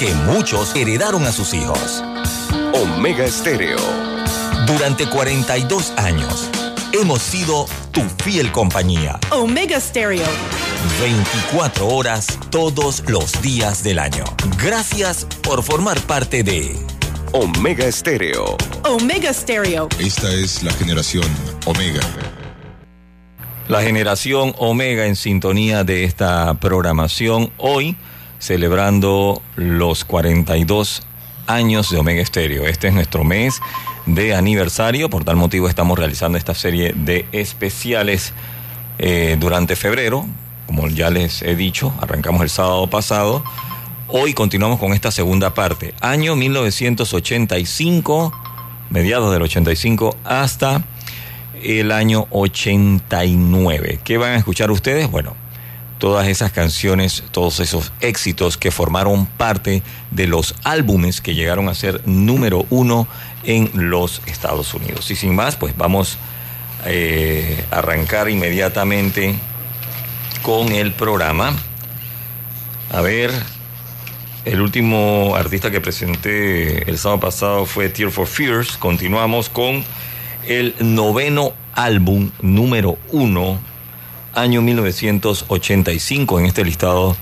que muchos heredaron a sus hijos. Omega Estéreo. Durante 42 años hemos sido tu fiel compañía. Omega Stereo. 24 horas todos los días del año. Gracias por formar parte de Omega Estéreo. Omega Stereo. Esta es la generación Omega. la generación Omega en sintonía de esta programación. Hoy celebrando los 42 años de Omega Estéreo. Este es nuestro mes de aniversario, por tal motivo estamos realizando esta serie de especiales eh, durante febrero. Como ya les he dicho, arrancamos el sábado pasado. Hoy continuamos con esta segunda parte. Año 1985, mediados del 85 hasta el año 89. ¿Qué van a escuchar ustedes? Bueno, todas esas canciones, todos esos éxitos que formaron parte de los álbumes que llegaron a ser número uno en los Estados Unidos. Y sin más, pues vamos eh, a arrancar inmediatamente con el programa. A ver, el último artista que presenté el sábado pasado fue Tear for Fears. Continuamos con el noveno álbum número uno año 1985 en este listado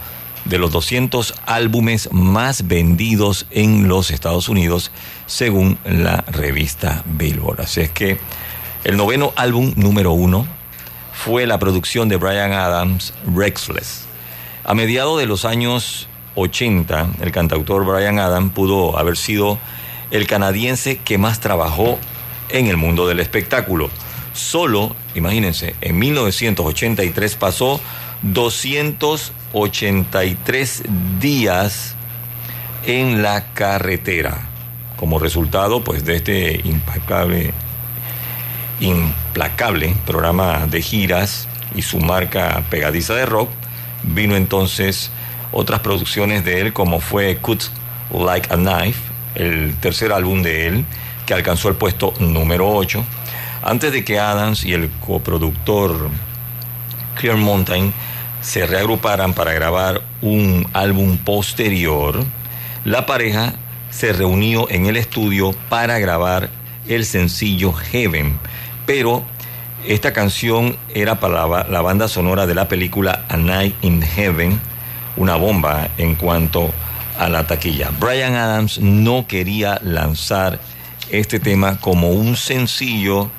de los 200 álbumes más vendidos en los Estados Unidos según la revista Billboard. Así es que el noveno álbum número uno fue la producción de Brian Adams, Rexless. A mediados de los años 80, el cantautor Brian Adams pudo haber sido el canadiense que más trabajó en el mundo del espectáculo. Solo, imagínense, en 1983 pasó 283 días en la carretera. Como resultado, pues, de este impecable, implacable programa de giras y su marca pegadiza de rock, vino entonces otras producciones de él, como fue Cut Like a Knife, el tercer álbum de él, que alcanzó el puesto número 8 antes de que Adams y el coproductor Clear Mountain se reagruparan para grabar un álbum posterior, la pareja se reunió en el estudio para grabar el sencillo Heaven, pero esta canción era para la, la, banda sonora de la película A Night in Heaven, una bomba en cuanto a la taquilla. Brian Adams no quería lanzar este tema como un sencillo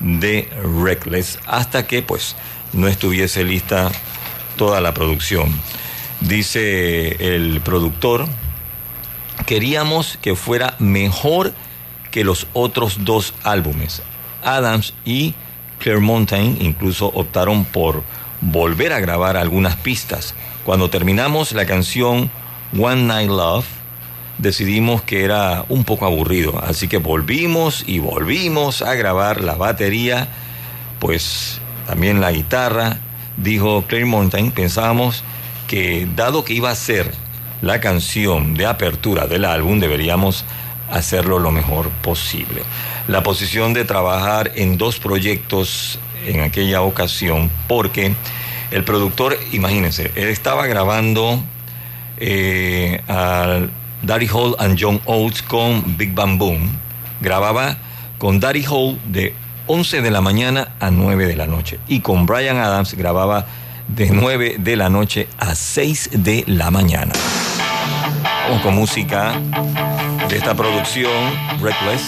de Reckless hasta que pues no estuviese lista toda la producción. Dice el productor, queríamos que fuera mejor que los otros dos álbumes. Adams y Claire Mountain incluso optaron por volver a grabar algunas pistas. Cuando terminamos la canción One Night Love, decidimos que era un poco aburrido, así que volvimos y volvimos a grabar la batería, pues también la guitarra. Dijo Claire Mountain, pensábamos que dado que iba a ser la canción de apertura del álbum, deberíamos hacerlo lo mejor posible. La posición de trabajar en dos proyectos en aquella ocasión, porque el productor, imagínense, él estaba grabando eh, al Daddy Hall and John Oates con Big Bang Boom. Grababa con Daddy Hall de 11 de la mañana a 9 de la noche. Y con Brian Adams grababa de 9 de la noche a 6 de la mañana. Vamos con música de esta producción, Reckless.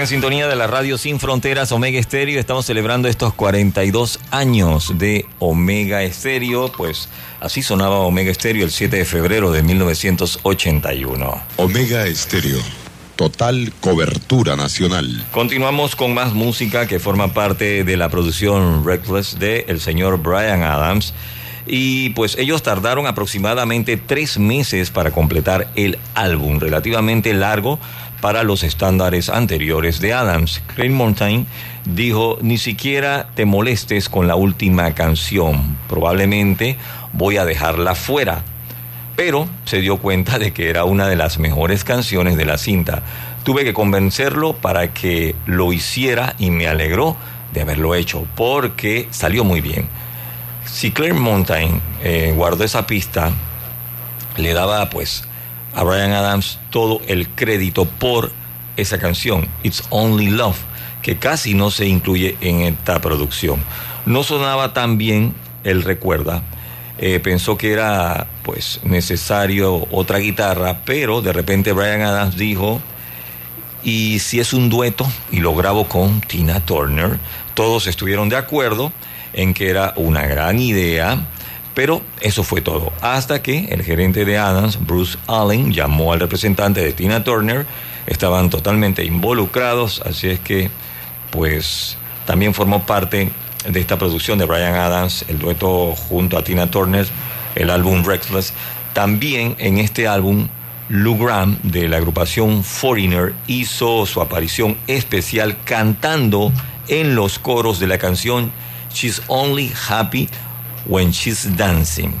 En sintonía de la radio Sin Fronteras Omega Estéreo. Estamos celebrando estos 42 años de Omega Estéreo. Pues así sonaba Omega Estéreo el 7 de febrero de 1981. Omega Estéreo. Total cobertura nacional. Continuamos con más música que forma parte de la producción Reckless de el señor Brian Adams. Y pues ellos tardaron aproximadamente tres meses para completar el álbum, relativamente largo para los estándares anteriores de Adams. Craig Montaigne dijo, ni siquiera te molestes con la última canción, probablemente voy a dejarla fuera. Pero se dio cuenta de que era una de las mejores canciones de la cinta. Tuve que convencerlo para que lo hiciera y me alegró de haberlo hecho, porque salió muy bien. Si Claire Montaigne eh, guardó esa pista, le daba pues a Brian Adams todo el crédito por esa canción, It's Only Love, que casi no se incluye en esta producción. No sonaba tan bien, él recuerda, eh, pensó que era pues necesario otra guitarra, pero de repente Brian Adams dijo, y si es un dueto, y lo grabo con Tina Turner, todos estuvieron de acuerdo en que era una gran idea, pero eso fue todo. Hasta que el gerente de Adams, Bruce Allen, llamó al representante de Tina Turner. Estaban totalmente involucrados, así es que, pues, también formó parte de esta producción de Brian Adams, el dueto junto a Tina Turner, el álbum Reckless. También en este álbum, Lou Graham de la agrupación Foreigner hizo su aparición especial cantando en los coros de la canción She's Only Happy When She's Dancing.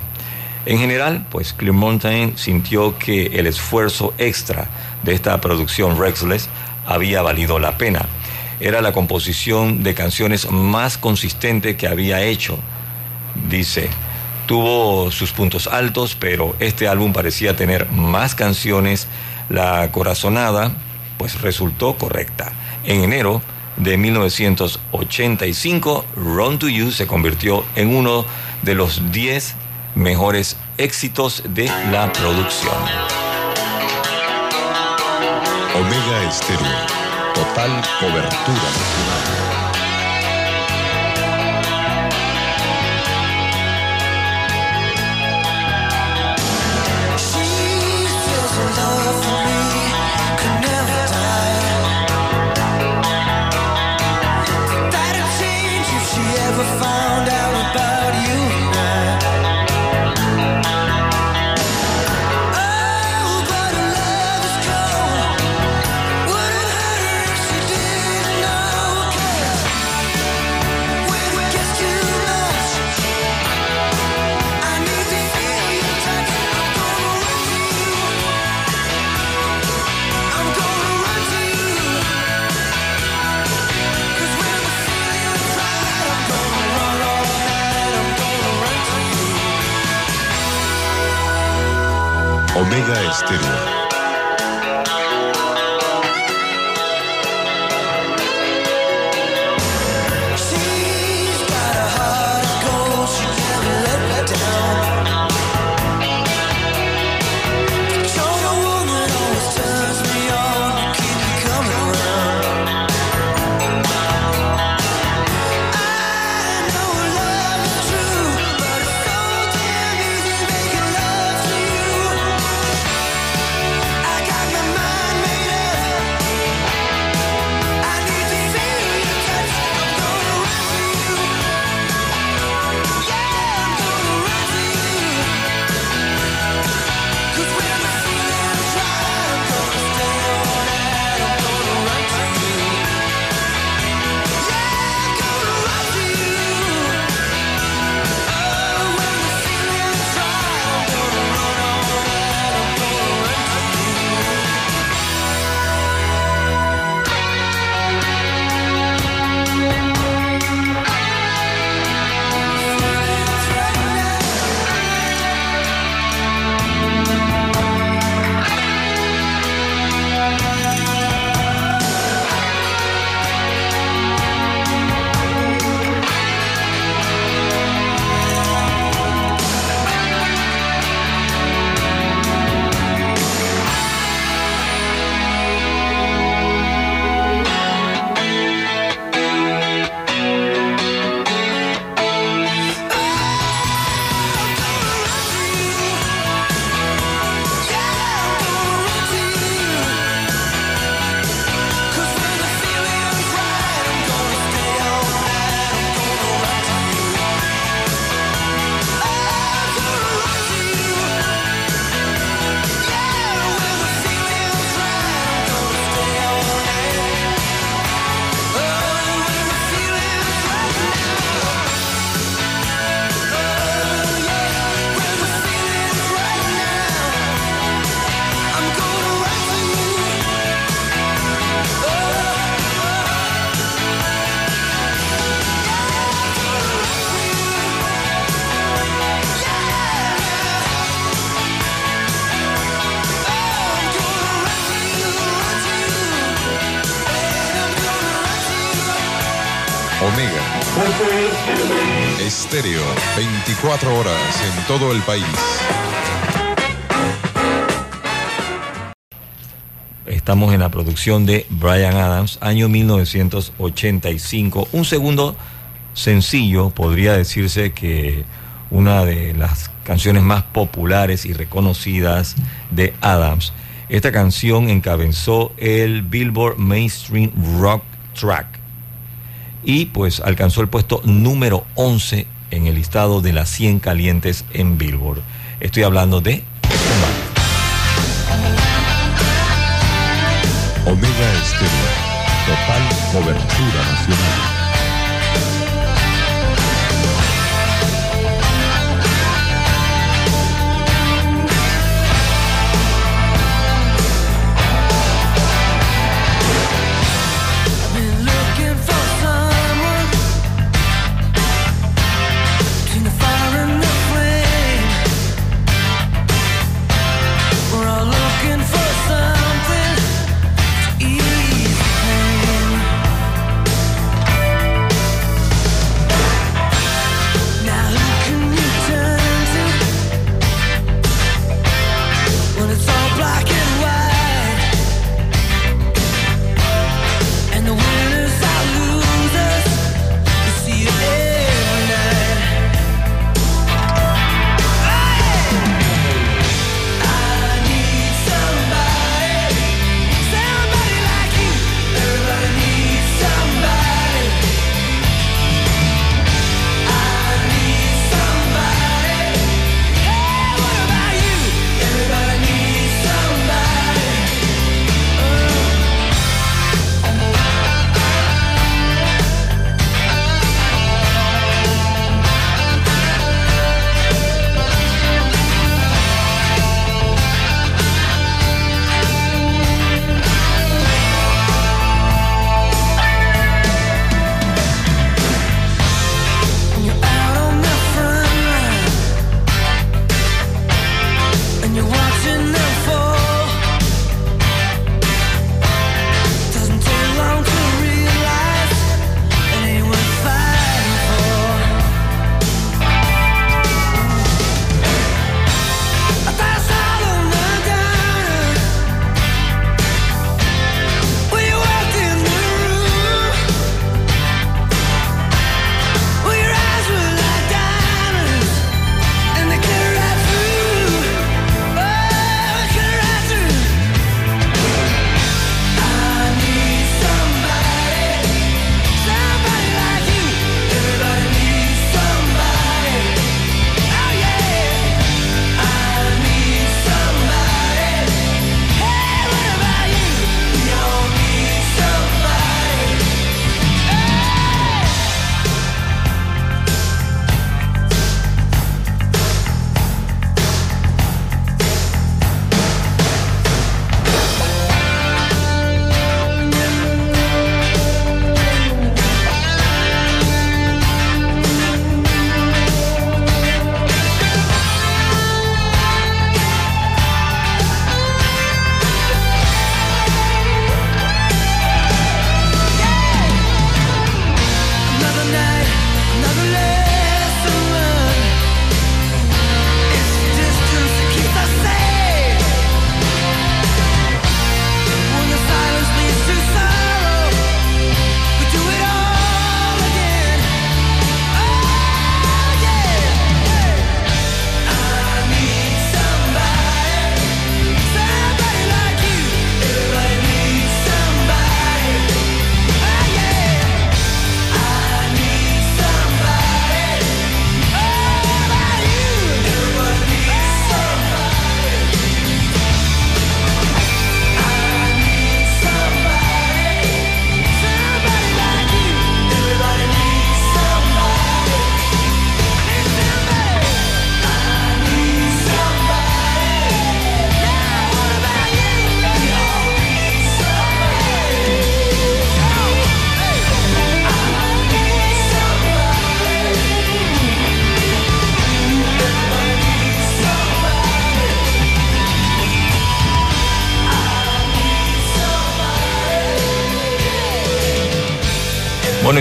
En general, pues Clearmountain sintió que el esfuerzo extra de esta producción Rexless había valido la pena. Era la composición de canciones más consistente que había hecho. Dice, tuvo sus puntos altos, pero este álbum parecía tener más canciones. La corazonada, pues resultó correcta. En enero de 1985, Run to You se convirtió en uno de los 10 mejores éxitos de la producción. Omega Estéreo. Total cobertura nacional. Omega Estéreo. Todo el país. Estamos en la producción de Brian Adams, año 1985. Un segundo sencillo, podría decirse que una de las canciones más populares y reconocidas de Adams. Esta canción encabezó el Billboard Mainstream Rock Track y pues alcanzó el puesto número 11 en el listado de las 100 calientes en Billboard. Estoy hablando de Omega Estéreo, total cobertura nacional.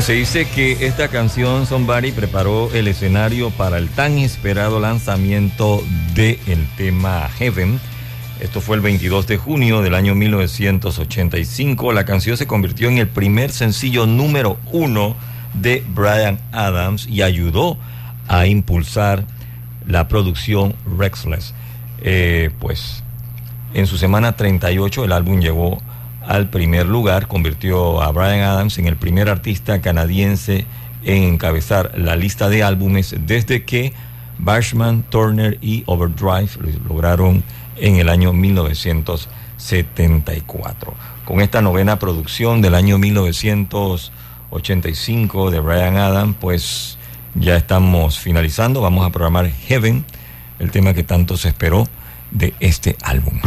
Se dice que esta canción Somebody preparó el escenario para el tan esperado lanzamiento del tema Heaven. Esto fue el 22 de junio del año 1985. La canción se convirtió en el primer sencillo número uno de Brian Adams y ayudó a impulsar la producción Rexless. Eh, pues en su semana 38 el álbum llegó al primer lugar, convirtió a Brian Adams en el primer artista canadiense en encabezar la lista de álbumes desde que Bashman, Turner y Overdrive lograron en el año 1974. Con esta novena producción del año 1985 de Brian Adams, pues ya estamos finalizando. Vamos a programar Heaven, el tema que tanto se esperó de este álbum.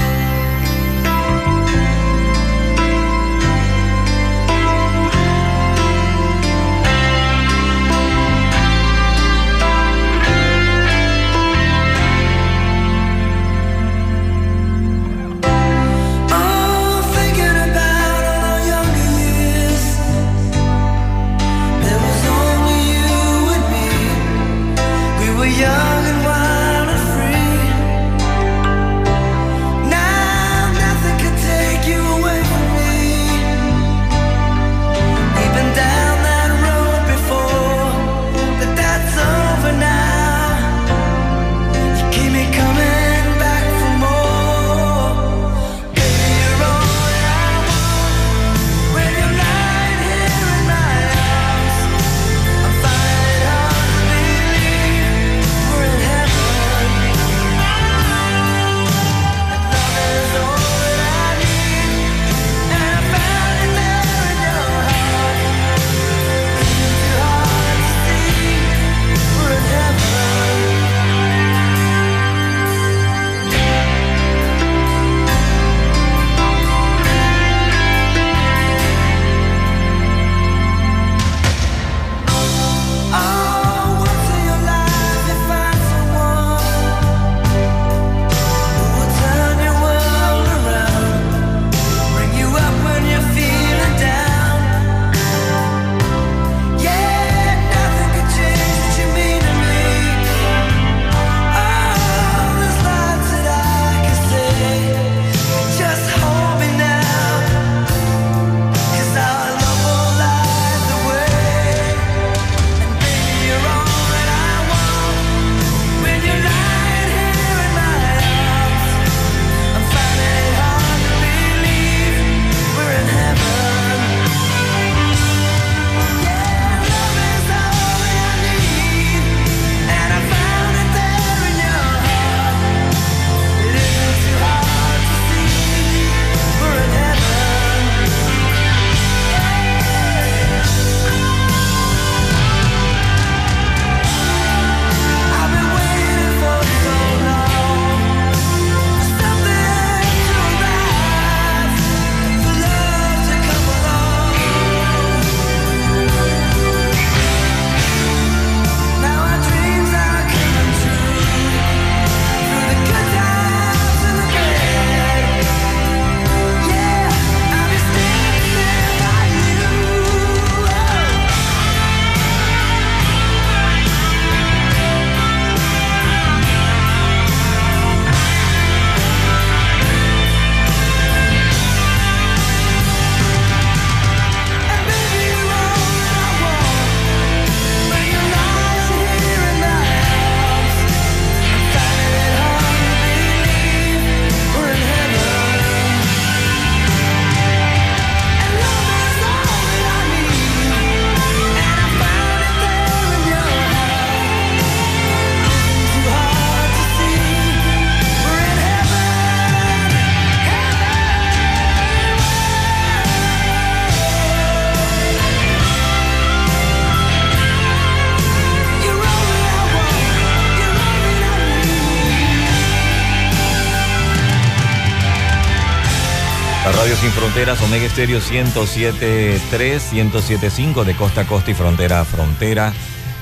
Fronteras, Omega Estéreo 107.3, 107.5 de costa a costa y frontera a frontera.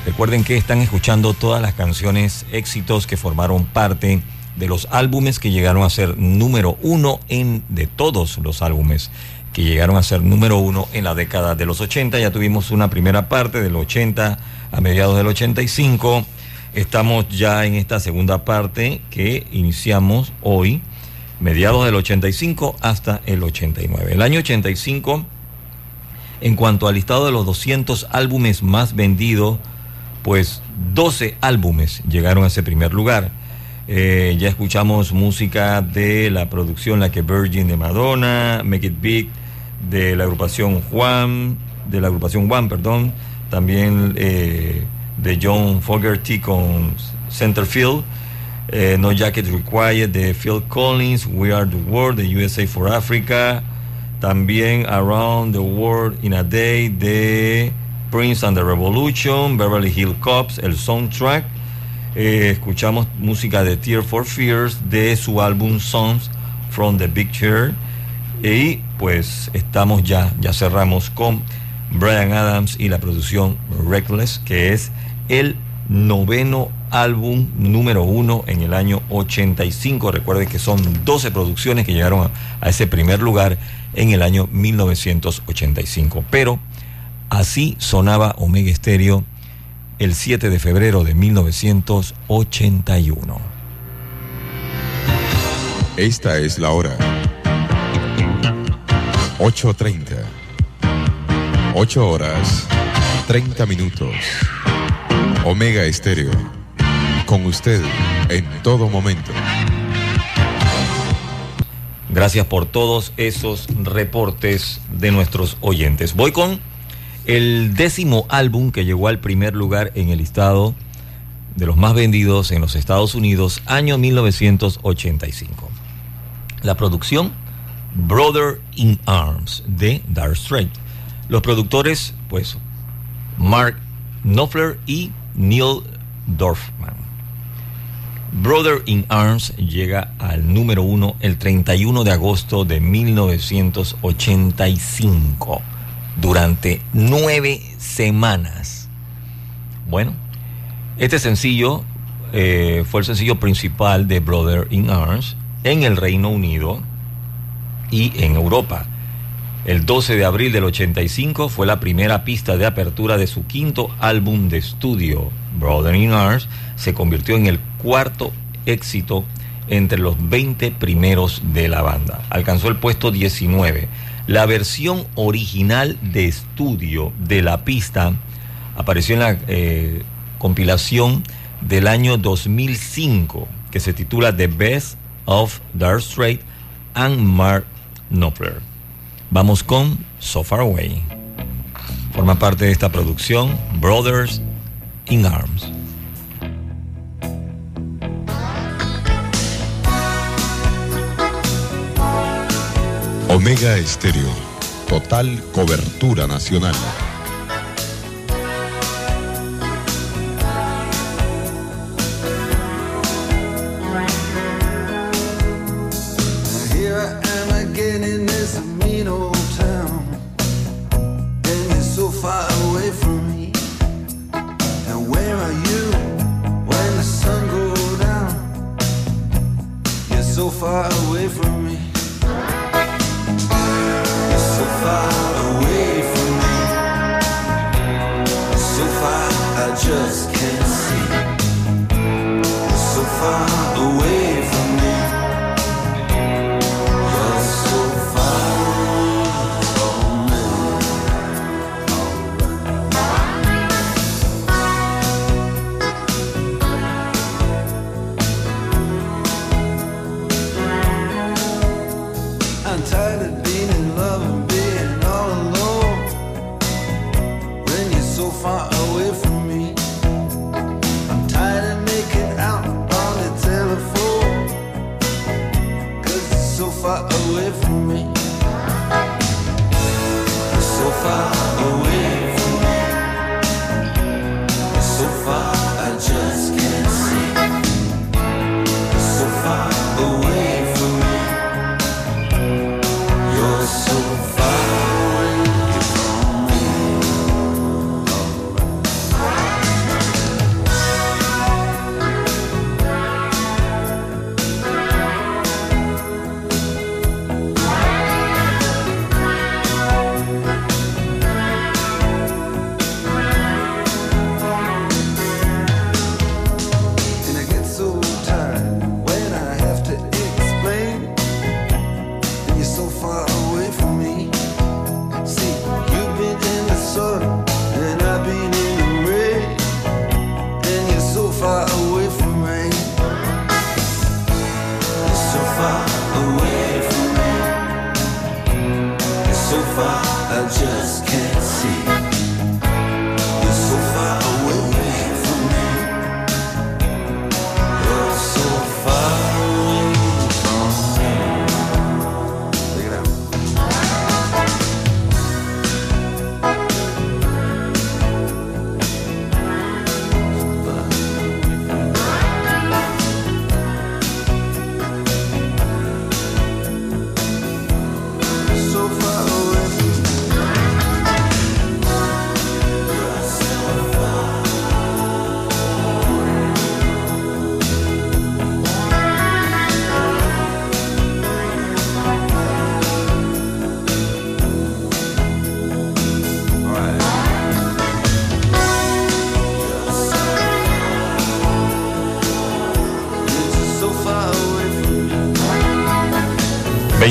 Recuerden que están escuchando todas las canciones éxitos que formaron parte de los álbumes que llegaron a ser número uno en de todos los álbumes que llegaron a ser número uno en la década de los 80. Ya tuvimos una primera parte del 80 a mediados del 85. Estamos ya en esta segunda parte que iniciamos hoy, mediados del 85 hasta el 89. El año 85, en cuanto al listado de los 200 álbumes más vendidos, pues 12 álbumes llegaron a ese primer lugar. Eh, ya escuchamos música de la producción La que Virgin de Madonna, Make It Big de la agrupación Juan, de la agrupación Juan, perdón, también eh, de John Fogerty con Centerfield, eh, No Jacket Required de Phil Collins, We Are the World de USA for Africa, también Around the World in a Day de Prince and the Revolution, Beverly Hill Cops, el soundtrack. Eh, escuchamos música de Tear for Fears de su álbum Songs from the Big Chair. Y pues estamos ya, ya cerramos con Brian Adams y la producción Reckless, que es el noveno álbum número uno en el año 85. Recuerden que son 12 producciones que llegaron a, a ese primer lugar en el año 1985. Pero así sonaba Omega Stereo el 7 de febrero de 1981. Esta es la hora. 8.30. 8 horas, 30 minutos. Omega Estéreo. Con usted en todo momento. Gracias por todos esos reportes de nuestros oyentes. Voy con el décimo álbum que llegó al primer lugar en el listado de los más vendidos en los Estados Unidos, año 1985. La producción Brother in Arms de Dark Strait. Los productores, pues, Mark Knopfler y Neil Dorfman. Brother in Arms llega al número uno el 31 de agosto de 1985, durante nueve semanas. Bueno, este sencillo eh, fue el sencillo principal de Brother in Arms en el Reino Unido y en Europa. El 12 de abril del 85 fue la primera pista de apertura de su quinto álbum de estudio. Brother in Arms se convirtió en el cuarto éxito entre los 20 primeros de la banda. Alcanzó el puesto 19. La versión original de estudio de la pista apareció en la eh, compilación del año 2005 que se titula The Best of Dark Strait and Mark Knopfler. Vamos con So Far Away. Forma parte de esta producción Brothers in Arms. Omega Estéreo. Total cobertura nacional.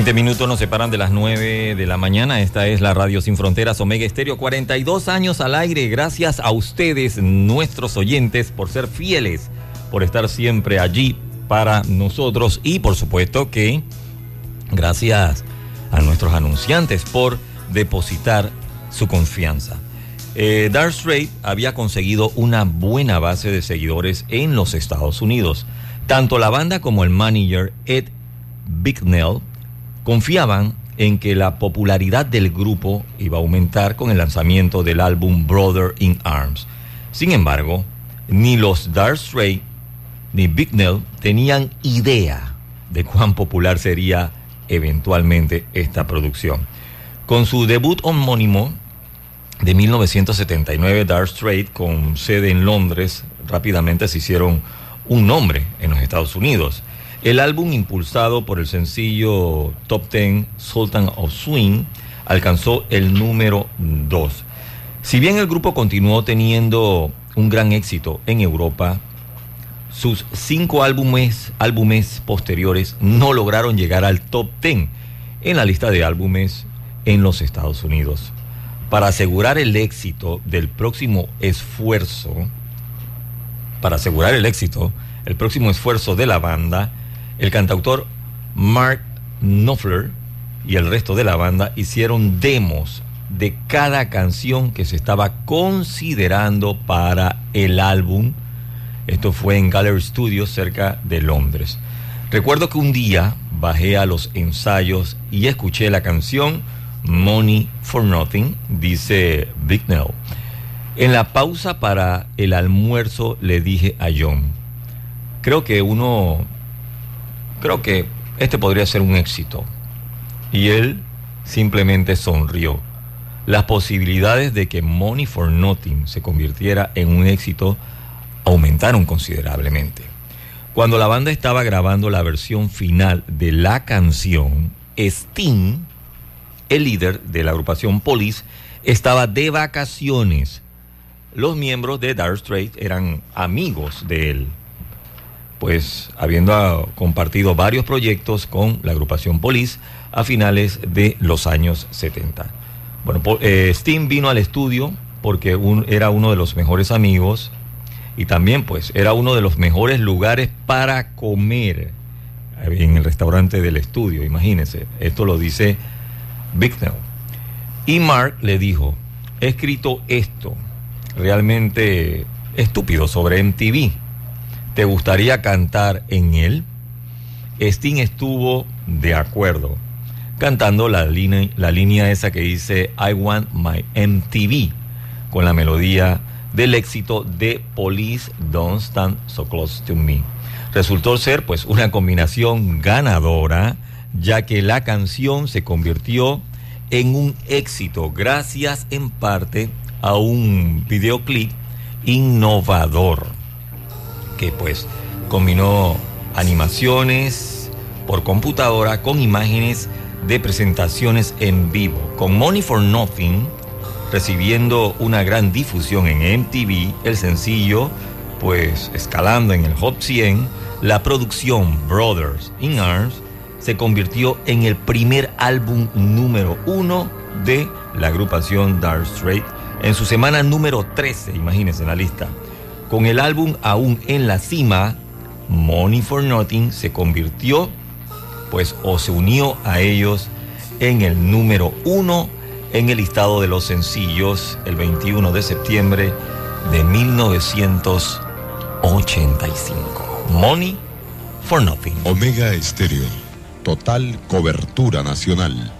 20 minutos nos separan de las 9 de la mañana. Esta es la Radio Sin Fronteras Omega Estéreo. 42 años al aire. Gracias a ustedes, nuestros oyentes, por ser fieles, por estar siempre allí para nosotros y por supuesto que gracias a nuestros anunciantes por depositar su confianza. Eh, Dark Strait había conseguido una buena base de seguidores en los Estados Unidos. Tanto la banda como el manager Ed Bicknell confiaban en que la popularidad del grupo iba a aumentar con el lanzamiento del álbum Brother in Arms. Sin embargo, ni los Dark Strait ni Bicknell tenían idea de cuán popular sería eventualmente esta producción. Con su debut homónimo de 1979, Dark Strait, con sede en Londres, rápidamente se hicieron un nombre en los Estados Unidos. El álbum, impulsado por el sencillo Top 10 Sultan of Swing, alcanzó el número 2. Si bien el grupo continuó teniendo un gran éxito en Europa, sus cinco álbumes, álbumes posteriores no lograron llegar al top 10 en la lista de álbumes en los Estados Unidos. Para asegurar el éxito del próximo esfuerzo, para asegurar el éxito, el próximo esfuerzo de la banda, el cantautor Mark Knopfler y el resto de la banda hicieron demos de cada canción que se estaba considerando para el álbum. Esto fue en Gallery Studios cerca de Londres. Recuerdo que un día bajé a los ensayos y escuché la canción Money for Nothing, dice Bicknell. En la pausa para el almuerzo le dije a John, creo que uno creo que este podría ser un éxito. Y él simplemente sonrió. Las posibilidades de que Money for Nothing se convirtiera en un éxito aumentaron considerablemente. Cuando la banda estaba grabando la versión final de la canción, Sting, el líder de la agrupación Police, estaba de vacaciones. Los miembros de Dark Strait eran amigos de él pues habiendo compartido varios proyectos con la agrupación Police a finales de los años 70. Bueno, eh, Steam vino al estudio porque era uno de los mejores amigos y también pues era uno de los mejores lugares para comer en el restaurante del estudio, imagínense, esto lo dice Bicknell. Y Mark le dijo, he escrito esto realmente estúpido sobre MTV ¿Te gustaría cantar en él? Sting estuvo de acuerdo, cantando la línea, la línea esa que dice I want my MTV, con la melodía del éxito de Police Don't Stand So Close to Me. Resultó ser pues una combinación ganadora, ya que la canción se convirtió en un éxito gracias en parte a un videoclip innovador que pues combinó animaciones por computadora con imágenes de presentaciones en vivo. Con Money for Nothing recibiendo una gran difusión en MTV, el sencillo pues escalando en el Hot 100, la producción Brothers in Arms se convirtió en el primer álbum número uno de la agrupación Dark Strait en su semana número 13, imagínense en la lista. Con el álbum aún en la cima, Money for Nothing se convirtió, pues, o se unió a ellos en el número uno en el listado de los sencillos el 21 de septiembre de 1985. Money for Nothing. Omega Estéreo. Total cobertura nacional.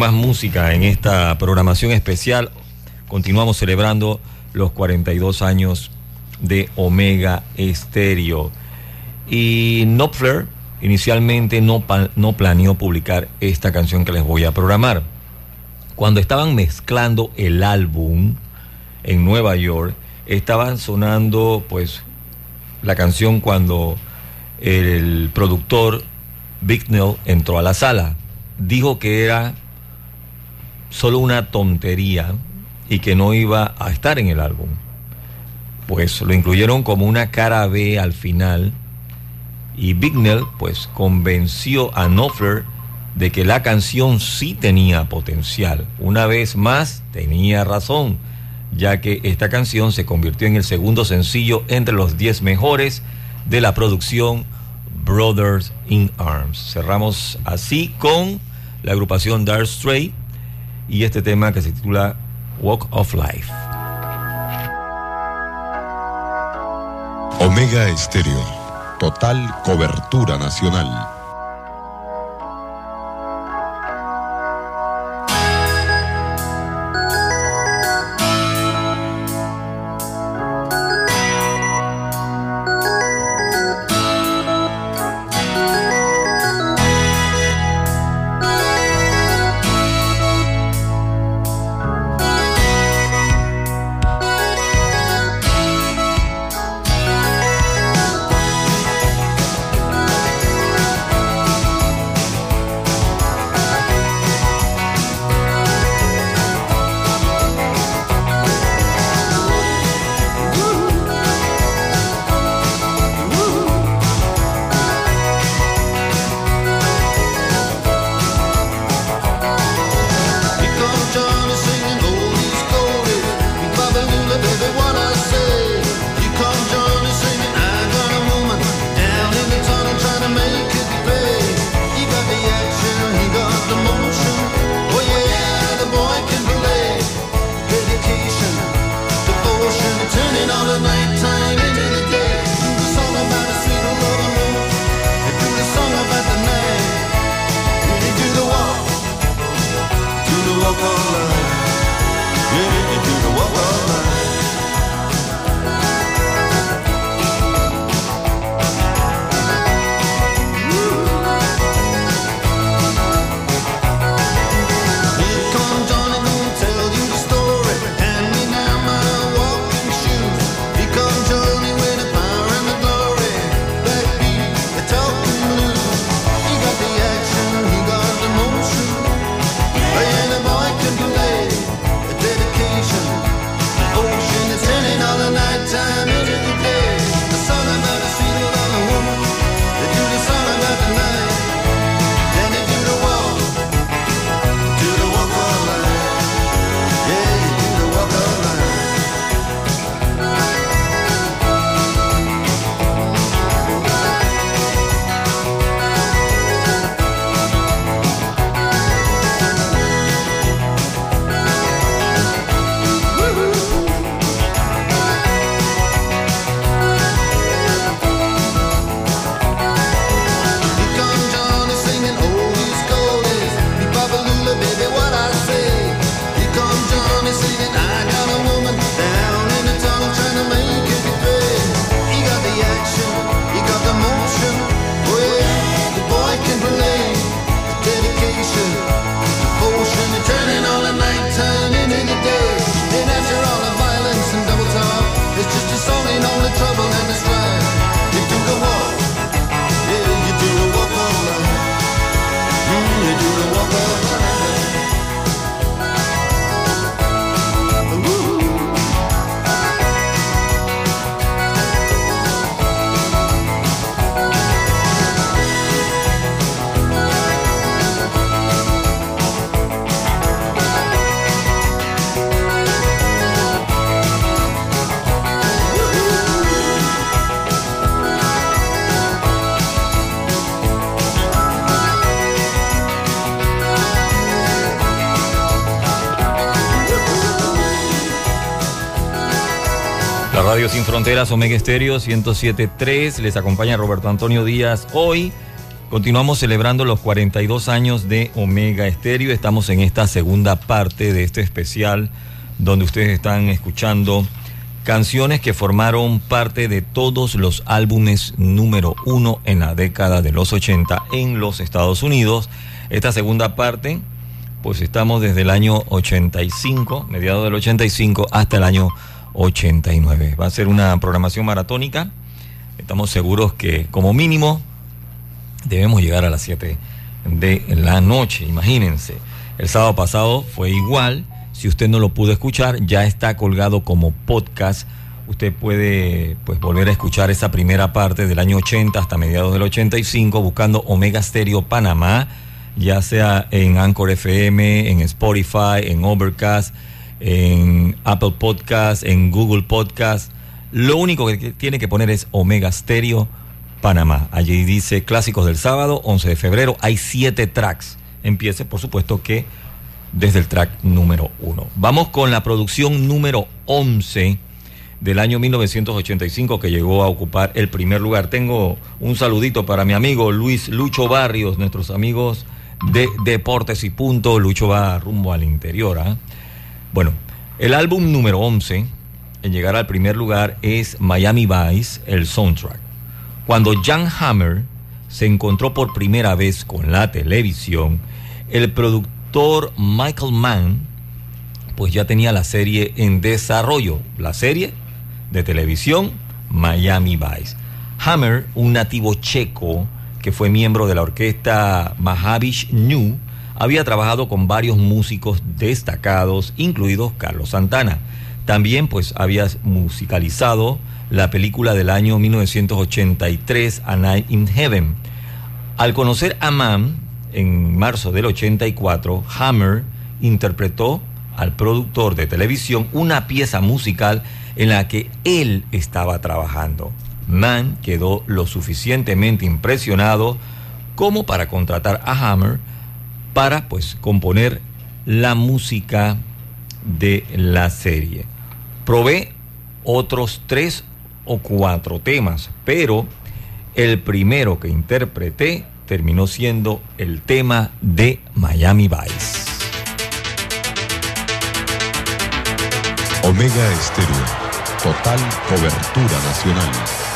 más música en esta programación especial. Continuamos celebrando los 42 años de Omega Estéreo. Y Knopfler inicialmente no, no planeó publicar esta canción que les voy a programar. Cuando estaban mezclando el álbum en Nueva York, estaban sonando pues la canción cuando el productor Bicknell entró a la sala. Dijo que era solo una tontería y que no iba a estar en el álbum. Pues lo incluyeron como una cara B al final y Bignell pues convenció a Knopfler de que la canción sí tenía potencial. Una vez más tenía razón, ya que esta canción se convirtió en el segundo sencillo entre los 10 mejores de la producción Brothers in Arms. Cerramos así con la agrupación Dark Strait y este tema que se titula Walk of Life. Omega Estéreo. Total cobertura nacional. fronteras, Omega Estéreo 107.3. Les acompaña Roberto Antonio Díaz. Hoy continuamos celebrando los 42 años de Omega Estéreo. Estamos en esta segunda parte de este especial donde ustedes están escuchando canciones que formaron parte de todos los álbumes número uno en la década de los 80 en los Estados Unidos. Esta segunda parte, pues estamos desde el año 85, mediados del 85, hasta el año 89. Va a ser una programación maratónica. Estamos seguros que como mínimo debemos llegar a las 7 de la noche, imagínense. El sábado pasado fue igual. Si usted no lo pudo escuchar, ya está colgado como podcast. Usted puede pues volver a escuchar esa primera parte del año 80 hasta mediados del 85 buscando Omega Stereo Panamá, ya sea en Anchor FM, en Spotify, en Overcast, en Apple Podcast, en Google Podcast. Lo único que tiene que poner es Omega Stereo Panamá. Allí dice Clásicos del Sábado, 11 de febrero. Hay siete tracks. Empiece, por supuesto, que desde el track número uno. Vamos con la producción número 11 del año 1985 que llegó a ocupar el primer lugar. Tengo un saludito para mi amigo Luis Lucho Barrios, nuestros amigos de Deportes y Punto. Lucho va rumbo al interior. ¿ah? Bueno, el álbum número 11 en llegar al primer lugar es Miami Vice, el soundtrack. Cuando Jan Hammer se encontró por primera vez con la televisión, el productor Michael Mann pues ya tenía la serie en desarrollo, la serie de televisión Miami Vice. Hammer, un nativo checo que fue miembro de la orquesta Mahavishnu, New, había trabajado con varios músicos destacados, incluidos Carlos Santana. También pues había musicalizado la película del año 1983, A Night in Heaven. Al conocer a Mann en marzo del 84, Hammer interpretó al productor de televisión una pieza musical en la que él estaba trabajando. Mann quedó lo suficientemente impresionado como para contratar a Hammer para pues componer la música de la serie. Probé otros tres o cuatro temas, pero el primero que interpreté terminó siendo el tema de Miami Vice. Omega Estéreo. Total cobertura nacional.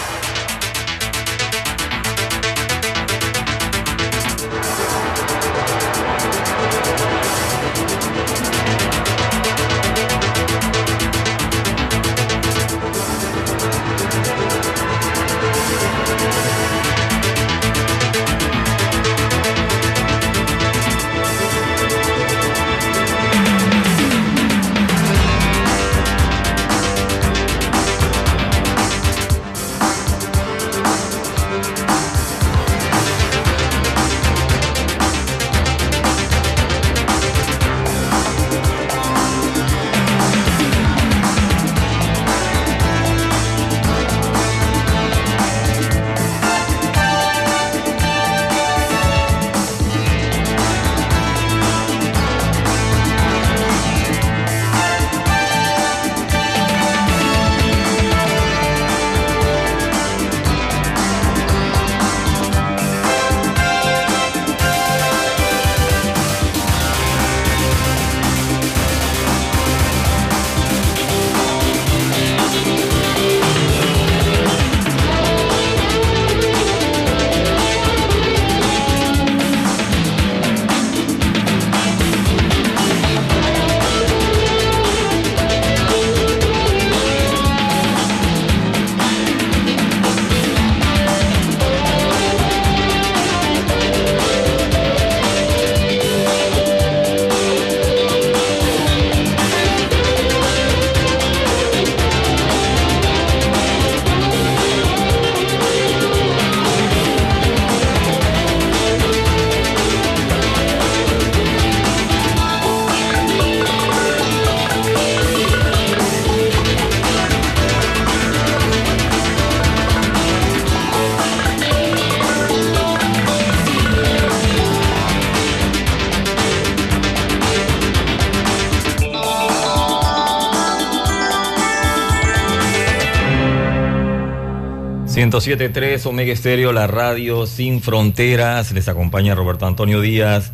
107.3 Omega Estéreo, la radio sin fronteras. Les acompaña Roberto Antonio Díaz.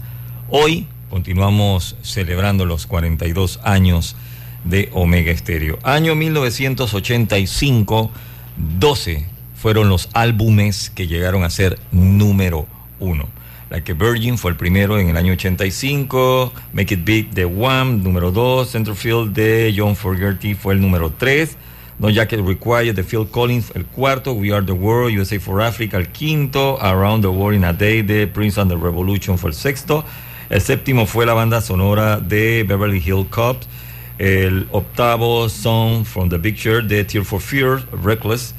Hoy continuamos celebrando los 42 años de Omega Estéreo. Año 1985, 12 fueron los álbumes que llegaron a ser número uno. Like a Virgin fue el primero en el año 85, Make It Big de Wham, número 2, Centerfield de John Fogerty fue el número 3, No Jacket Required de Phil Collins el cuarto, We Are the World, USA for Africa el quinto, Around the World in a Day de Prince and the Revolution fue el sexto, el séptimo fue la banda sonora de Beverly Hill Cops, el octavo Song from the Picture de Tear for Fear, Reckless,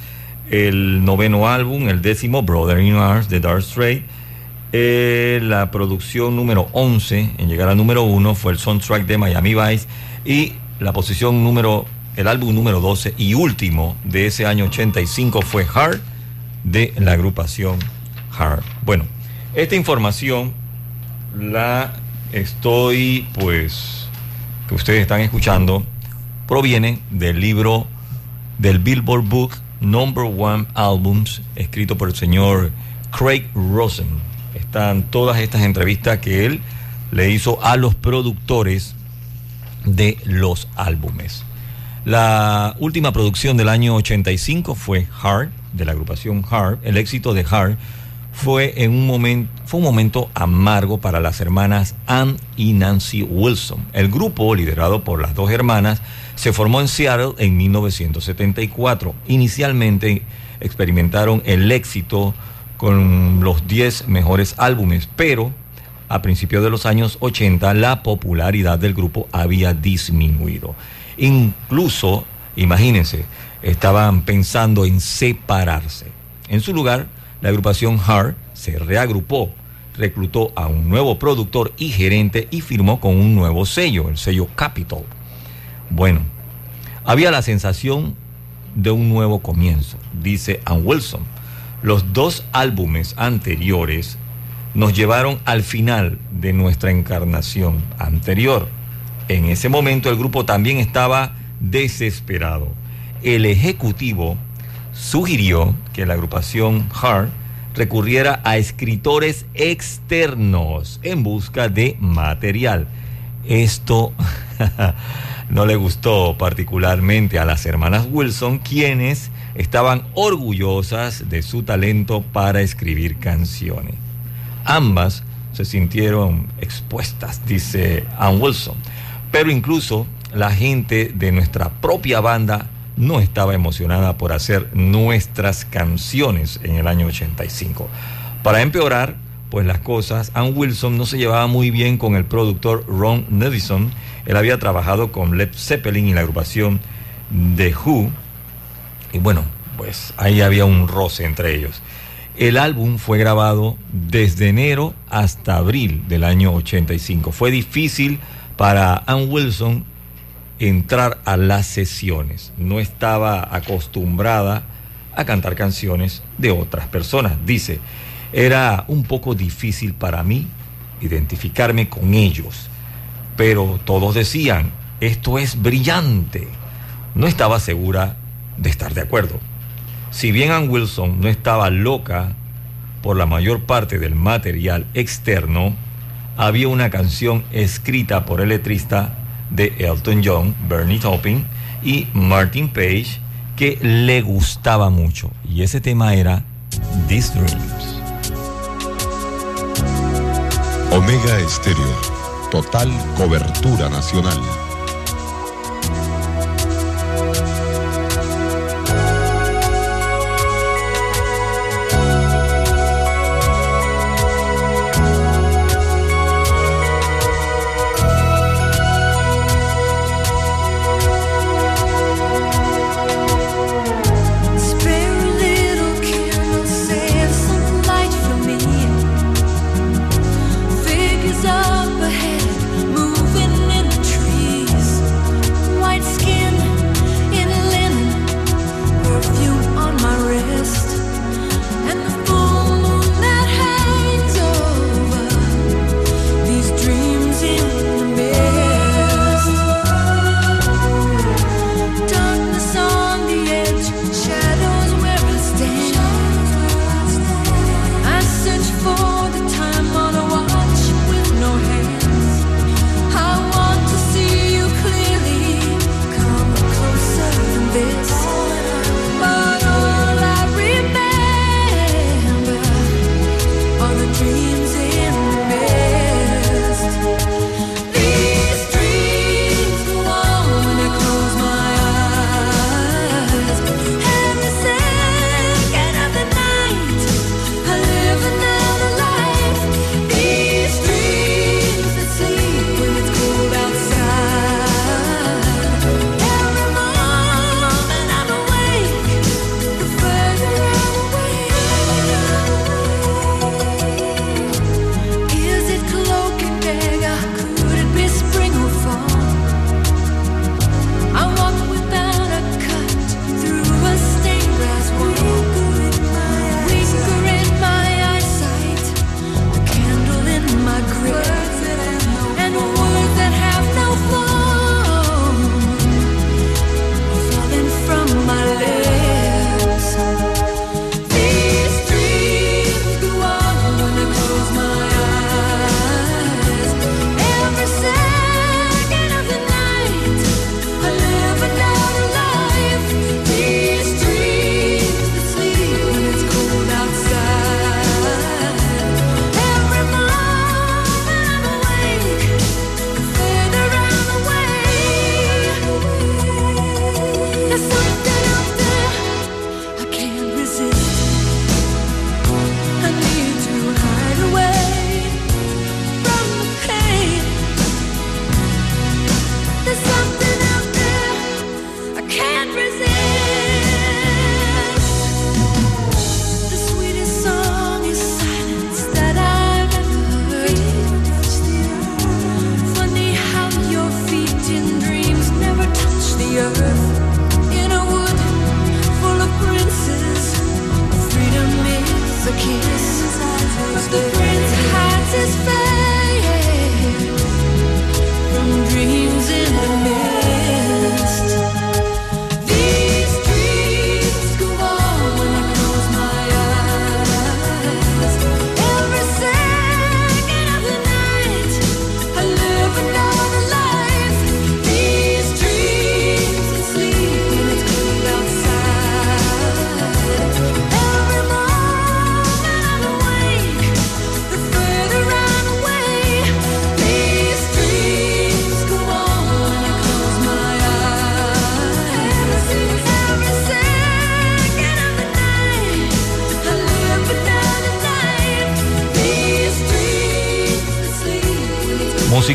el noveno álbum, el décimo Brother in Arms de Dark Strait, eh, la producción número 11 en llegar al número 1 fue el soundtrack de Miami Vice y la posición número, el álbum número 12 y último de ese año 85 fue Hard de la agrupación Hard. Bueno, esta información la estoy pues que ustedes están escuchando proviene del libro del Billboard Book Number One Albums escrito por el señor Craig Rosen están todas estas entrevistas que él le hizo a los productores de los álbumes. La última producción del año 85 fue Hard, de la agrupación Hard. El éxito de Hard fue, en un momento, fue un momento amargo para las hermanas Ann y Nancy Wilson. El grupo, liderado por las dos hermanas, se formó en Seattle en 1974. Inicialmente experimentaron el éxito con los 10 mejores álbumes, pero a principios de los años 80 la popularidad del grupo había disminuido. Incluso, imagínense, estaban pensando en separarse. En su lugar, la agrupación Hard se reagrupó, reclutó a un nuevo productor y gerente y firmó con un nuevo sello, el sello Capitol. Bueno, había la sensación de un nuevo comienzo, dice Ann Wilson los dos álbumes anteriores nos llevaron al final de nuestra encarnación anterior. En ese momento el grupo también estaba desesperado. El ejecutivo sugirió que la agrupación Hard recurriera a escritores externos en busca de material. Esto no le gustó particularmente a las hermanas Wilson, quienes estaban orgullosas de su talento para escribir canciones. Ambas se sintieron expuestas, dice Ann Wilson, pero incluso la gente de nuestra propia banda no estaba emocionada por hacer nuestras canciones en el año 85. Para empeorar, pues las cosas, Ann Wilson no se llevaba muy bien con el productor Ron Nevison. Él había trabajado con Led Zeppelin y la agrupación The Who y bueno, pues ahí había un roce entre ellos. El álbum fue grabado desde enero hasta abril del año 85. Fue difícil para Ann Wilson entrar a las sesiones. No estaba acostumbrada a cantar canciones de otras personas. Dice, era un poco difícil para mí identificarme con ellos, pero todos decían, esto es brillante. No estaba segura de estar de acuerdo. Si bien Ann Wilson no estaba loca por la mayor parte del material externo, había una canción escrita por el letrista de Elton John, Bernie Taupin y Martin Page que le gustaba mucho y ese tema era These Dreams. Omega Estéreo, total cobertura nacional.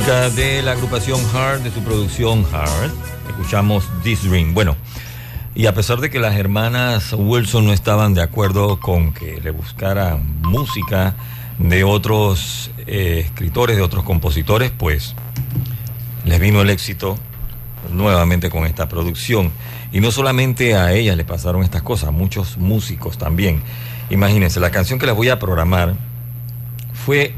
De la agrupación Hard, de su producción Hard. Escuchamos This Ring. Bueno, y a pesar de que las hermanas Wilson no estaban de acuerdo con que le buscaran música de otros eh, escritores, de otros compositores, pues les vino el éxito nuevamente con esta producción. Y no solamente a ellas le pasaron estas cosas, muchos músicos también. Imagínense, la canción que les voy a programar fue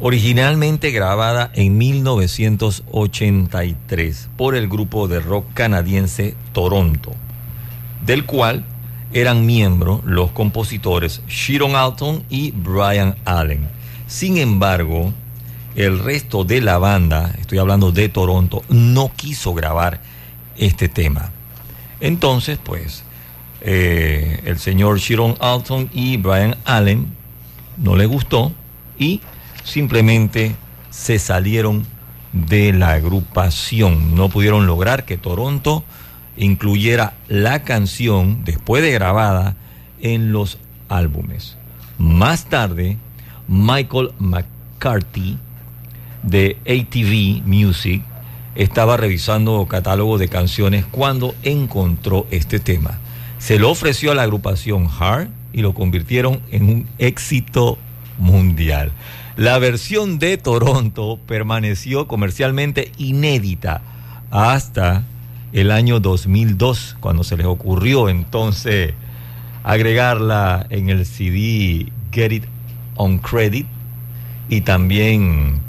originalmente grabada en 1983 por el grupo de rock canadiense Toronto, del cual eran miembros los compositores Sharon Alton y Brian Allen. Sin embargo, el resto de la banda, estoy hablando de Toronto, no quiso grabar este tema. Entonces, pues, eh, el señor Sharon Alton y Brian Allen no le gustó y simplemente se salieron de la agrupación. No pudieron lograr que Toronto incluyera la canción después de grabada en los álbumes. Más tarde, Michael McCarthy de ATV Music estaba revisando catálogo de canciones cuando encontró este tema. Se lo ofreció a la agrupación Hard y lo convirtieron en un éxito mundial. La versión de Toronto permaneció comercialmente inédita hasta el año 2002, cuando se les ocurrió entonces agregarla en el CD Get It on Credit y también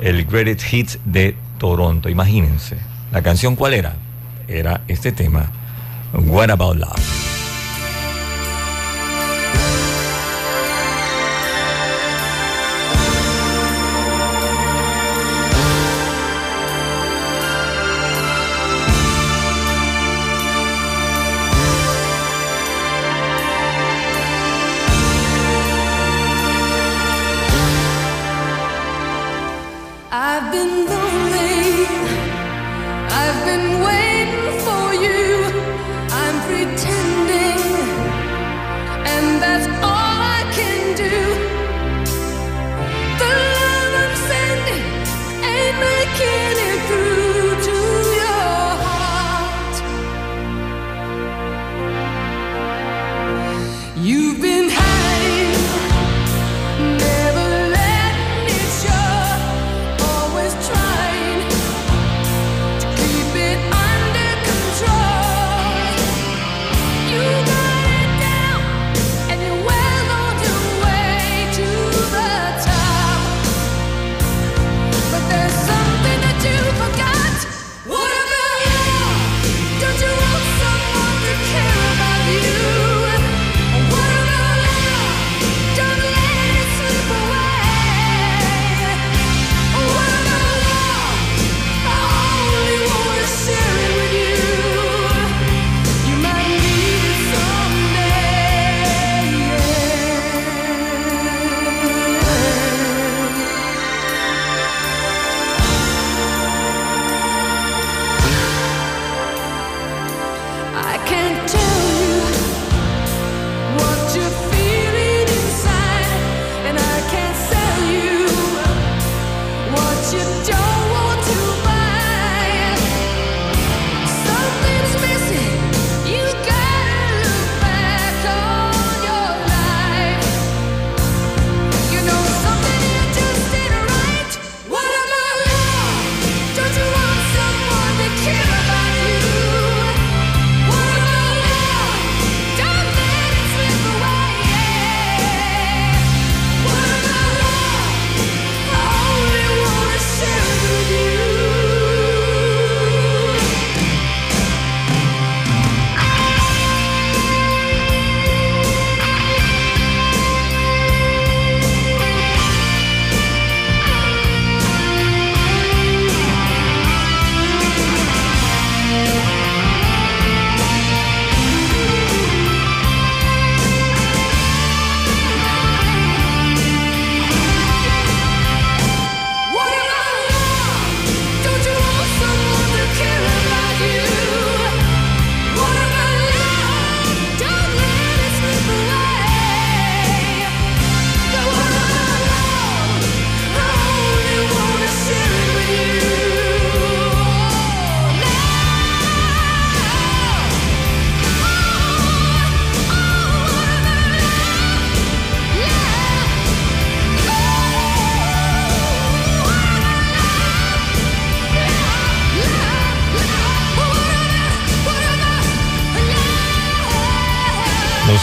el Greatest Hits de Toronto. Imagínense, ¿la canción cuál era? Era este tema, What About Love.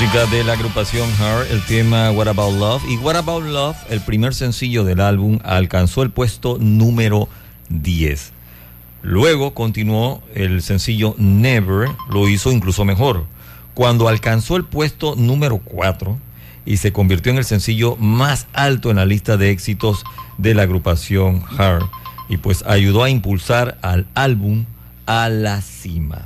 De la agrupación Heart, el tema What About Love. Y What About Love, el primer sencillo del álbum, alcanzó el puesto número 10. Luego continuó el sencillo Never, lo hizo incluso mejor. Cuando alcanzó el puesto número 4 y se convirtió en el sencillo más alto en la lista de éxitos de la agrupación Heart. Y pues ayudó a impulsar al álbum a la cima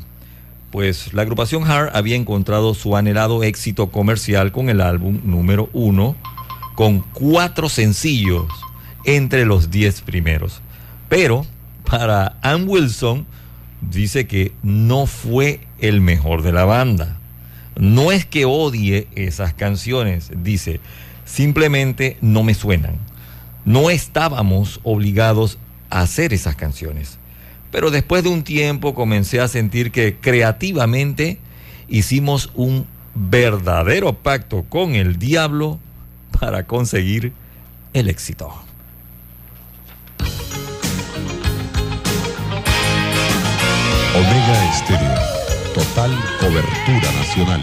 pues la agrupación Heart había encontrado su anhelado éxito comercial con el álbum número uno, con cuatro sencillos entre los diez primeros. Pero para Ann Wilson dice que no fue el mejor de la banda. No es que odie esas canciones, dice, simplemente no me suenan. No estábamos obligados a hacer esas canciones. Pero después de un tiempo comencé a sentir que creativamente hicimos un verdadero pacto con el diablo para conseguir el éxito. Omega Estéreo. Total cobertura nacional.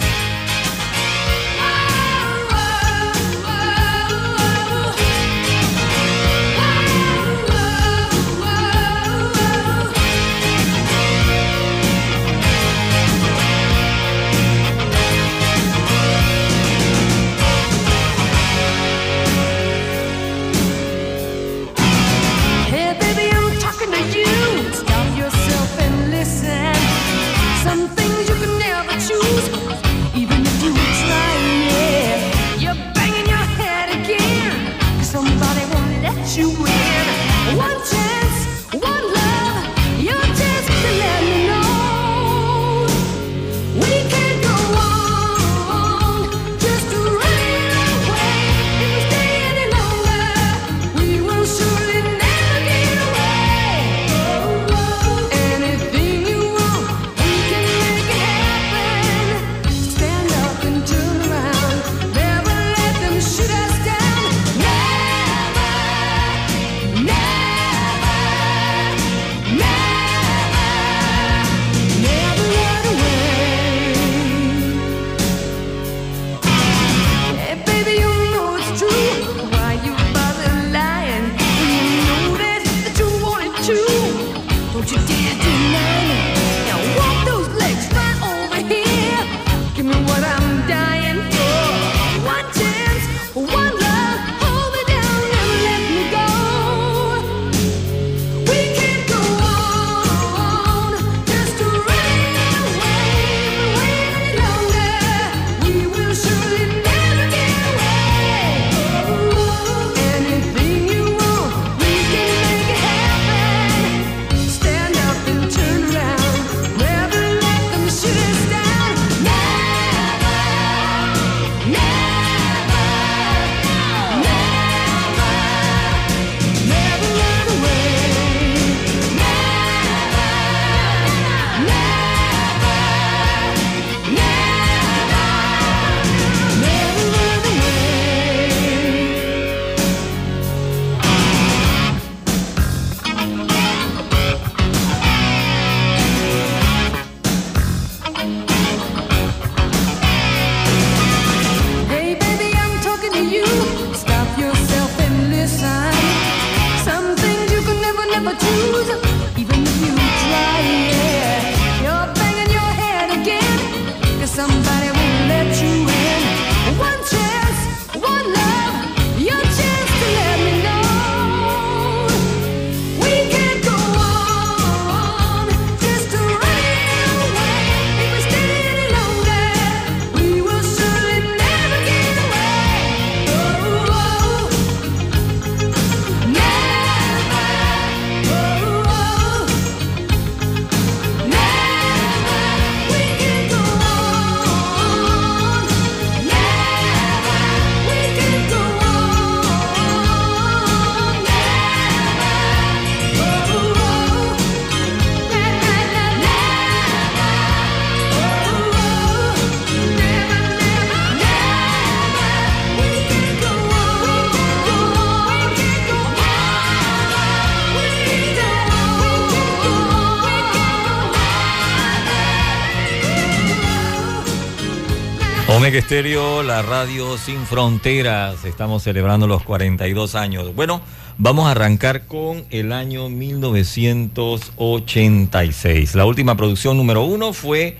Omega Estéreo, la radio sin fronteras. Estamos celebrando los 42 años. Bueno, vamos a arrancar con el año 1986. La última producción número uno fue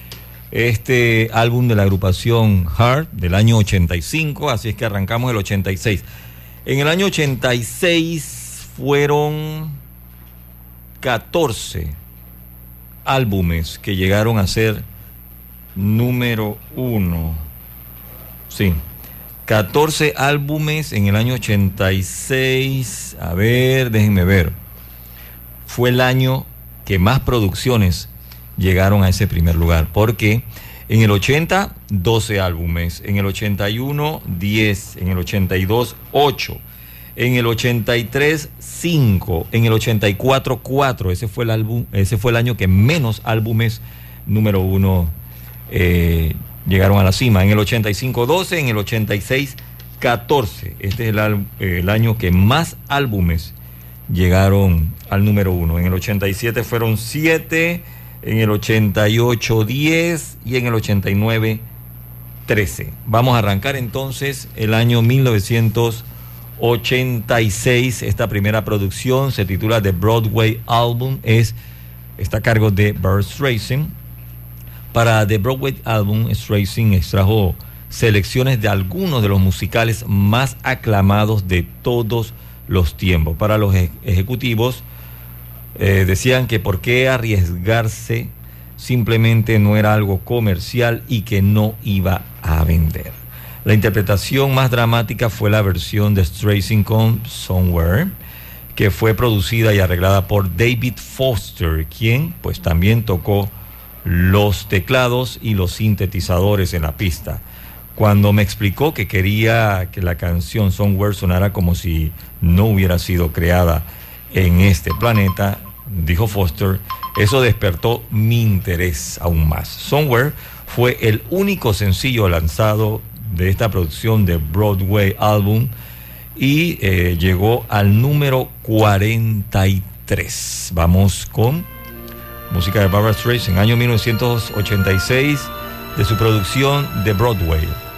este álbum de la agrupación Heart del año 85, así es que arrancamos el 86. En el año 86 fueron 14 álbumes que llegaron a ser número uno. Sí. 14 álbumes en el año 86. A ver, déjenme ver. Fue el año que más producciones llegaron a ese primer lugar. Porque en el 80, 12 álbumes. En el 81, 10. En el 82, 8. En el 83, 5. En el 84, 4. Ese fue el álbum, ese fue el año que menos álbumes número uno eh, llegaron a la cima. En el 85, 12, en el 86, 14. Este es el, al- el año que más álbumes llegaron al número uno. En el 87 fueron 7, en el 88, 10 y en el 89, 13. Vamos a arrancar entonces el año 1986. Esta primera producción se titula The Broadway Album. Es, está a cargo de Burst Racing. Para The Broadway Album, Racing extrajo selecciones de algunos de los musicales más aclamados de todos los tiempos. Para los ej- ejecutivos, eh, decían que por qué arriesgarse simplemente no era algo comercial y que no iba a vender. La interpretación más dramática fue la versión de Stracing con Somewhere, que fue producida y arreglada por David Foster, quien pues también tocó los teclados y los sintetizadores en la pista. Cuando me explicó que quería que la canción Somewhere sonara como si no hubiera sido creada en este planeta, dijo Foster, eso despertó mi interés aún más. Somewhere fue el único sencillo lanzado de esta producción de Broadway Album y eh, llegó al número 43. Vamos con música de Barbara Streisand, año 1986, de su producción de Broadway.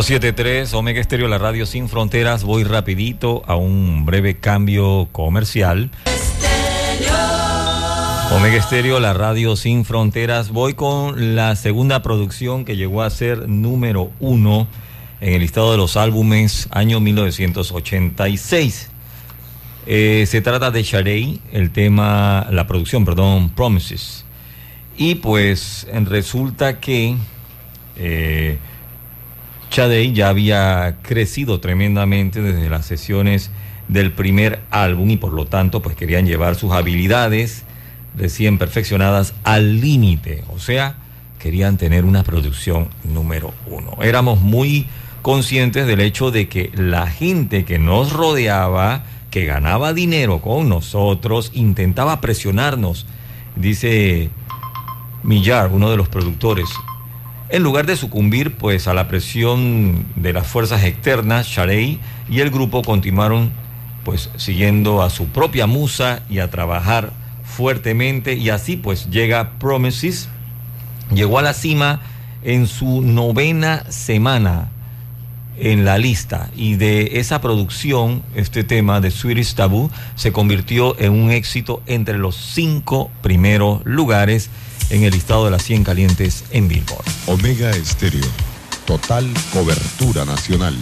107.3 Omega Estéreo, la radio sin fronteras. Voy rapidito a un breve cambio comercial. Omega Estéreo, la radio sin fronteras. Voy con la segunda producción que llegó a ser número uno en el listado de los álbumes año 1986. Eh, se trata de Sharey, el tema, la producción, perdón, Promises. Y pues resulta que eh, Sade ya había crecido tremendamente desde las sesiones del primer álbum y por lo tanto pues querían llevar sus habilidades recién perfeccionadas al límite, o sea, querían tener una producción número uno. Éramos muy conscientes del hecho de que la gente que nos rodeaba, que ganaba dinero con nosotros, intentaba presionarnos, dice Millar, uno de los productores. En lugar de sucumbir pues a la presión de las fuerzas externas, Sharey y el grupo continuaron pues siguiendo a su propia musa y a trabajar fuertemente. Y así pues llega Promises, llegó a la cima en su novena semana en la lista. Y de esa producción, este tema de Swedish Taboo se convirtió en un éxito entre los cinco primeros lugares en el listado de las 100 calientes en Billboard. Omega Estéreo. Total cobertura nacional.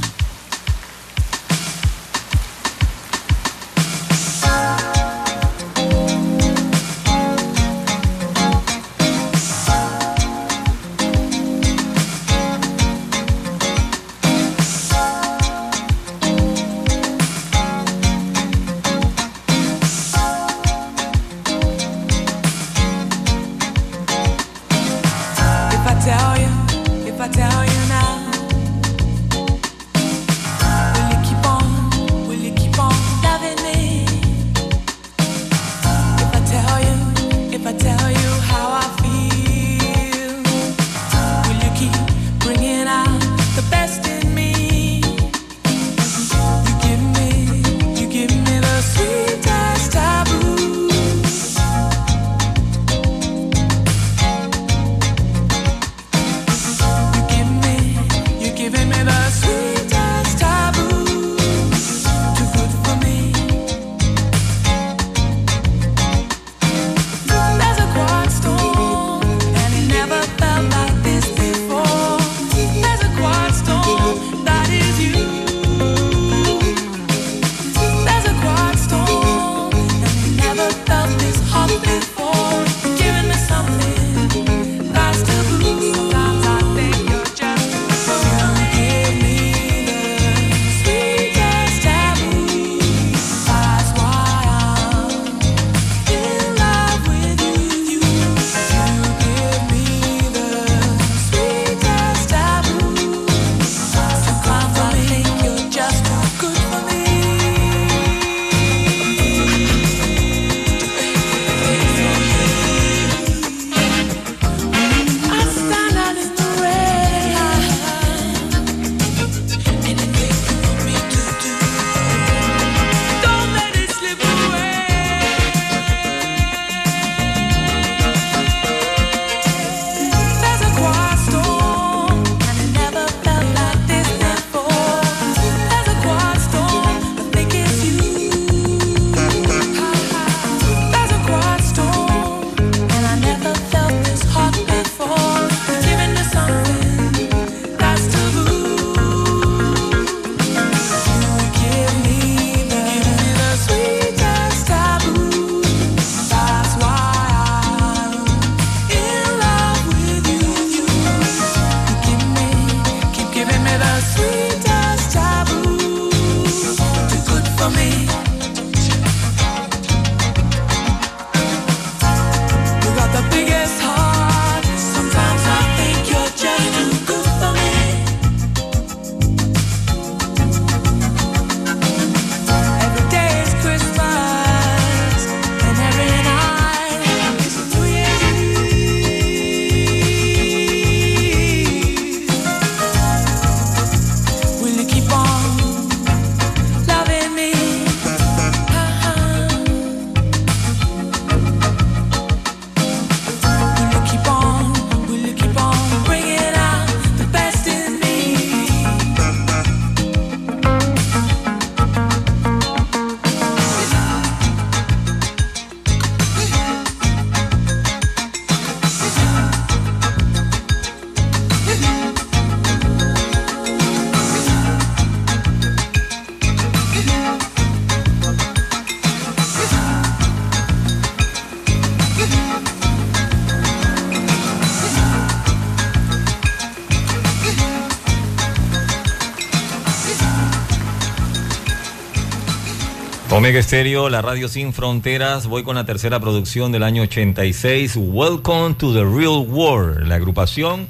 Omega Estéreo, la radio sin fronteras. Voy con la tercera producción del año 86. Welcome to the Real World. La agrupación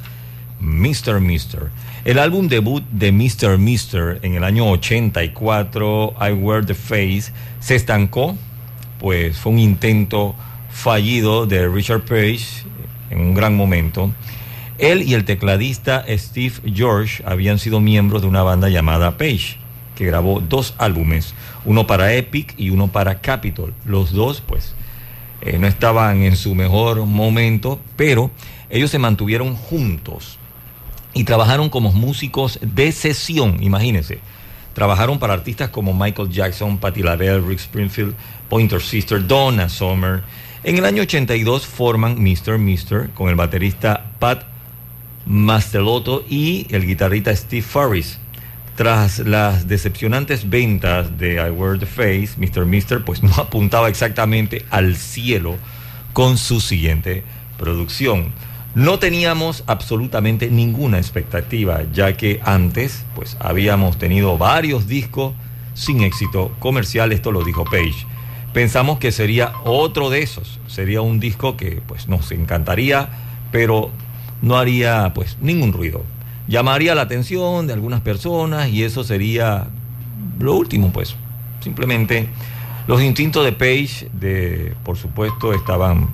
Mr. Mister. El álbum debut de Mr. Mister en el año 84, I Wear the Face, se estancó, pues fue un intento fallido de Richard Page en un gran momento. Él y el tecladista Steve George habían sido miembros de una banda llamada Page, que grabó dos álbumes, uno para Epic y uno para Capitol. Los dos, pues, eh, no estaban en su mejor momento, pero ellos se mantuvieron juntos y trabajaron como músicos de sesión, imagínense. Trabajaron para artistas como Michael Jackson, Patti LaBelle, Rick Springfield, Pointer Sister, Donna Summer. En el año 82 forman Mr. Mister con el baterista Pat Mastelotto y el guitarrista Steve Farris. Tras las decepcionantes ventas de I Wear the Face, Mr. Mister pues no apuntaba exactamente al cielo con su siguiente producción. No teníamos absolutamente ninguna expectativa, ya que antes pues habíamos tenido varios discos sin éxito comercial, esto lo dijo Page. Pensamos que sería otro de esos, sería un disco que pues nos encantaría, pero no haría pues ningún ruido. Llamaría la atención de algunas personas y eso sería lo último pues. Simplemente los instintos de Page de por supuesto estaban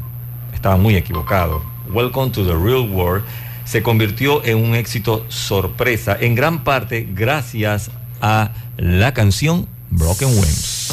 estaban muy equivocados. Welcome to the Real World se convirtió en un éxito sorpresa en gran parte gracias a la canción Broken Wings.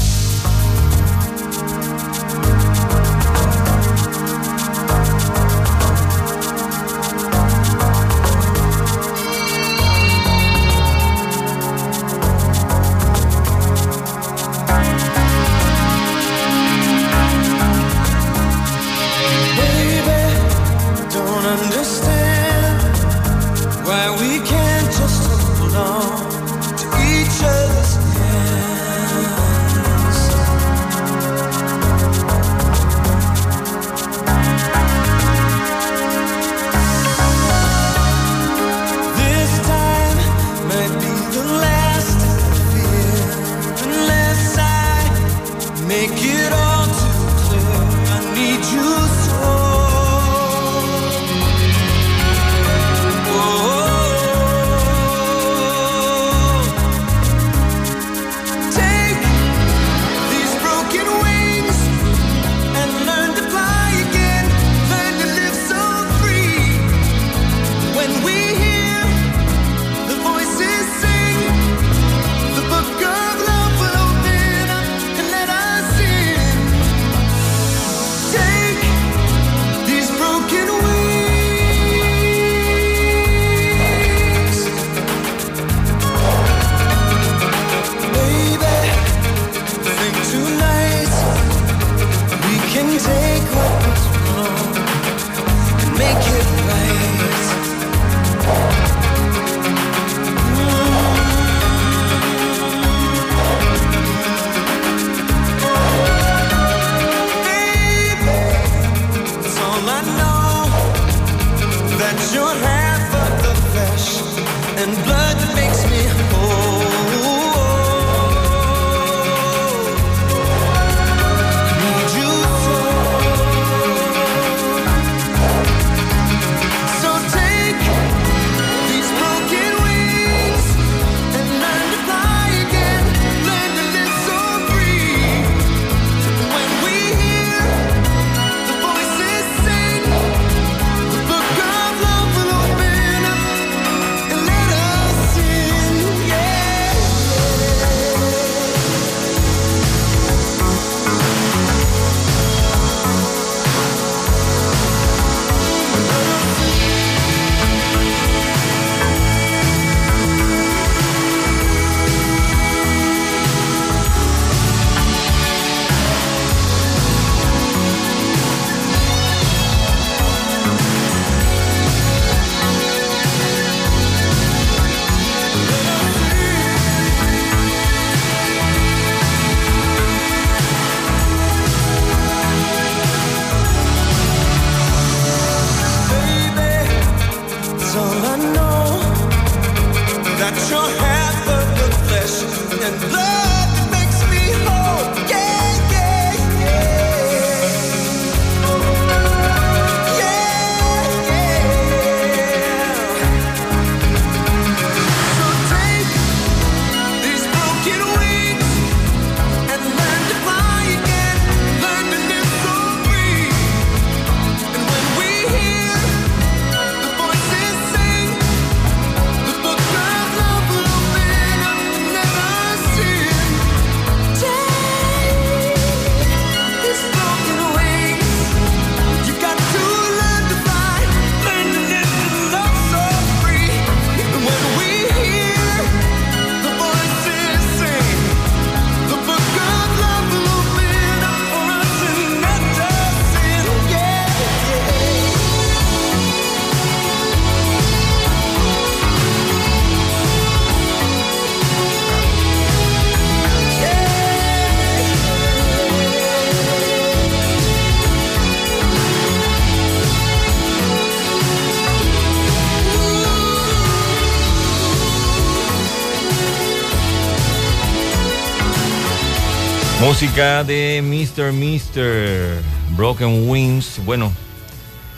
Música de Mr. Mr. Broken Wings. Bueno,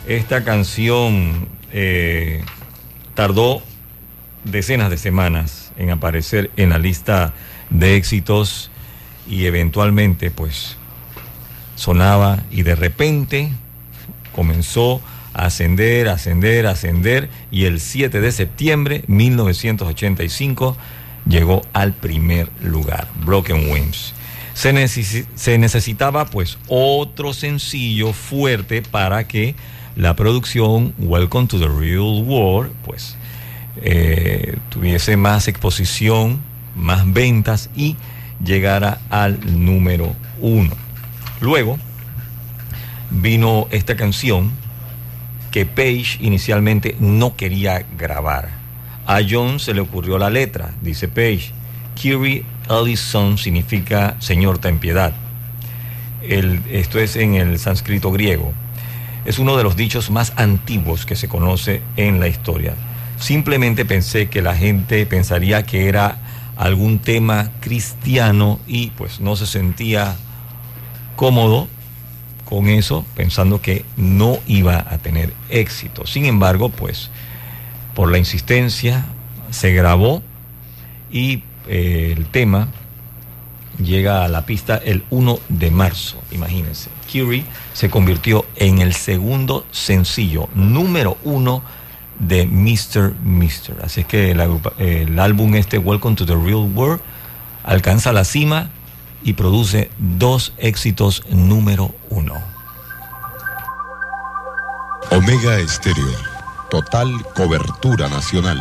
esta canción eh, tardó decenas de semanas en aparecer en la lista de éxitos y eventualmente pues sonaba y de repente comenzó a ascender, ascender, ascender y el 7 de septiembre 1985 llegó al primer lugar, Broken Wings. Se, se necesitaba pues otro sencillo fuerte para que la producción Welcome to the Real World pues eh, tuviese más exposición, más ventas y llegara al número uno. Luego vino esta canción que Page inicialmente no quería grabar. A John se le ocurrió la letra, dice Page. Kiri Ellison significa Señor ten piedad. El- esto es en el sánscrito griego. Es uno de los dichos más antiguos que se conoce en la historia. Simplemente pensé que la gente pensaría que era algún tema cristiano y pues no se sentía cómodo con eso, pensando que no iba a tener éxito. Sin embargo, pues por la insistencia se grabó y eh, el tema llega a la pista el 1 de marzo, imagínense. Curie se convirtió en el segundo sencillo número uno de Mr. Mister. Así es que el, el álbum este, Welcome to the Real World, alcanza la cima y produce dos éxitos número uno. Omega Estéreo. Total cobertura nacional.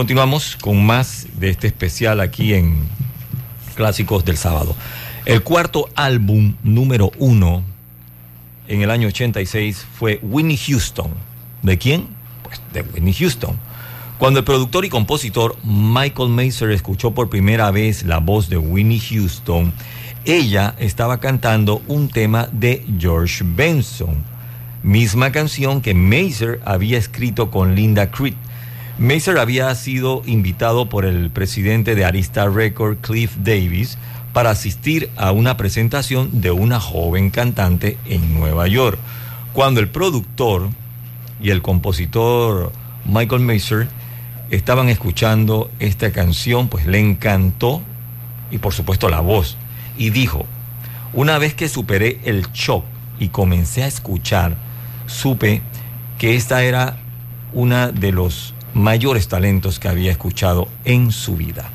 Continuamos con más de este especial aquí en Clásicos del Sábado. El cuarto álbum número uno en el año 86 fue Whitney Houston. ¿De quién? Pues de Whitney Houston. Cuando el productor y compositor Michael Mazer escuchó por primera vez la voz de Whitney Houston, ella estaba cantando un tema de George Benson, misma canción que Mazer había escrito con Linda Creed. Mazer había sido invitado por el presidente de Arista Record, Cliff Davis, para asistir a una presentación de una joven cantante en Nueva York. Cuando el productor y el compositor Michael Mazer estaban escuchando esta canción, pues le encantó y por supuesto la voz. Y dijo, una vez que superé el shock y comencé a escuchar, supe que esta era una de los mayores talentos que había escuchado en su vida.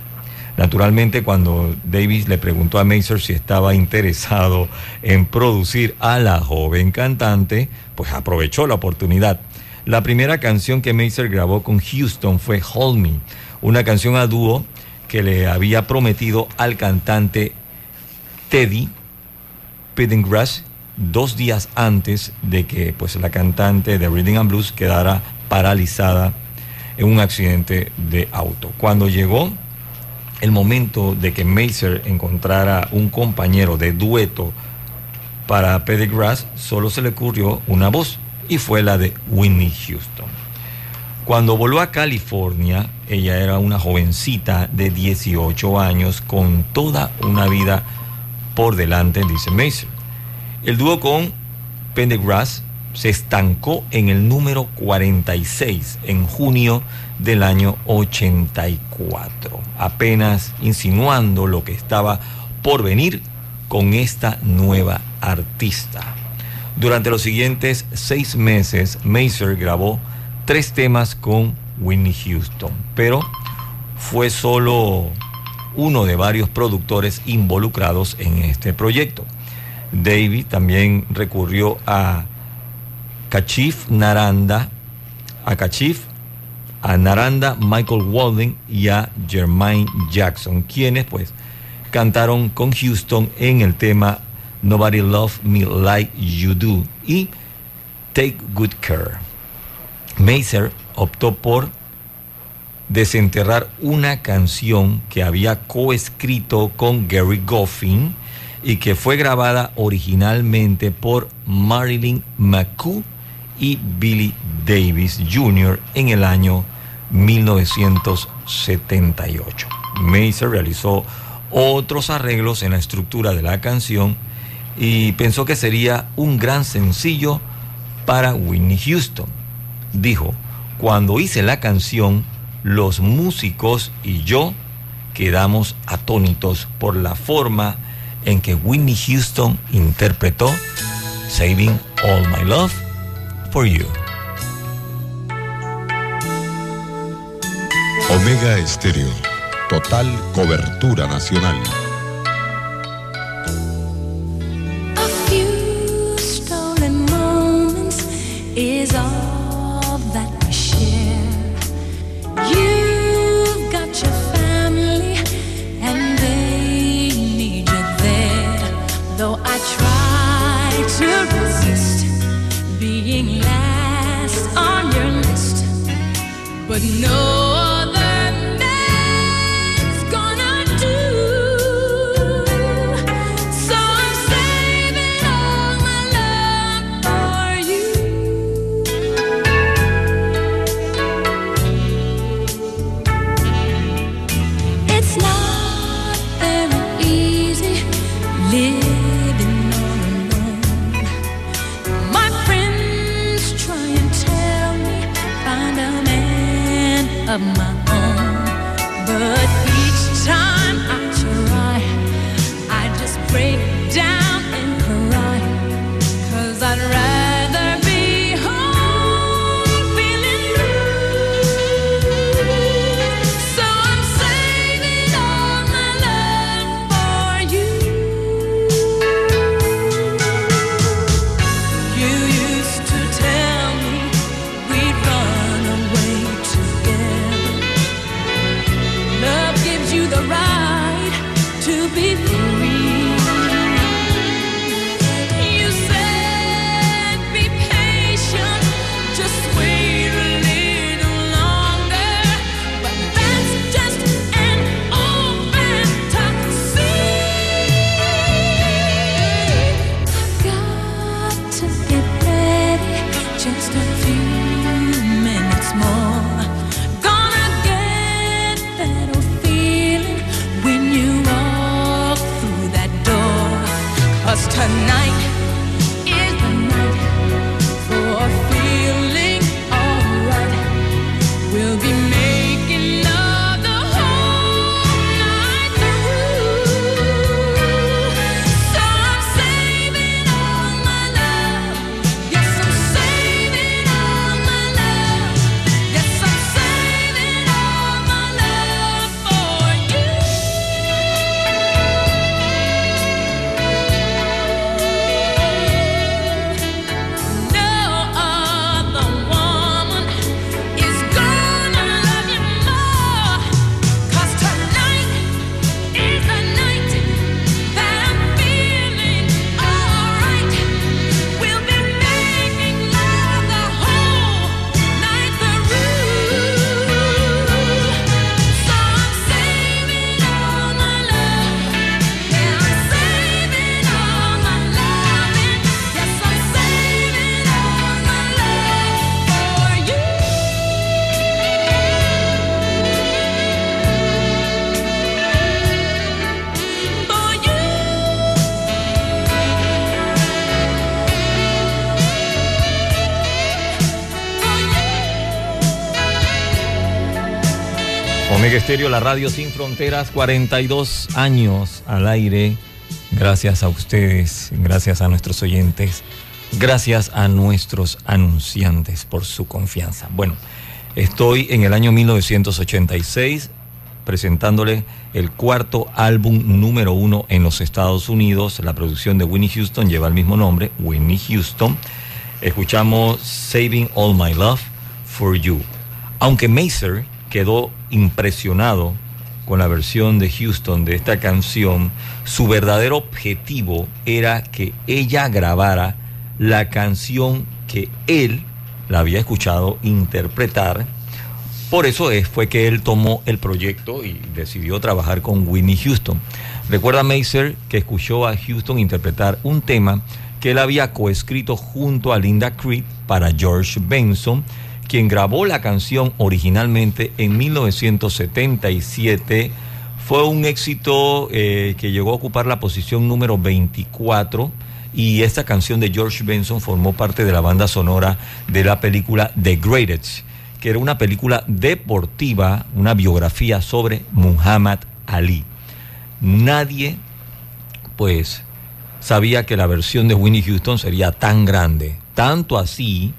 Naturalmente, cuando Davis le preguntó a Mazer si estaba interesado en producir a la joven cantante, pues aprovechó la oportunidad. La primera canción que Mazer grabó con Houston fue Hold Me, una canción a dúo que le había prometido al cantante Teddy Pendergrass dos días antes de que pues, la cantante de Reading and Blues quedara paralizada en un accidente de auto. Cuando llegó el momento de que Mazer encontrara un compañero de dueto para Pendergrass, solo se le ocurrió una voz y fue la de Whitney Houston. Cuando volvió a California, ella era una jovencita de 18 años con toda una vida por delante, dice Mason. El dúo con Pendergrass se estancó en el número 46 en junio del año 84, apenas insinuando lo que estaba por venir con esta nueva artista. Durante los siguientes seis meses, Mazer grabó tres temas con Whitney Houston, pero fue solo uno de varios productores involucrados en este proyecto. David también recurrió a Kachif Naranda, a a Naranda, Michael Walden y a Jermaine Jackson, quienes pues cantaron con Houston en el tema Nobody Love Me Like You Do y Take Good Care. Mazer optó por desenterrar una canción que había coescrito con Gary Goffin y que fue grabada originalmente por Marilyn McCoo y Billy Davis Jr. en el año 1978. Mazer realizó otros arreglos en la estructura de la canción y pensó que sería un gran sencillo para Whitney Houston. Dijo, cuando hice la canción, los músicos y yo quedamos atónitos por la forma en que Whitney Houston interpretó Saving All My Love for You. Omega Estéreo. Total cobertura nacional. know La radio sin fronteras, 42 años al aire. Gracias a ustedes, gracias a nuestros oyentes, gracias a nuestros anunciantes por su confianza. Bueno, estoy en el año 1986 presentándole el cuarto álbum número uno en los Estados Unidos. La producción de Winnie Houston lleva el mismo nombre, Winnie Houston. Escuchamos Saving All My Love for You. Aunque Mazer quedó impresionado con la versión de Houston de esta canción, su verdadero objetivo era que ella grabara la canción que él la había escuchado interpretar. Por eso es, fue que él tomó el proyecto y decidió trabajar con Whitney Houston. Recuerda Mazer que escuchó a Houston interpretar un tema que él había coescrito junto a Linda Creed para George Benson, quien grabó la canción originalmente en 1977. Fue un éxito eh, que llegó a ocupar la posición número 24 y esta canción de George Benson formó parte de la banda sonora de la película The Greatest, que era una película deportiva, una biografía sobre Muhammad Ali. Nadie, pues, sabía que la versión de Winnie Houston sería tan grande, tanto así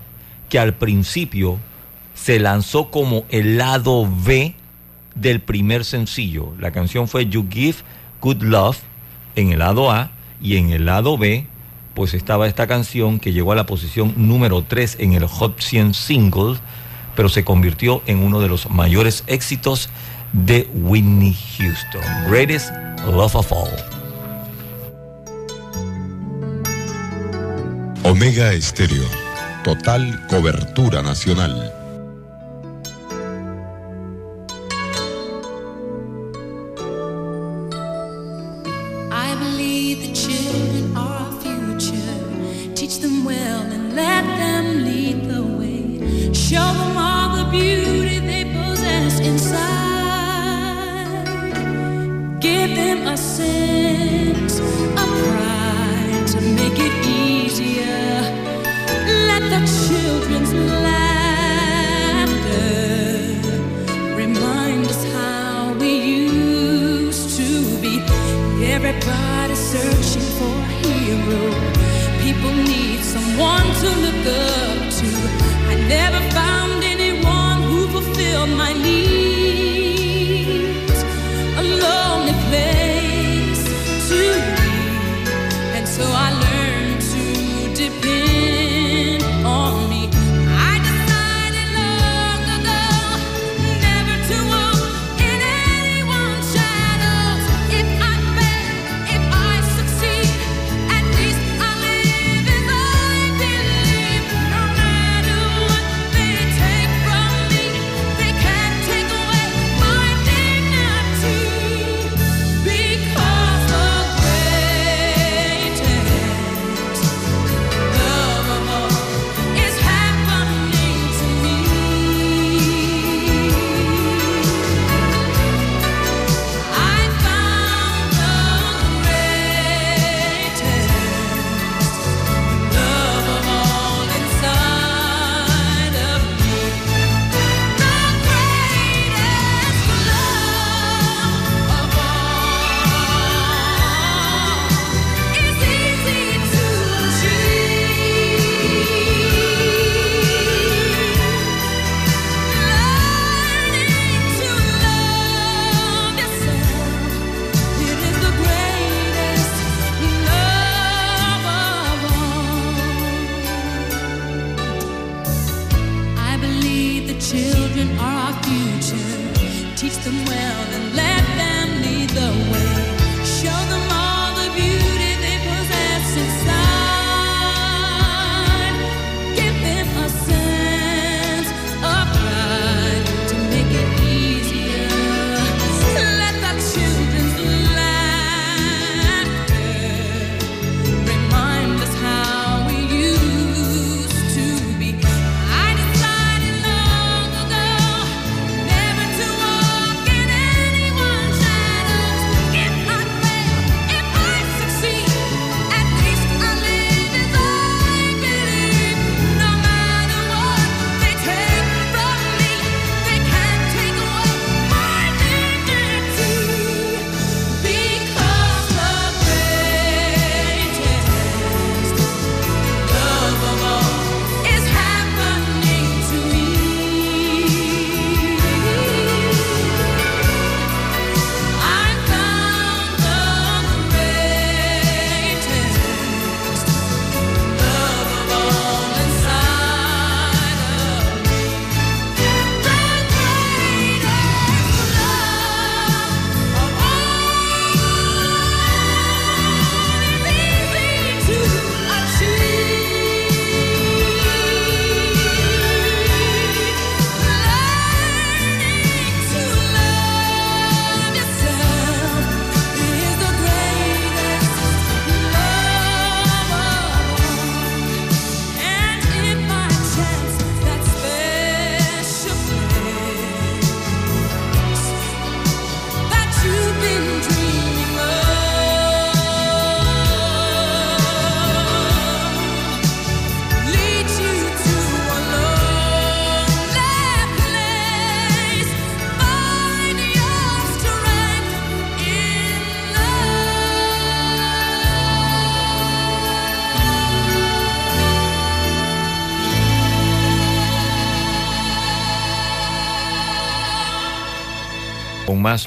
que al principio se lanzó como el lado B del primer sencillo. La canción fue You Give Good Love en el lado A y en el lado B pues estaba esta canción que llegó a la posición número 3 en el Hot 100 Singles, pero se convirtió en uno de los mayores éxitos de Whitney Houston. Greatest Love of All. Omega Estéreo. Total cobertura nacional.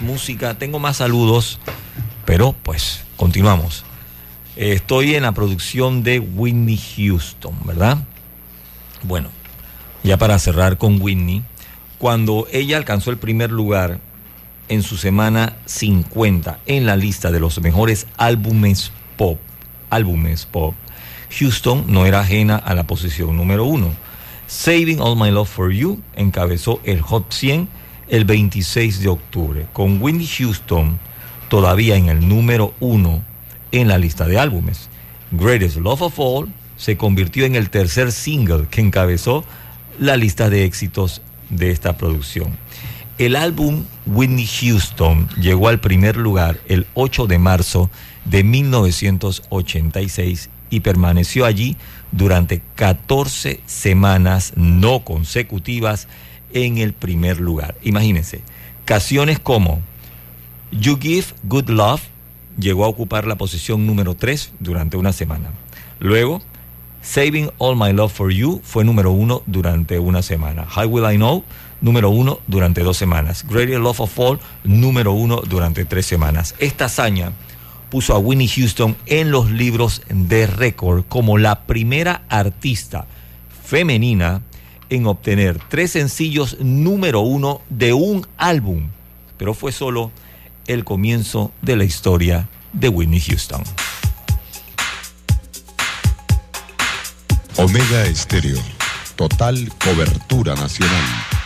Música. Tengo más saludos, pero pues continuamos. Eh, Estoy en la producción de Whitney Houston, ¿verdad? Bueno, ya para cerrar con Whitney, cuando ella alcanzó el primer lugar en su semana 50 en la lista de los mejores álbumes pop, álbumes pop, Houston no era ajena a la posición número uno. Saving All My Love for You encabezó el Hot 100 el 26 de octubre, con Whitney Houston todavía en el número uno en la lista de álbumes. Greatest Love of All se convirtió en el tercer single que encabezó la lista de éxitos de esta producción. El álbum Whitney Houston llegó al primer lugar el 8 de marzo de 1986 y permaneció allí durante 14 semanas no consecutivas en el primer lugar. Imagínense, canciones como You Give Good Love llegó a ocupar la posición número 3 durante una semana. Luego, Saving All My Love for You fue número 1 durante una semana. How Will I Know, número 1 durante dos semanas. Greater Love of All, número 1 durante tres semanas. Esta hazaña puso a Winnie Houston en los libros de récord como la primera artista femenina en obtener tres sencillos número uno de un álbum, pero fue solo el comienzo de la historia de Whitney Houston. Omega Estéreo. Total cobertura nacional.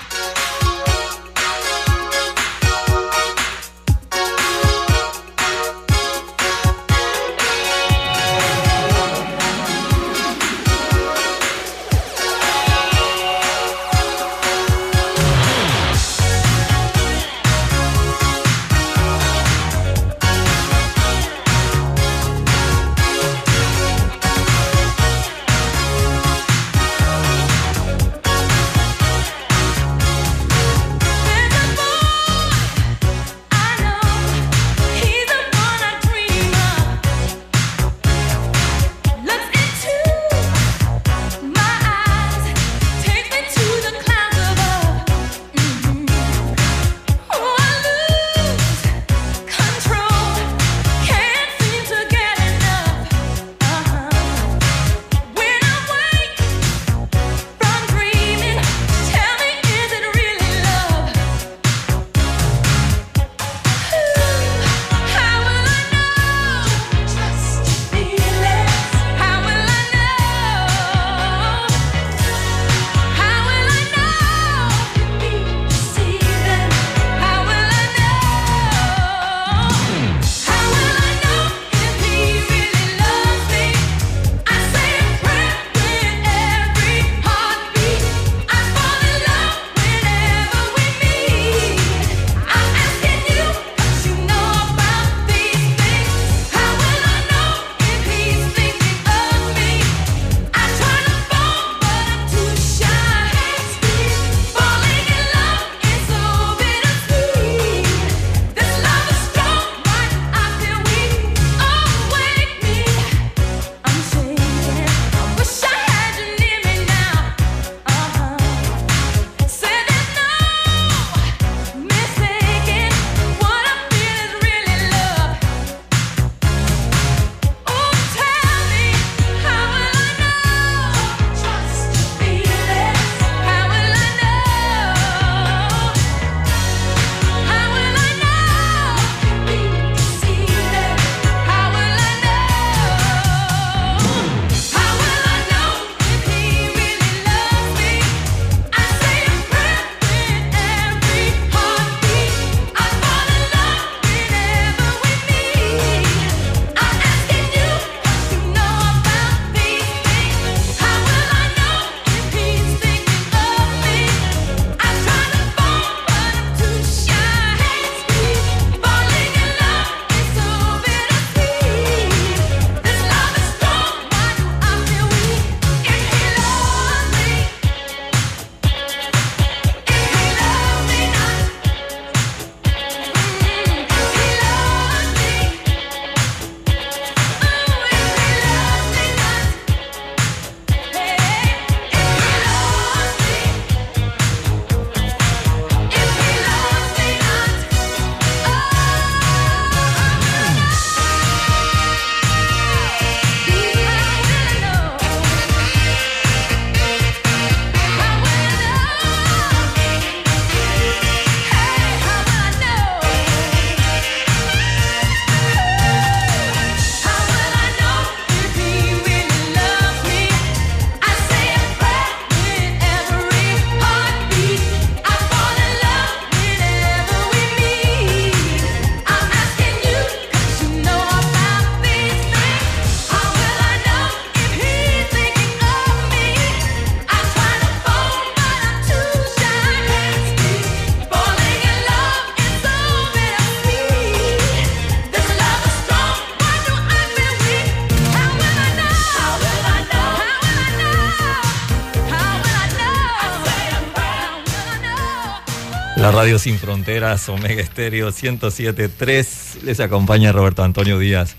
Radio Sin Fronteras, Omega Estéreo 107.3. Les acompaña Roberto Antonio Díaz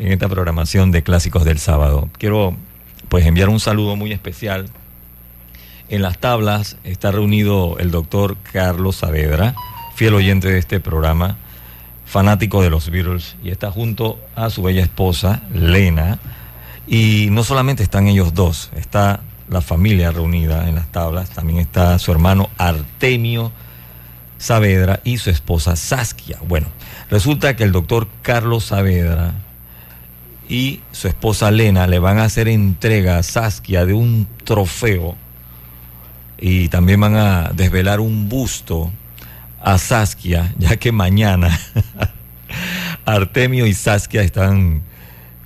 en esta programación de Clásicos del Sábado. Quiero pues enviar un saludo muy especial. En las tablas está reunido el doctor Carlos Saavedra, fiel oyente de este programa, fanático de los Beatles, y está junto a su bella esposa, Lena. Y no solamente están ellos dos, está la familia reunida en las tablas, también está su hermano Artemio Saavedra y su esposa Saskia. Bueno, resulta que el doctor Carlos Saavedra y su esposa Lena le van a hacer entrega a Saskia de un trofeo y también van a desvelar un busto a Saskia, ya que mañana Artemio y Saskia están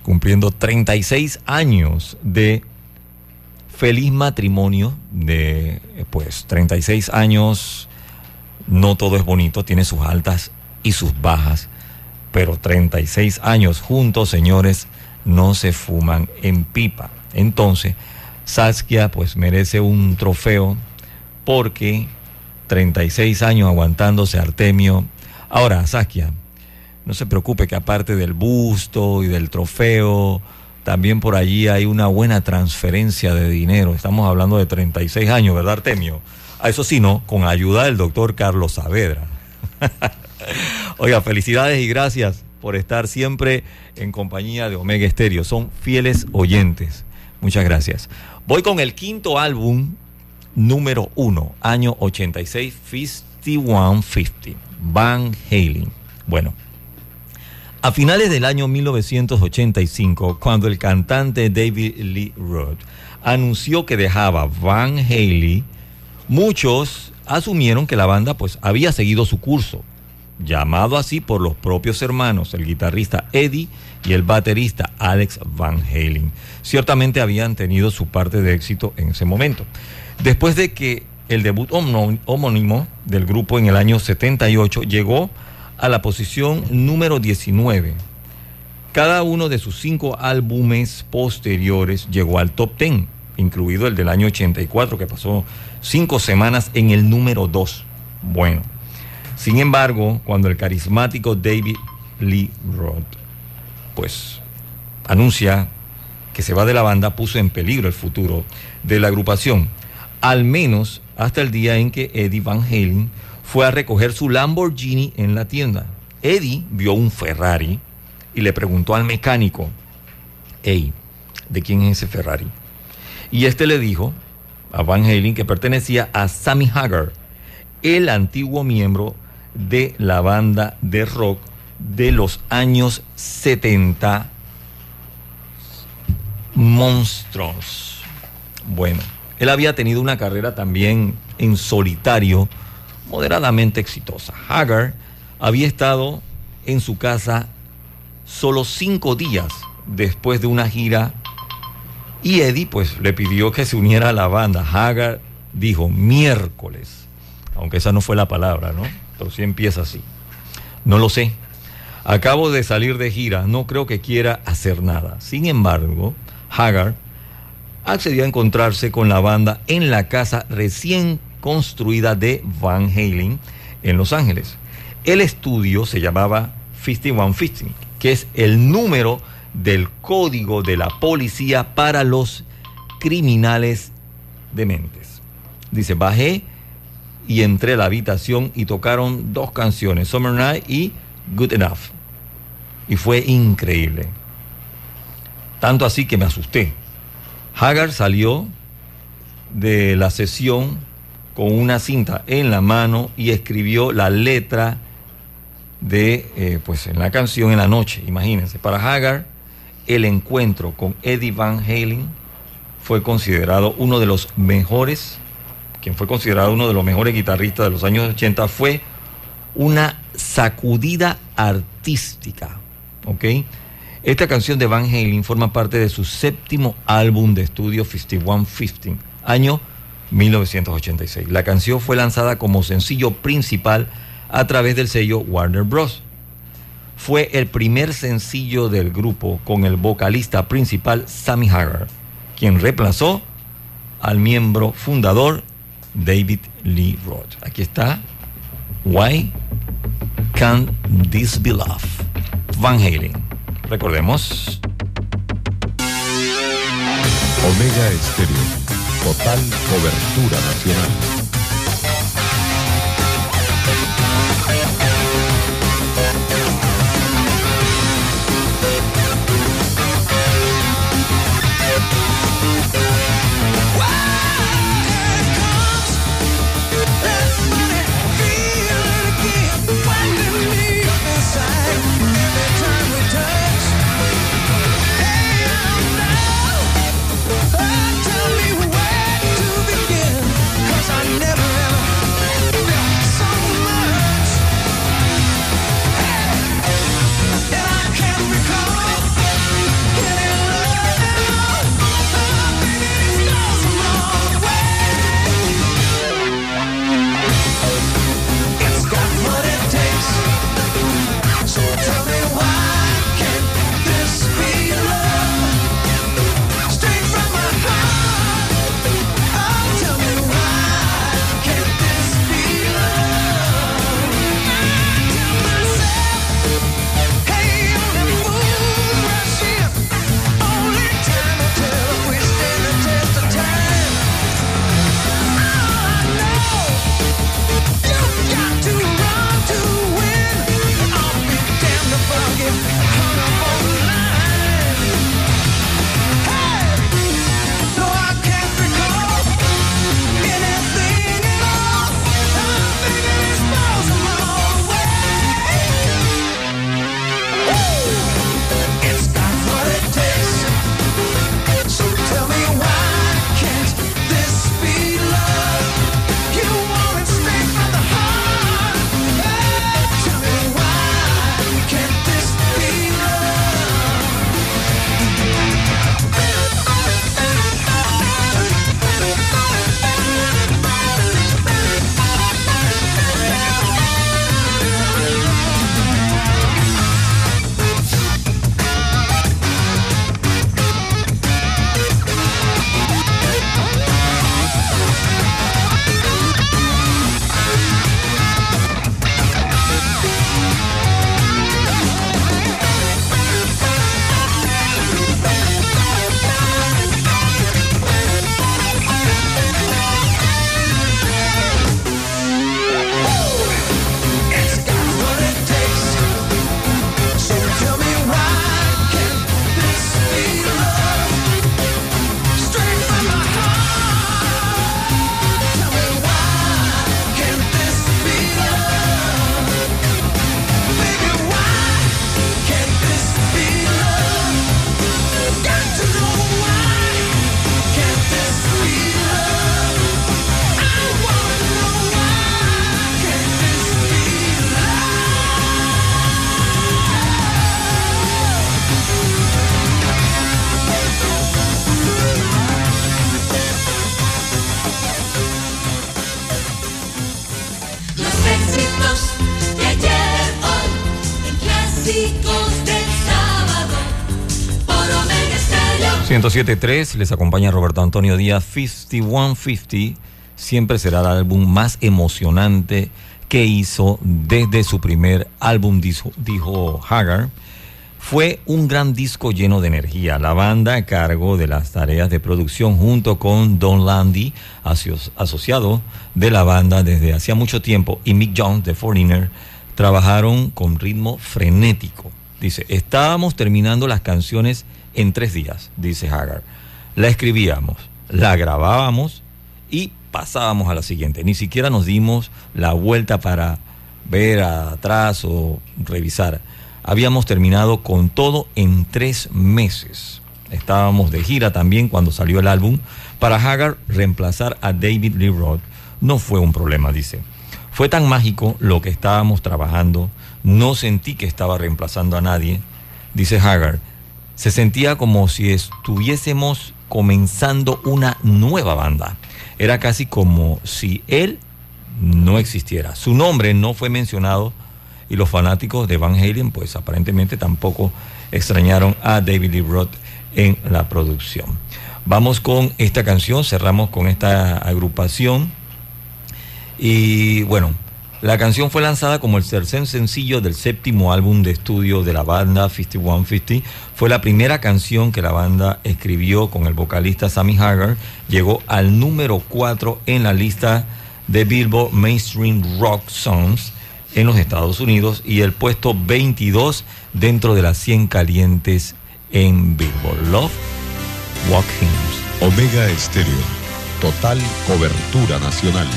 cumpliendo 36 años de feliz matrimonio de pues 36 años. No todo es bonito, tiene sus altas y sus bajas, pero 36 años juntos, señores, no se fuman en pipa. Entonces, Saskia pues merece un trofeo porque 36 años aguantándose Artemio. Ahora, Saskia, no se preocupe que aparte del busto y del trofeo, también por allí hay una buena transferencia de dinero. Estamos hablando de 36 años, ¿verdad, Artemio? A eso sí, no, con ayuda del doctor Carlos Saavedra. Oiga, felicidades y gracias por estar siempre en compañía de Omega Estéreo. Son fieles oyentes. Muchas gracias. Voy con el quinto álbum número uno, año 86, 5150, Van Halen. Bueno, a finales del año 1985, cuando el cantante David Lee Roth anunció que dejaba Van Halen, muchos asumieron que la banda pues había seguido su curso, llamado así por los propios hermanos, el guitarrista Eddie y el baterista Alex Van Halen. Ciertamente habían tenido su parte de éxito en ese momento. Después de que el debut homó- homónimo del grupo en el año 78 llegó a la posición número 19. Cada uno de sus cinco álbumes posteriores llegó al top 10, incluido el del año 84, que pasó cinco semanas en el número 2. Bueno, sin embargo, cuando el carismático David Lee Roth, pues, anuncia que se va de la banda, puso en peligro el futuro de la agrupación, al menos hasta el día en que Eddie Van Halen fue a recoger su Lamborghini en la tienda. Eddie vio un Ferrari y le preguntó al mecánico, hey, ¿de quién es ese Ferrari? Y este le dijo a Van Halen que pertenecía a Sammy Hagar, el antiguo miembro de la banda de rock de los años 70, Monstros. Bueno, él había tenido una carrera también en solitario moderadamente exitosa. Hagar había estado en su casa solo cinco días después de una gira y Eddie pues le pidió que se uniera a la banda. Hagar dijo miércoles, aunque esa no fue la palabra, ¿no? Pero sí empieza así. No lo sé. Acabo de salir de gira, no creo que quiera hacer nada. Sin embargo, Hagar accedió a encontrarse con la banda en la casa recién construida de Van Halen en Los Ángeles. El estudio se llamaba 5150, que es el número del código de la policía para los criminales dementes. Dice, bajé y entré a la habitación y tocaron dos canciones, Summer Night y Good Enough. Y fue increíble. Tanto así que me asusté. Hagar salió de la sesión con una cinta en la mano y escribió la letra de, eh, pues en la canción en la noche. Imagínense, para Hagar, el encuentro con Eddie Van Halen fue considerado uno de los mejores, quien fue considerado uno de los mejores guitarristas de los años 80, fue una sacudida artística. ¿Ok? Esta canción de Van Halen forma parte de su séptimo álbum de estudio 5150, año 1986. La canción fue lanzada como sencillo principal a través del sello Warner Bros. Fue el primer sencillo del grupo con el vocalista principal Sammy Hagar, quien reemplazó al miembro fundador David Lee Roth. Aquí está Why Can't This Be Love? Van Halen. Recordemos. Omega Estéreo. Total cobertura nacional. 107.3 les acompaña Roberto Antonio Díaz. 5150 siempre será el álbum más emocionante que hizo desde su primer álbum, dijo, dijo Hagar. Fue un gran disco lleno de energía. La banda a cargo de las tareas de producción junto con Don Landy, aso- asociado de la banda desde hacía mucho tiempo, y Mick Jones de Foreigner, trabajaron con ritmo frenético. Dice, estábamos terminando las canciones en tres días, dice Hagar. La escribíamos, la grabábamos y pasábamos a la siguiente. Ni siquiera nos dimos la vuelta para ver atrás o revisar. Habíamos terminado con todo en tres meses. Estábamos de gira también cuando salió el álbum. Para Hagar, reemplazar a David Lee Roth no fue un problema, dice. Fue tan mágico lo que estábamos trabajando, no sentí que estaba reemplazando a nadie, dice Hagar. Se sentía como si estuviésemos comenzando una nueva banda. Era casi como si él no existiera. Su nombre no fue mencionado y los fanáticos de Van Halen pues aparentemente tampoco extrañaron a David Lee Roth en la producción. Vamos con esta canción, cerramos con esta agrupación y bueno, La canción fue lanzada como el tercer sencillo del séptimo álbum de estudio de la banda 5150. Fue la primera canción que la banda escribió con el vocalista Sammy Hagar. Llegó al número 4 en la lista de Billboard Mainstream Rock Songs en los Estados Unidos y el puesto 22 dentro de las 100 calientes en Billboard. Love Walk Hymns. Omega Estéreo. Total cobertura nacional.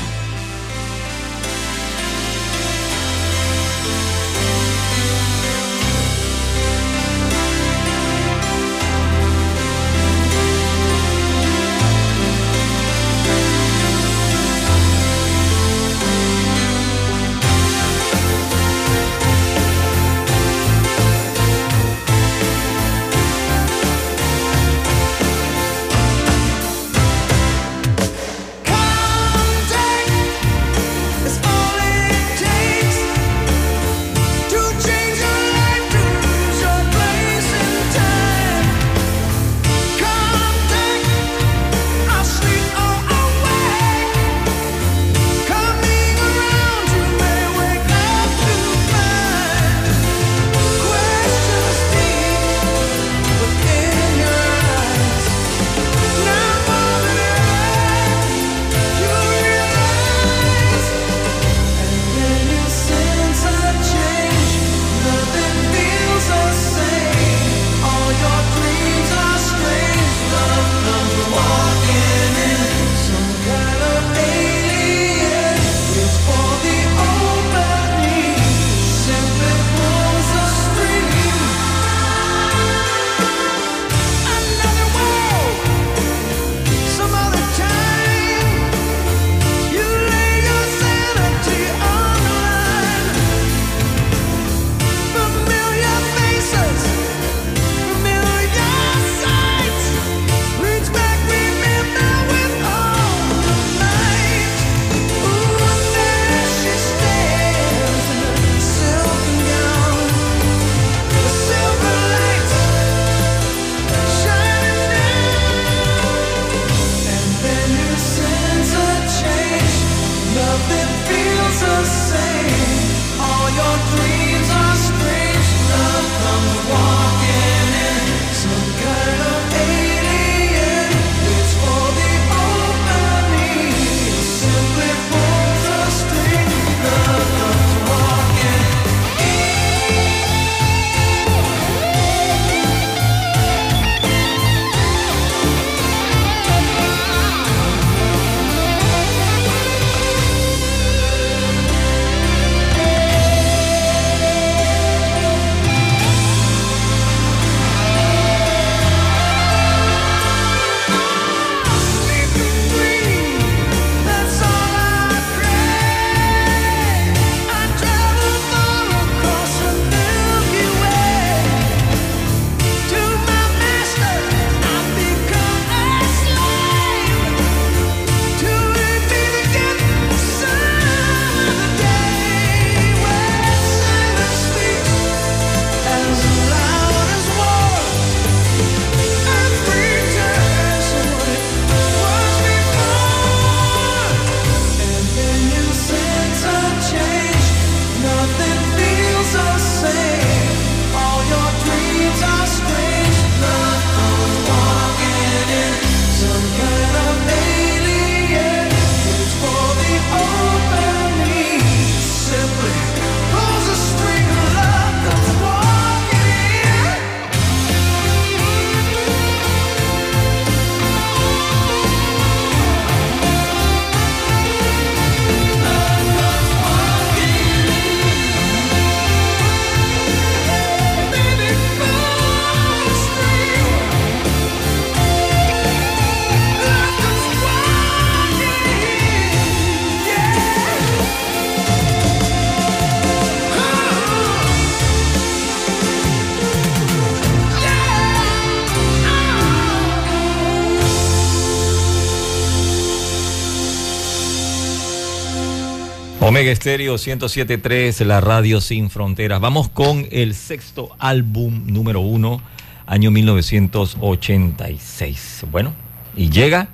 Estéreo 107.3, la radio sin fronteras. Vamos con el sexto álbum número uno, año 1986. Bueno, y llega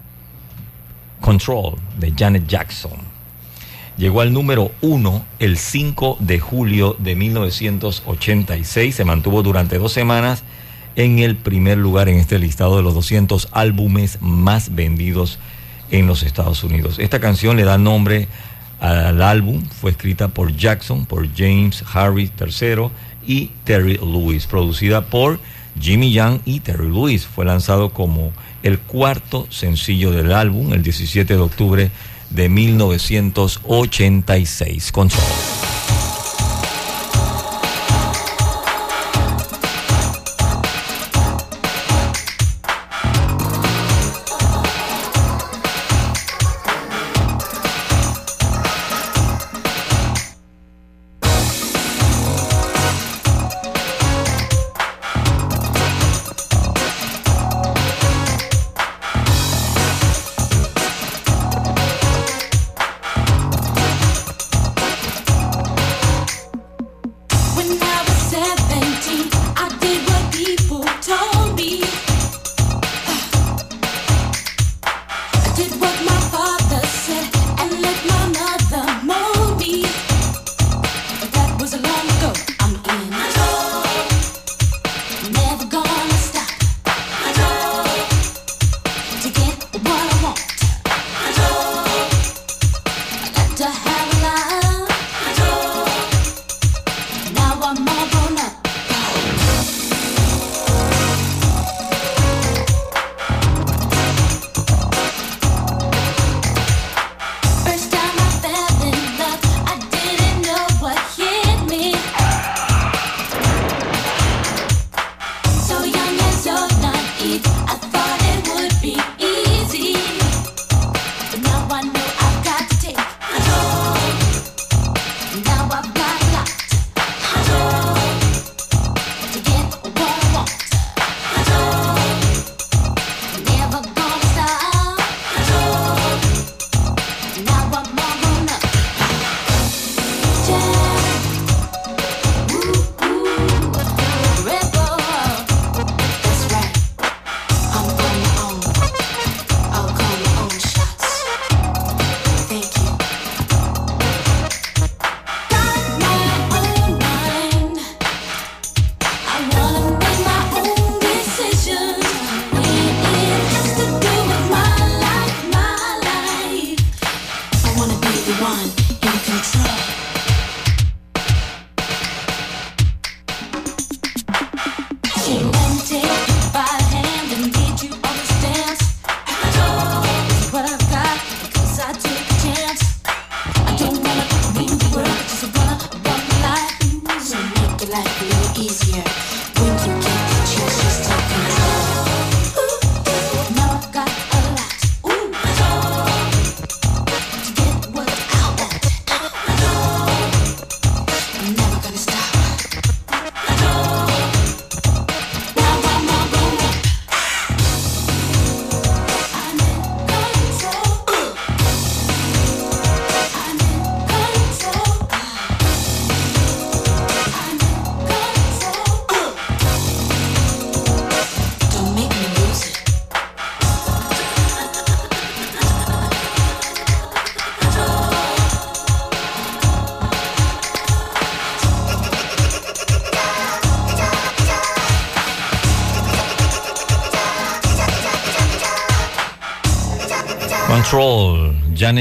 Control de Janet Jackson. llegó al número uno el 5 de julio de 1986. Se mantuvo durante dos semanas en el primer lugar en este listado de los 200 álbumes más vendidos en los Estados Unidos. Esta canción le da nombre al álbum, fue escrita por Jackson, por James Harris III y Terry Lewis, producida por Jimmy Young y Terry Lewis. Fue lanzado como el cuarto sencillo del álbum el 17 de octubre de 1986. Control.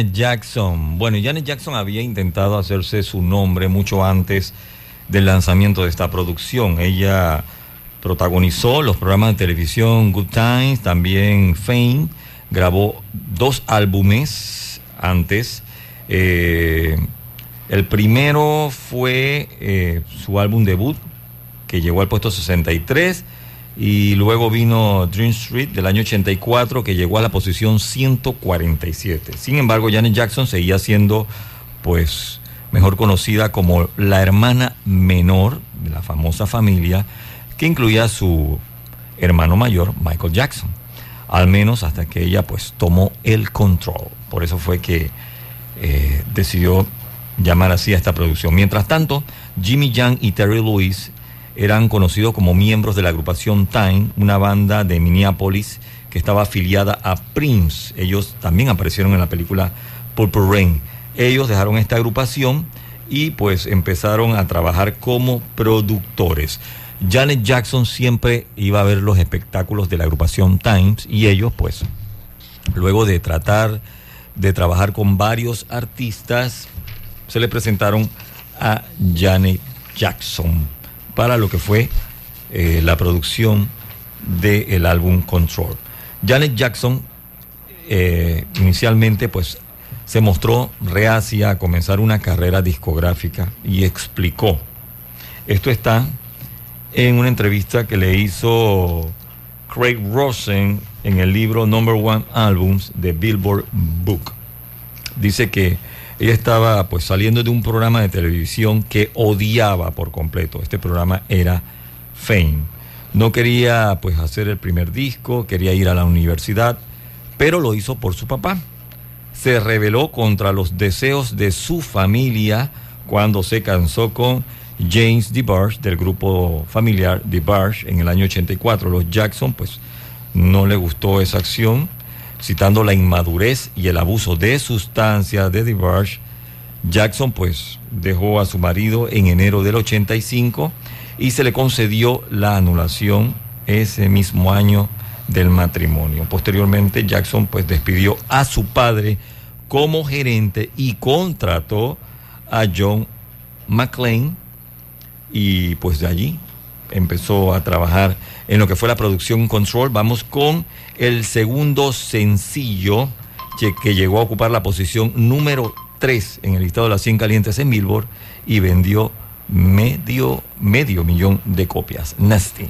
Jackson. Bueno, Janet Jackson había intentado hacerse su nombre mucho antes del lanzamiento de esta producción. Ella protagonizó los programas de televisión Good Times, también Fame, grabó dos álbumes antes. Eh, el primero fue eh, su álbum debut, que llegó al puesto 63 y luego vino Dream Street del año 84 que llegó a la posición 147. Sin embargo, Janet Jackson seguía siendo pues mejor conocida como la hermana menor de la famosa familia que incluía a su hermano mayor Michael Jackson. Al menos hasta que ella pues tomó el control. Por eso fue que eh, decidió llamar así a esta producción. Mientras tanto, Jimmy Young y Terry Lewis eran conocidos como miembros de la agrupación Time, una banda de Minneapolis que estaba afiliada a Prince. Ellos también aparecieron en la película Purple Rain ellos dejaron esta agrupación y pues empezaron a trabajar como productores. Janet Jackson siempre iba a ver los espectáculos de la agrupación Times y ellos pues luego de tratar de trabajar con varios artistas se le presentaron a Janet Jackson para lo que fue eh, la producción del álbum Control. Janet Jackson eh, inicialmente pues se mostró reacia a comenzar una carrera discográfica y explicó. Esto está en una entrevista que le hizo Craig Rosen en el libro Number One Albums de Billboard Book. Dice que ella estaba pues saliendo de un programa de televisión que odiaba por completo. Este programa era Fame. No quería pues hacer el primer disco, quería ir a la universidad, pero lo hizo por su papá. Se rebeló contra los deseos de su familia cuando se cansó con James DeBarge del grupo familiar DeBarge en el año 84. Los Jackson pues no le gustó esa acción, citando la inmadurez y el abuso de sustancias de DeBarge. Jackson pues dejó a su marido en enero del 85 y se le concedió la anulación ese mismo año del matrimonio. Posteriormente Jackson pues despidió a su padre como gerente y contrató a John McClane y pues de allí empezó a trabajar en lo que fue la producción Control. Vamos con el segundo sencillo que, que llegó a ocupar la posición número 3 en el listado de las 100 calientes en Billboard y vendió medio, medio millón de copias. Nasty.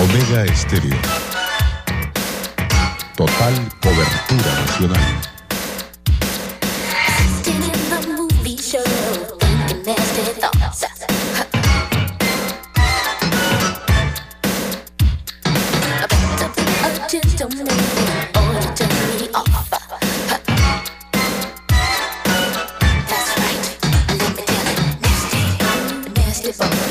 Omega Estéreo. Total cobertura nacional. That's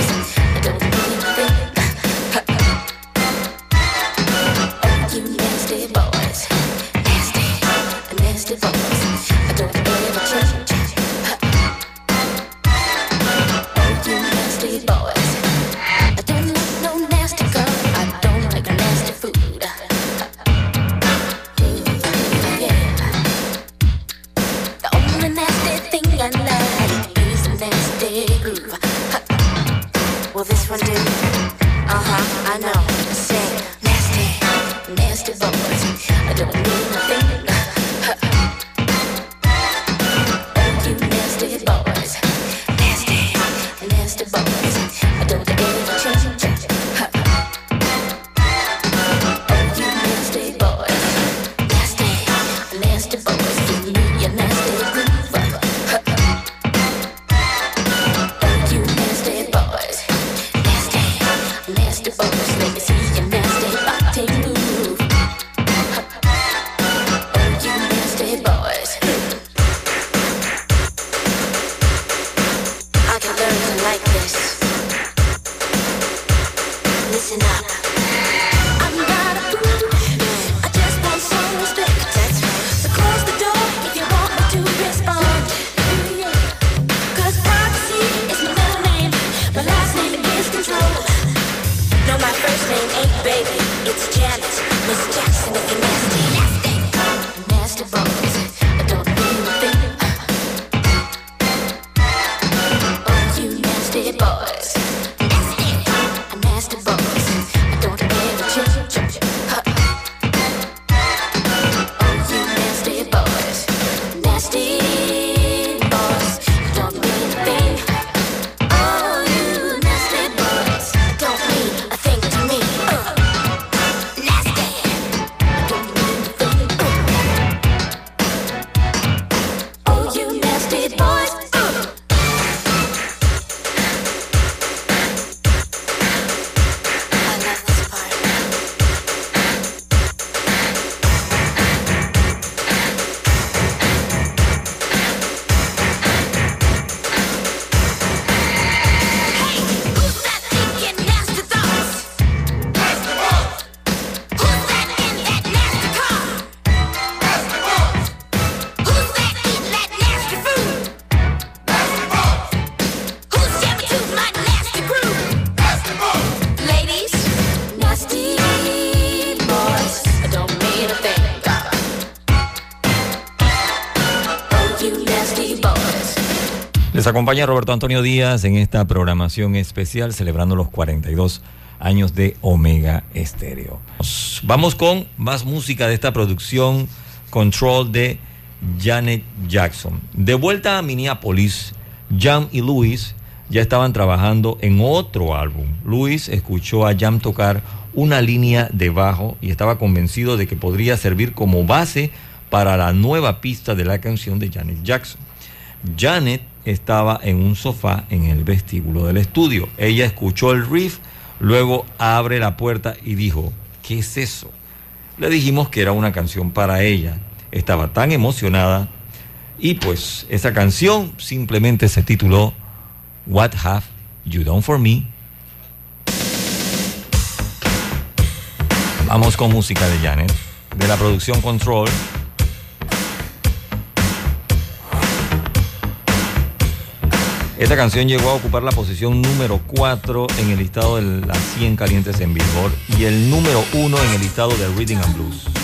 acompaña Roberto Antonio Díaz en esta programación especial celebrando los 42 años de Omega Estéreo. Vamos con más música de esta producción Control de Janet Jackson. De vuelta a Minneapolis, Jam y Luis ya estaban trabajando en otro álbum. Luis escuchó a Jam tocar una línea de bajo y estaba convencido de que podría servir como base para la nueva pista de la canción de Janet Jackson. Janet estaba en un sofá en el vestíbulo del estudio. Ella escuchó el riff, luego abre la puerta y dijo, ¿qué es eso? Le dijimos que era una canción para ella. Estaba tan emocionada y pues esa canción simplemente se tituló What Have You Done For Me. Vamos con música de Janet, de la producción Control. Esta canción llegó a ocupar la posición número 4 en el listado de las 100 calientes en Billboard y el número 1 en el listado de Reading and Blues.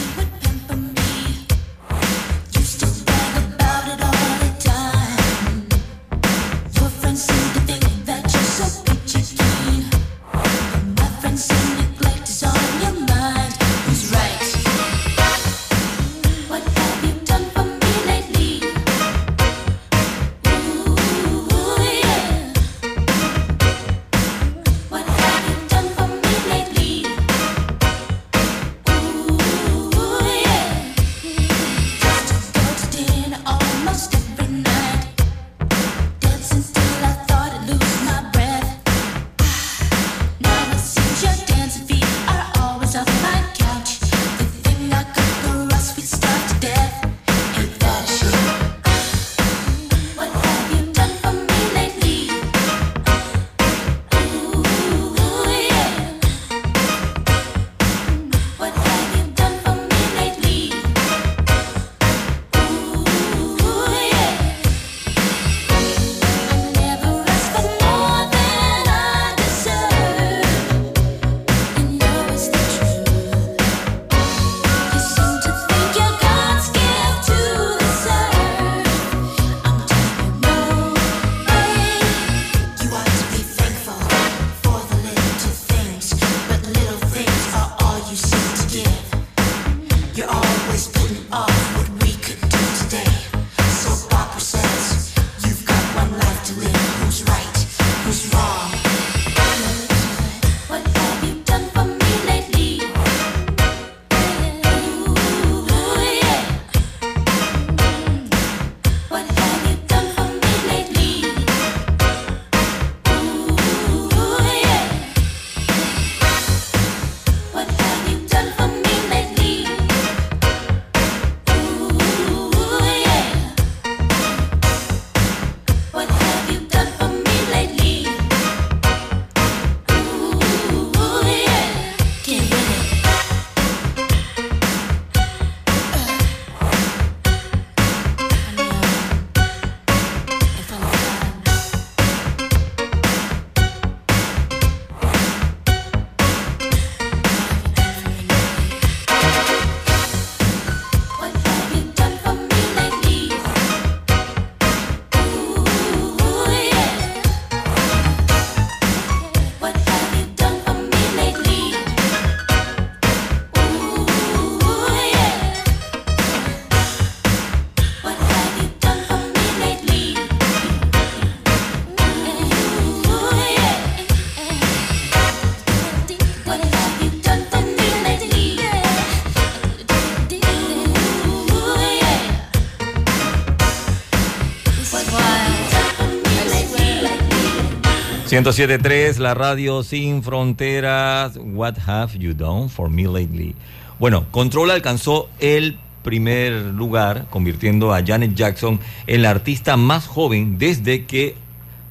107.3, la radio sin fronteras. What have you done for me lately? Bueno, Control alcanzó el primer lugar, convirtiendo a Janet Jackson en la artista más joven desde que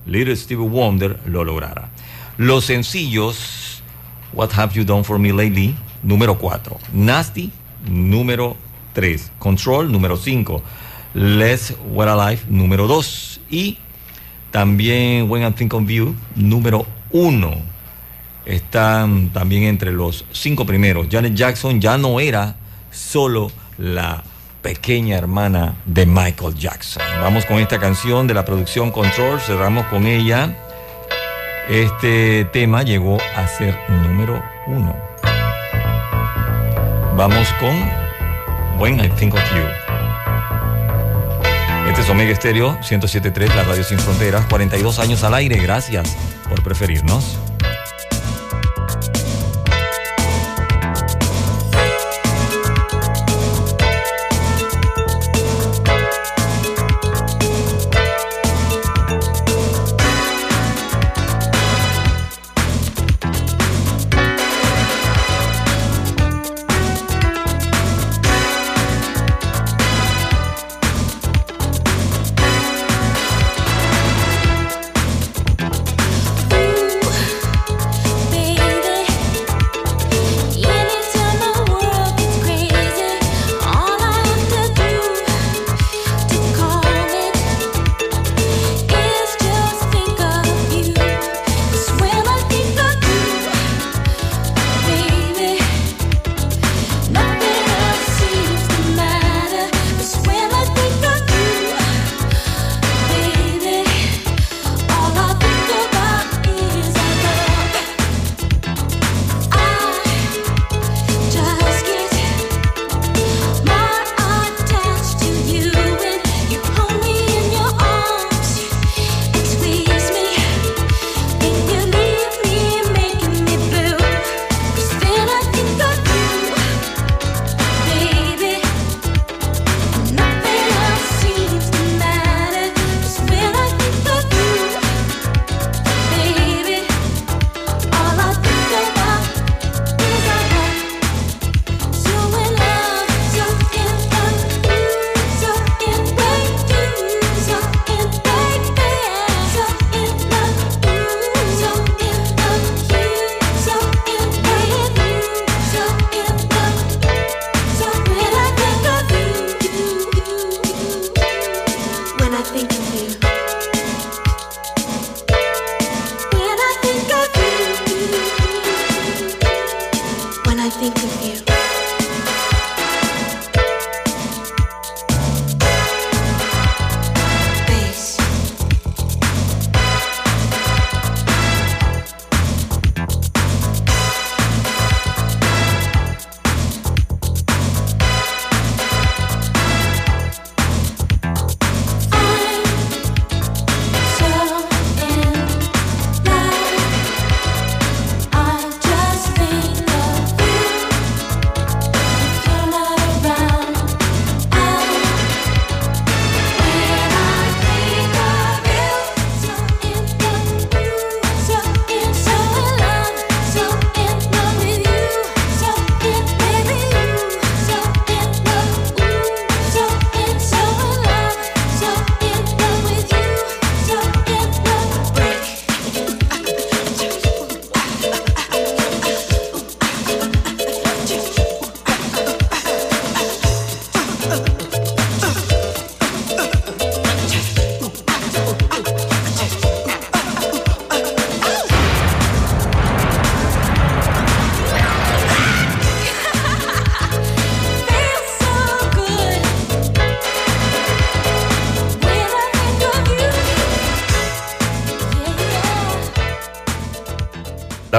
Little Stevie Wonder lo lograra. Los sencillos What Have You Done For Me Lately, número 4. Nasty, número 3. Control, número 5. Let's What Alive, número 2. Y también When I Think of You, número 1. Están también entre los cinco primeros. Janet Jackson ya no era solo la pequeña hermana de Michael Jackson. Vamos con esta canción de la producción Control, cerramos con ella. Este tema llegó a ser número uno. Vamos con When I Think of You. Es Omega Estéreo 107.3, la radio sin fronteras, 42 años al aire. Gracias por preferirnos.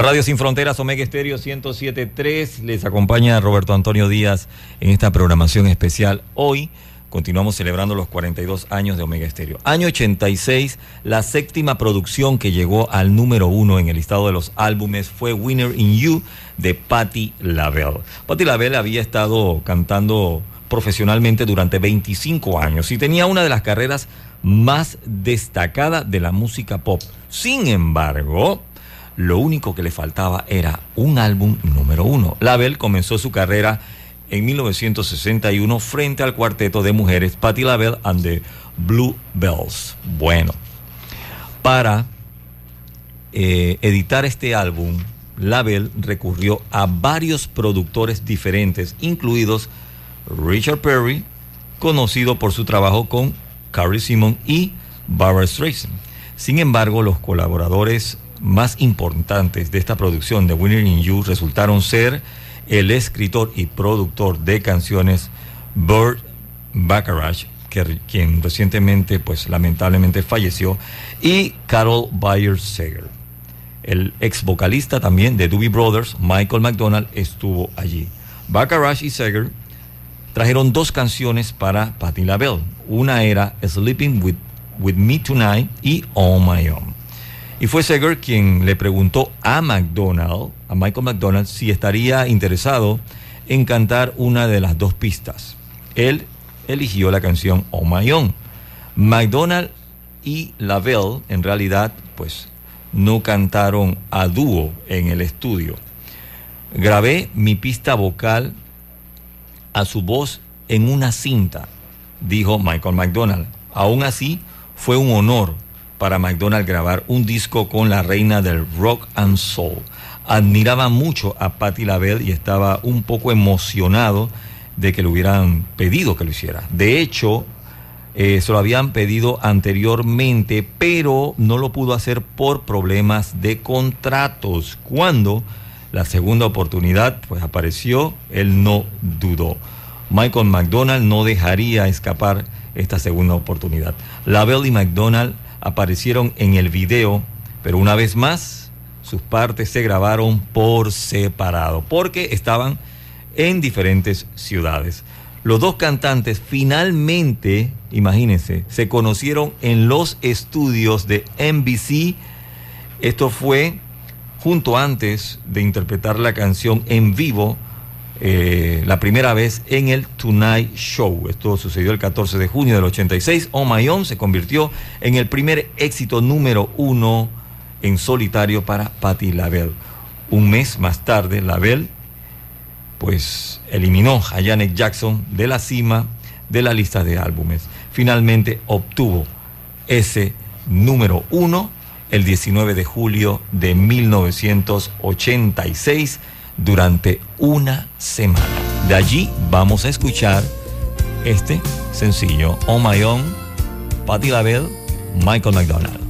Radio sin fronteras, Omega Estéreo 107.3, les acompaña Roberto Antonio Díaz en esta programación especial. Hoy continuamos celebrando los 42 años de Omega Estéreo. Año 86, la séptima producción que llegó al número uno en el listado de los álbumes fue Winner in You de Patti LaBelle. Patti LaBelle había estado cantando profesionalmente durante 25 años y tenía una de las carreras más destacadas de la música pop. Sin embargo, lo único que le faltaba era un álbum número uno. Label comenzó su carrera en 1961 frente al cuarteto de mujeres Patti LaBelle and the Blue Bells. Bueno, para eh, editar este álbum, Label recurrió a varios productores diferentes, incluidos Richard Perry, conocido por su trabajo con Carrie Simon y Barbara Streisand. Sin embargo, los colaboradores más importantes de esta producción de Winner in You resultaron ser el escritor y productor de canciones Burt Bacharach, quien recientemente, pues lamentablemente falleció, y Carol Bayer Sager. El ex vocalista también de Doobie Brothers, Michael McDonald, estuvo allí. Bacharach y Sager trajeron dos canciones para Patti LaBelle. Una era Sleeping with, with Me Tonight y On My Own. Y fue Seger quien le preguntó a McDonald, a Michael McDonald, si estaría interesado en cantar una de las dos pistas. Él eligió la canción On My Own. McDonald y LaBelle, en realidad, pues no cantaron a dúo en el estudio. Grabé mi pista vocal a su voz en una cinta, dijo Michael McDonald. Aún así, fue un honor para McDonald grabar un disco con la reina del rock and soul. Admiraba mucho a Patti LaBelle y estaba un poco emocionado de que le hubieran pedido que lo hiciera. De hecho, eh, se lo habían pedido anteriormente, pero no lo pudo hacer por problemas de contratos. Cuando la segunda oportunidad pues apareció, él no dudó. Michael McDonald no dejaría escapar esta segunda oportunidad. LaBelle y McDonald aparecieron en el video, pero una vez más sus partes se grabaron por separado, porque estaban en diferentes ciudades. Los dos cantantes finalmente, imagínense, se conocieron en los estudios de NBC. Esto fue junto antes de interpretar la canción en vivo eh, la primera vez en el Tonight Show. Esto sucedió el 14 de junio del 86. Oh My se convirtió en el primer éxito número uno en solitario para Patti LaBelle. Un mes más tarde, LaBelle pues eliminó a Janet Jackson de la cima de la lista de álbumes. Finalmente obtuvo ese número uno el 19 de julio de 1986 durante una semana. De allí vamos a escuchar este sencillo, On My Own, Patti LaBelle, Michael McDonald.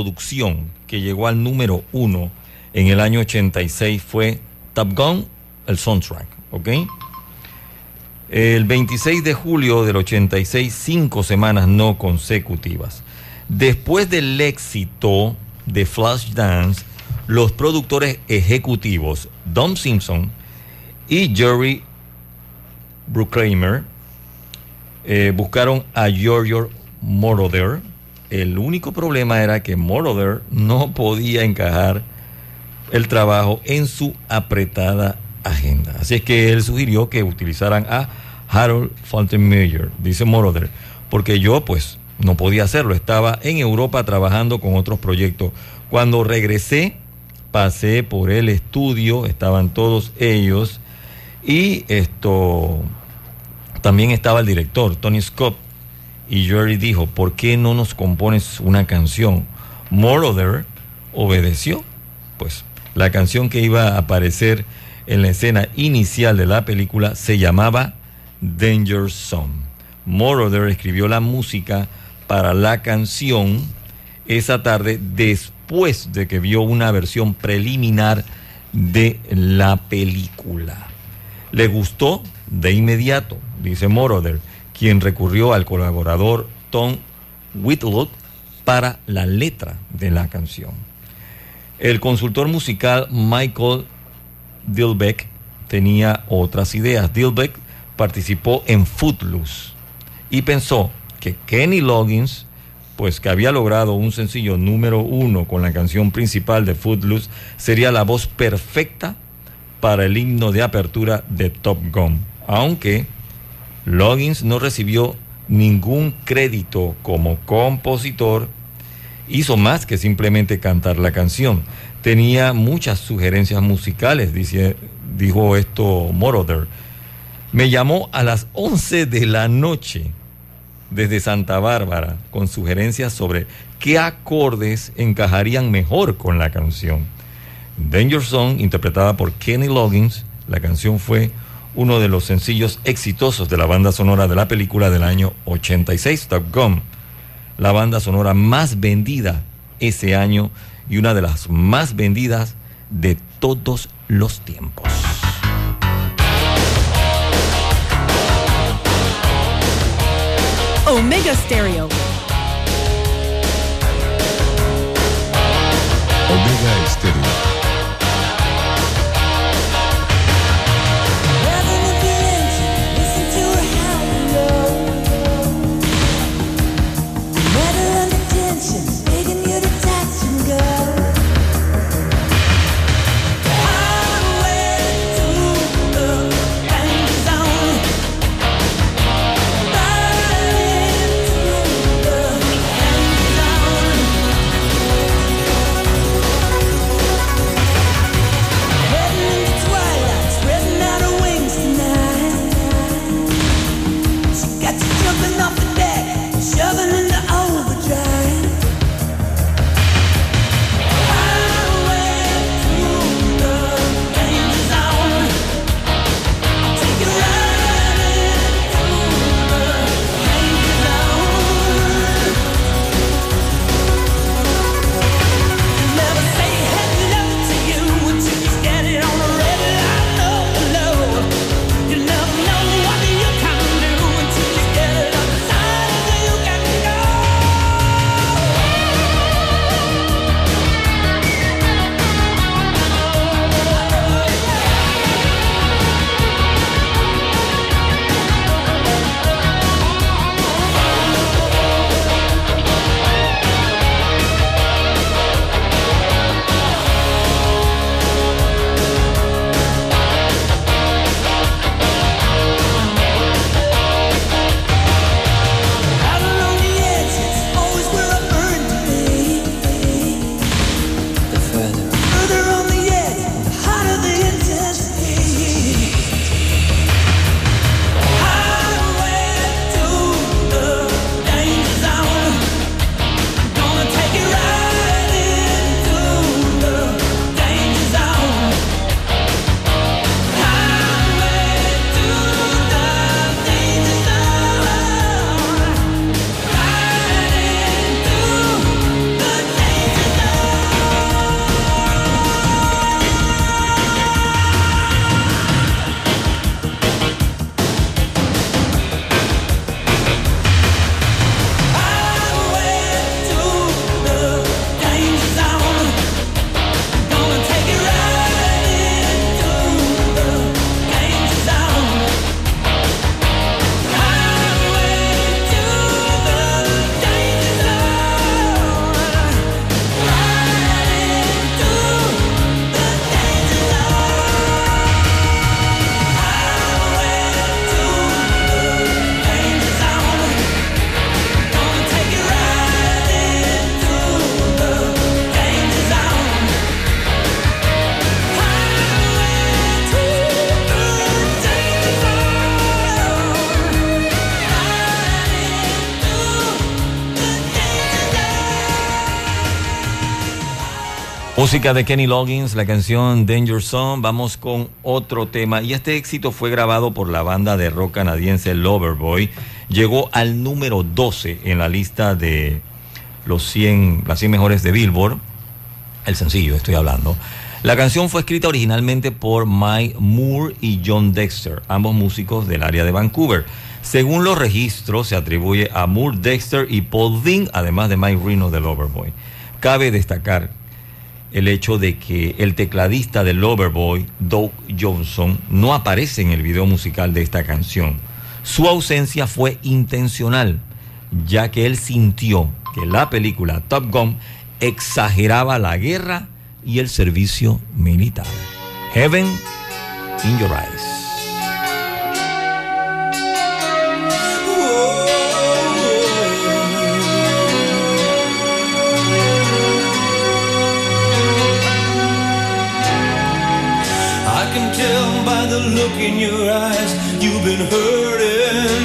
Producción que llegó al número uno en el año 86 fue Top Gun, el soundtrack, ¿ok? El 26 de julio del 86, cinco semanas no consecutivas. Después del éxito de Flashdance, los productores ejecutivos Don Simpson y Jerry Bruckheimer eh, buscaron a Giorgio Moroder. El único problema era que Moroder no podía encajar el trabajo en su apretada agenda. Así es que él sugirió que utilizaran a Harold Faltermeyer, dice Moroder, porque yo pues no podía hacerlo, estaba en Europa trabajando con otros proyectos. Cuando regresé, pasé por el estudio, estaban todos ellos y esto también estaba el director, Tony Scott, y Jerry dijo, ¿por qué no nos compones una canción? Moroder obedeció, pues la canción que iba a aparecer en la escena inicial de la película se llamaba Danger Zone. Moroder escribió la música para la canción esa tarde después de que vio una versión preliminar de la película. Le gustó de inmediato, dice Moroder, quien recurrió al colaborador Tom Whitlock para la letra de la canción. El consultor musical Michael Dilbeck tenía otras ideas. Dilbeck participó en Footloose y pensó que Kenny Loggins, pues que había logrado un sencillo número uno con la canción principal de Footloose, sería la voz perfecta para el himno de apertura de Top Gun. Aunque Loggins no recibió ningún crédito como compositor, hizo más que simplemente cantar la canción. Tenía muchas sugerencias musicales, dice, dijo esto Moroder. Me llamó a las 11 de la noche desde Santa Bárbara con sugerencias sobre qué acordes encajarían mejor con la canción. Danger Zone, interpretada por Kenny Loggins, la canción fue uno de los sencillos exitosos de la banda sonora de la película del año 86, Top Gun, la banda sonora más vendida ese año y una de las más vendidas de todos los tiempos. Omega Stereo. Omega Estéreo. Música de Kenny Loggins, la canción Danger Zone. Vamos con otro tema. Y este éxito fue grabado por la banda de rock canadiense Loverboy. Llegó al número 12 en la lista de los 100, las 100 mejores de Billboard. El sencillo, estoy hablando. La canción fue escrita originalmente por Mike Moore y John Dexter, ambos músicos del área de Vancouver. Según los registros, se atribuye a Moore, Dexter y Paul Dean, además de Mike Reno del Loverboy. Cabe destacar el hecho de que el tecladista del Loverboy, Doug Johnson, no aparece en el video musical de esta canción. Su ausencia fue intencional, ya que él sintió que la película Top Gun exageraba la guerra y el servicio militar. Heaven in Your Eyes. In your eyes you've been hurting.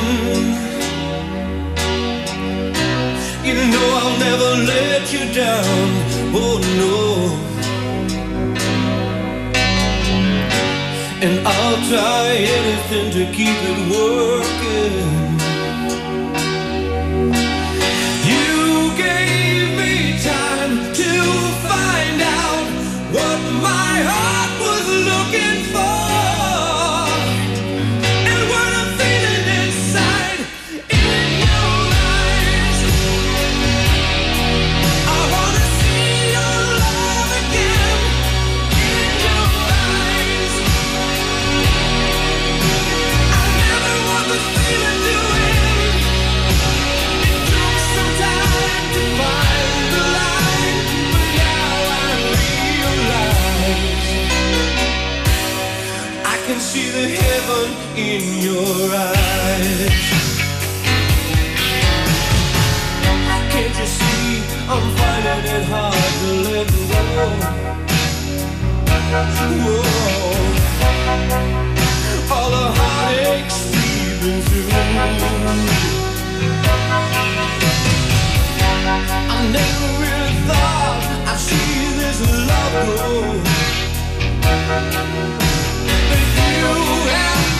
You know I'll never let you down. Oh no. And I'll try anything to keep it working. Hard to let go? Whoa. All the heartaches we've been through. I never really thought I'd see this love grow. But you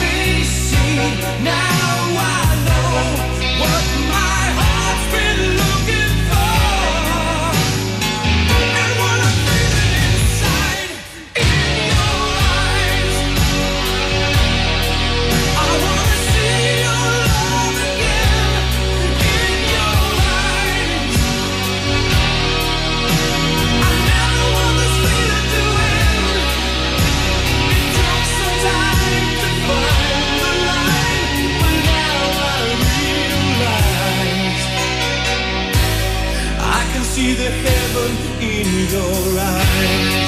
me see. Now your eyes.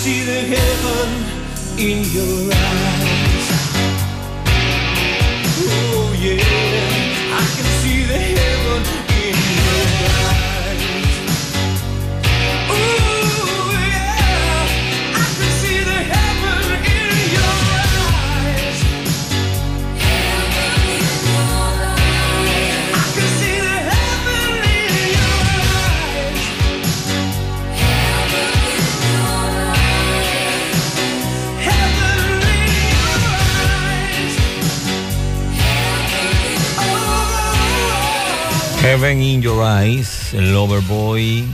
See the heaven in your eyes. Heaven in Your Eyes, el Loverboy.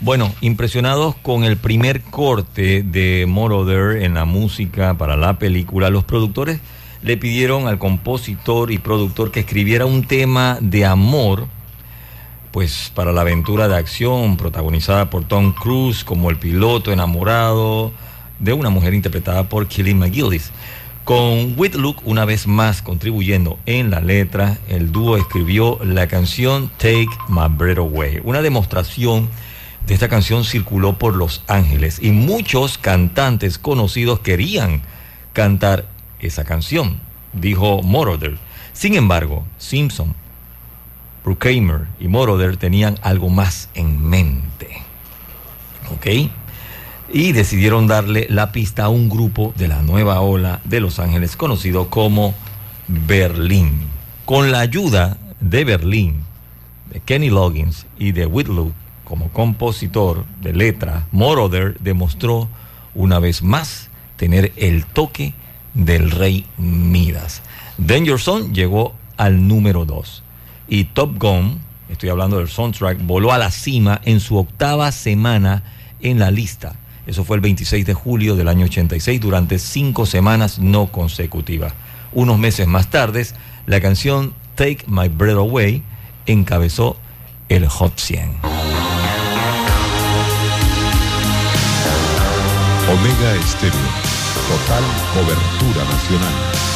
Bueno, impresionados con el primer corte de Moroder en la música para la película, los productores le pidieron al compositor y productor que escribiera un tema de amor pues para la aventura de acción protagonizada por Tom Cruise como el piloto enamorado de una mujer interpretada por Kelly McGillis. Con Whitlock una vez más contribuyendo en la letra, el dúo escribió la canción Take My Breath Away. Una demostración de esta canción circuló por Los Ángeles y muchos cantantes conocidos querían cantar esa canción, dijo Moroder. Sin embargo, Simpson, Bruckheimer y Moroder tenían algo más en mente. ¿Ok? Y decidieron darle la pista a un grupo de la nueva ola de Los Ángeles conocido como Berlín. Con la ayuda de Berlín, de Kenny Loggins y de Whitlow como compositor de letra, Moroder demostró una vez más tener el toque del rey Midas. Danger Zone llegó al número 2 y Top Gun, estoy hablando del soundtrack, voló a la cima en su octava semana en la lista. Eso fue el 26 de julio del año 86 durante cinco semanas no consecutivas. Unos meses más tarde, la canción Take My Breath Away encabezó el Hot 100. Omega Estéreo. Total cobertura nacional.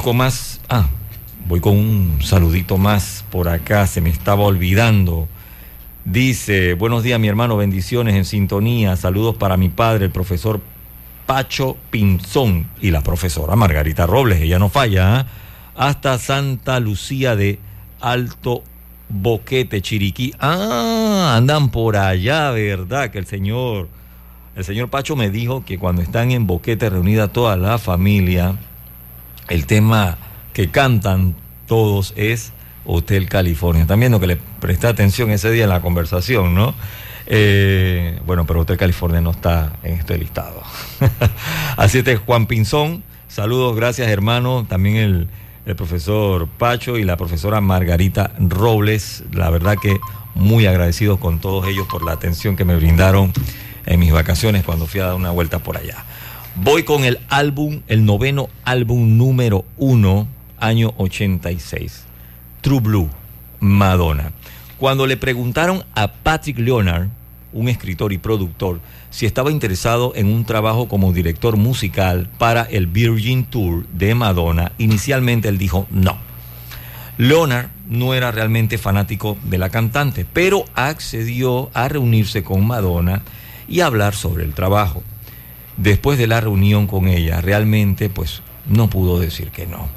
Con más. Ah, voy con un saludito más por acá, se me estaba olvidando. Dice, buenos días mi hermano, bendiciones en sintonía, saludos para mi padre, el profesor Pacho Pinzón y la profesora Margarita Robles, ella no falla, ¿ah? hasta Santa Lucía de Alto Boquete, Chiriquí. Ah, andan por allá, ¿verdad? Que el señor, el señor Pacho me dijo que cuando están en Boquete reunida toda la familia, el tema que cantan todos es Hotel California. También lo que le presté atención ese día en la conversación, ¿no? Eh, bueno, pero Hotel California no está en este listado. Así es, Juan Pinzón. Saludos, gracias hermano. También el, el profesor Pacho y la profesora Margarita Robles. La verdad que muy agradecidos con todos ellos por la atención que me brindaron en mis vacaciones cuando fui a dar una vuelta por allá. Voy con el álbum, el noveno álbum número uno, año 86. True Blue, Madonna. Cuando le preguntaron a Patrick Leonard, un escritor y productor, si estaba interesado en un trabajo como director musical para el Virgin Tour de Madonna, inicialmente él dijo no. Leonard no era realmente fanático de la cantante, pero accedió a reunirse con Madonna y hablar sobre el trabajo. Después de la reunión con ella, realmente pues no pudo decir que no.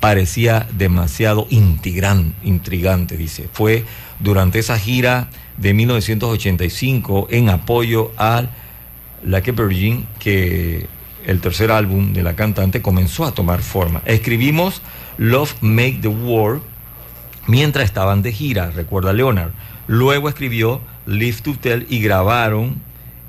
Parecía demasiado intrigante, intrigante, dice. Fue durante esa gira de 1985 en apoyo a Like a Virgin que el tercer álbum de la cantante comenzó a tomar forma. Escribimos Love Make the War mientras estaban de gira, recuerda Leonard. Luego escribió Live to Tell y grabaron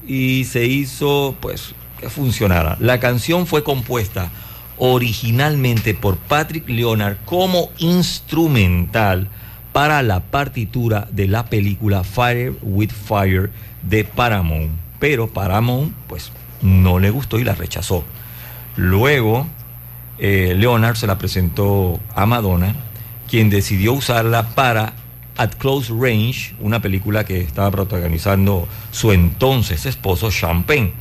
y se hizo pues que funcionara. La canción fue compuesta originalmente por Patrick Leonard como instrumental para la partitura de la película Fire with Fire de Paramount. Pero Paramount pues no le gustó y la rechazó. Luego eh, Leonard se la presentó a Madonna, quien decidió usarla para At Close Range, una película que estaba protagonizando su entonces esposo Champagne.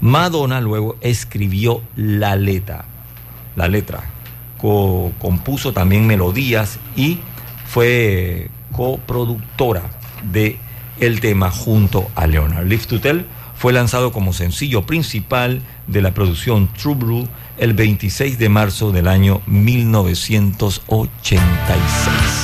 Madonna luego escribió la letra, la letra, co- compuso también melodías y fue coproductora de el tema junto a Leonard. Live to Tell fue lanzado como sencillo principal de la producción True Blue el 26 de marzo del año 1986.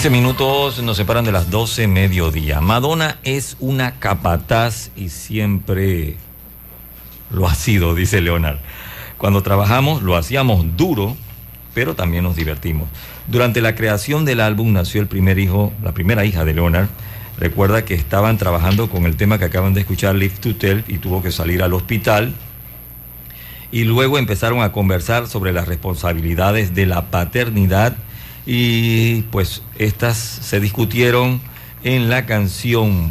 15 minutos nos separan de las 12 mediodía. Madonna es una capataz y siempre lo ha sido, dice Leonard. Cuando trabajamos lo hacíamos duro, pero también nos divertimos. Durante la creación del álbum nació el primer hijo, la primera hija de Leonard. Recuerda que estaban trabajando con el tema que acaban de escuchar, Live to Tell, y tuvo que salir al hospital. Y luego empezaron a conversar sobre las responsabilidades de la paternidad y pues estas se discutieron en la canción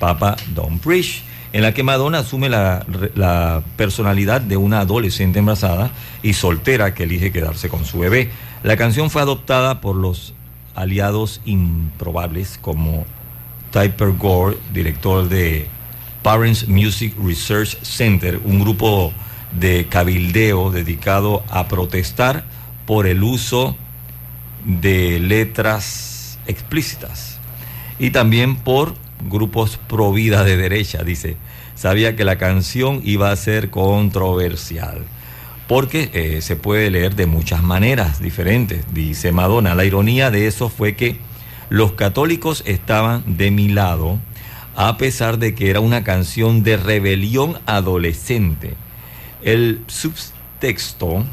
Papa Don't Preach, en la que Madonna asume la, personalidad de una adolescente embarazada y soltera que elige quedarse con su bebé. La canción fue adoptada por los aliados improbables como Typer Gore, director de Parents Music Research Center, un grupo de cabildeo dedicado a protestar por el uso de letras explícitas y también por grupos pro vida de derecha, dice. Sabía que la canción iba a ser controversial porque eh, se puede leer de muchas maneras diferentes, dice Madonna. La ironía de eso fue que los católicos estaban de mi lado a pesar de que era una canción de rebelión adolescente. El subtexto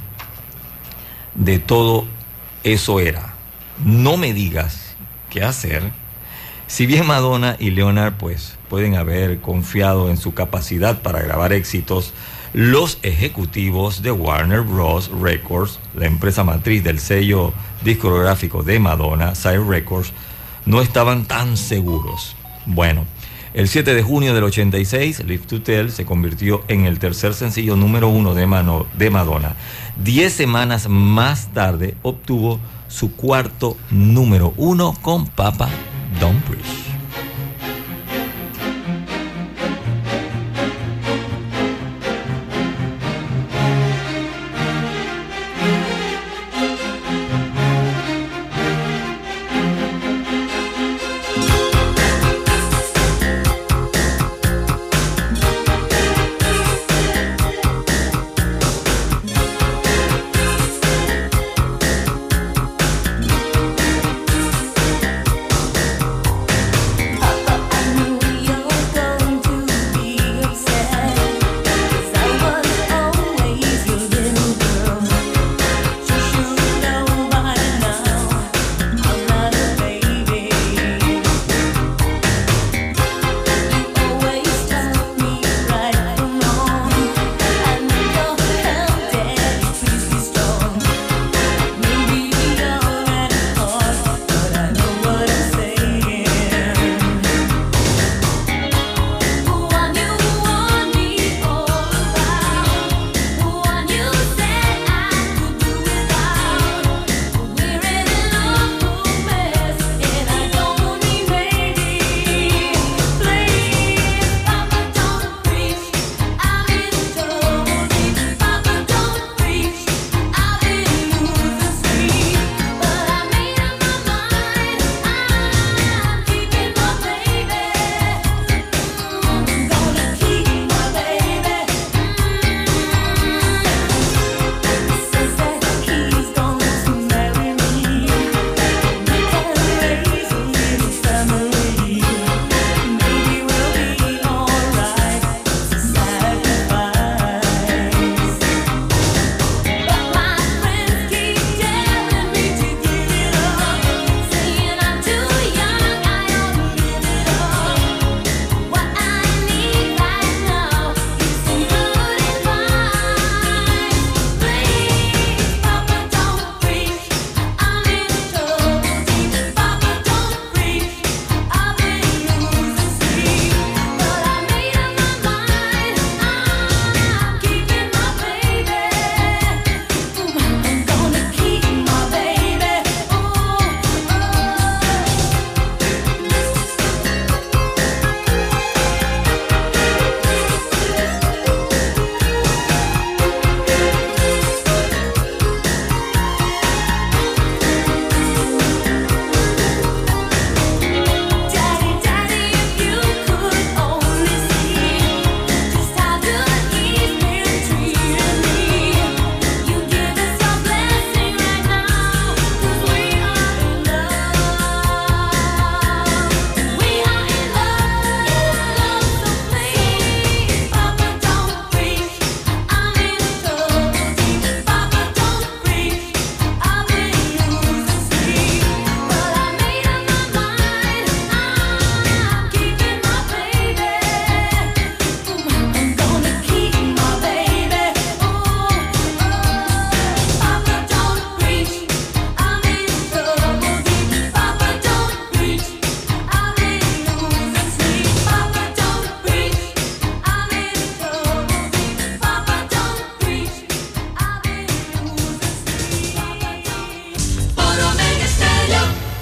de todo eso era, no me digas qué hacer. Si bien Madonna y Leonard pues pueden haber confiado en su capacidad para grabar éxitos, los ejecutivos de Warner Bros. Records, la empresa matriz del sello discográfico de Madonna, Sire Records, no estaban tan seguros. Bueno, el 7 de junio del 86, Live to Tell se convirtió en el tercer sencillo número uno de, Mano- de Madonna. Diez semanas más tarde obtuvo su cuarto número uno con Papa Don't Preach.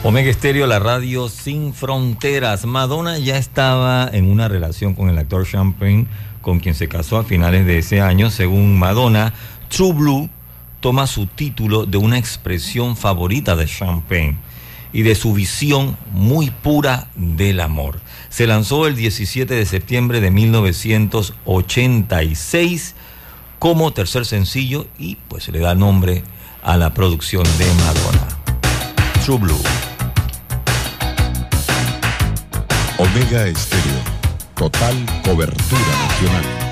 Omega Estéreo, la radio sin fronteras. Madonna ya estaba en una relación con el actor Champagne, con quien se casó a finales de ese año. Según Madonna, True Blue toma su título de una expresión favorita de Champagne y de su visión muy pura del amor. Se lanzó el 17 de septiembre de 1986 como tercer sencillo y pues le da nombre a la producción de Madonna. True Blue. Omega Estéreo. Total cobertura nacional.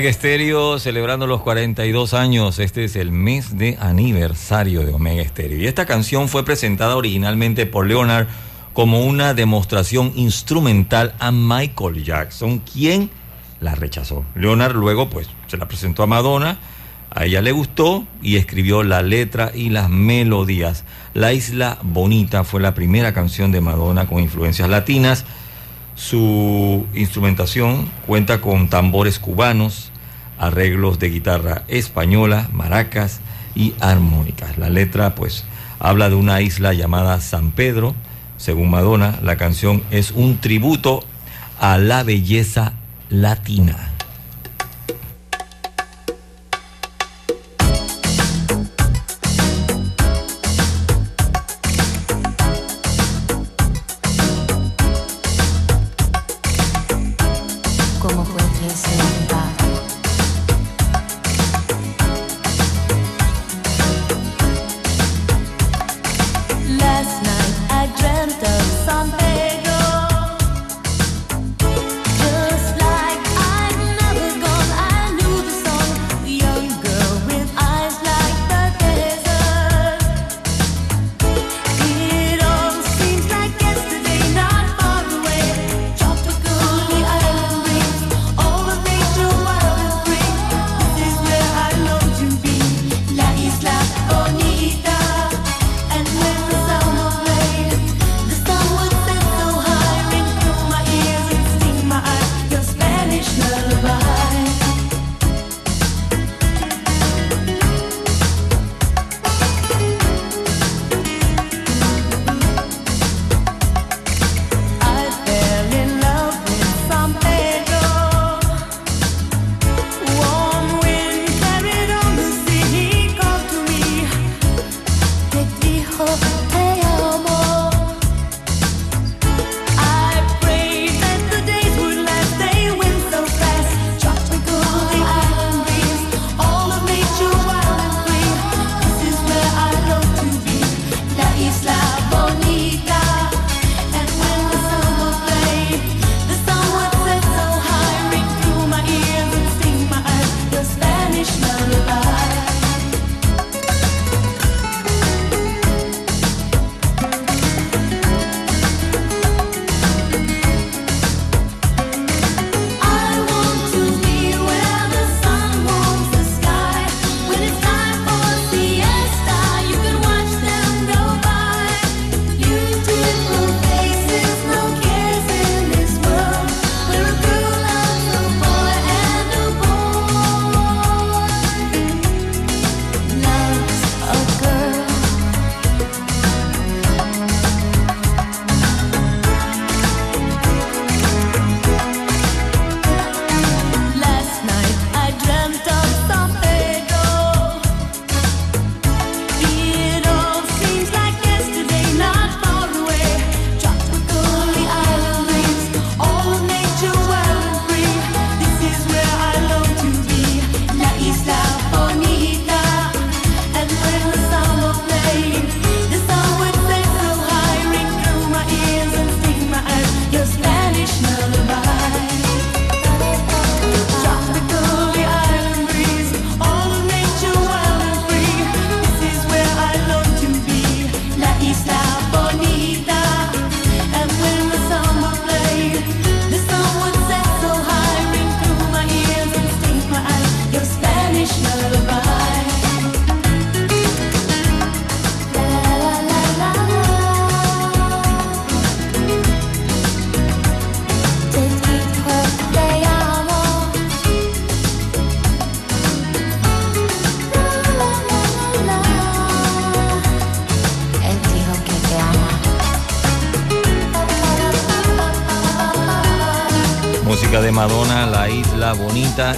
Omega Estéreo celebrando los 42 años. Este es el mes de aniversario de Omega Estéreo. Y esta canción fue presentada originalmente por Leonard como una demostración instrumental a Michael Jackson, quien la rechazó. Leonard luego pues se la presentó a Madonna, a ella le gustó y escribió la letra y las melodías. La Isla Bonita fue la primera canción de Madonna con influencias latinas. Su instrumentación cuenta con tambores cubanos, arreglos de guitarra española, maracas y armónicas. La letra pues habla de una isla llamada San Pedro, según Madonna, la canción es un tributo a la belleza latina.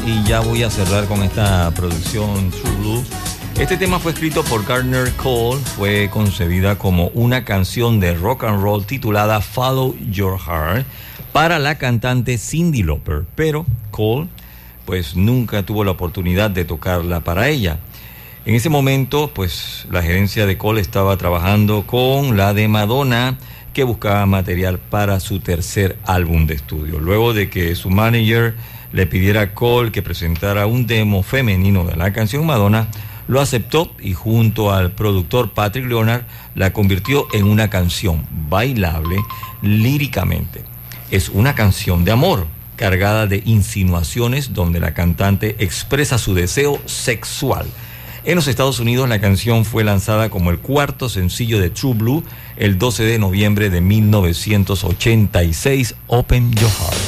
Y ya voy a cerrar con esta producción True Blues. Este tema fue escrito por Gardner Cole, fue concebida como una canción de rock and roll titulada Follow Your Heart para la cantante Cindy Lauper, pero Cole pues nunca tuvo la oportunidad de tocarla para ella. En ese momento, pues la gerencia de Cole estaba trabajando con la de Madonna, que buscaba material para su tercer álbum de estudio. Luego de que su manager le pidiera a Cole que presentara un demo femenino de la canción Madonna, lo aceptó y junto al productor Patrick Leonard la convirtió en una canción bailable líricamente. Es una canción de amor, cargada de insinuaciones donde la cantante expresa su deseo sexual. En los Estados Unidos la canción fue lanzada como el cuarto sencillo de True Blue el 12 de noviembre de 1986, Open Your Heart.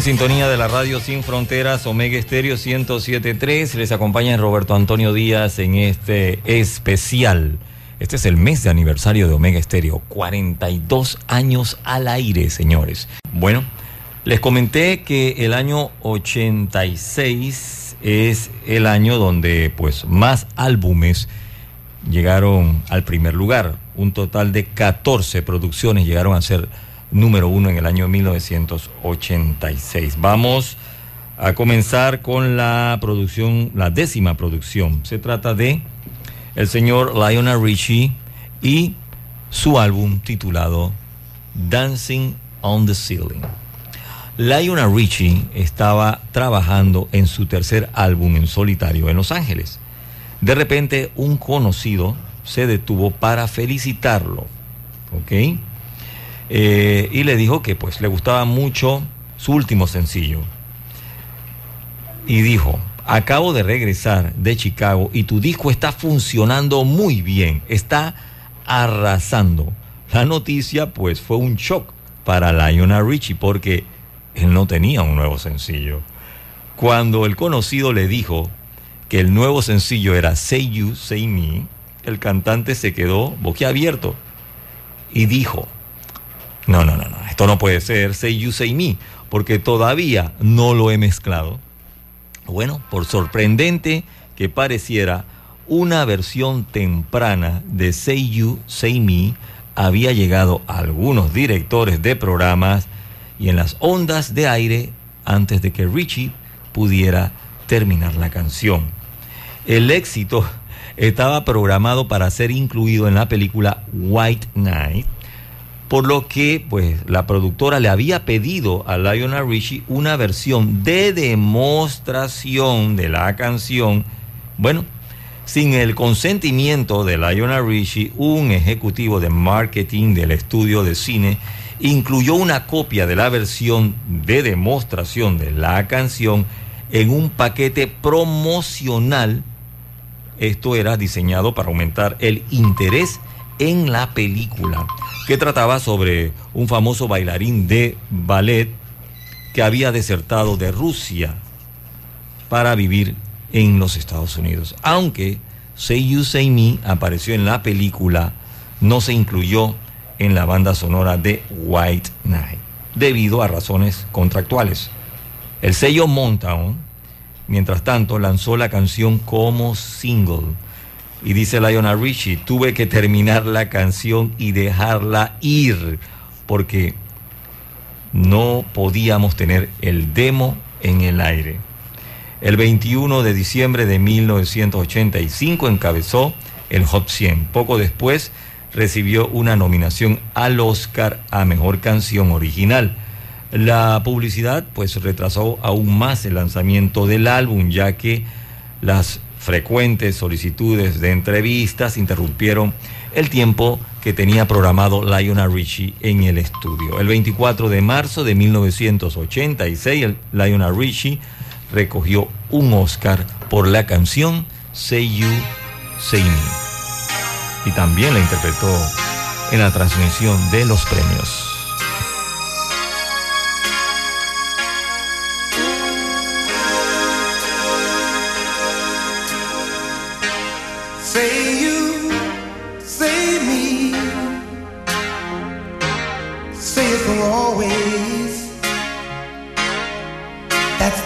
En sintonía de la radio Sin Fronteras, Omega Estéreo 1073. Les acompaña Roberto Antonio Díaz en este especial. Este es el mes de aniversario de Omega Estéreo. 42 años al aire, señores. Bueno, les comenté que el año 86 es el año donde pues más álbumes llegaron al primer lugar. Un total de 14 producciones llegaron a ser número uno en el año 1986. Vamos a comenzar con la producción, la décima producción. Se trata de el señor Lionel Richie y su álbum titulado Dancing on the Ceiling. Lionel Richie estaba trabajando en su tercer álbum en solitario en Los Ángeles. De repente, un conocido se detuvo para felicitarlo, ¿ok? Eh, y le dijo que pues le gustaba mucho su último sencillo. Y dijo, acabo de regresar de Chicago y tu disco está funcionando muy bien, está arrasando. La noticia pues fue un shock para Lionel Richie porque él no tenía un nuevo sencillo. Cuando el conocido le dijo que el nuevo sencillo era Say You, Say Me, el cantante se quedó boquiabierto y dijo, no, no, no, no, esto no puede ser Say You, Say Me, porque todavía no lo he mezclado. Bueno, por sorprendente que pareciera, una versión temprana de Say You, Say Me había llegado a algunos directores de programas y en las ondas de aire antes de que Richie pudiera terminar la canción. El éxito estaba programado para ser incluido en la película White Knight, por lo que pues la productora le había pedido a Lionel Richie una versión de demostración de la canción. Bueno, sin el consentimiento de Lionel Richie, un ejecutivo de marketing del estudio de cine incluyó una copia de la versión de demostración de la canción en un paquete promocional. Esto era diseñado para aumentar el interés en la película, que trataba sobre un famoso bailarín de ballet que había desertado de Rusia para vivir en los Estados Unidos. Aunque Say You Say Me apareció en la película, no se incluyó en la banda sonora de White Knight, debido a razones contractuales. El sello Mountain, mientras tanto, lanzó la canción como single. Y dice Lionel Richie, tuve que terminar la canción y dejarla ir, porque no podíamos tener el demo en el aire. El 21 de diciembre de 1985 encabezó el Hot 100. Poco después recibió una nominación al Oscar a Mejor Canción Original. La publicidad pues retrasó aún más el lanzamiento del álbum ya que las frecuentes solicitudes de entrevistas interrumpieron el tiempo que tenía programado Lionel Richie en el estudio. El 24 de marzo de 1986, el Lionel Richie recogió un Oscar por la canción Say You, Say Me. Y también la interpretó en la transmisión de los premios.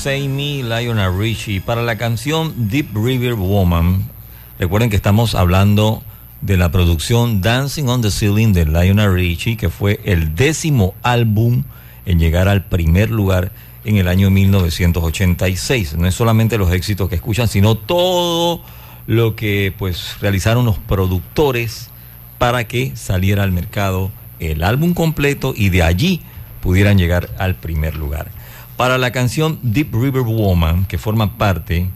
Say Me, Lionel Richie. Para la canción Deep River Woman, recuerden que estamos hablando de la producción Dancing on the Ceiling de Lionel Richie, que fue el décimo álbum en llegar al primer lugar en el año 1986. No es solamente los éxitos que escuchan, sino todo lo que pues realizaron los productores para que saliera al mercado el álbum completo y de allí pudieran llegar al primer lugar. Para la canción Deep River Woman, que forma parte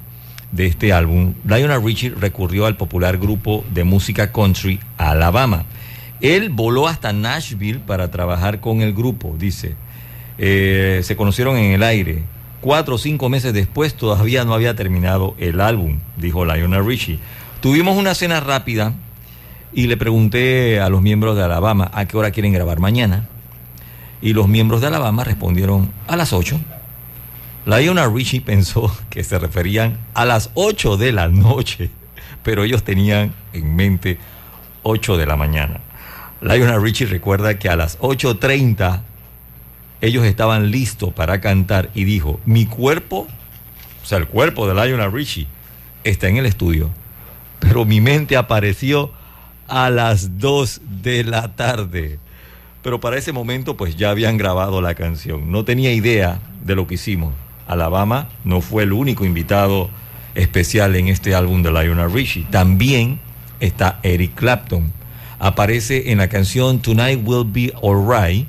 de este álbum, Lionel Richie recurrió al popular grupo de música country Alabama. Él voló hasta Nashville para trabajar con el grupo, dice. Eh, se conocieron en el aire. Cuatro o cinco meses después todavía no había terminado el álbum, dijo Lionel Richie. Tuvimos una cena rápida y le pregunté a los miembros de Alabama a qué hora quieren grabar mañana. Y los miembros de Alabama respondieron a las 8. Lionel Richie pensó que se referían a las 8 de la noche, pero ellos tenían en mente 8 de la mañana. Lionel Richie recuerda que a las 8.30 ellos estaban listos para cantar y dijo, mi cuerpo, o sea, el cuerpo de Lionel Richie está en el estudio, pero mi mente apareció a las 2 de la tarde. Pero para ese momento pues ya habían grabado la canción. No tenía idea de lo que hicimos. Alabama no fue el único invitado especial en este álbum de Lionel Richie. También está Eric Clapton. Aparece en la canción Tonight Will Be Alright,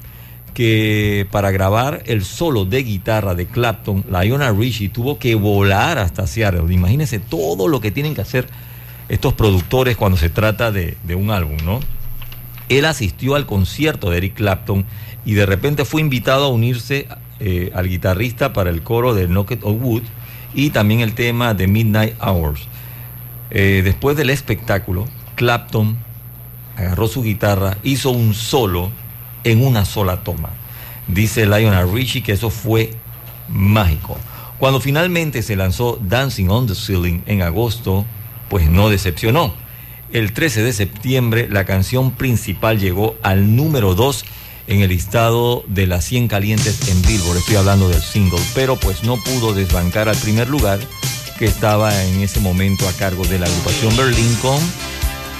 que para grabar el solo de guitarra de Clapton, Lionel Richie tuvo que volar hasta Seattle. Imagínense todo lo que tienen que hacer estos productores cuando se trata de, un álbum, ¿no? Él asistió al concierto de Eric Clapton y de repente fue invitado a unirse eh, al guitarrista para el coro de Knocked on Wood y también el tema de Midnight Hours. Eh, después del espectáculo, Clapton agarró su guitarra, hizo un solo en una sola toma. Dice Lionel Richie que eso fue mágico. Cuando finalmente se lanzó Dancing on the Ceiling en agosto, pues no decepcionó. El 13 de septiembre la canción principal llegó al número 2 en el listado de las 100 calientes en Billboard. Estoy hablando del single, pero pues no pudo desbancar al primer lugar que estaba en ese momento a cargo de la agrupación Berlin con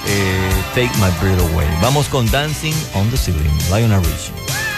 eh, Take My Breath Away. Vamos con Dancing on the Ceiling, Lionel Richie.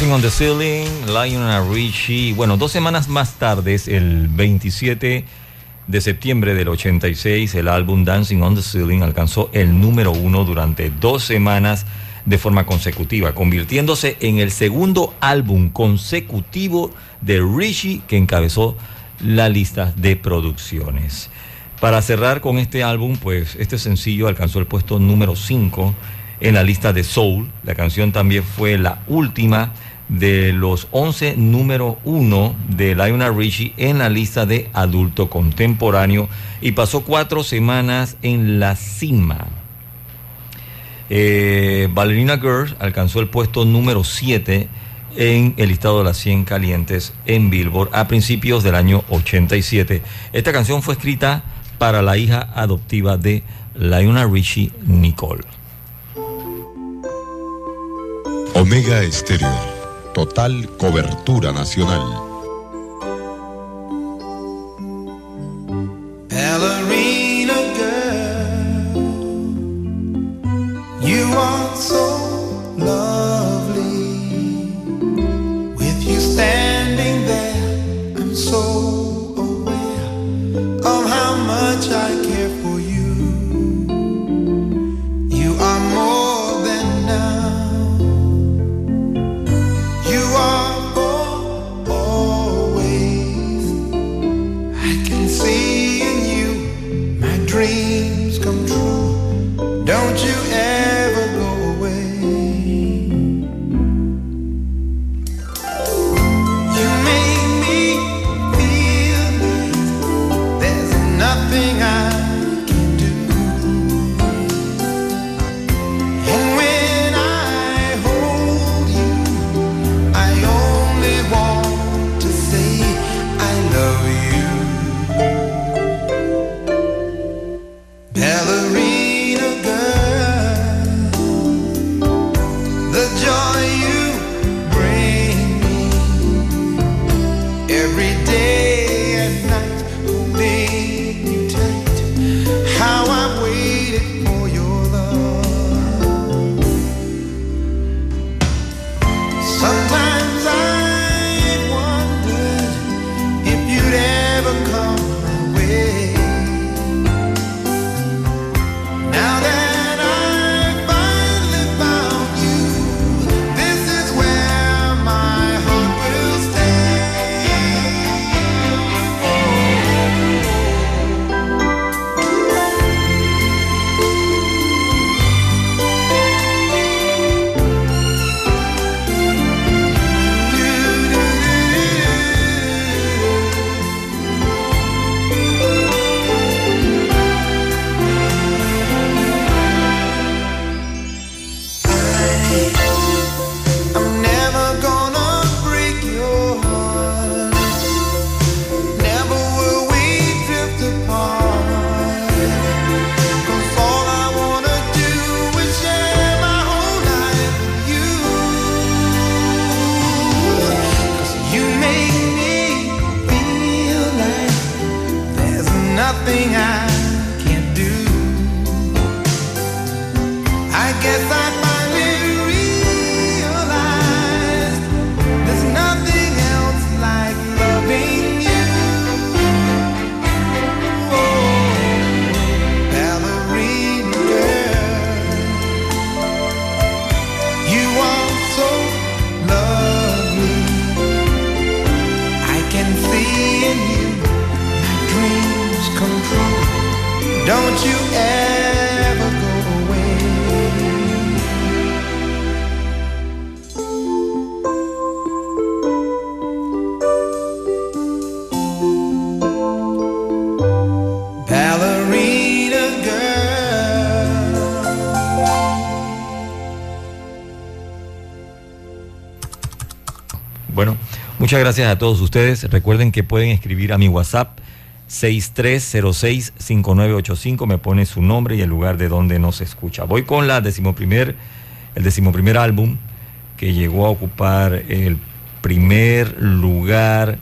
Dancing on the Ceiling, Lionel Richie. Bueno, dos semanas más tarde, el 27 de septiembre del 86, el álbum Dancing on the Ceiling alcanzó el número uno durante dos semanas de forma consecutiva, convirtiéndose en el segundo álbum consecutivo de Richie que encabezó la lista de producciones. Para cerrar con este álbum, pues este sencillo alcanzó el puesto número 5 en la lista de Soul. La canción también fue la última de los 11 número 1 de Lionel Richie en la lista de adulto contemporáneo y pasó cuatro semanas en la cima. Eh, Ballerina Girls alcanzó el puesto número 7 en el listado de las 100 calientes en Billboard a principios del año 87. Esta canción fue escrita para la hija adoptiva de Lionel Richie, Nicole. Omega Estéreo. Total cobertura nacional. Muchas gracias a todos ustedes. Recuerden que pueden escribir a mi WhatsApp 6306-5985. Me pone su nombre y el lugar de donde nos escucha. Voy con la decimoprimer, el decimoprimer álbum que llegó a ocupar el primer lugar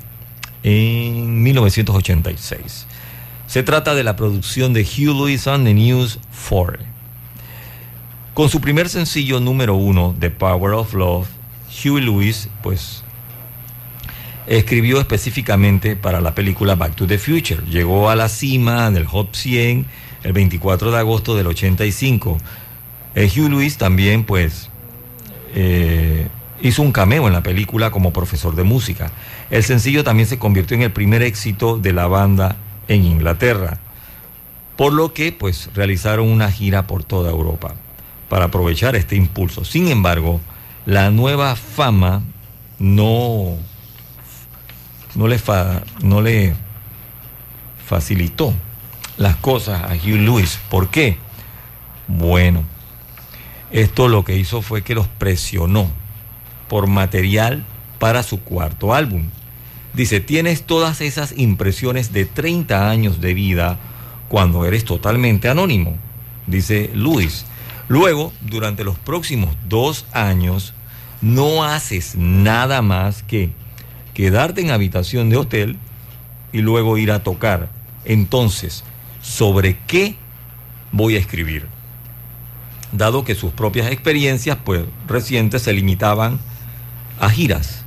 en 1986. Se trata de la producción de Hugh Lewis on the News 4. Con su primer sencillo número uno, The Power of Love, Huey Lewis, pues escribió específicamente para la película Back to the Future. Llegó a la cima del Hot 100 el 24 de agosto del 85. Eh, Hugh Lewis también, pues, eh, hizo un cameo en la película como profesor de música. El sencillo también se convirtió en el primer éxito de la banda en Inglaterra, por lo que, pues, realizaron una gira por toda Europa para aprovechar este impulso. Sin embargo, la nueva fama no, no, le, no le facilitó las cosas a Hugh Lewis. ¿Por qué? Bueno, esto lo que hizo fue que los presionó por material para su cuarto álbum. Dice, tienes todas esas impresiones de 30 años de vida cuando eres totalmente anónimo, dice Luis. Luego, durante los próximos dos años, no haces nada más que quedarte en habitación de hotel y luego ir a tocar. Entonces, ¿sobre qué voy a escribir? Dado que sus propias experiencias pues, recientes se limitaban a giras.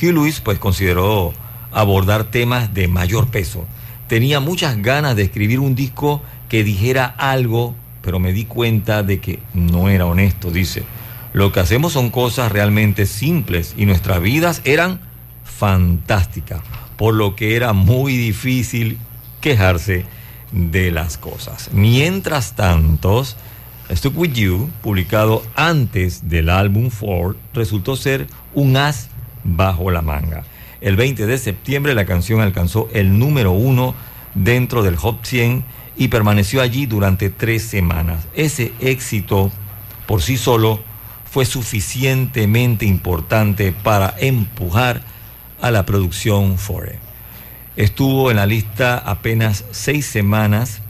Hugh Lewis pues consideró abordar temas de mayor peso. Tenía muchas ganas de escribir un disco que dijera algo, pero me di cuenta de que no era honesto, dice. Lo que hacemos son cosas realmente simples y nuestras vidas eran fantásticas, por lo que era muy difícil quejarse de las cosas. Mientras tanto, Stuck With You, publicado antes del álbum Ford, resultó ser un as bajo la manga. El 20 de septiembre la canción alcanzó el número uno dentro del Hot 100 y permaneció allí durante tres semanas. Ese éxito por sí solo fue suficientemente importante para empujar a la producción Ford. Estuvo en la lista apenas seis semanas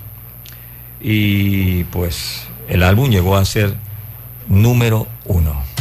y pues el álbum llegó a ser número uno.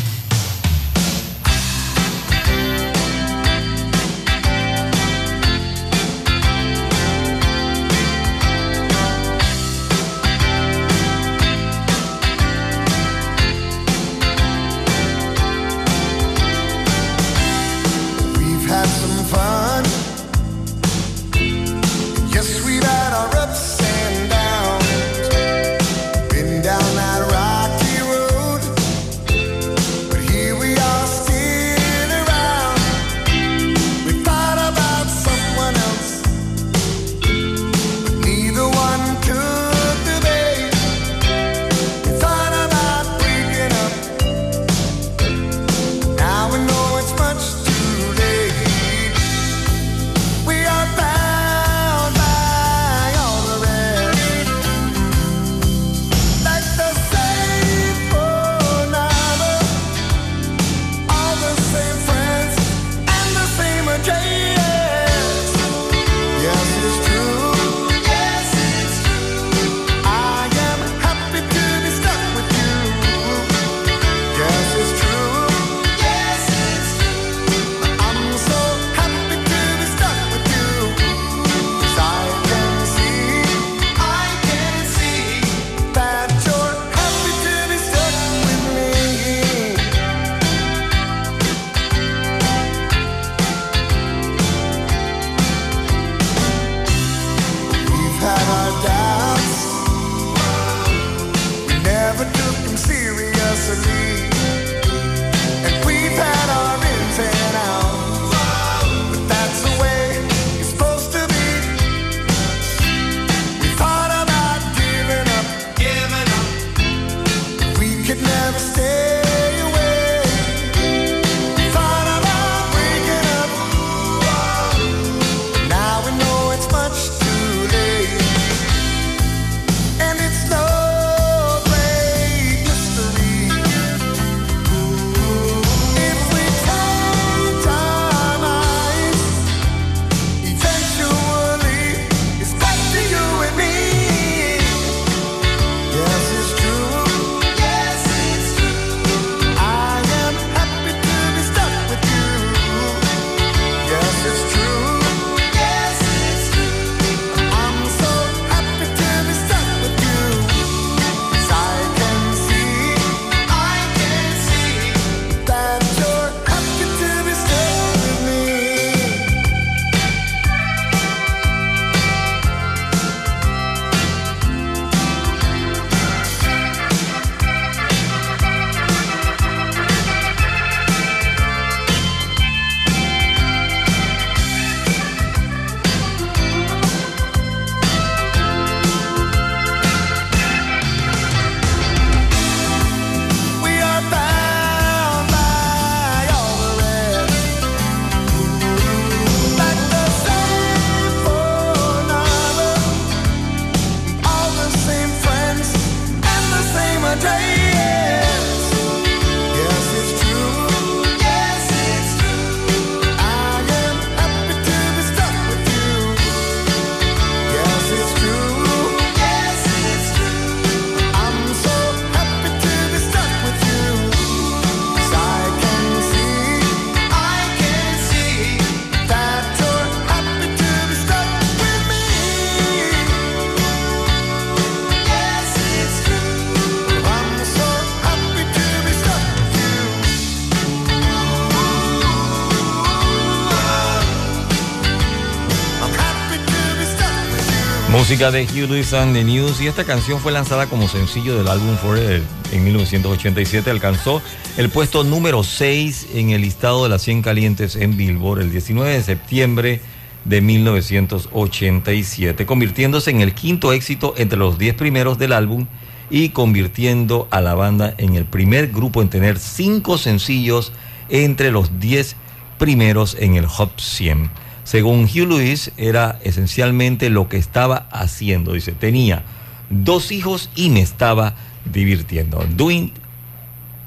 Música de Hugh Lewis and the News y esta canción fue lanzada como sencillo del álbum Forever en 1987. Alcanzó el puesto número 6 en el listado de las 100 calientes en Billboard el 19 de septiembre de 1987, convirtiéndose en el quinto éxito entre los 10 primeros del álbum y convirtiendo a la banda en el primer grupo en tener cinco sencillos entre los 10 primeros en el Hot 100. Según Hugh Lewis, era esencialmente lo que estaba haciendo. Dice, tenía dos hijos y me estaba divirtiendo. Doing,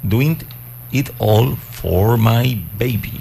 doing it all for my baby.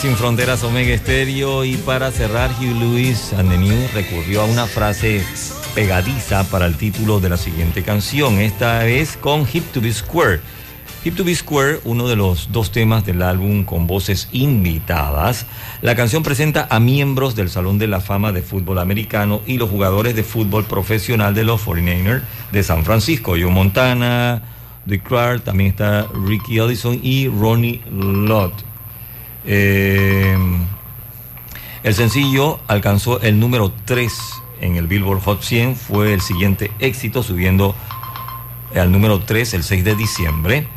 Sin fronteras Omega Estéreo y para cerrar Hugh Lewis and the recurrió a una frase pegadiza para el título de la siguiente canción, esta vez con Hip to be Square. Hip to be Square, uno de los dos temas del álbum con voces invitadas. La canción presenta a miembros del Salón de la Fama de Fútbol Americano y los jugadores de fútbol profesional de los 49ers de San Francisco, Joe Montana, Dick Clark, también está Ricky Ellison y Ronnie Lott. Eh, el sencillo alcanzó el número 3 en el Billboard Hot 100, fue el siguiente éxito, subiendo al número 3 el 6 de diciembre.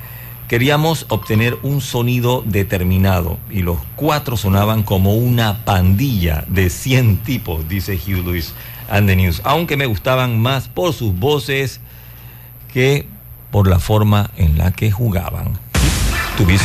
Queríamos obtener un sonido determinado y los cuatro sonaban como una pandilla de 100 tipos, dice Hugh Lewis and the News, aunque me gustaban más por sus voces que por la forma en la que jugaban. To be.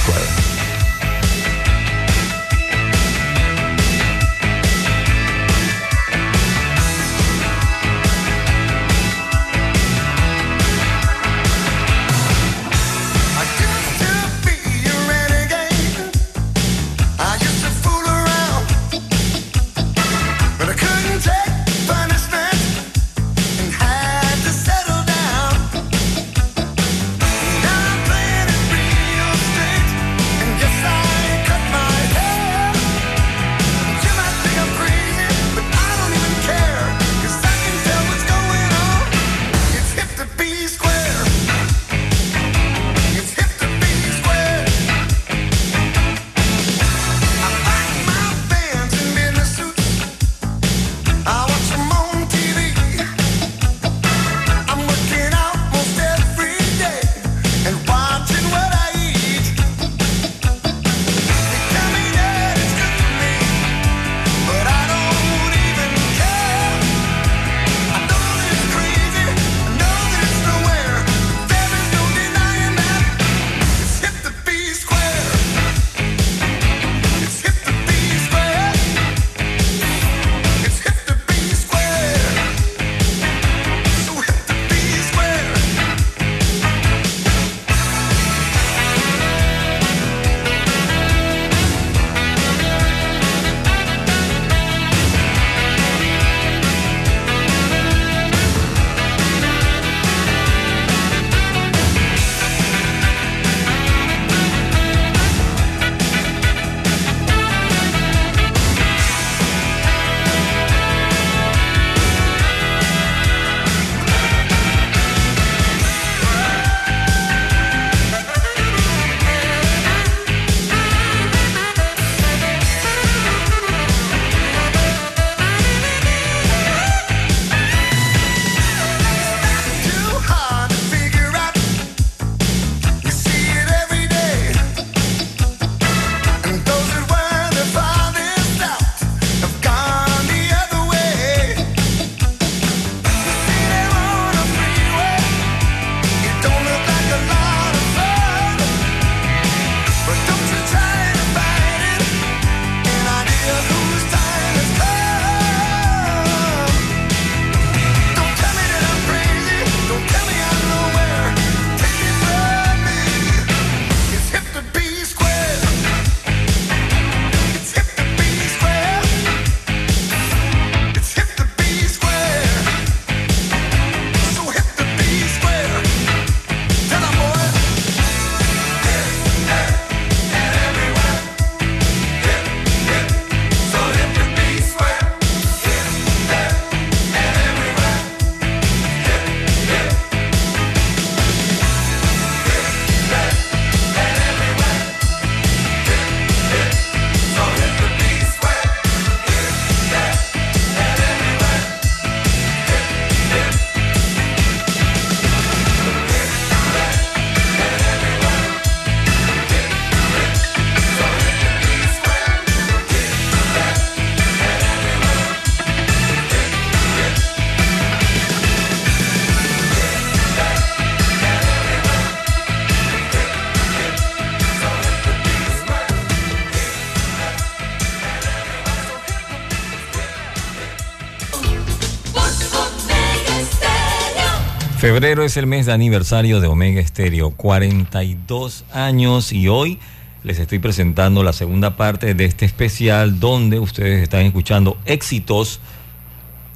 Febrero es el mes de aniversario de Omega Stereo, 42 años y hoy les estoy presentando la segunda parte de este especial donde ustedes están escuchando éxitos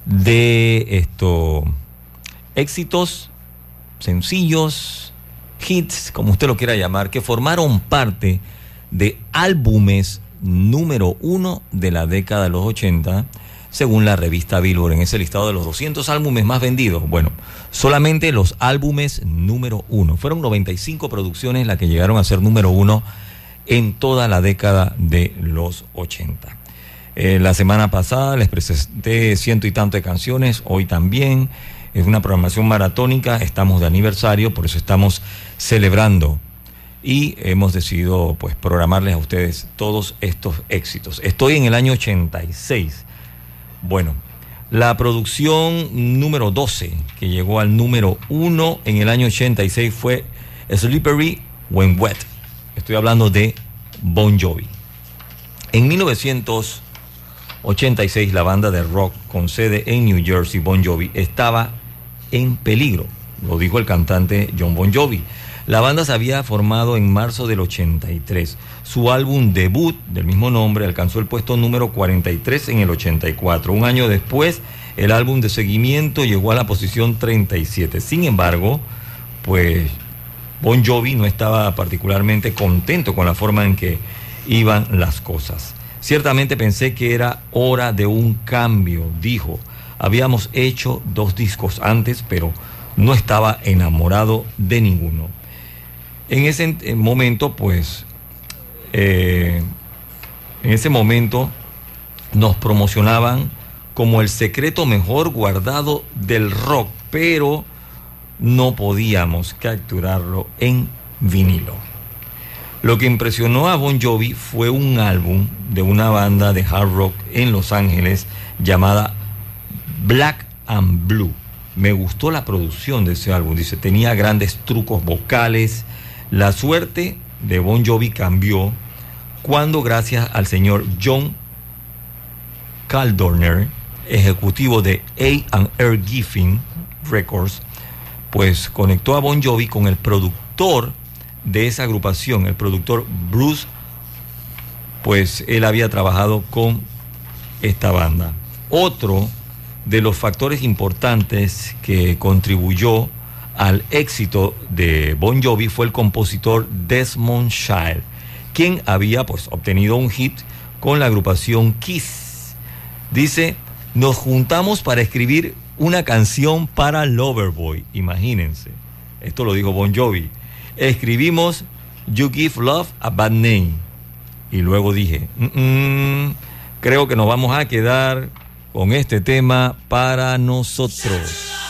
de esto, éxitos sencillos, hits, como usted lo quiera llamar, que formaron parte de álbumes número uno de la década de los 80, según la revista Billboard, en ese listado de los 200 álbumes más vendidos. Bueno, solamente los álbumes número uno. Fueron 95 producciones las que llegaron a ser número uno en toda la década de los 80. Eh, la semana pasada les presenté ciento y tanto de canciones, hoy también. Es una programación maratónica, estamos de aniversario, por eso estamos celebrando y hemos decidido pues programarles a ustedes todos estos éxitos. Estoy en el año 86. Bueno, la producción número 12 que llegó al número 1 en el año 86 fue Slippery When Wet. Estoy hablando de Bon Jovi. En 1986 la banda de rock con sede en New Jersey, Bon Jovi, estaba en peligro, lo dijo el cantante John Bon Jovi. La banda se había formado en marzo del 83. Su álbum debut del mismo nombre alcanzó el puesto número 43 en el 84. Un año después, el álbum de seguimiento llegó a la posición 37. Sin embargo, pues Bon Jovi no estaba particularmente contento con la forma en que iban las cosas. Ciertamente pensé que era hora de un cambio, dijo. Habíamos hecho dos discos antes, pero no estaba enamorado de ninguno. En ese momento, pues, eh, en ese momento nos promocionaban como el secreto mejor guardado del rock, pero no podíamos capturarlo en vinilo. Lo que impresionó a Bon Jovi fue un álbum de una banda de hard rock en Los Ángeles llamada Black and Blue. Me gustó la producción de ese álbum, dice, tenía grandes trucos vocales. La suerte de Bon Jovi cambió cuando gracias al señor John Caldorner, ejecutivo de A&R Giffin Records, pues conectó a Bon Jovi con el productor de esa agrupación, el productor Bruce, pues él había trabajado con esta banda. Otro de los factores importantes que contribuyó al éxito de Bon Jovi fue el compositor Desmond Child, quien había pues obtenido un hit con la agrupación Kiss. Dice, nos juntamos para escribir una canción para Loverboy, imagínense. Esto lo dijo Bon Jovi. Escribimos You Give Love a Bad Name. Y luego dije, "Mm, mm, creo que nos vamos a quedar con este tema para nosotros.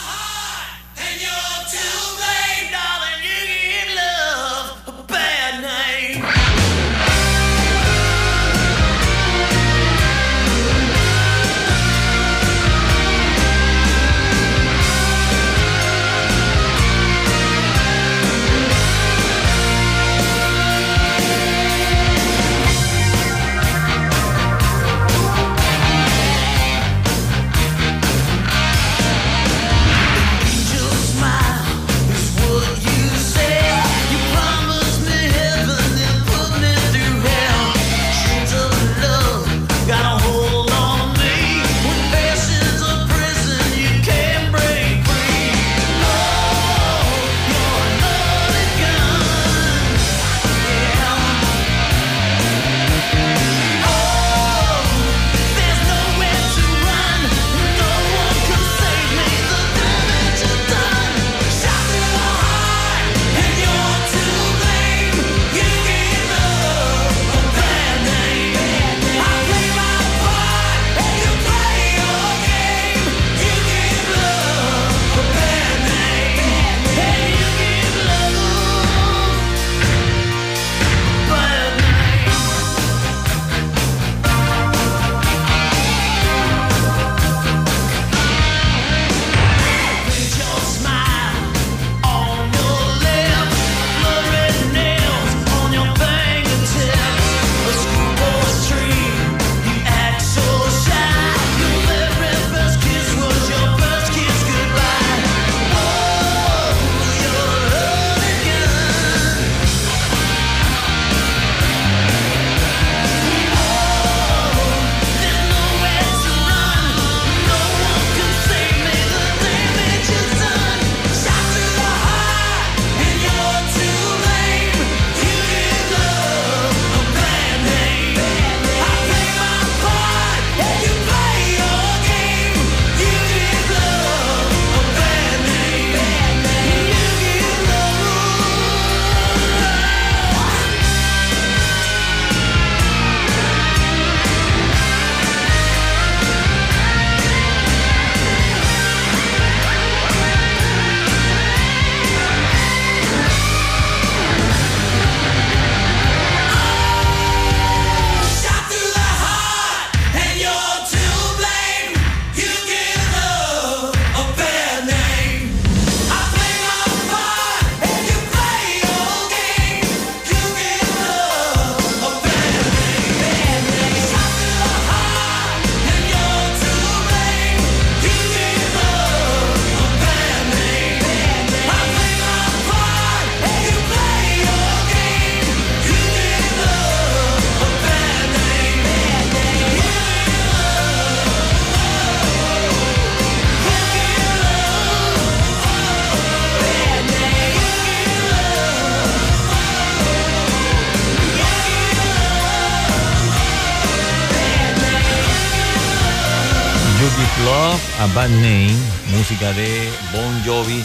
Name, música de Bon Jovi.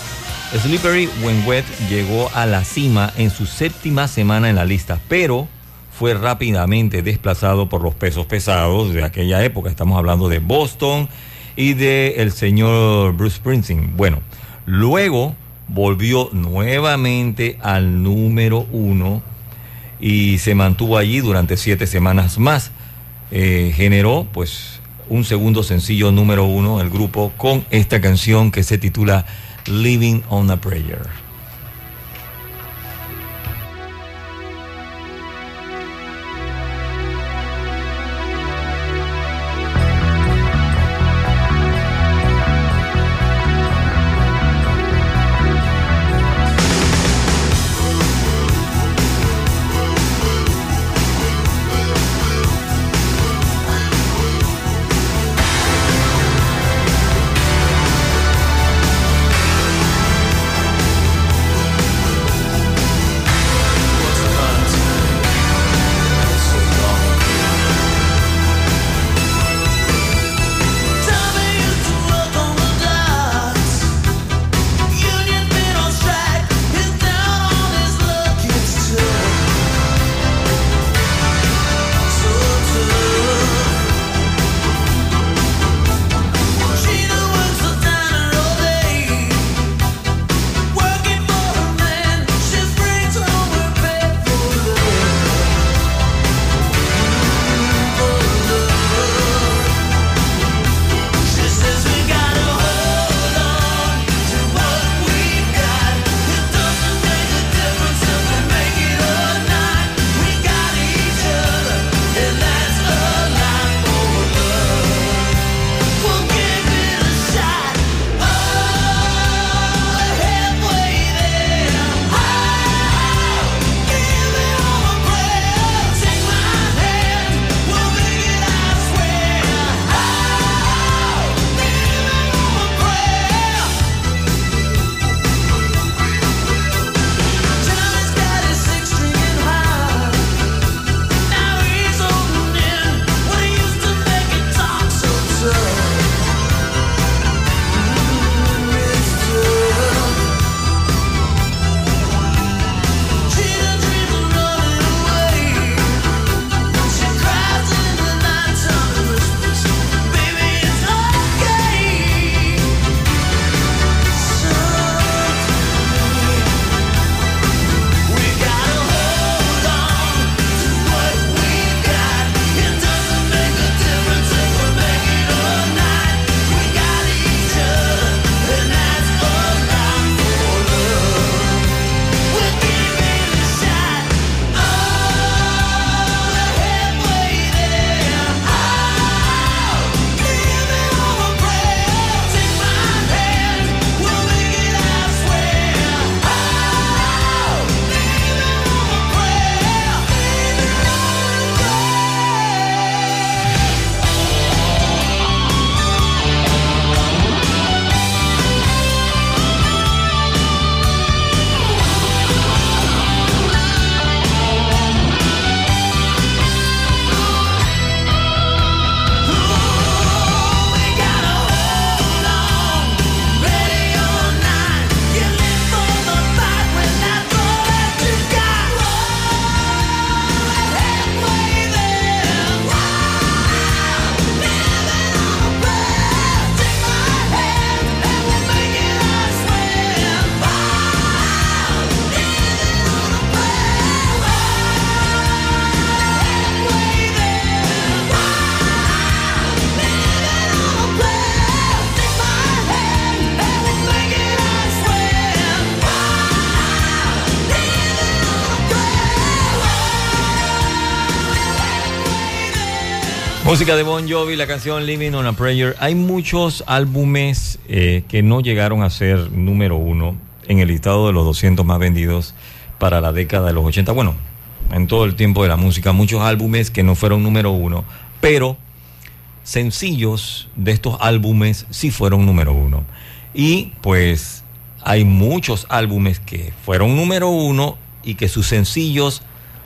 Slippery When Wet llegó a la cima en su séptima semana en la lista, pero fue rápidamente desplazado por los pesos pesados de aquella época. Estamos hablando de Boston y de el señor Bruce Springsteen. Bueno, luego volvió nuevamente al número uno y se mantuvo allí durante siete semanas más. Eh, generó pues un segundo sencillo número uno el grupo con esta canción que se titula Living on a Prayer. Música de Bon Jovi, la canción Living on a Prayer. Hay muchos álbumes eh, que no llegaron a ser número uno en el listado de los 200 más vendidos para la década de los 80. Bueno, en todo el tiempo de la música, muchos álbumes que no fueron número uno, pero sencillos de estos álbumes sí fueron número uno. Y pues hay muchos álbumes que fueron número uno y que sus sencillos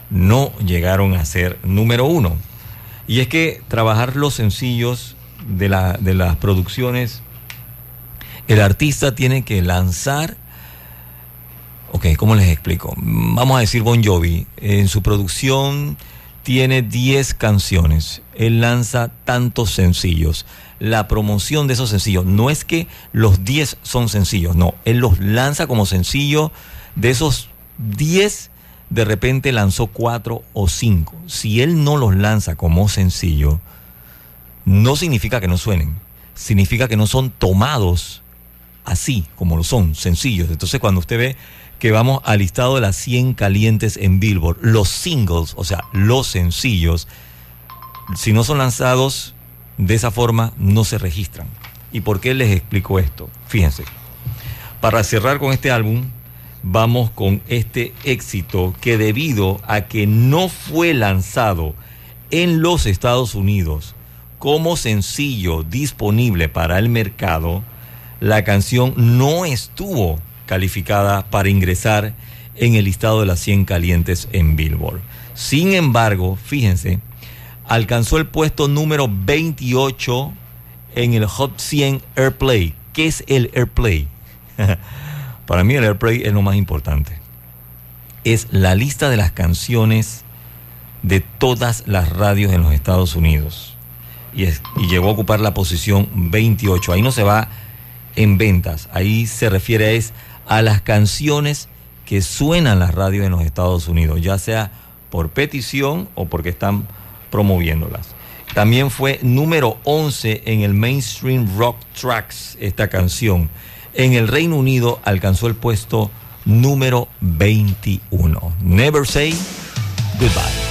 no llegaron a ser número uno. Y es que trabajar los sencillos de, la- de las producciones, el artista tiene que lanzar Ok, ¿cómo les explico? Vamos a decir Bon Jovi, en su producción tiene 10 canciones, él lanza tantos sencillos. La promoción de esos sencillos, no es que los 10 son sencillos, no, él los lanza como sencillo, de esos 10 de repente lanzó 4 o 5. Si él no los lanza como sencillo, no significa que no suenen, significa que no son tomados así como lo son, sencillos. Entonces cuando usted ve que vamos al listado de las 100 calientes en Billboard, los singles, o sea, los sencillos, si no son lanzados de esa forma, no se registran. ¿Y por qué les explico esto? Fíjense, para cerrar con este álbum, vamos con este éxito que debido a que no fue lanzado en los Estados Unidos como sencillo disponible para el mercado, la canción no estuvo calificada para ingresar en el listado de las 100 calientes en Billboard. Sin embargo, fíjense, alcanzó el puesto número 28 en el Hot 100 Airplay. ¿Qué es el Airplay? Para mí el Airplay es lo más importante. Es la lista de las canciones de todas las radios en los Estados Unidos. Y, llegó a ocupar la posición 28. Ahí no se va en ventas. Ahí se refiere es a las canciones que suenan las radios en los Estados Unidos, ya sea por petición o porque están promoviéndolas. También fue número 11 en el Mainstream Rock Tracks esta canción. En el Reino Unido alcanzó el puesto número 21. Never Say Goodbye.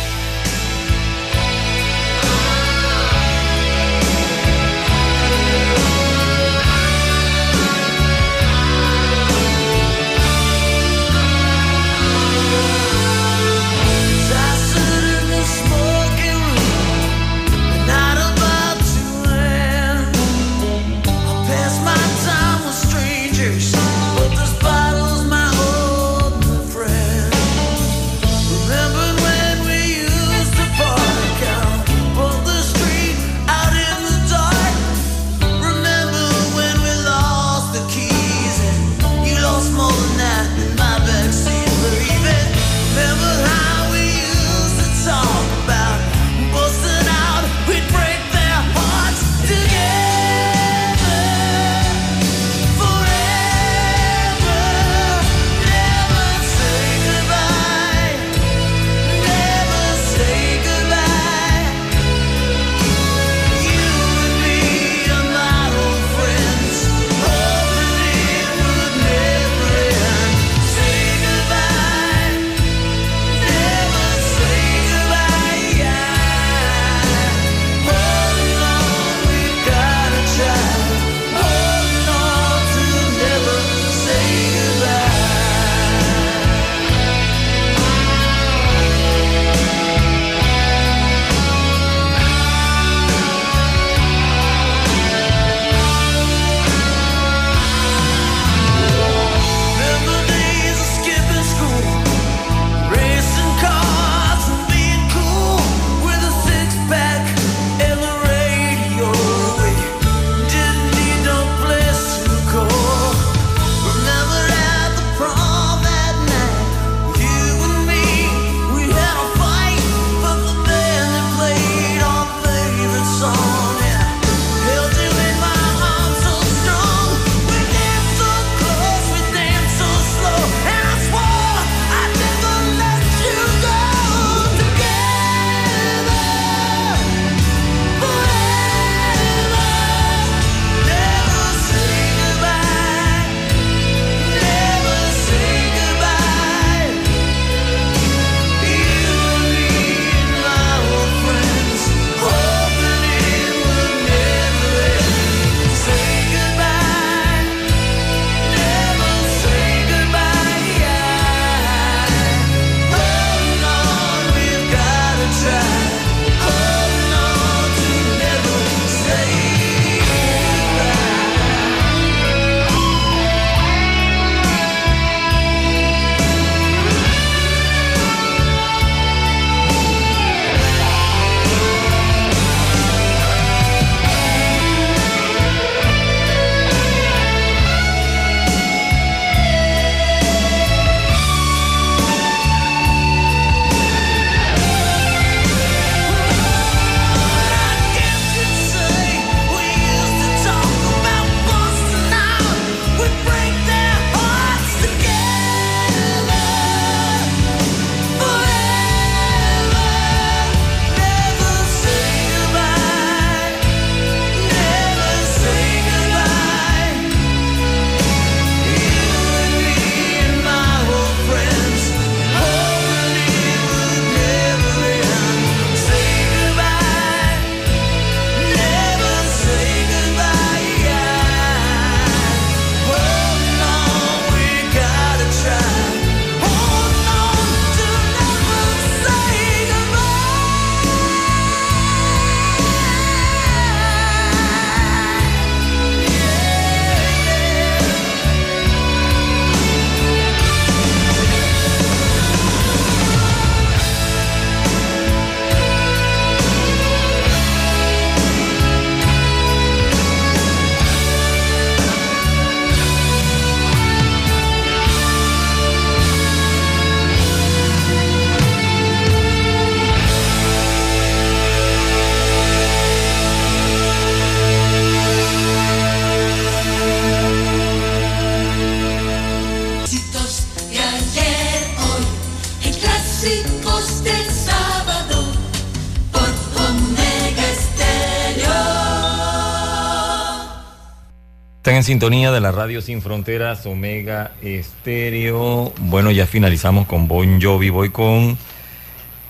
En sintonía de la radio Sin Fronteras, Omega Estéreo. Bueno, ya finalizamos con Bon Jovi. Voy con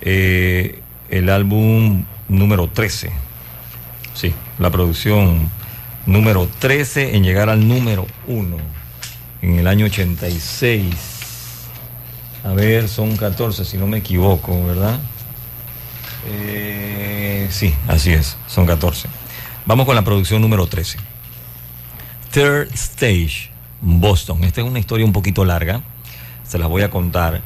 eh, el álbum número 13. Sí, la producción número 13 en llegar al número 1 en el año 86. A ver, son 14, si no me equivoco, ¿verdad? Eh, sí, así es, son 14. Vamos con la producción número 13. Third Stage, Boston. Esta es una historia un poquito larga, se las voy a contar.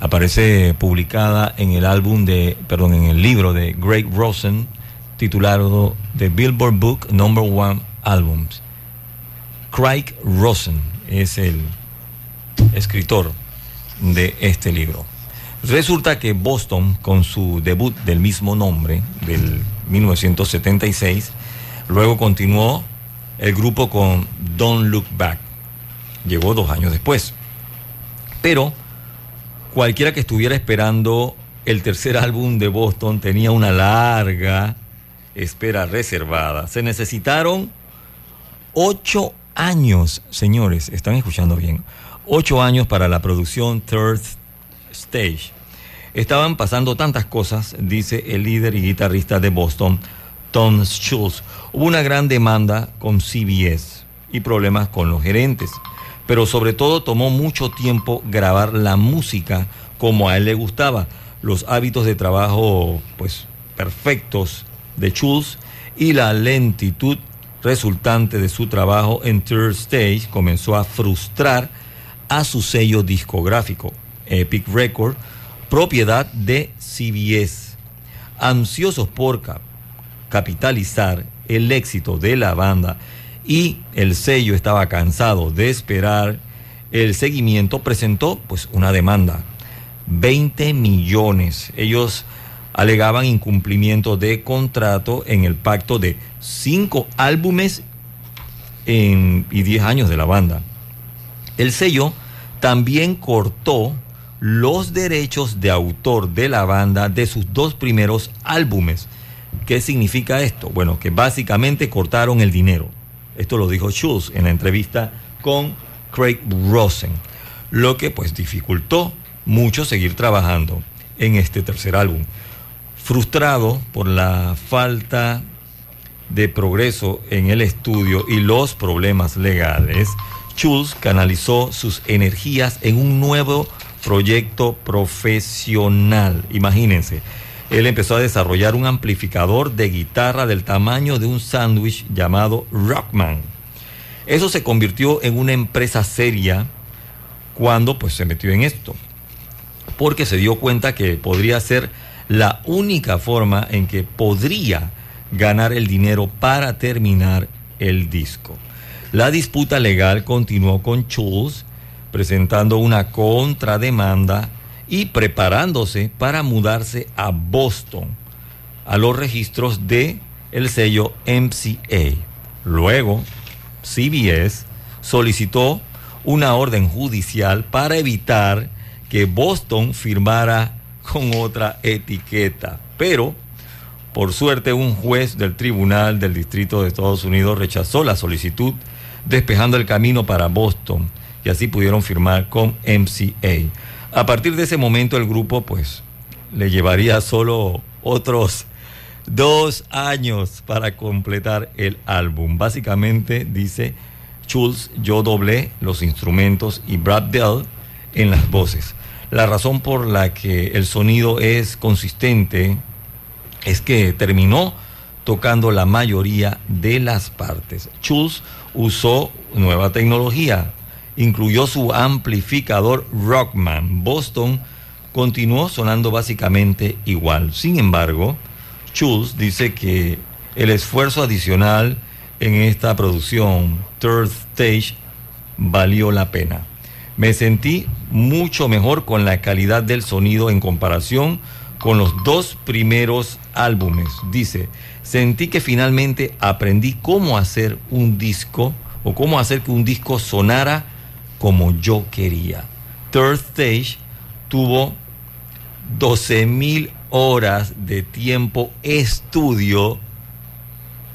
Aparece publicada en el álbum de, perdón, en el libro de Greg Rosen, titulado The Billboard Book Number One Albums. Craig Rosen es el escritor de este libro. Resulta que Boston, con su debut del mismo nombre, del 1976, luego continuó el grupo con Don't Look Back. Llegó dos años después. Pero cualquiera que estuviera esperando el tercer álbum de Boston tenía una larga espera reservada. Se necesitaron ocho años, señores, están escuchando bien, ocho años para la producción Third Stage. Estaban pasando tantas cosas, dice el líder y guitarrista de Boston, Tom Schultz. Hubo una gran demanda con CBS y problemas con los gerentes, pero sobre todo tomó mucho tiempo grabar la música como a él le gustaba. Los hábitos de trabajo, pues, perfectos de Schultz y la lentitud resultante de su trabajo en Third Stage comenzó a frustrar a su sello discográfico, Epic Record, propiedad de CBS. Ansiosos por cap- capitalizar el éxito de la banda y el sello estaba cansado de esperar el seguimiento, presentó pues una demanda. 20 millones. Ellos alegaban incumplimiento de contrato en el pacto de cinco álbumes y 10 años de la banda. El sello también cortó los derechos de autor de la banda de sus dos primeros álbumes. ¿Qué significa esto? Bueno, que básicamente cortaron el dinero. Esto lo dijo Schultz en la entrevista con Craig Rosen, lo que pues dificultó mucho seguir trabajando en este tercer álbum. Frustrado por la falta de progreso en el estudio y los problemas legales, Schultz canalizó sus energías en un nuevo proyecto profesional. Imagínense, él empezó a desarrollar un amplificador de guitarra del tamaño de un sándwich llamado Rockman. Eso se convirtió en una empresa seria cuando pues se metió en esto, porque se dio cuenta que podría ser la única forma en que podría ganar el dinero para terminar el disco. La disputa legal continuó con Schultz presentando una contrademanda y preparándose para mudarse a Boston a los registros de el sello MCA. Luego, CBS solicitó una orden judicial para evitar que Boston firmara con otra etiqueta. Pero, por suerte, un juez del Tribunal del Distrito de Estados Unidos rechazó la solicitud, despejando el camino para Boston, y así pudieron firmar con MCA. A partir de ese momento, el grupo, pues, le llevaría solo otros dos años para completar el álbum. Básicamente, dice Schultz, yo doblé los instrumentos y Brad Dell en las voces. La razón por la que el sonido es consistente es que terminó tocando la mayoría de las partes. Schultz usó nueva tecnología, incluyó su amplificador Rockman. Boston continuó sonando básicamente igual. Sin embargo, Schultz dice que el esfuerzo adicional en esta producción, Third Stage, valió la pena. Me sentí mucho mejor con la calidad del sonido en comparación con los dos primeros álbumes. Dice, sentí que finalmente aprendí cómo hacer un disco o cómo hacer que un disco sonara como yo quería. Third Stage tuvo 12 mil horas de tiempo estudio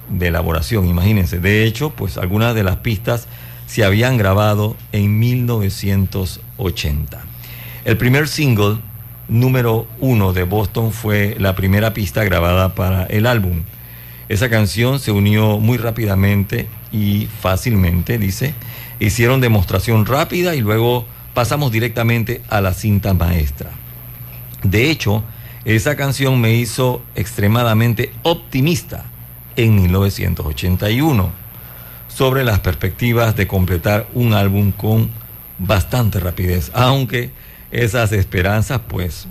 de elaboración, imagínense. De hecho, pues algunas de las pistas se habían grabado en 1980. El primer single número uno de Boston fue la primera pista grabada para el álbum. Esa canción se unió muy rápidamente y fácilmente, dice. Hicieron demostración rápida y luego pasamos directamente a la cinta maestra. De hecho, esa canción me hizo extremadamente optimista en 1981 sobre las perspectivas de completar un álbum con bastante rapidez, aunque esas esperanzas pues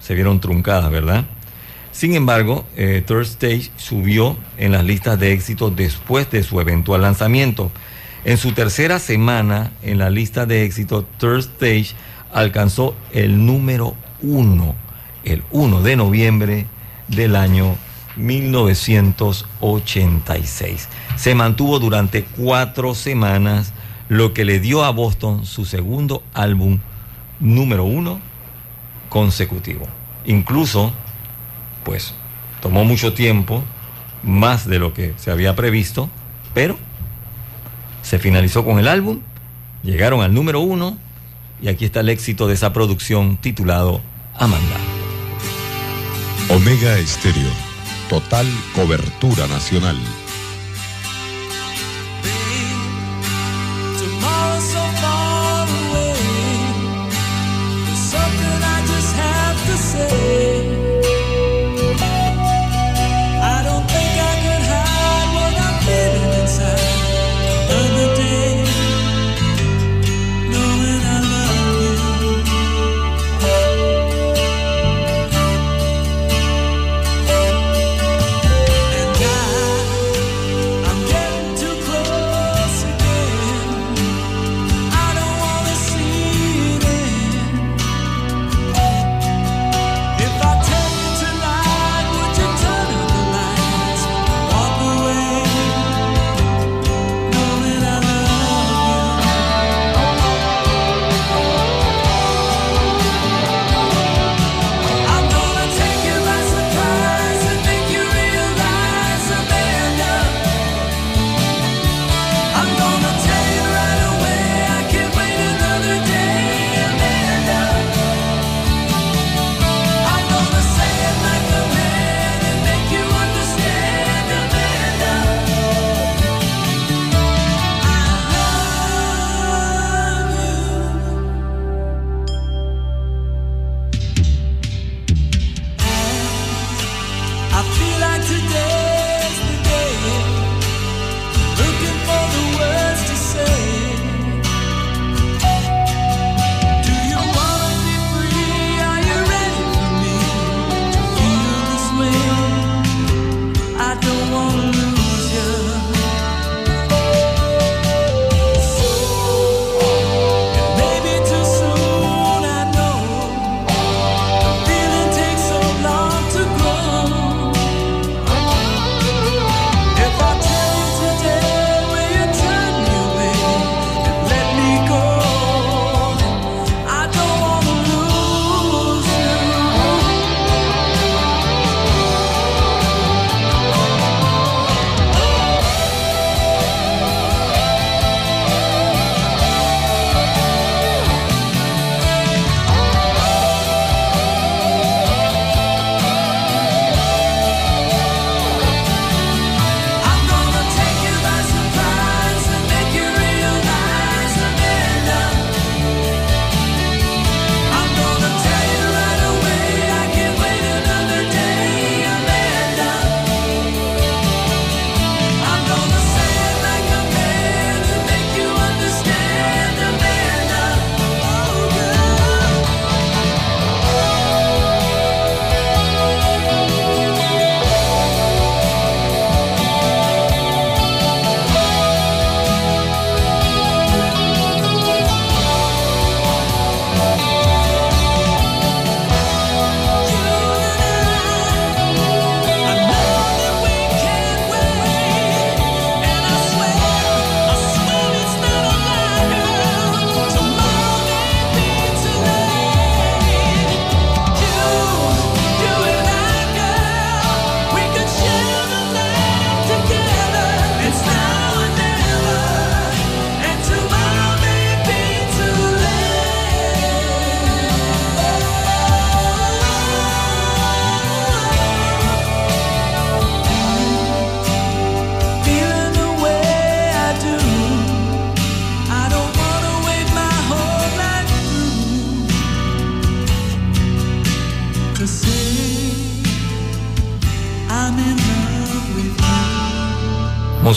se vieron truncadas, ¿verdad? Sin embargo, eh, Third Stage subió en las listas de éxito después de su eventual lanzamiento. En su tercera semana en la lista de éxito, Third Stage alcanzó el número uno, el 1 de noviembre del año 1986. Se mantuvo durante cuatro semanas, lo que le dio a Boston su segundo álbum número uno consecutivo. Incluso, pues, tomó mucho tiempo, más de lo que se había previsto, pero se finalizó con el álbum, llegaron al número uno y aquí está el éxito de esa producción titulado Amanda. Omega Estéreo. Total cobertura nacional.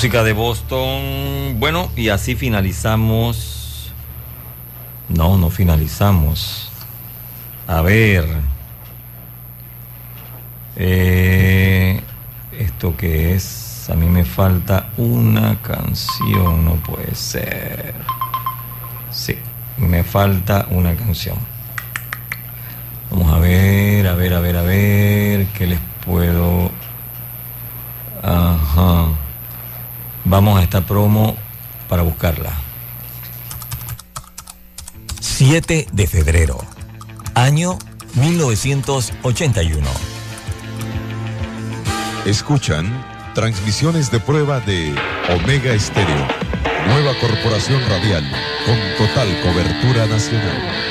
Música de Boston. Bueno, y así finalizamos. No, no finalizamos. A ver. Eh, ¿Esto qué es? A mí me falta una canción, no puede ser. Sí, me falta una canción. Vamos a ver, a ver, a ver, a ver, ¿qué les puedo... Vamos a esta promo para buscarla. 7 de febrero, año 1981. Escuchan transmisiones de prueba de Omega Estéreo, nueva corporación radial con total cobertura nacional.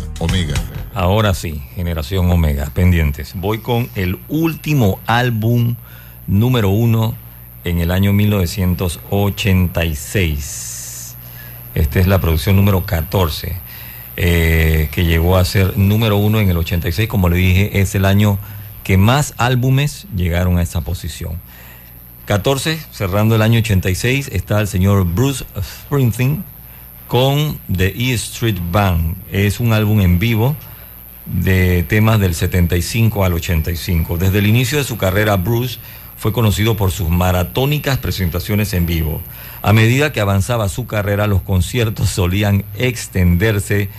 Omega. Ahora sí, generación Omega, pendientes. Voy con el último álbum número uno en el año 1986. Esta es la producción número 14, eh, que llegó a ser número uno en el 86. Como le dije, es el año que más álbumes llegaron a esa posición. 14, cerrando el año 86, está el señor Bruce Springsteen con The E Street Band. Es un álbum en vivo de temas del 75 al 85. Desde el inicio de su carrera, Bruce fue conocido por sus maratónicas presentaciones en vivo. A medida que avanzaba su carrera, los conciertos solían extenderse,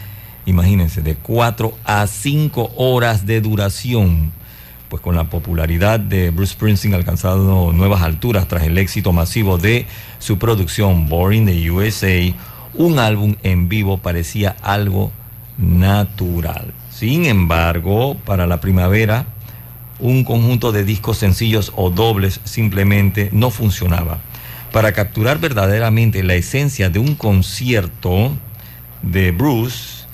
imagínense, de 4 a 5 horas de duración. Pues con la popularidad de Bruce Springsteen alcanzando nuevas alturas tras el éxito masivo de su producción Born in the USA, un álbum en vivo parecía algo natural. Sin embargo, para la primavera, un conjunto de discos sencillos o dobles simplemente no funcionaba. Para capturar verdaderamente la esencia de un concierto de Bruce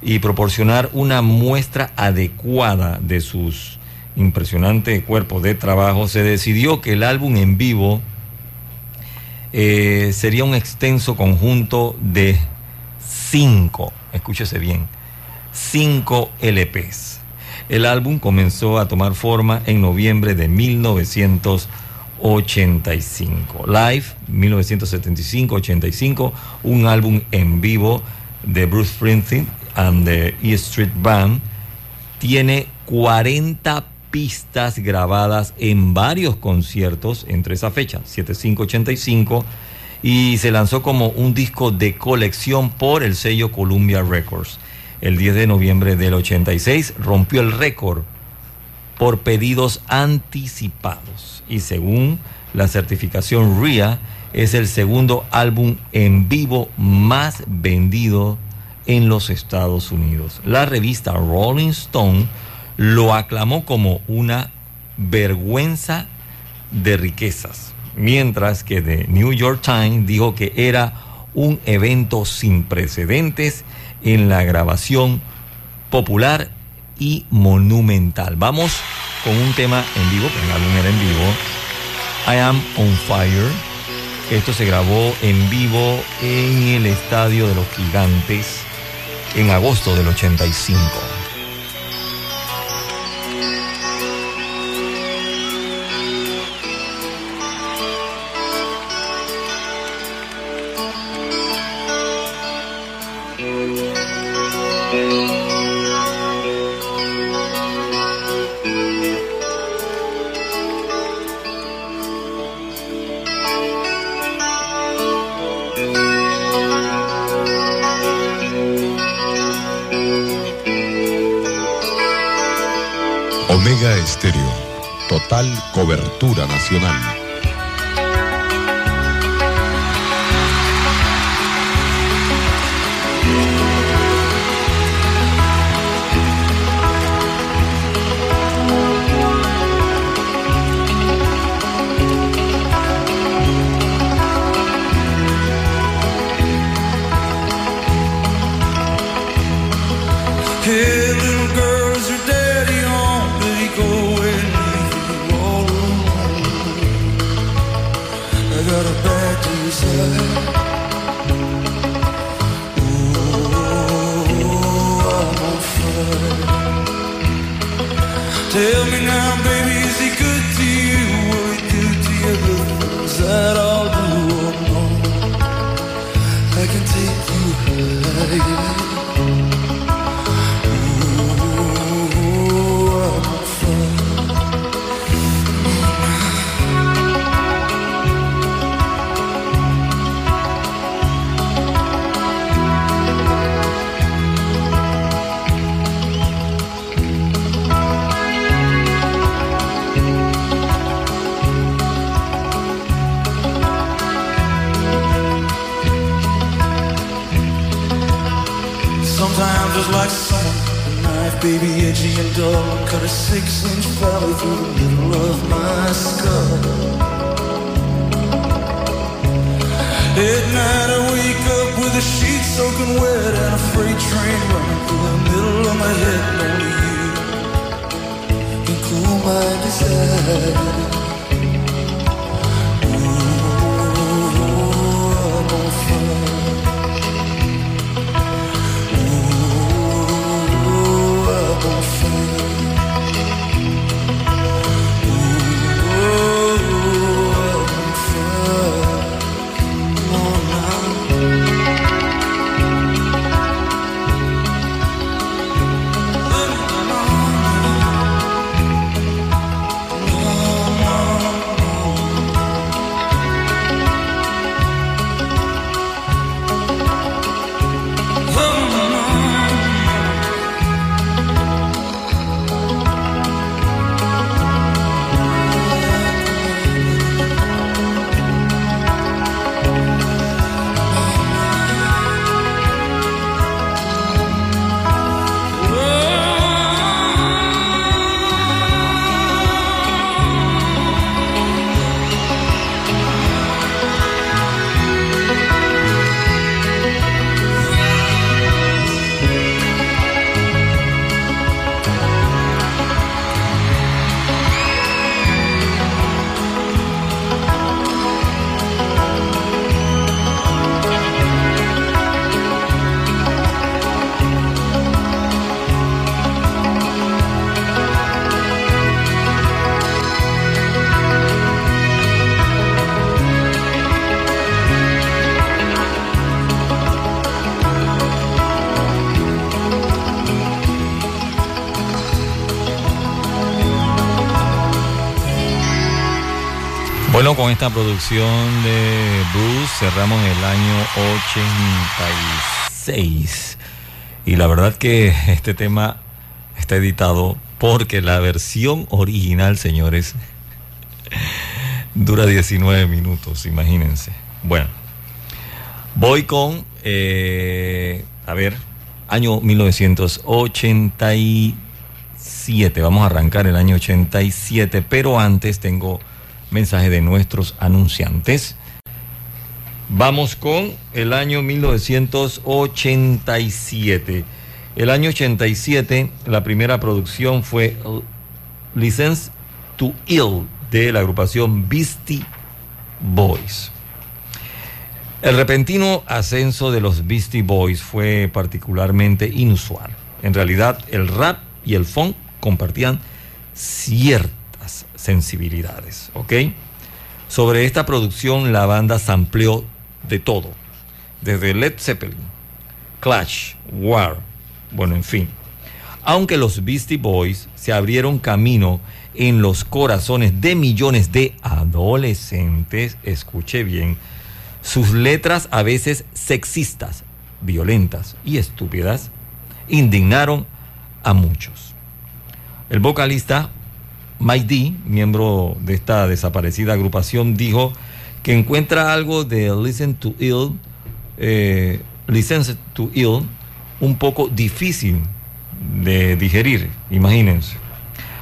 y proporcionar una muestra adecuada de sus impresionante cuerpo de trabajo, se decidió que el álbum en vivo eh, sería un extenso conjunto de cinco, escúchese bien, cinco LPs. El álbum comenzó a tomar forma en noviembre de 1985. Live, 1975-85, un álbum en vivo de Bruce Springsteen and the E Street Band, tiene 40 pistas grabadas en varios conciertos entre esa fecha, 75-85, y se lanzó como un disco de colección por el sello Columbia Records. El 10 de noviembre del 86 rompió el récord por pedidos anticipados y según la certificación RIA es el segundo álbum en vivo más vendido en los Estados Unidos. La revista Rolling Stone lo aclamó como una vergüenza de riquezas, mientras que The New York Times dijo que era un evento sin precedentes en la grabación popular y monumental. Vamos con un tema en vivo, que el álbum era en vivo, I Am on Fire. Esto se grabó en vivo en el Estadio de los Gigantes en agosto del 85. 割腕 con esta producción de Bruce cerramos el año 86. Y la verdad que este tema está editado porque la versión original, señores, dura 19 minutos, imagínense. Bueno, voy con, eh, a ver, año 1987. Vamos a arrancar el año 87, pero antes tengo mensaje de nuestros anunciantes. Vamos con el año 1987. El año 87, la primera producción fue License to Ill de la agrupación Beastie Boys. El repentino ascenso de los Beastie Boys fue particularmente inusual. En realidad, el rap y el funk compartían ciertas sensibilidades, ¿ok? Sobre esta producción la banda sampleó de todo, desde Led Zeppelin, Clash, War, bueno, en fin. Aunque los Beastie Boys se abrieron camino en los corazones de millones de adolescentes, escuche bien, sus letras a veces sexistas, violentas y estúpidas indignaron a muchos. El vocalista D, miembro de esta desaparecida agrupación, dijo que encuentra algo de Listen to Ill, eh, to Ill, un poco difícil de digerir, imagínense.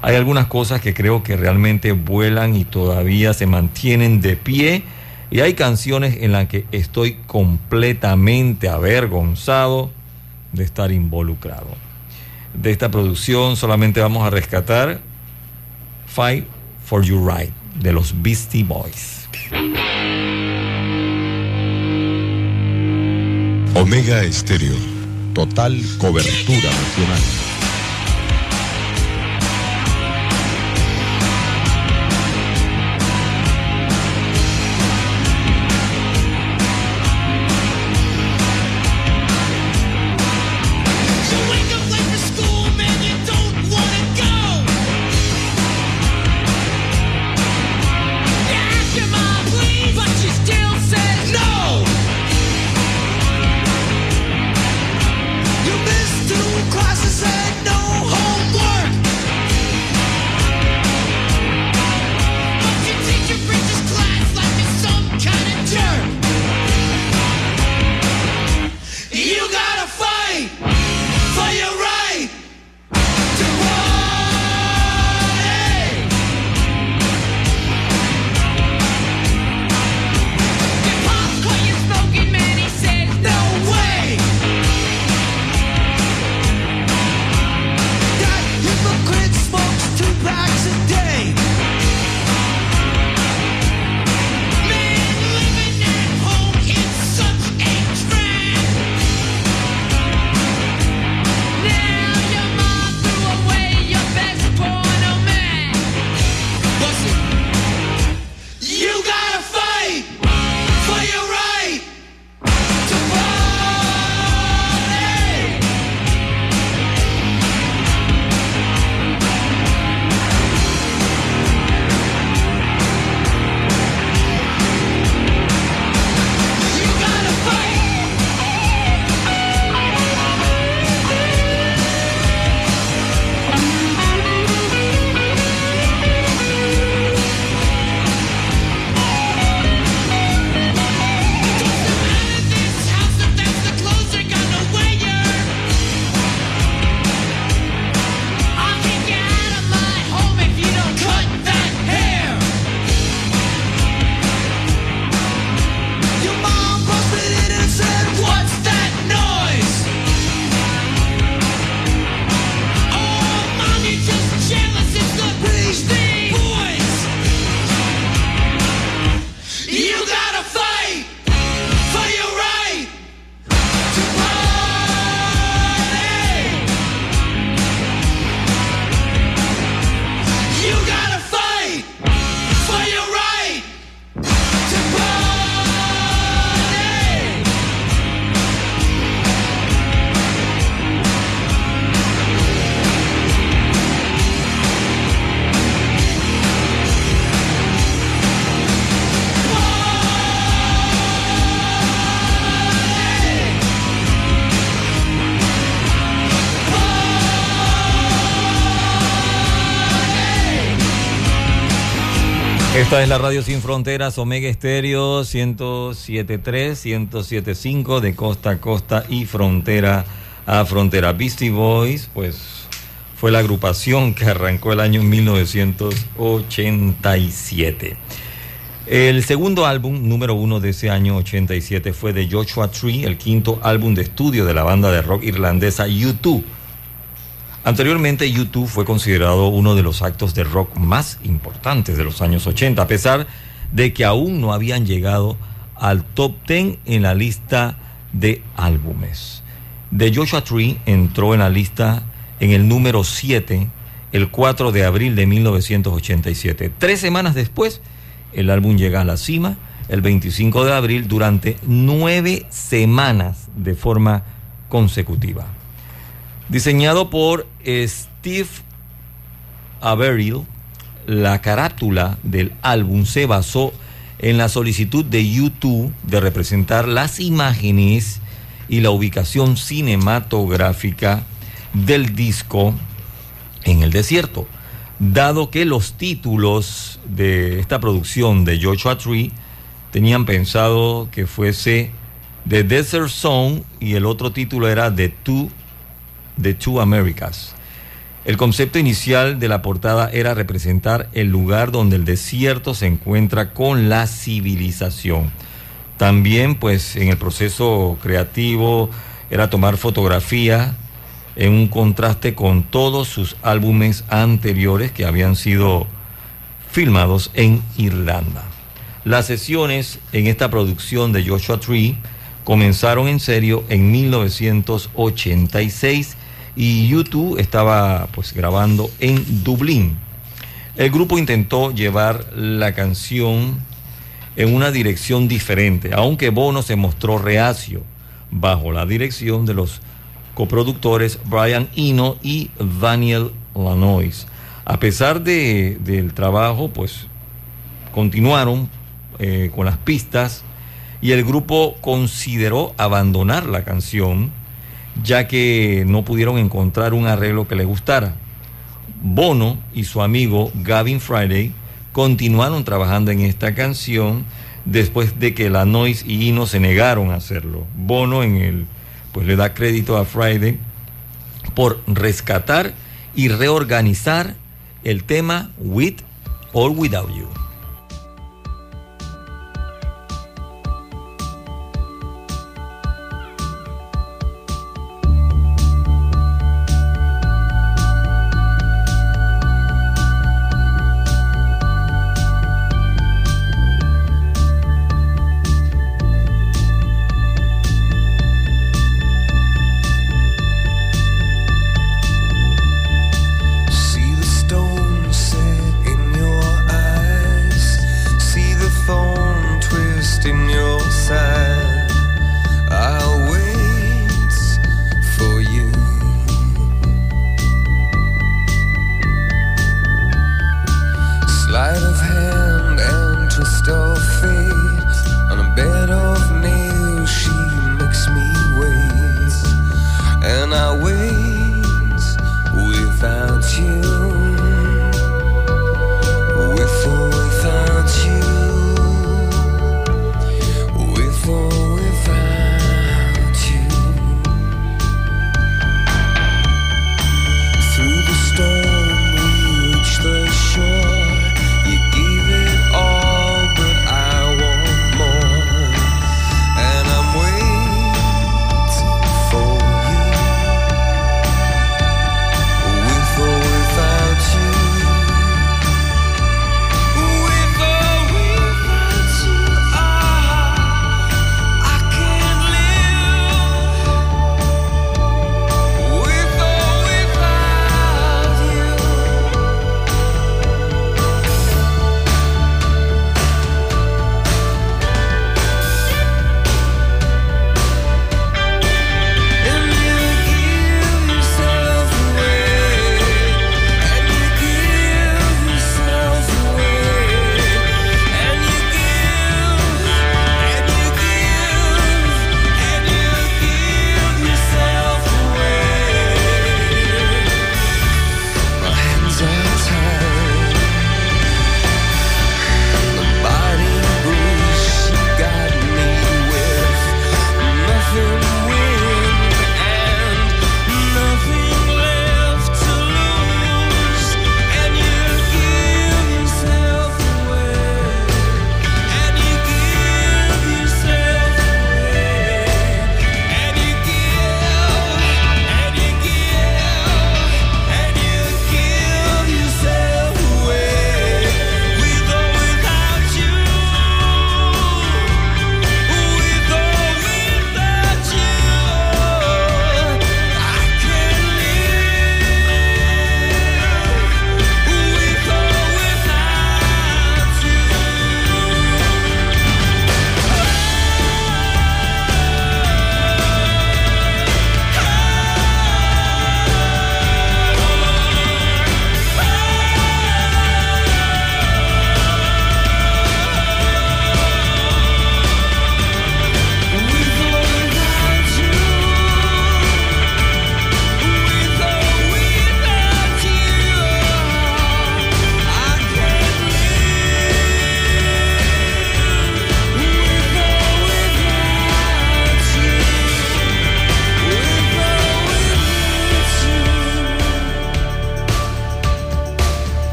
Hay algunas cosas que creo que realmente vuelan y todavía se mantienen de pie. Y hay canciones en las que estoy completamente avergonzado de estar involucrado. De esta producción solamente vamos a rescatar Fight for Your Right de los Beastie Boys. Omega Estéreo. Total cobertura nacional. Esta es la Radio Sin Fronteras, Omega Estéreo 107.3, 107.5 de costa a costa y frontera a frontera. Beastie Boys, pues fue la agrupación que arrancó el año 1987. El segundo álbum, número uno de ese año 87, fue de Joshua Tree, el quinto álbum de estudio de la banda de rock irlandesa U2. Anteriormente, YouTube fue considerado uno de los actos de rock más importantes de los años 80, a pesar de que aún no habían llegado al top 10 en la lista de álbumes. The Joshua Tree entró en la lista en el número 7 el 4 de abril de 1987. Tres semanas después, el álbum llega a la cima el 25 de abril durante nueve semanas de forma consecutiva. Diseñado por Steve Averill, la carátula del álbum se basó en la solicitud de YouTube de representar las imágenes y la ubicación cinematográfica del disco en el desierto. dado que los títulos de esta producción de Joshua Tree tenían pensado que fuese The Desert Song y el otro título era The Two, The Two Americas. El concepto inicial de la portada era representar el lugar donde el desierto se encuentra con la civilización. También, pues, en el proceso creativo era tomar fotografía en un contraste con todos sus álbumes anteriores que habían sido filmados en Irlanda. Las sesiones en esta producción de Joshua Tree comenzaron en serio en 1986 y YouTube estaba pues grabando en Dublín. El grupo intentó llevar la canción en una dirección diferente, aunque Bono se mostró reacio bajo la dirección de los coproductores Brian Eno y Daniel Lanois. A pesar de- del trabajo, pues continuaron eh, con las pistas y el grupo consideró abandonar la canción ya que no pudieron encontrar un arreglo que les gustara. Bono y su amigo Gavin Friday continuaron trabajando en esta canción después de que la Noise y Ino se negaron a hacerlo. Bono en el pues le da crédito a Friday por rescatar y reorganizar el tema With or Without You.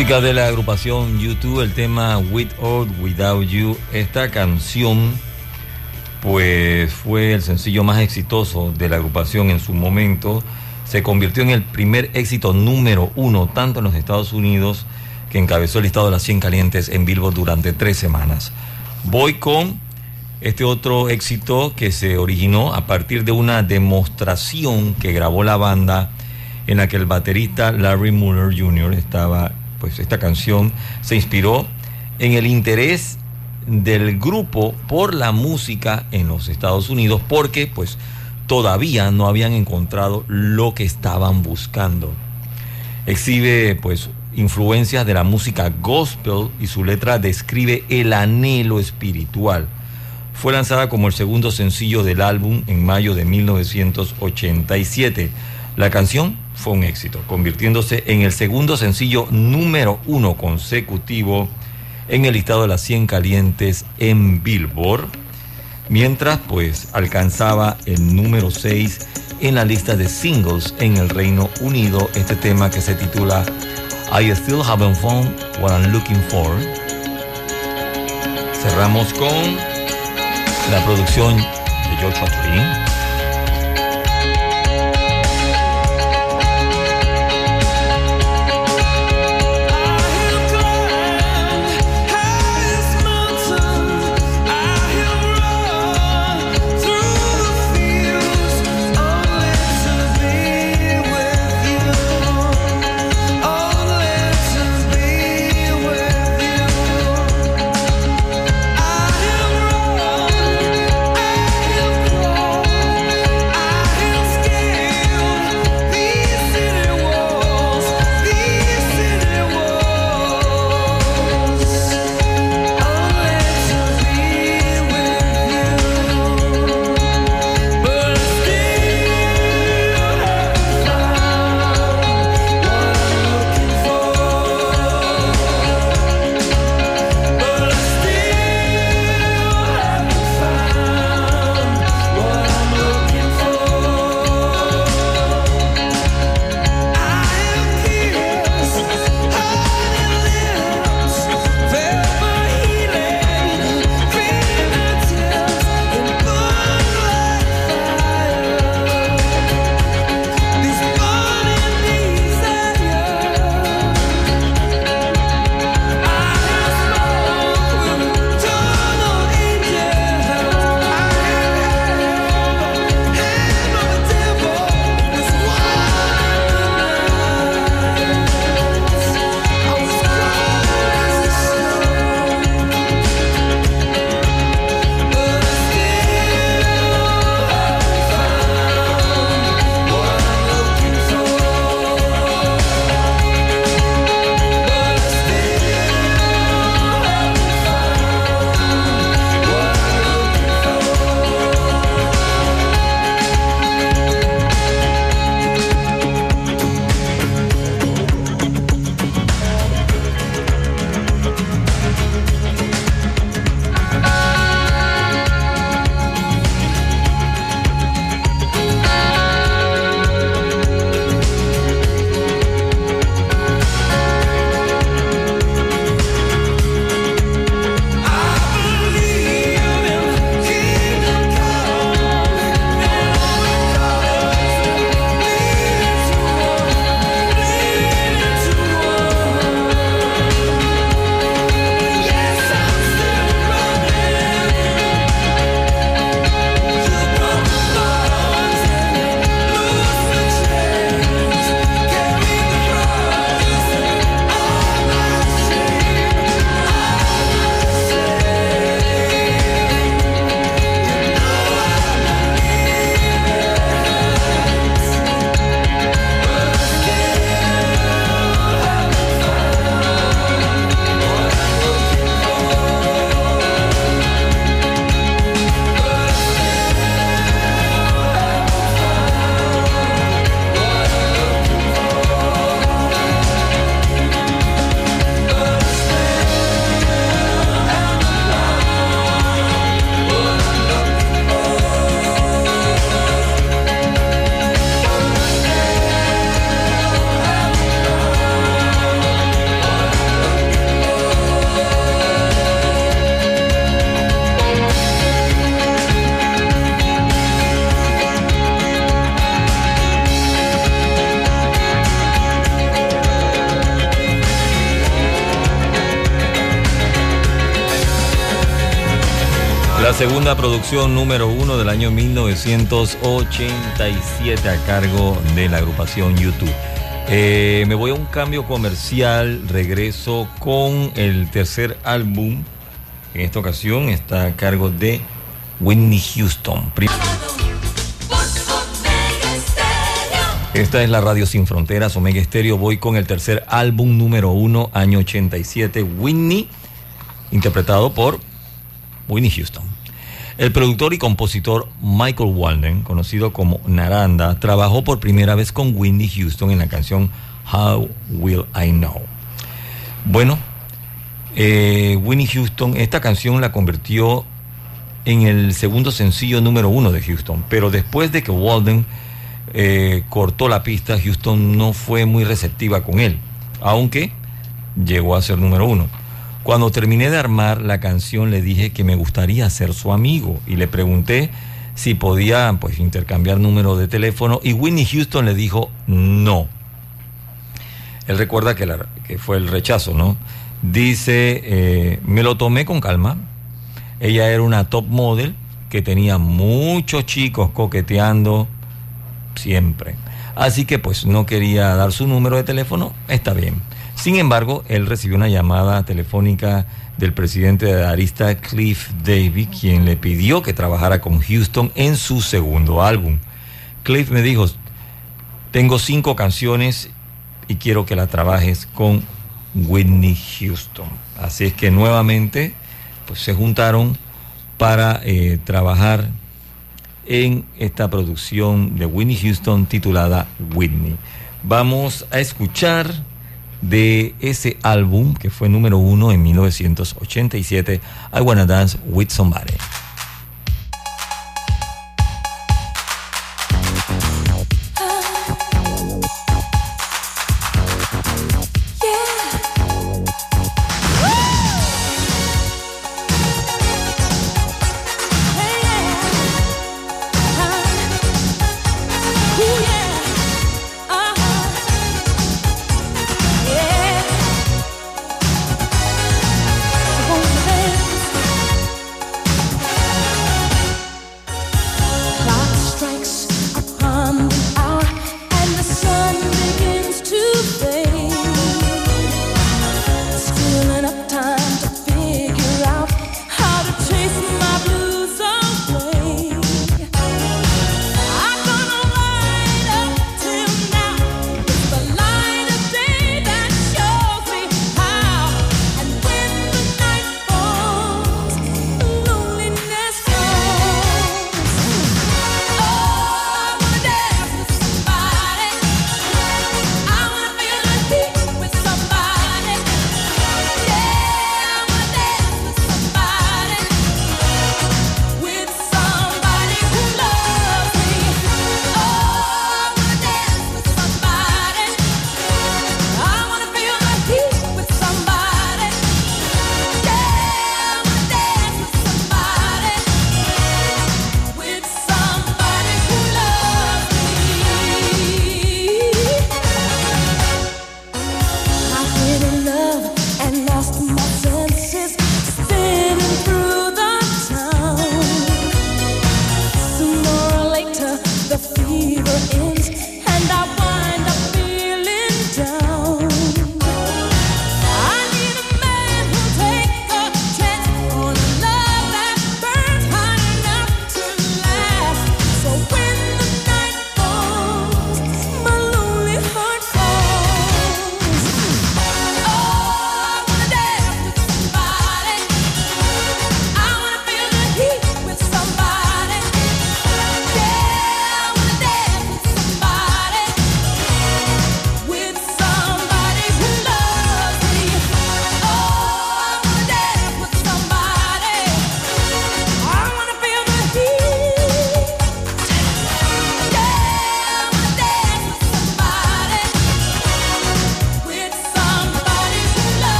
Música de la agrupación YouTube, el tema With or Without You. Esta canción, pues fue el sencillo más exitoso de la agrupación en su momento. Se convirtió en el primer éxito número uno, tanto en los Estados Unidos, que encabezó el listado de las 100 calientes en Billboard durante tres semanas. Voy con este otro éxito que se originó a partir de una demostración que grabó la banda en la que el baterista Larry Muller Jr. estaba, pues esta canción se inspiró en el interés del grupo por la música en los Estados Unidos porque pues todavía no habían encontrado lo que estaban buscando. Exhibe pues influencias de la música gospel y su letra describe el anhelo espiritual. Fue lanzada como el segundo sencillo del álbum en mayo de 1987. La canción fue un éxito, convirtiéndose en el segundo sencillo número uno consecutivo en el listado de las 100 calientes en Billboard, mientras pues alcanzaba el número 6 en la lista de singles en el Reino Unido, este tema que se titula I Still Haven't Found What I'm Looking For. Cerramos con la producción de George Tree. Segunda producción número uno del año 1987 a cargo de la agrupación YouTube. Eh, me voy a un cambio comercial, regreso con el tercer álbum. En esta ocasión está a cargo de Whitney Houston. Esta es la Radio Sin Fronteras, Omega Estéreo. Voy con el tercer álbum número uno, año 87, Whitney, interpretado por Whitney Houston. El productor y compositor Michael Walden, conocido como Naranda, trabajó por primera vez con Whitney Houston en la canción How Will I Know. Bueno, eh, Whitney Houston, esta canción la convirtió en el segundo sencillo número uno de Houston, pero después de que Walden eh, cortó la pista, Houston no fue muy receptiva con él, aunque llegó a ser número uno. Cuando terminé de armar la canción le dije que me gustaría ser su amigo y le pregunté si podía pues intercambiar número de teléfono y Whitney Houston le dijo no. Él recuerda que, la- que fue el rechazo, ¿no? Dice, eh, me lo tomé con calma. Ella era una top model que tenía muchos chicos coqueteando siempre. Así que pues no quería dar su número de teléfono, está bien. Sin embargo, él recibió una llamada telefónica del presidente de Arista, Cliff Davy, quien le pidió que trabajara con Houston en su segundo álbum. Cliff me dijo, tengo cinco canciones y quiero que la trabajes con Whitney Houston. Así es que nuevamente pues, se juntaron para eh, trabajar en esta producción de Whitney Houston titulada Whitney. Vamos a escuchar de ese álbum que fue número uno en 1987, I Wanna Dance with Somebody.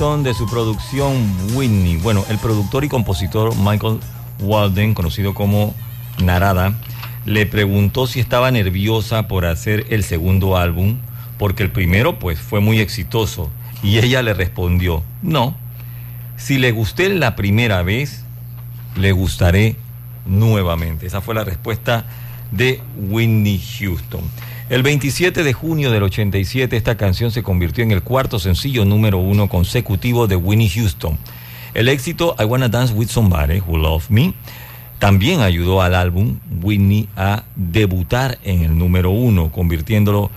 De su producción Whitney. Bueno, el productor y compositor Michael Walden, conocido como Narada, le preguntó si estaba nerviosa por hacer el segundo álbum, porque el primero pues fue muy exitoso. Y ella le respondió, no, si le gusté la primera vez, le gustaré nuevamente. Esa fue la respuesta de Whitney Houston. El 27 de junio del 87 esta canción se convirtió en el cuarto sencillo número uno consecutivo de Whitney Houston. El éxito I Wanna Dance With Somebody Who Love Me también ayudó al álbum Whitney a debutar en el número uno, convirtiéndolo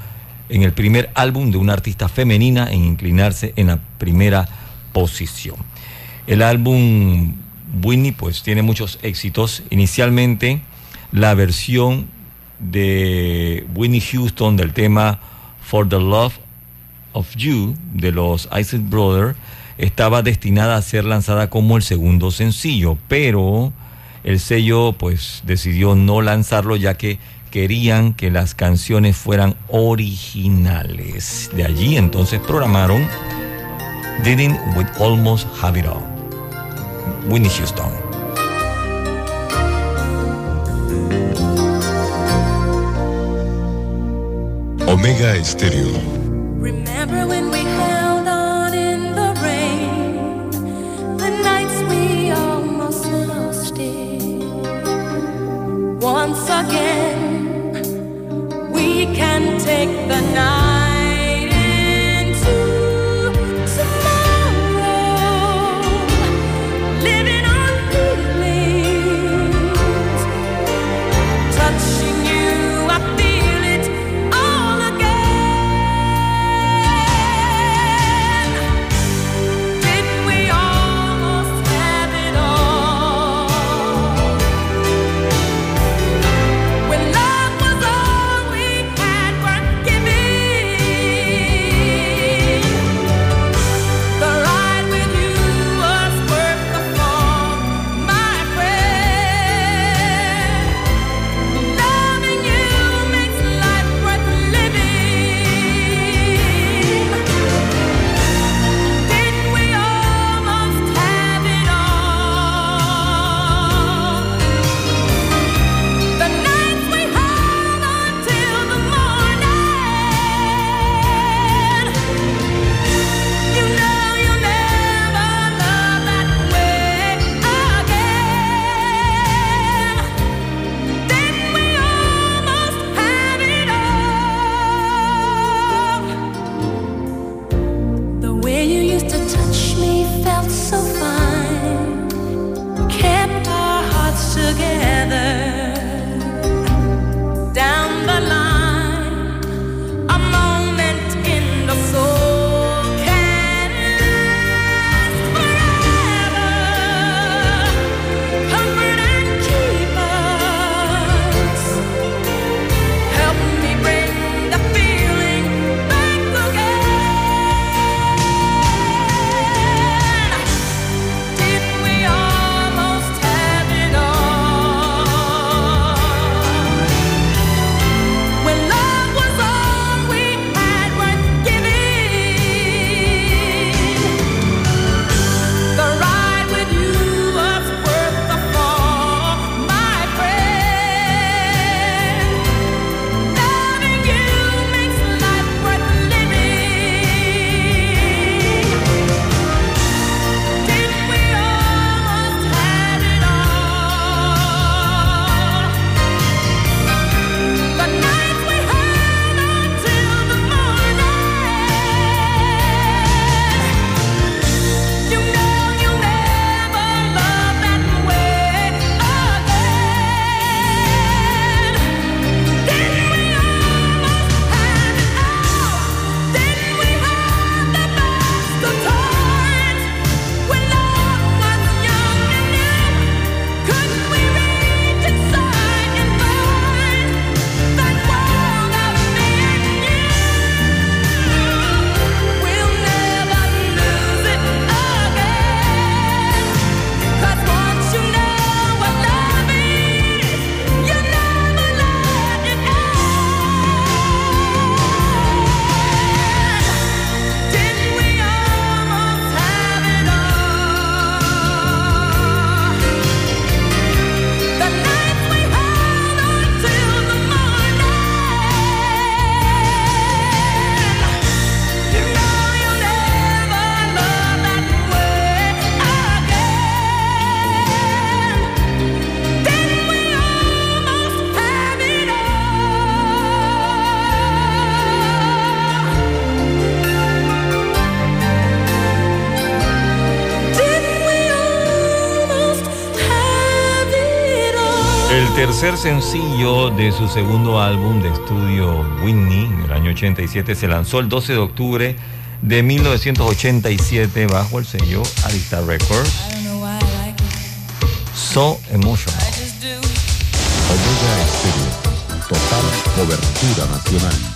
en el primer álbum de una artista femenina en inclinarse en la primera posición. El álbum Whitney pues tiene muchos éxitos. Inicialmente la versión de Whitney Houston del tema For the Love of You de los Isaac Brothers estaba destinada a ser lanzada como el segundo sencillo, pero el sello pues decidió no lanzarlo ya que querían que las canciones fueran originales. De allí entonces programaron Didn't with Almost Have It All. Whitney Houston. Omega Estéreo. Remember when we held on in the rain, the nights we almost lost it. Once again, we can take the night tercer sencillo de su segundo álbum de estudio Whitney, en el año 87, se lanzó el 12 de octubre de 1987 bajo el sello Arista Records. So Emotional. Total cobertura nacional.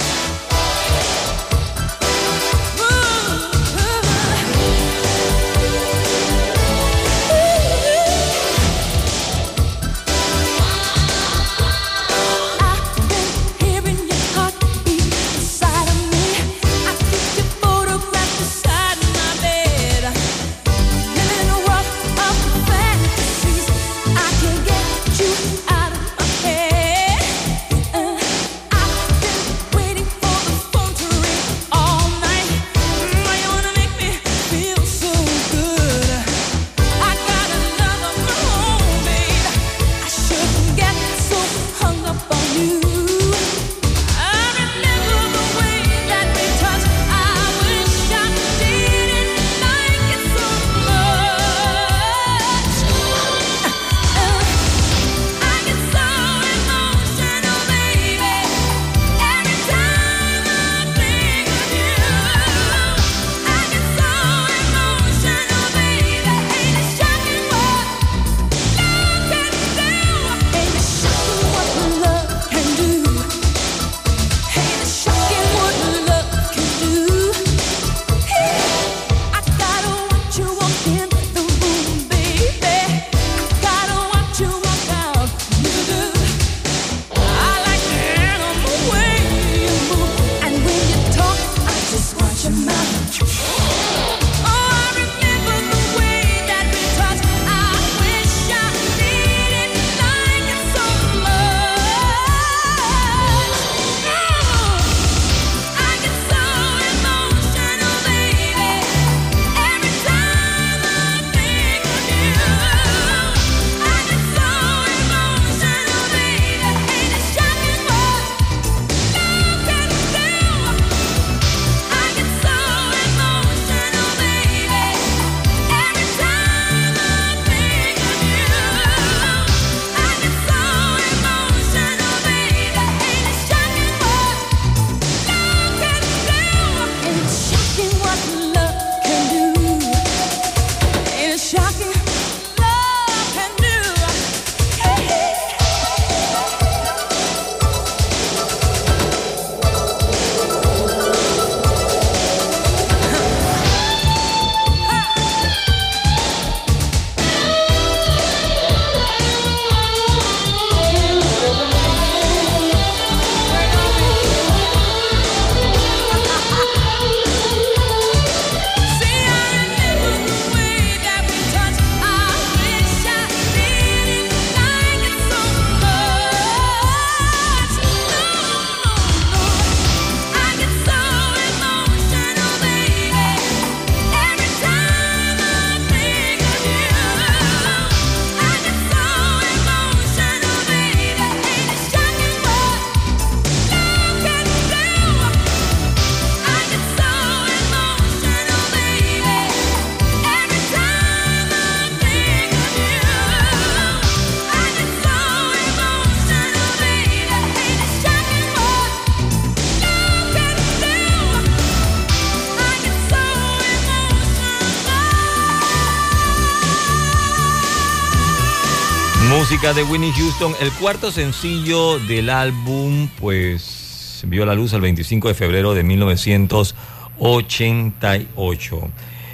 de Winnie Houston, el cuarto sencillo del álbum, pues vio la luz el 25 de febrero de 1988.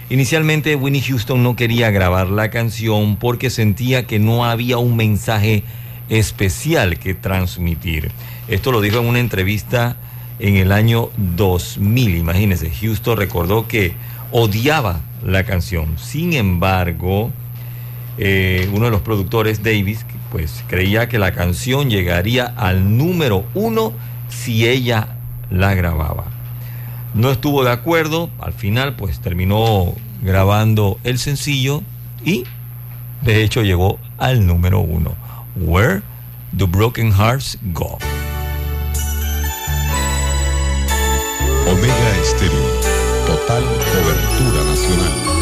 Inicialmente Winnie Houston no quería grabar la canción porque sentía que no había un mensaje especial que transmitir. Esto lo dijo en una entrevista en el año 2000, imagínense, Houston recordó que odiaba la canción. Sin embargo, eh, uno de los productores, Davis, pues creía que la canción llegaría al número uno si ella la grababa. No estuvo de acuerdo, al final pues terminó grabando el sencillo y de hecho llegó al número uno. Where do broken hearts go? Omega Estéreo, total cobertura nacional.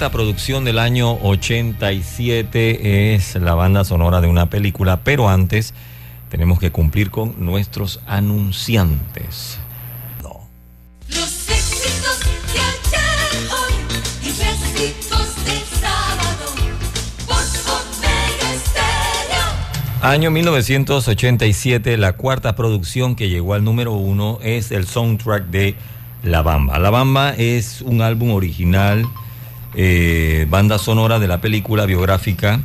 Cuarta producción del año 87. Es la banda sonora de una película, pero antes tenemos que cumplir con nuestros anunciantes. Los éxitos de ayer, hoy y éxitos del sábado por Omega Estéreo. Año 1987, la cuarta producción que llegó al número uno es el soundtrack de La Bamba. La Bamba es un álbum original, eh, banda sonora de la película biográfica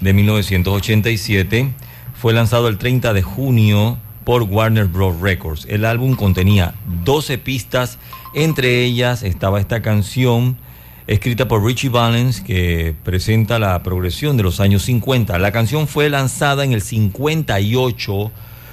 de 1987. Fue lanzado el 30 de junio por Warner Bros. Records. El álbum contenía 12 pistas, entre ellas estaba esta canción escrita por Richie Valens que presenta la progresión de los años 50. La canción fue lanzada en el 58,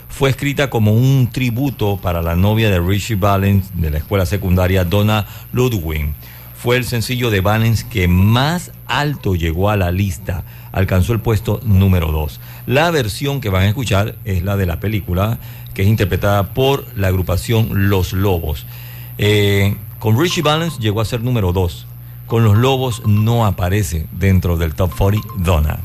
fue escrita como un tributo para la novia de Richie Valens de la escuela secundaria Donna Ludwig. Fue el sencillo de Valens que más alto llegó a la lista, alcanzó el puesto número 2. La versión que van a escuchar es la de la película, que es interpretada por la agrupación Los Lobos. Eh, con Richie Valens llegó a ser número 2. Con los Lobos no aparece dentro del Top 40 Donna.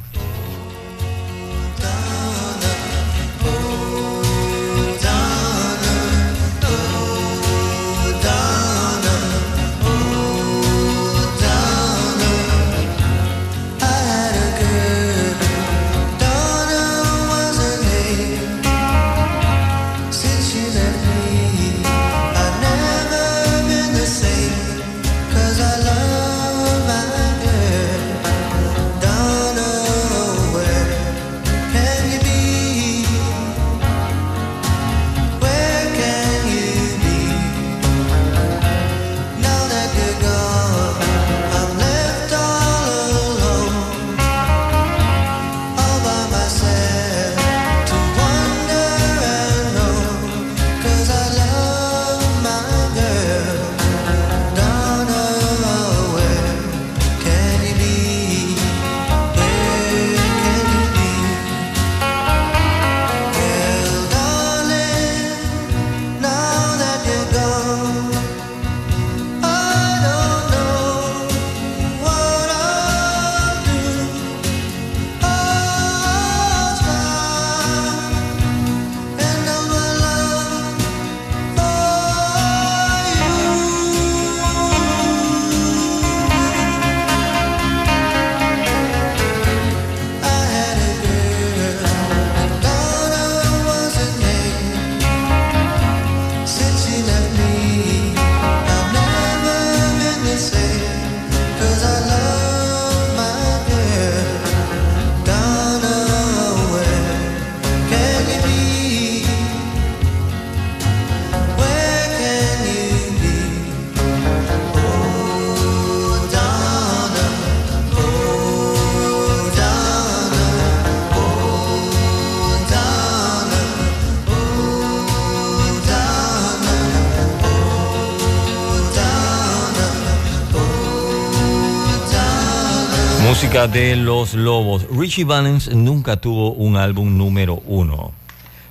Los Lobos. Richie Valens nunca tuvo un álbum número uno.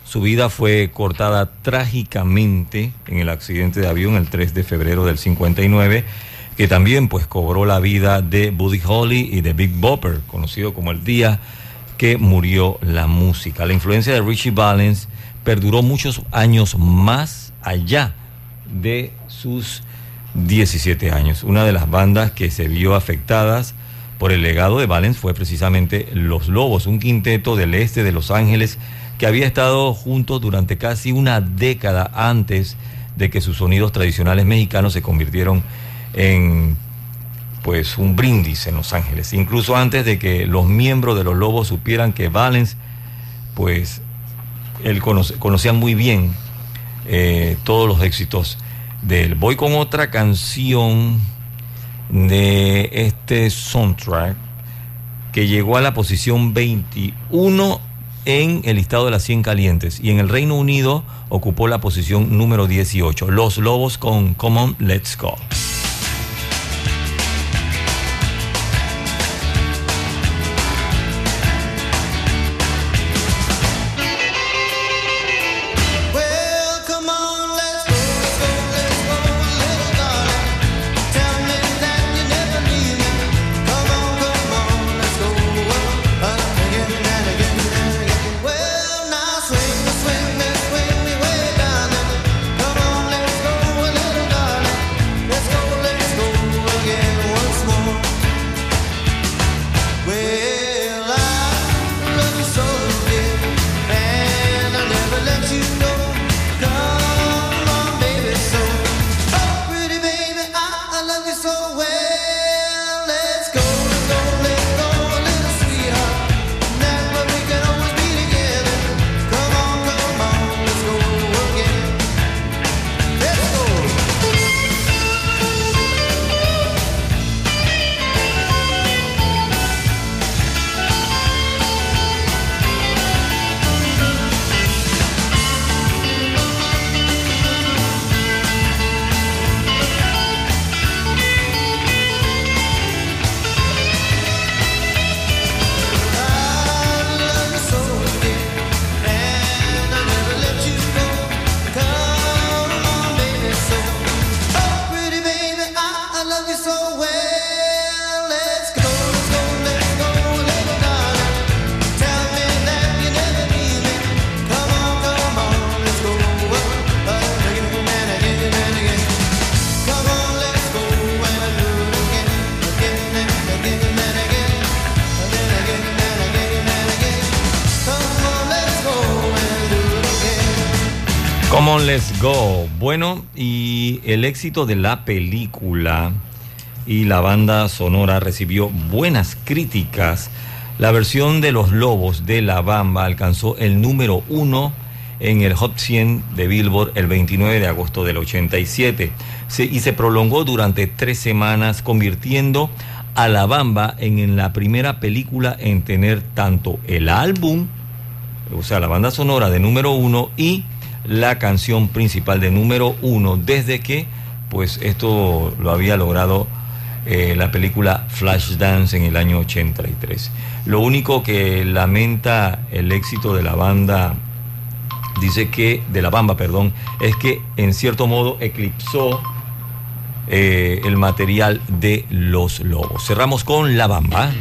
Su vida fue cortada trágicamente en el accidente de avión el 3 de febrero del 59, que también pues cobró la vida de Buddy Holly y de Big Bopper, conocido como el día que murió la música. La influencia de Richie Valens perduró muchos años más allá de sus 17 años. Una de las bandas que se vio afectadas por el legado de Valens fue precisamente Los Lobos, un quinteto del este de Los Ángeles que había estado juntos durante casi una década antes de que sus sonidos tradicionales mexicanos se convirtieron en pues un brindis en Los Ángeles, incluso antes de que los miembros de Los Lobos supieran que Valens pues él conocía muy bien eh, todos los éxitos de él. Voy con otra canción de este soundtrack que llegó a la posición 21 en el listado de las 100 calientes y en el Reino Unido ocupó la posición número 18. Los Lobos con Come On, Let's Go. El éxito de la película y la banda sonora recibió buenas críticas. La versión de Los Lobos de La Bamba alcanzó el número uno en el Hot 100 de Billboard el 29 de agosto del 87 Se- y se prolongó durante tres semanas, convirtiendo a La Bamba en, en la primera película en tener tanto el álbum o sea, la banda sonora de número uno y la canción principal de número uno, desde que, pues, esto lo había logrado eh, la película Flashdance en el año 83. Lo único que lamenta el éxito de la banda, dice que, de la bamba, perdón, es que en cierto modo eclipsó eh, el material de los lobos. Cerramos con la bamba.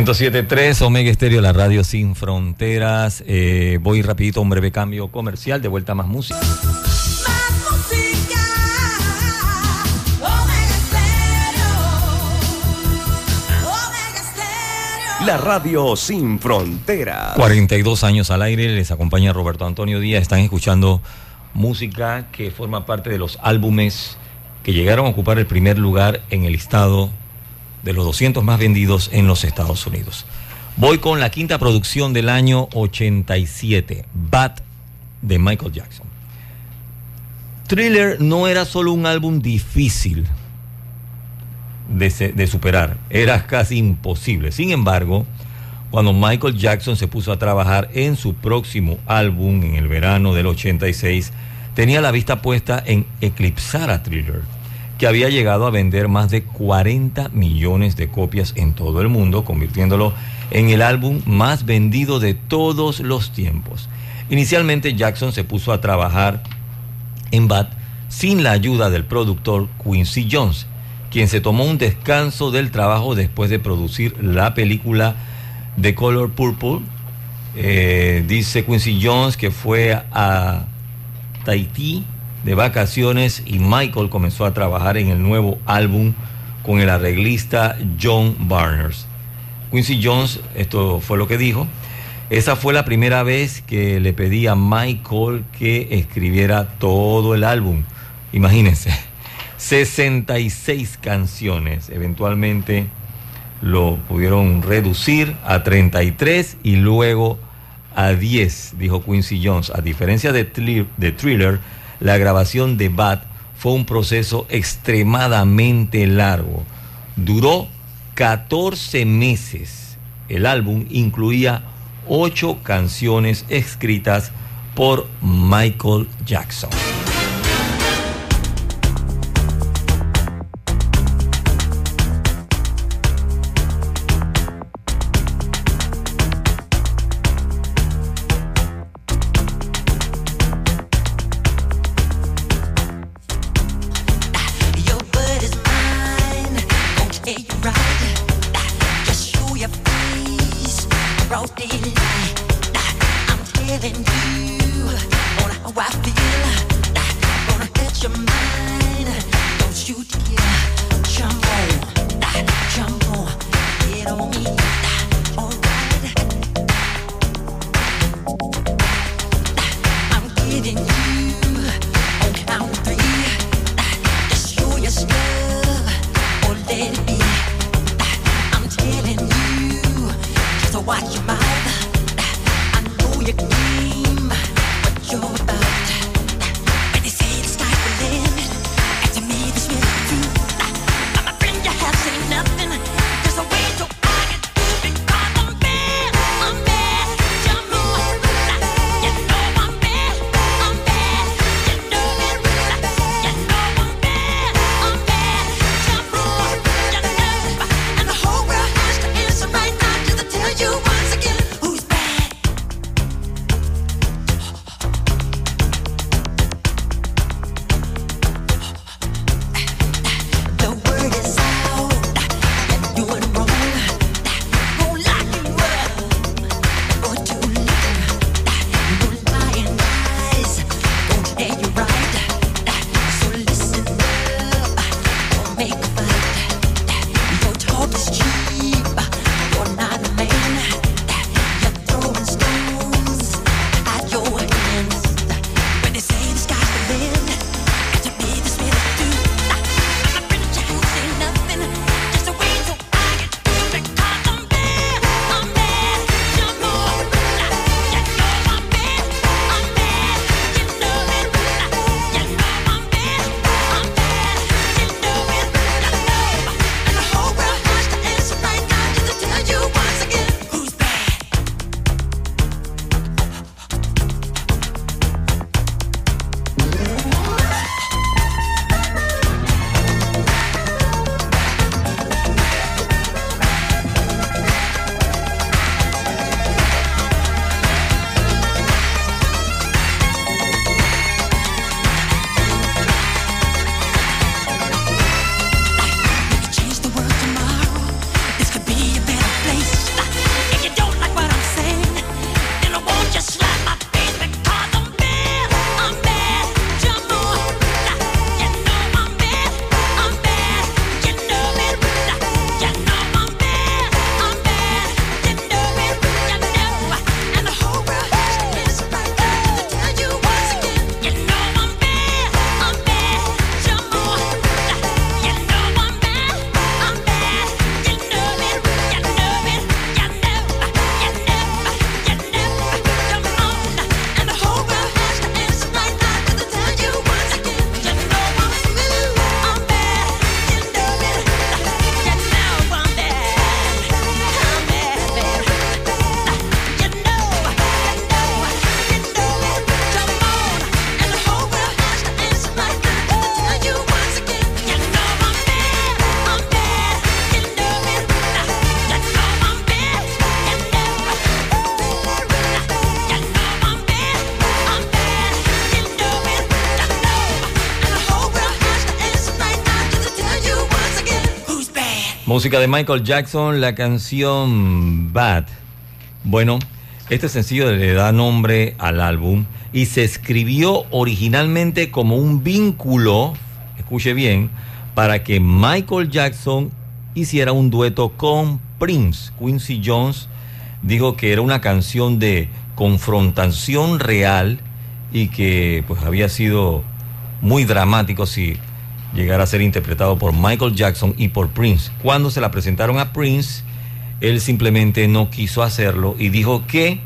...107.3 Omega Estéreo, la radio sin fronteras. Eh, voy rapidito a un breve cambio comercial, de vuelta a más música. Más música, Omega Stereo, Omega Stereo. La radio sin fronteras. 42 años al aire, les acompaña Roberto Antonio Díaz. Están escuchando música que forma parte de los álbumes que llegaron a ocupar el primer lugar en el listado de los 200 más vendidos en los Estados Unidos. Voy con la quinta producción del año 87, Bad de Michael Jackson. Thriller no era solo un álbum difícil de, de superar, era casi imposible. Sin embargo, cuando Michael Jackson se puso a trabajar en su próximo álbum en el verano del 86, tenía la vista puesta en eclipsar a Thriller, que había llegado a vender más de 40 millones de copias en todo el mundo, convirtiéndolo en el álbum más vendido de todos los tiempos. Inicialmente Jackson se puso a trabajar en Bat sin la ayuda del productor Quincy Jones, quien se tomó un descanso del trabajo después de producir la película The Color Purple. Eh, dice Quincy Jones que fue a Tahití de vacaciones y Michael comenzó a trabajar en el nuevo álbum con el arreglista John Barners. Quincy Jones, esto fue lo que dijo, esa fue la primera vez que le pedí a Michael que escribiera todo el álbum. Imagínense, 66 canciones. Eventualmente lo pudieron reducir a 33 y luego a 10, dijo Quincy Jones. A diferencia de, de Thriller, la grabación de Bat fue un proceso extremadamente largo. Duró 14 meses. El álbum incluía 8 canciones escritas por Michael Jackson. música de Michael Jackson, la canción Bad. Bueno, este sencillo le da nombre al álbum y se escribió originalmente como un vínculo, escuche bien, para que Michael Jackson hiciera un dueto con Prince. Quincy Jones dijo que era una canción de confrontación real y que pues había sido muy dramático si llegara a ser interpretado por Michael Jackson y por Prince. Cuando se la presentaron a Prince, él simplemente no quiso hacerlo y dijo que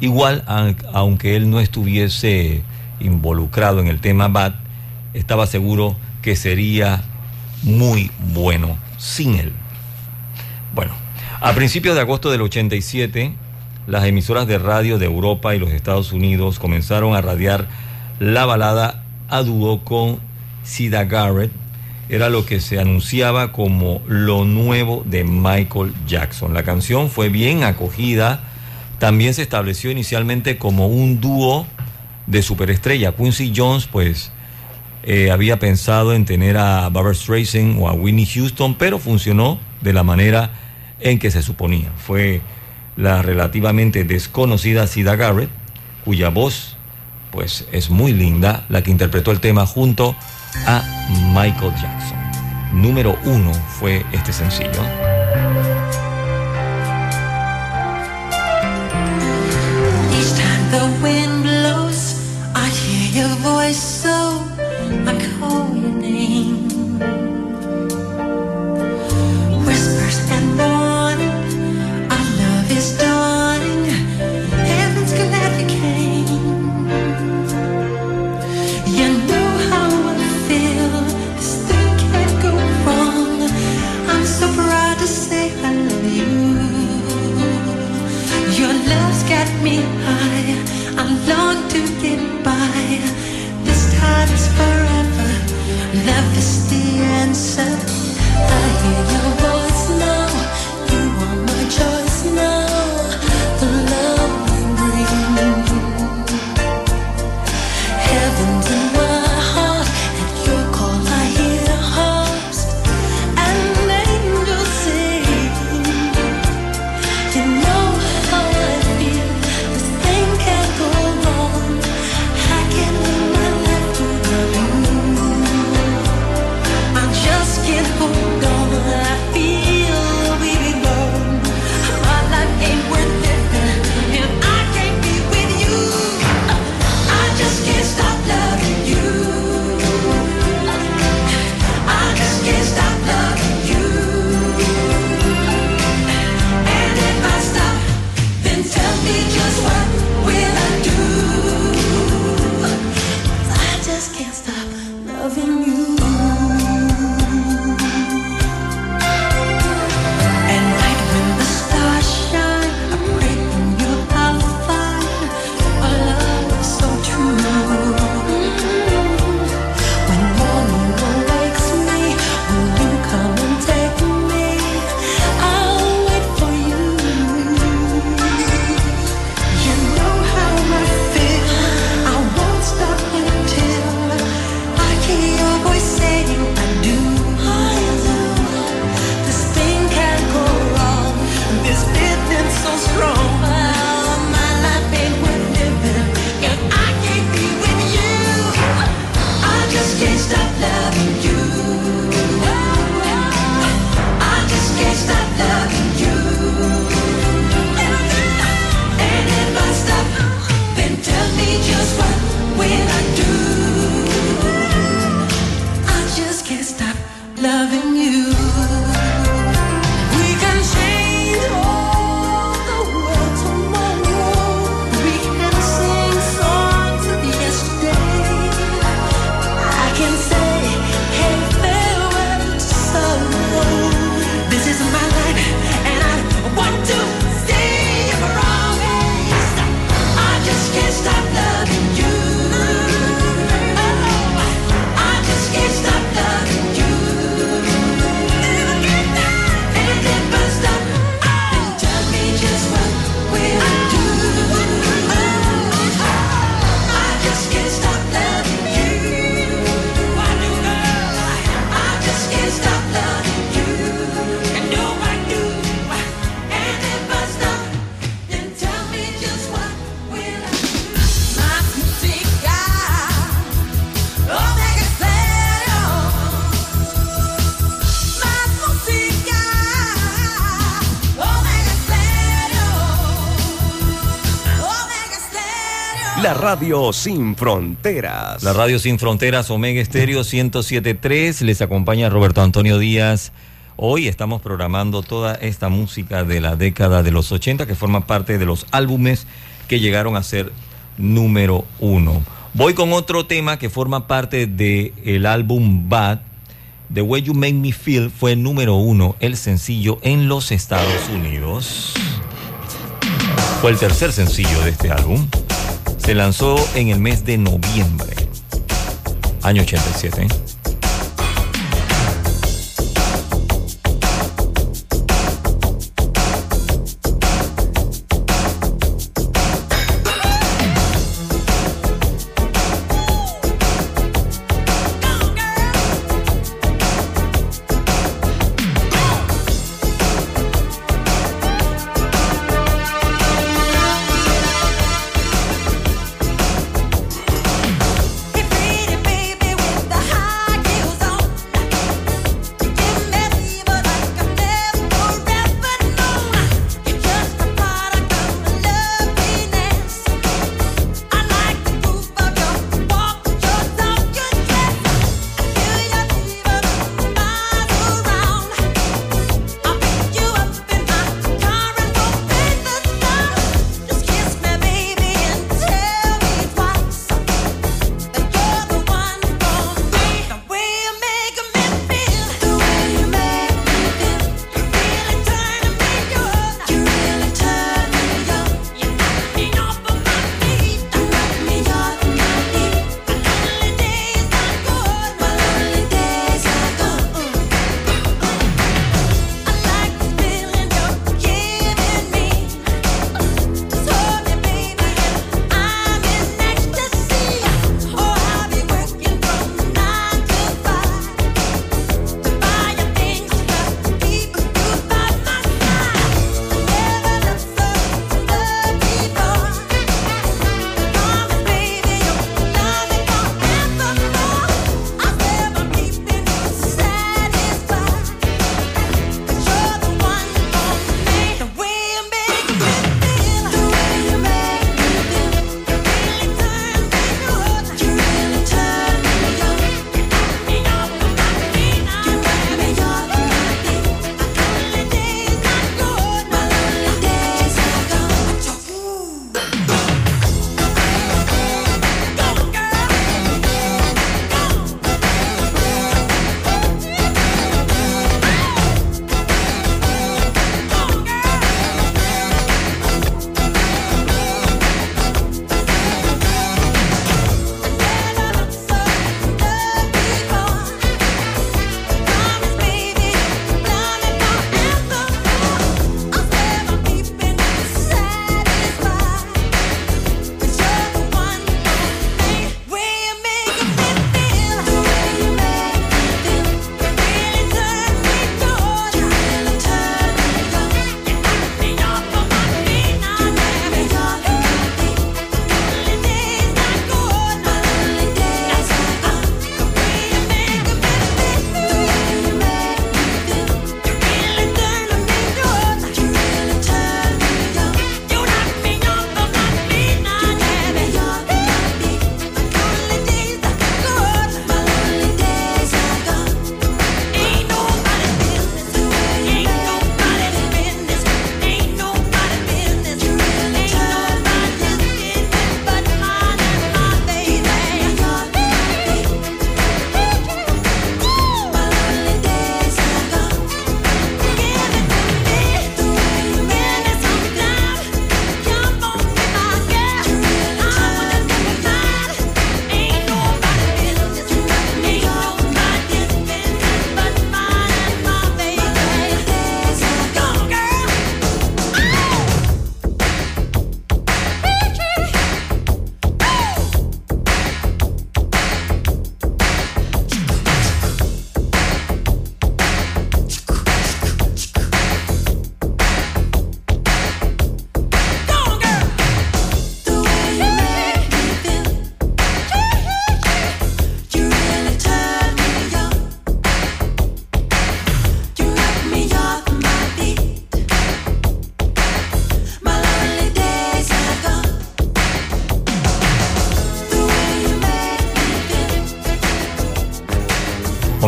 igual aunque él no estuviese involucrado en el tema Bad, estaba seguro que sería muy bueno sin él. Bueno, a principios de agosto del 87, las emisoras de radio de Europa y los Estados Unidos comenzaron a radiar la balada a dúo con Sida Garrett. Era lo que se anunciaba como lo nuevo de Michael Jackson. La canción fue bien acogida. También se estableció inicialmente como un dúo de superestrella. Quincy Jones, pues, eh, había pensado en tener a Barbara Streisand o a Whitney Houston, pero funcionó de la manera en que se suponía. Fue la relativamente desconocida Sida Garrett, cuya voz pues es muy linda, la que interpretó el tema junto a Michael Jackson. Número uno fue este sencillo. Each time the wind blows, I hear your voice, Love is the answer. I hear your radio sin fronteras. La radio sin fronteras, Omega Estéreo 1073. Les acompaña Roberto Antonio Díaz. Hoy estamos programando toda esta música de la década de los 80 que forma parte de los álbumes que llegaron a ser número uno. Voy con otro tema que forma parte del álbum Bad. The Way You Make Me Feel fue número uno, el sencillo en los Estados Unidos. Fue el tercer sencillo de este álbum. Se lanzó en el mes de noviembre, año 87.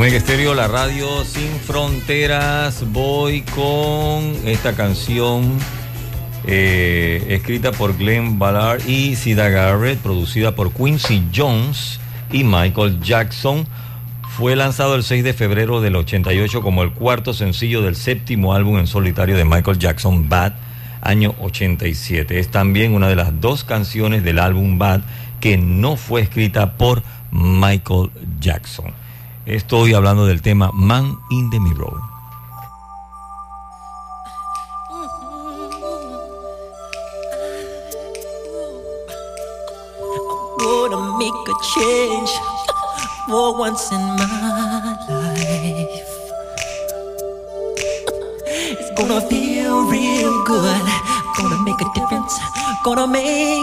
Omega Estéreo, la radio sin fronteras. Voy con esta canción eh, escrita por Glenn Ballard y Sida Garrett, producida por Quincy Jones y Michael Jackson. Fue lanzado el 6 de febrero del 88 como el cuarto sencillo del séptimo álbum en solitario de Michael Jackson, Bad, año 87. Es también una de las dos canciones del álbum Bad que no fue escrita por Michael Jackson. Estoy hablando del tema Man in the Mirror. Make a change for once in my life. It's gonna feel real good. Gonna make a difference. Gonna make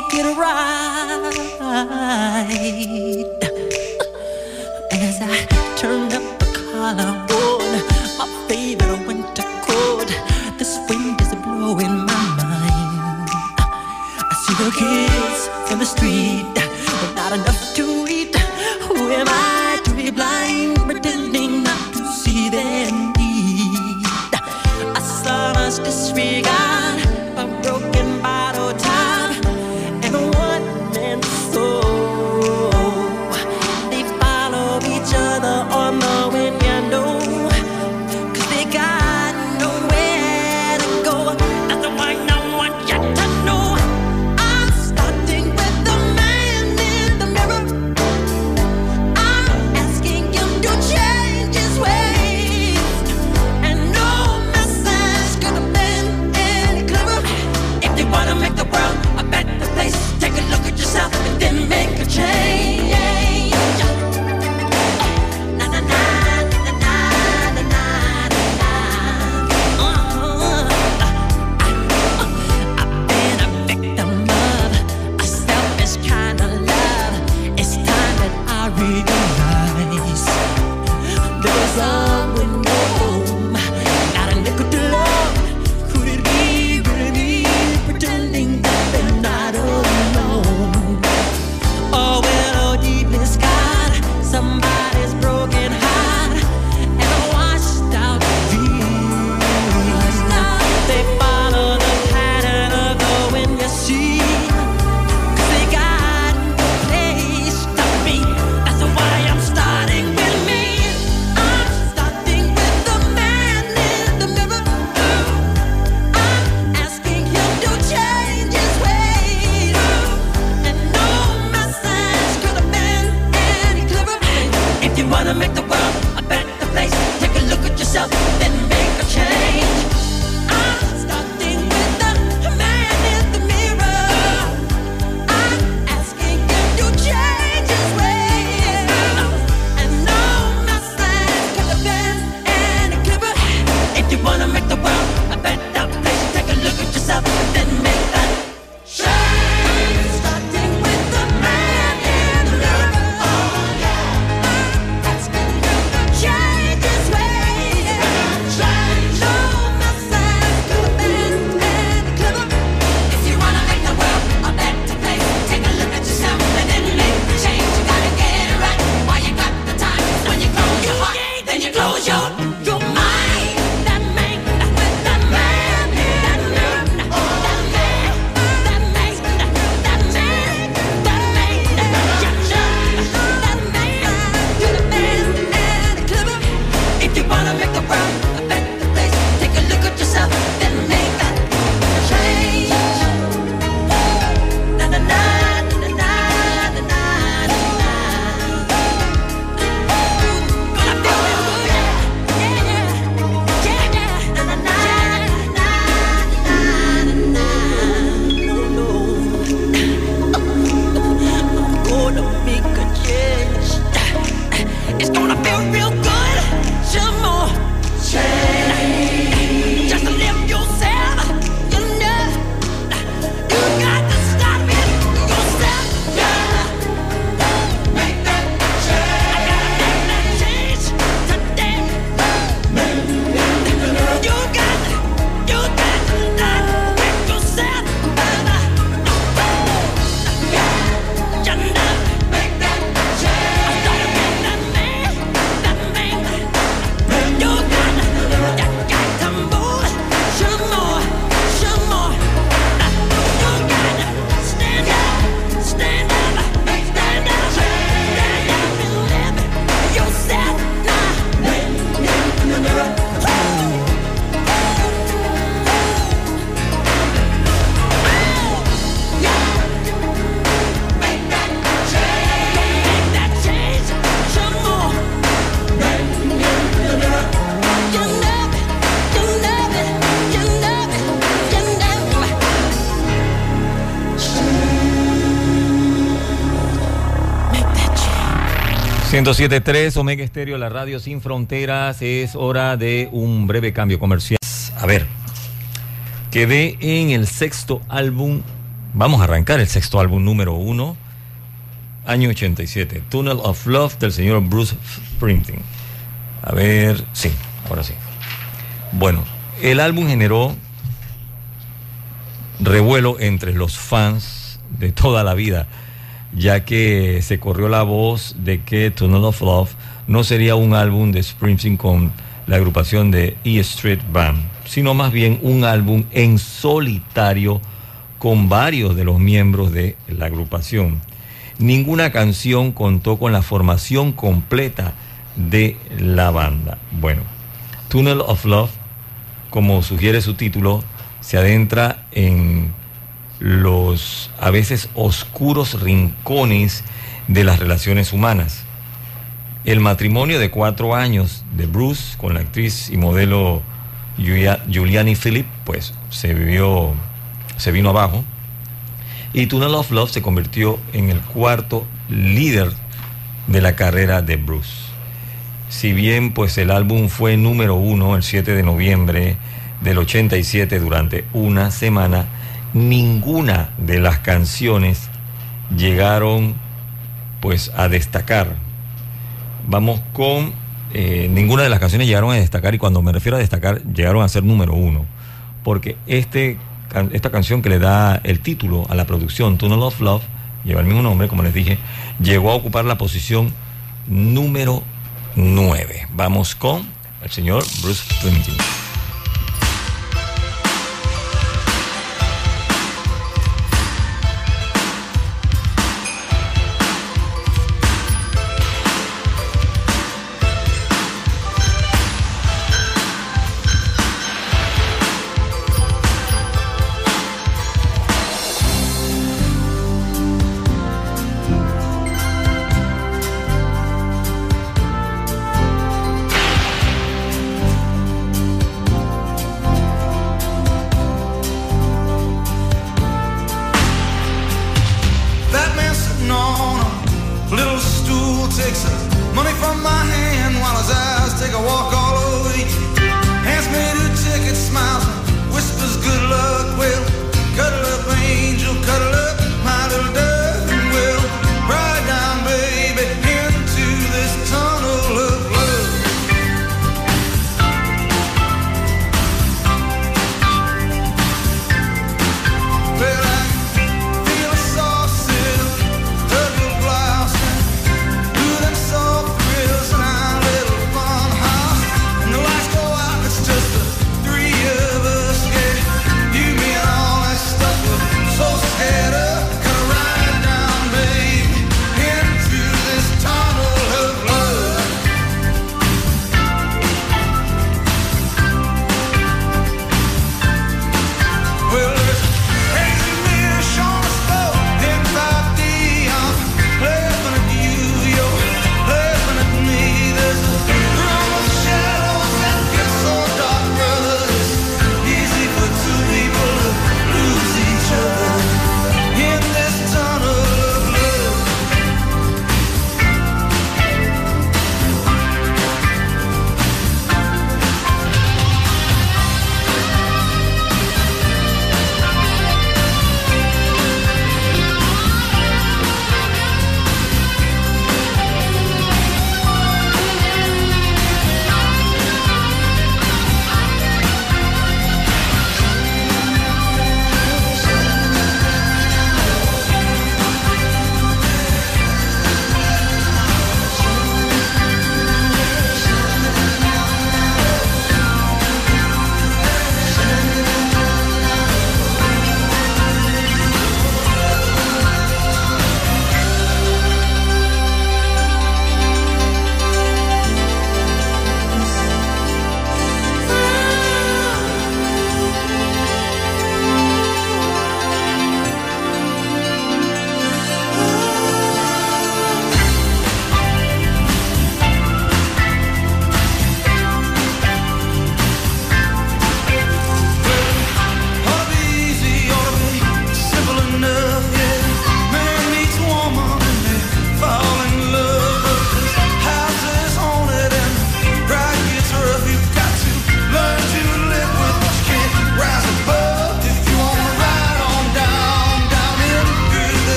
107.3 Omega Estéreo, la radio sin fronteras. Es hora de un breve cambio comercial. A ver, quedé en el sexto álbum. Vamos a arrancar el sexto álbum número uno, año 87. Tunnel of Love del señor Bruce Springsteen. A ver, sí, ahora sí. Bueno, el álbum generó revuelo entre los fans de toda la vida, ya que se corrió la voz de que Tunnel of Love no sería un álbum de Springsteen con la agrupación de E Street Band, sino más bien un álbum en solitario con varios de los miembros de la agrupación. Ninguna canción contó con la formación completa de la banda. Bueno, Tunnel of Love, como sugiere su título, se adentra en los a veces oscuros rincones de las relaciones humanas. El matrimonio de cuatro años de Bruce con la actriz y modelo Giuliani Philip, pues se vivió, se vino abajo. Y Tunnel of Love se convirtió en el cuarto líder de la carrera de Bruce. Si bien pues el álbum fue número uno el 7 de noviembre del 87 durante una semana, ninguna de las canciones llegaron pues a destacar. Vamos con eh, ninguna de las canciones llegaron a destacar y cuando me refiero a destacar llegaron a ser número uno, porque este esta canción que le da el título a la producción Tunnel of Love lleva el mismo nombre, como les dije, llegó a ocupar la posición número 9. Vamos con el señor Bruce Springsteen.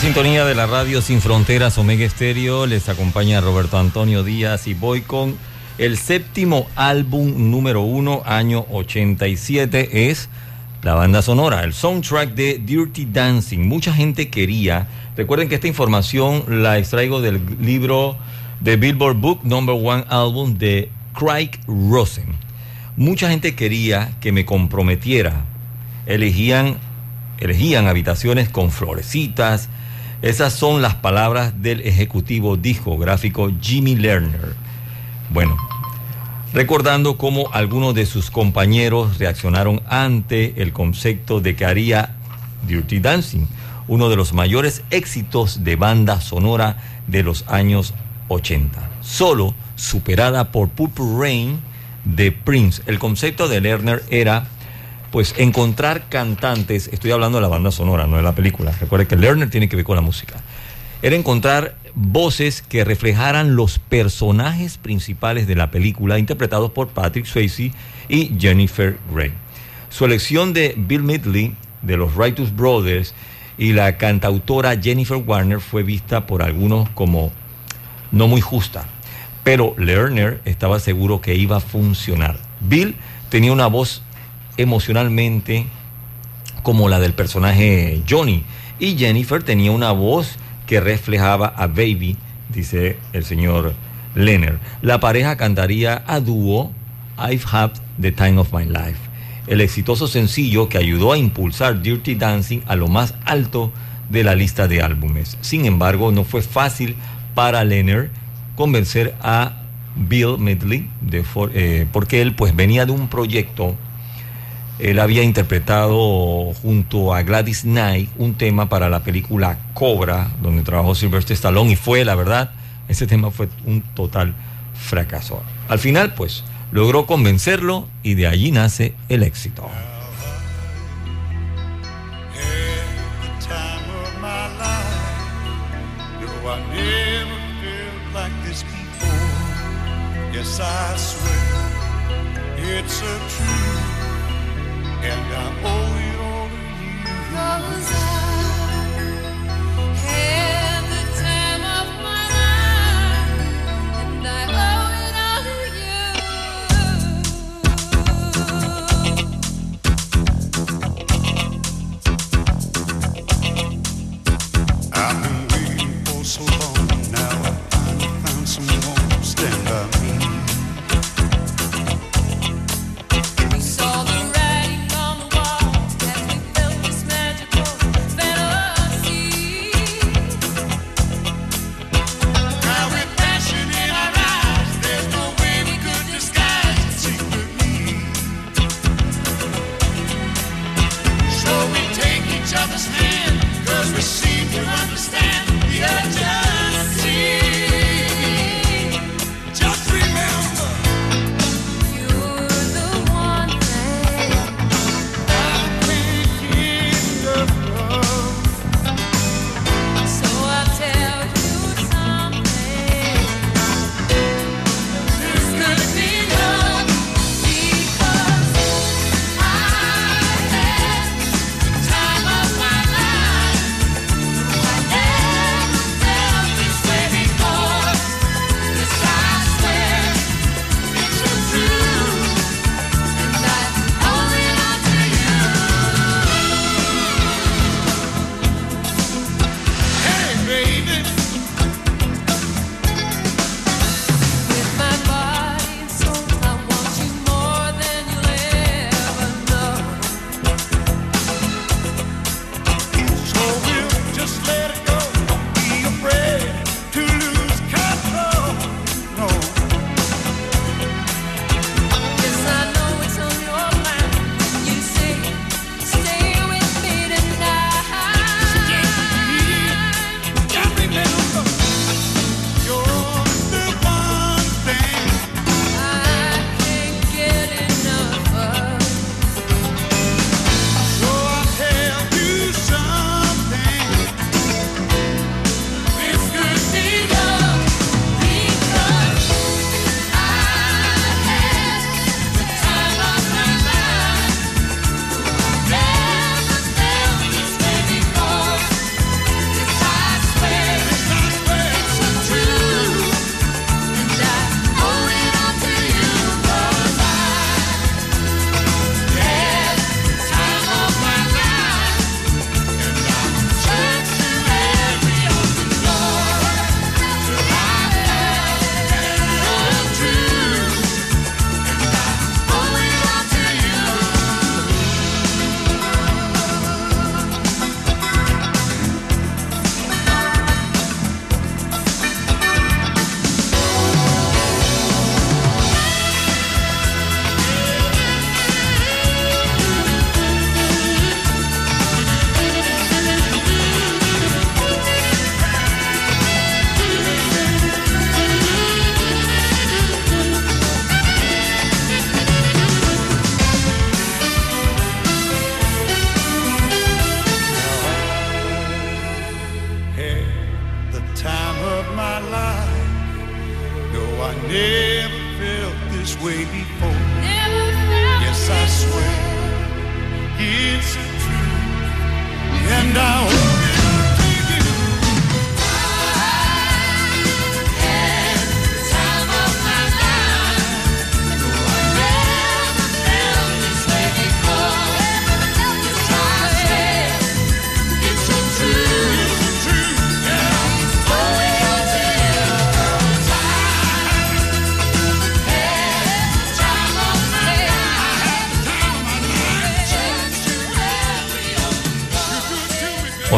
Sintonía de la radio Sin Fronteras Omega Estéreo. Les acompaña Roberto Antonio Díaz y voy con el séptimo álbum número uno, año 87. Es la banda sonora, el soundtrack de Dirty Dancing. Mucha gente quería. Recuerden que esta información la extraigo del libro de Billboard Book Number One Album de Craig Rosen. Mucha gente quería que me comprometiera. Elegían elegían habitaciones con florecitas. Esas son las palabras del ejecutivo discográfico Jimmy Lerner. Bueno, recordando cómo algunos de sus compañeros reaccionaron ante el concepto de que haría Dirty Dancing, uno de los mayores éxitos de banda sonora de los años 80, solo superada por Purple Rain de Prince. El concepto de Lerner era pues encontrar cantantes, estoy hablando de la banda sonora, no de la película. Recuerde que Lerner tiene que ver con la música. Era encontrar voces que reflejaran los personajes principales de la película, interpretados por Patrick Swayze y Jennifer Grey. Su elección de Bill Midley, de los Righteous Brothers, y la cantautora Jennifer Warner fue vista por algunos como no muy justa. Pero Lerner estaba seguro que iba a funcionar. Bill tenía una voz emocionalmente como la del personaje Johnny. Y Jennifer tenía una voz que reflejaba a Baby, dice el señor Lenner. La pareja cantaría a dúo I've Had the Time of My Life, el exitoso sencillo que ayudó a impulsar Dirty Dancing a lo más alto de la lista de álbumes. Sin embargo, no fue fácil para Lenner convencer a Bill Medley eh, porque él pues venía de un proyecto él había interpretado junto a Gladys Knight un tema para la película Cobra, donde trabajó Sylvester Stallone y fue, la verdad, ese tema fue un total fracaso. Al final, pues, logró convencerlo y de allí nace el éxito. And I owe it all to you. Cause I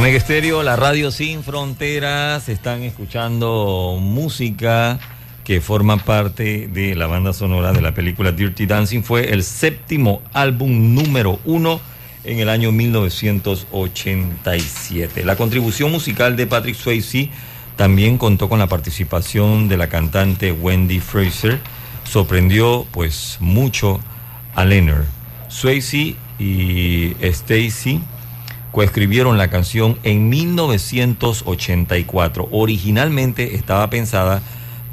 Omega la radio sin fronteras, están escuchando música que forma parte de la banda sonora de la película Dirty Dancing. Fue el séptimo álbum número uno en el año 1987. La contribución musical de Patrick Swayze también contó con la participación de la cantante Wendy Fraser. Sorprendió pues mucho a Leonard. Swayze y Stacy coescribieron la canción en 1984. Originalmente estaba pensada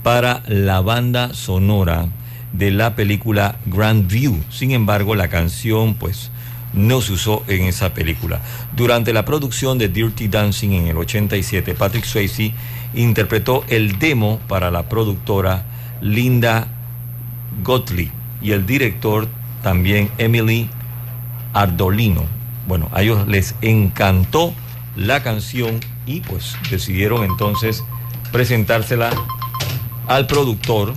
para la banda sonora de la película Grand View. Sin embargo, la canción pues no se usó en esa película. Durante la producción de Dirty Dancing en el 87, Patrick Swayze interpretó el demo para la productora Linda Gottlieb y el director también Emily Ardolino. Bueno, a ellos les encantó la canción y pues decidieron entonces presentársela al productor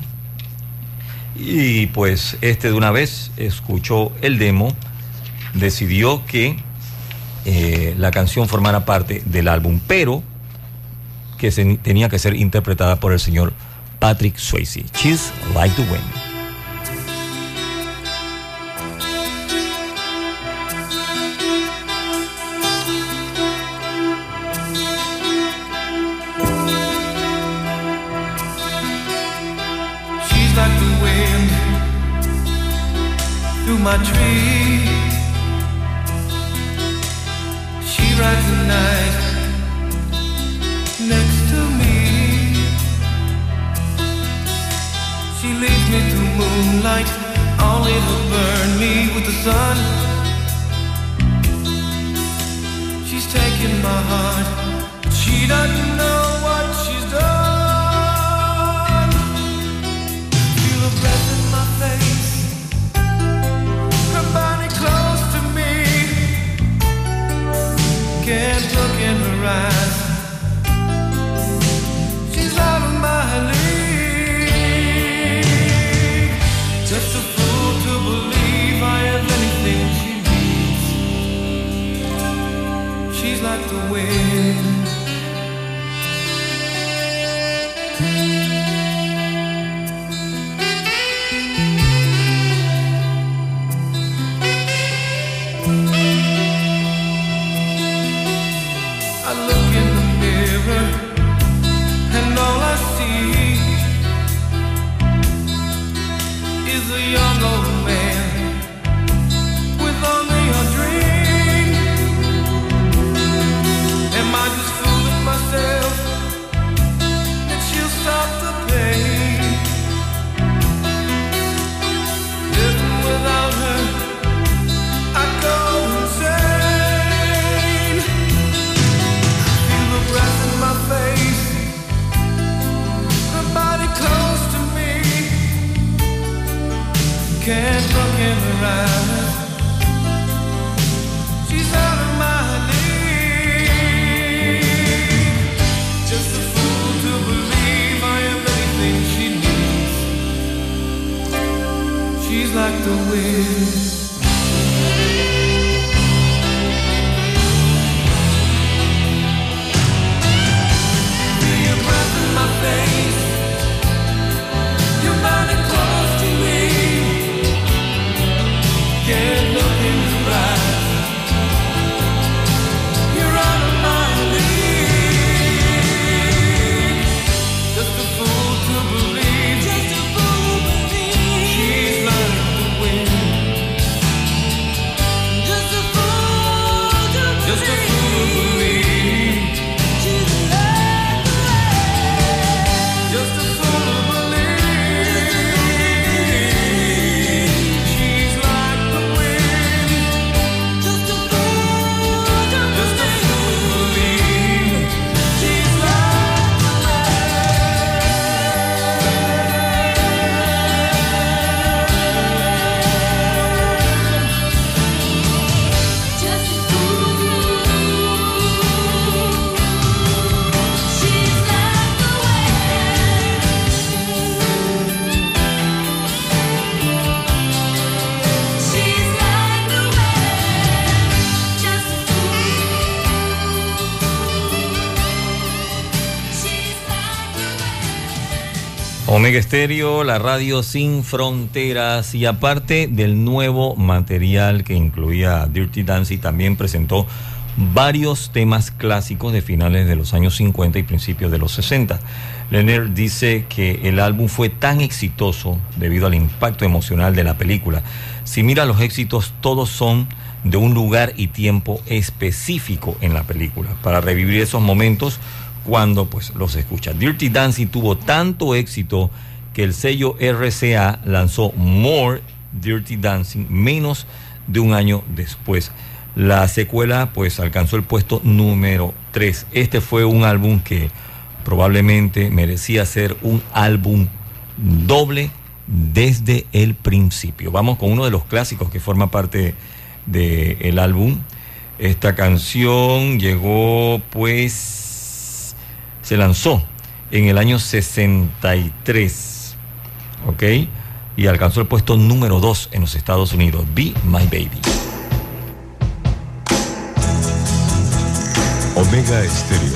y pues este de una vez escuchó el demo, decidió que eh, la canción formara parte del álbum, pero que se- tenía que ser interpretada por el señor Patrick Swayze. She's like the wind. My tree. She rides the night next to me. She leads me through moonlight, only to burn me with the sun. She's taking my heart, but she doesn't know Omega la radio sin fronteras y aparte del nuevo material que incluía Dirty Dancing, también presentó varios temas clásicos de finales de los años 50 y principios de los 60. Lenner dice que el álbum fue tan exitoso debido al impacto emocional de la película. Si mira los éxitos, todos son de un lugar y tiempo específico en la película, para revivir esos momentos cuando pues los escucha. Dirty Dancing tuvo tanto éxito que el sello RCA lanzó More Dirty Dancing menos de un año después. La secuela pues alcanzó el puesto número 3. Este fue un álbum que probablemente merecía ser un álbum doble desde el principio. Vamos con uno de los clásicos que forma parte del álbum. Esta canción llegó pues se lanzó en el año 63, ¿ok? Y alcanzó el puesto número 2 en los Estados Unidos, Be My Baby. Omega Estéreo.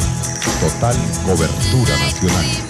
Total cobertura nacional.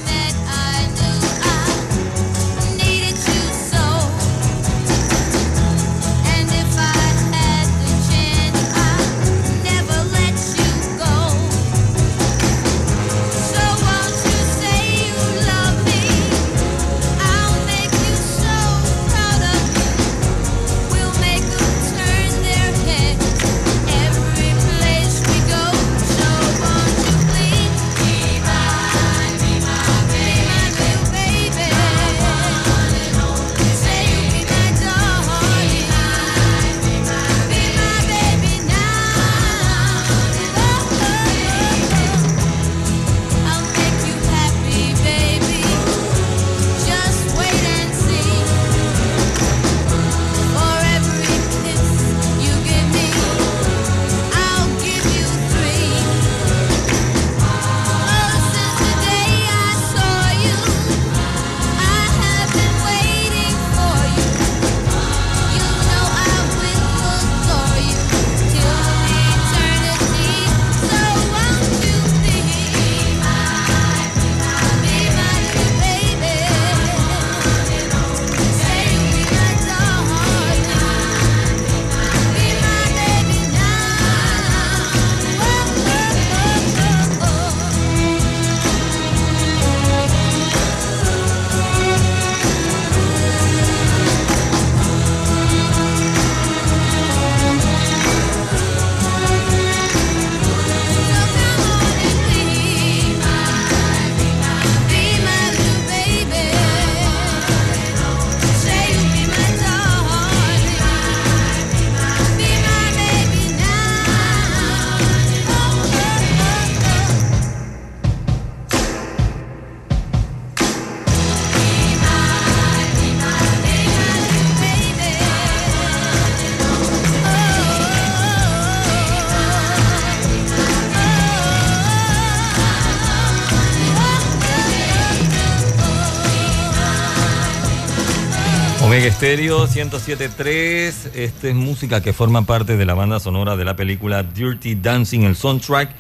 Estéreo 107.3. Esta es música que forma parte de la banda sonora de la película Dirty Dancing, el soundtrack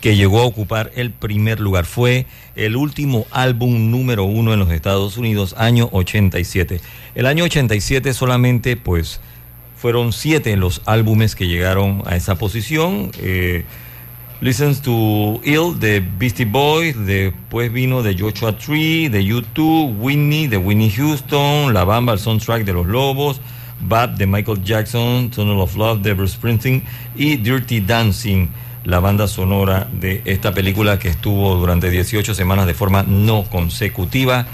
que llegó a ocupar el primer lugar. Fue el último álbum número uno en los Estados Unidos, año 87. El año 87 solamente, pues, fueron siete los álbumes que llegaron a esa posición. Eh, Listens to Ill de Beastie Boys, después vino de Joshua Tree, de U2, Whitney, de Whitney Houston, La Bamba, el soundtrack de Los Lobos, Bad de Michael Jackson, Tunnel of Love de Bruce Springsteen y Dirty Dancing, la banda sonora de esta película que estuvo durante 18 semanas de forma no consecutiva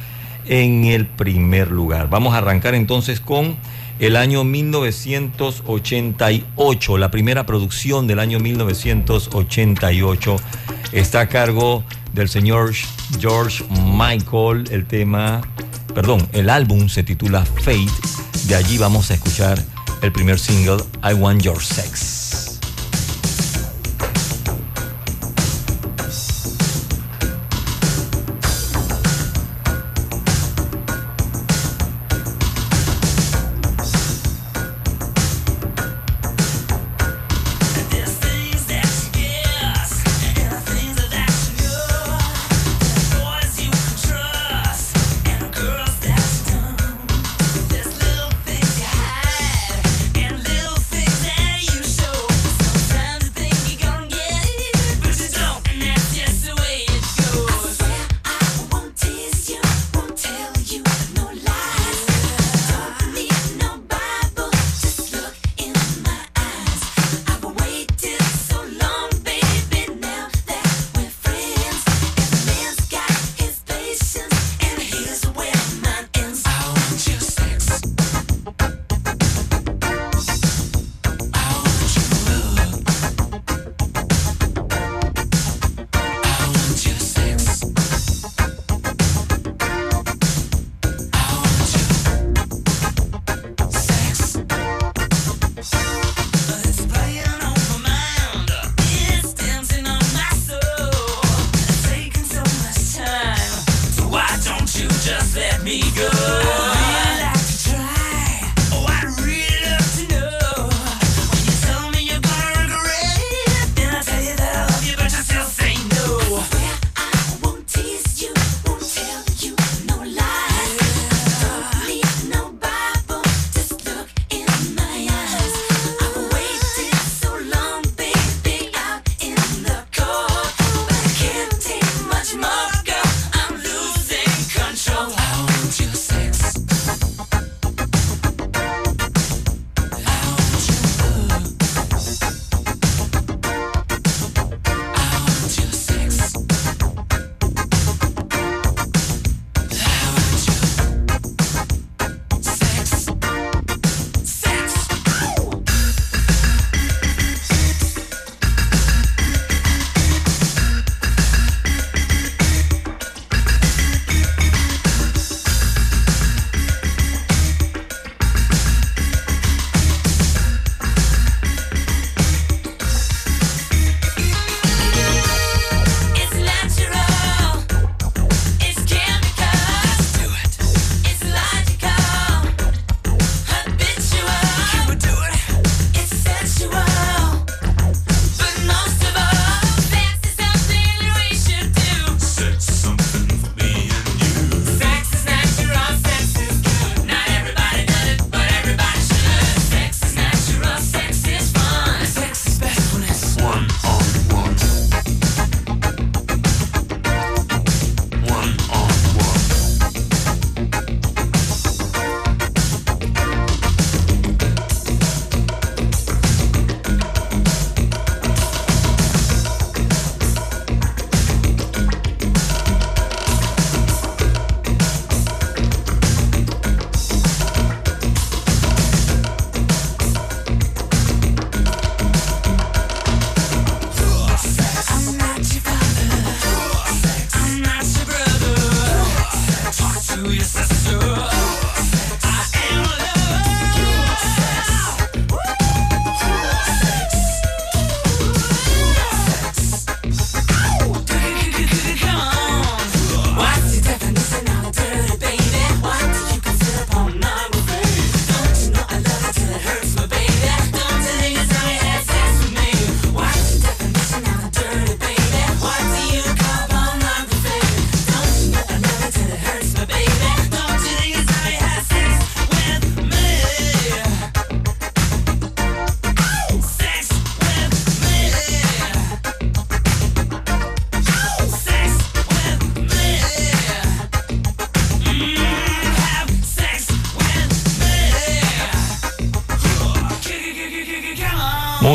en el primer lugar. Vamos a arrancar entonces con el año 1988, la primera producción del año 1988 está a cargo del señor George Michael. El tema, perdón, el álbum se titula Fate. De allí vamos a escuchar el primer single, I Want Your Sex.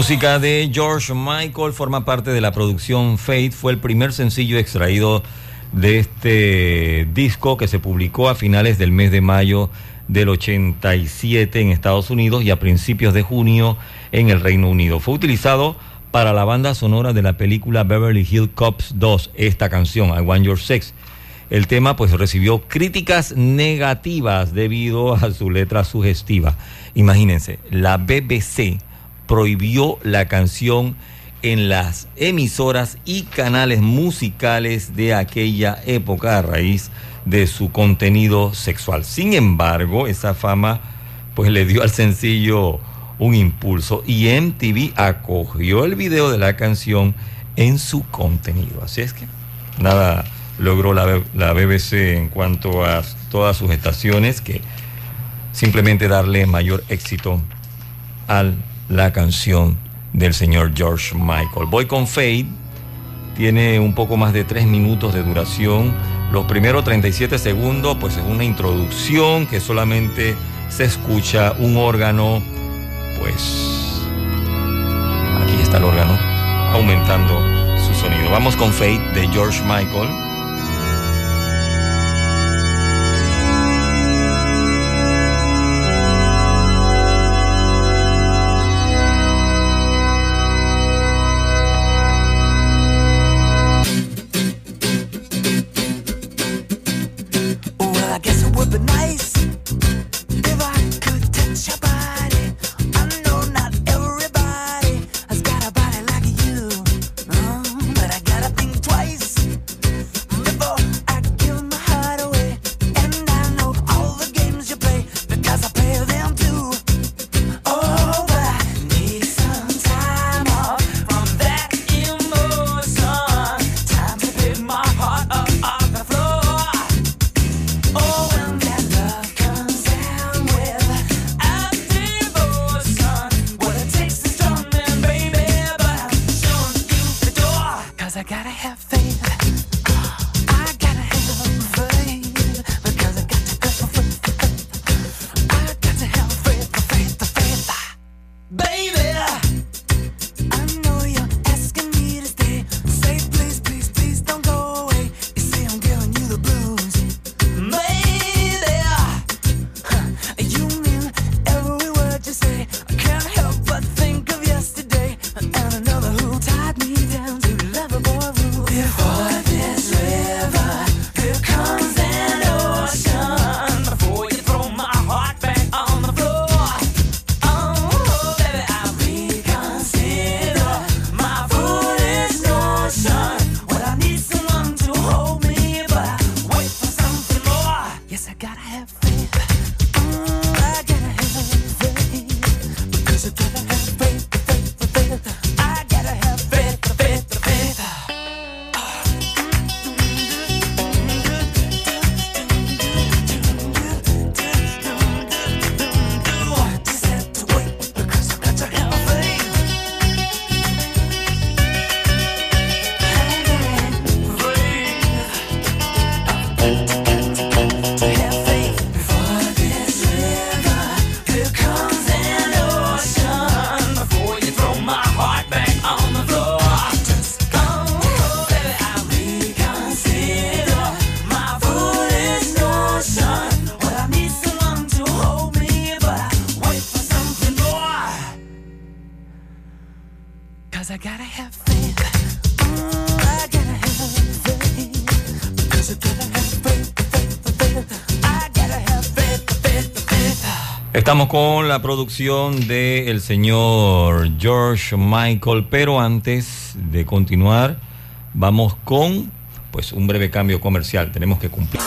Música de George Michael forma parte de la producción Fate. Fue el primer sencillo extraído de este disco que se publicó a finales del mes de mayo del 87 en Estados Unidos y a principios de junio en el Reino Unido. Fue utilizado para la banda sonora de la película Beverly Hills Cops 2, esta canción, I Want Your Sex. El tema pues recibió críticas negativas debido a su letra sugestiva. Imagínense, la BBC prohibió la canción en las emisoras y canales musicales de aquella época a raíz de su contenido sexual. Sin embargo, esa fama pues le dio al sencillo un impulso y MTV acogió el video de la canción en su contenido. Así es que nada logró la, la BBC en cuanto a todas sus estaciones que simplemente darle mayor éxito a la canción del señor George Michael. Voy con Fade, tiene un poco más de tres minutos de duración. Los primeros 37 segundos, pues es una introducción que solamente se escucha un órgano, pues aquí está el órgano, aumentando su sonido. Vamos con Fade de George Michael. Estamos con la producción del señor George Michael, pero antes de continuar, vamos con pues un breve cambio comercial. Tenemos que cumplir.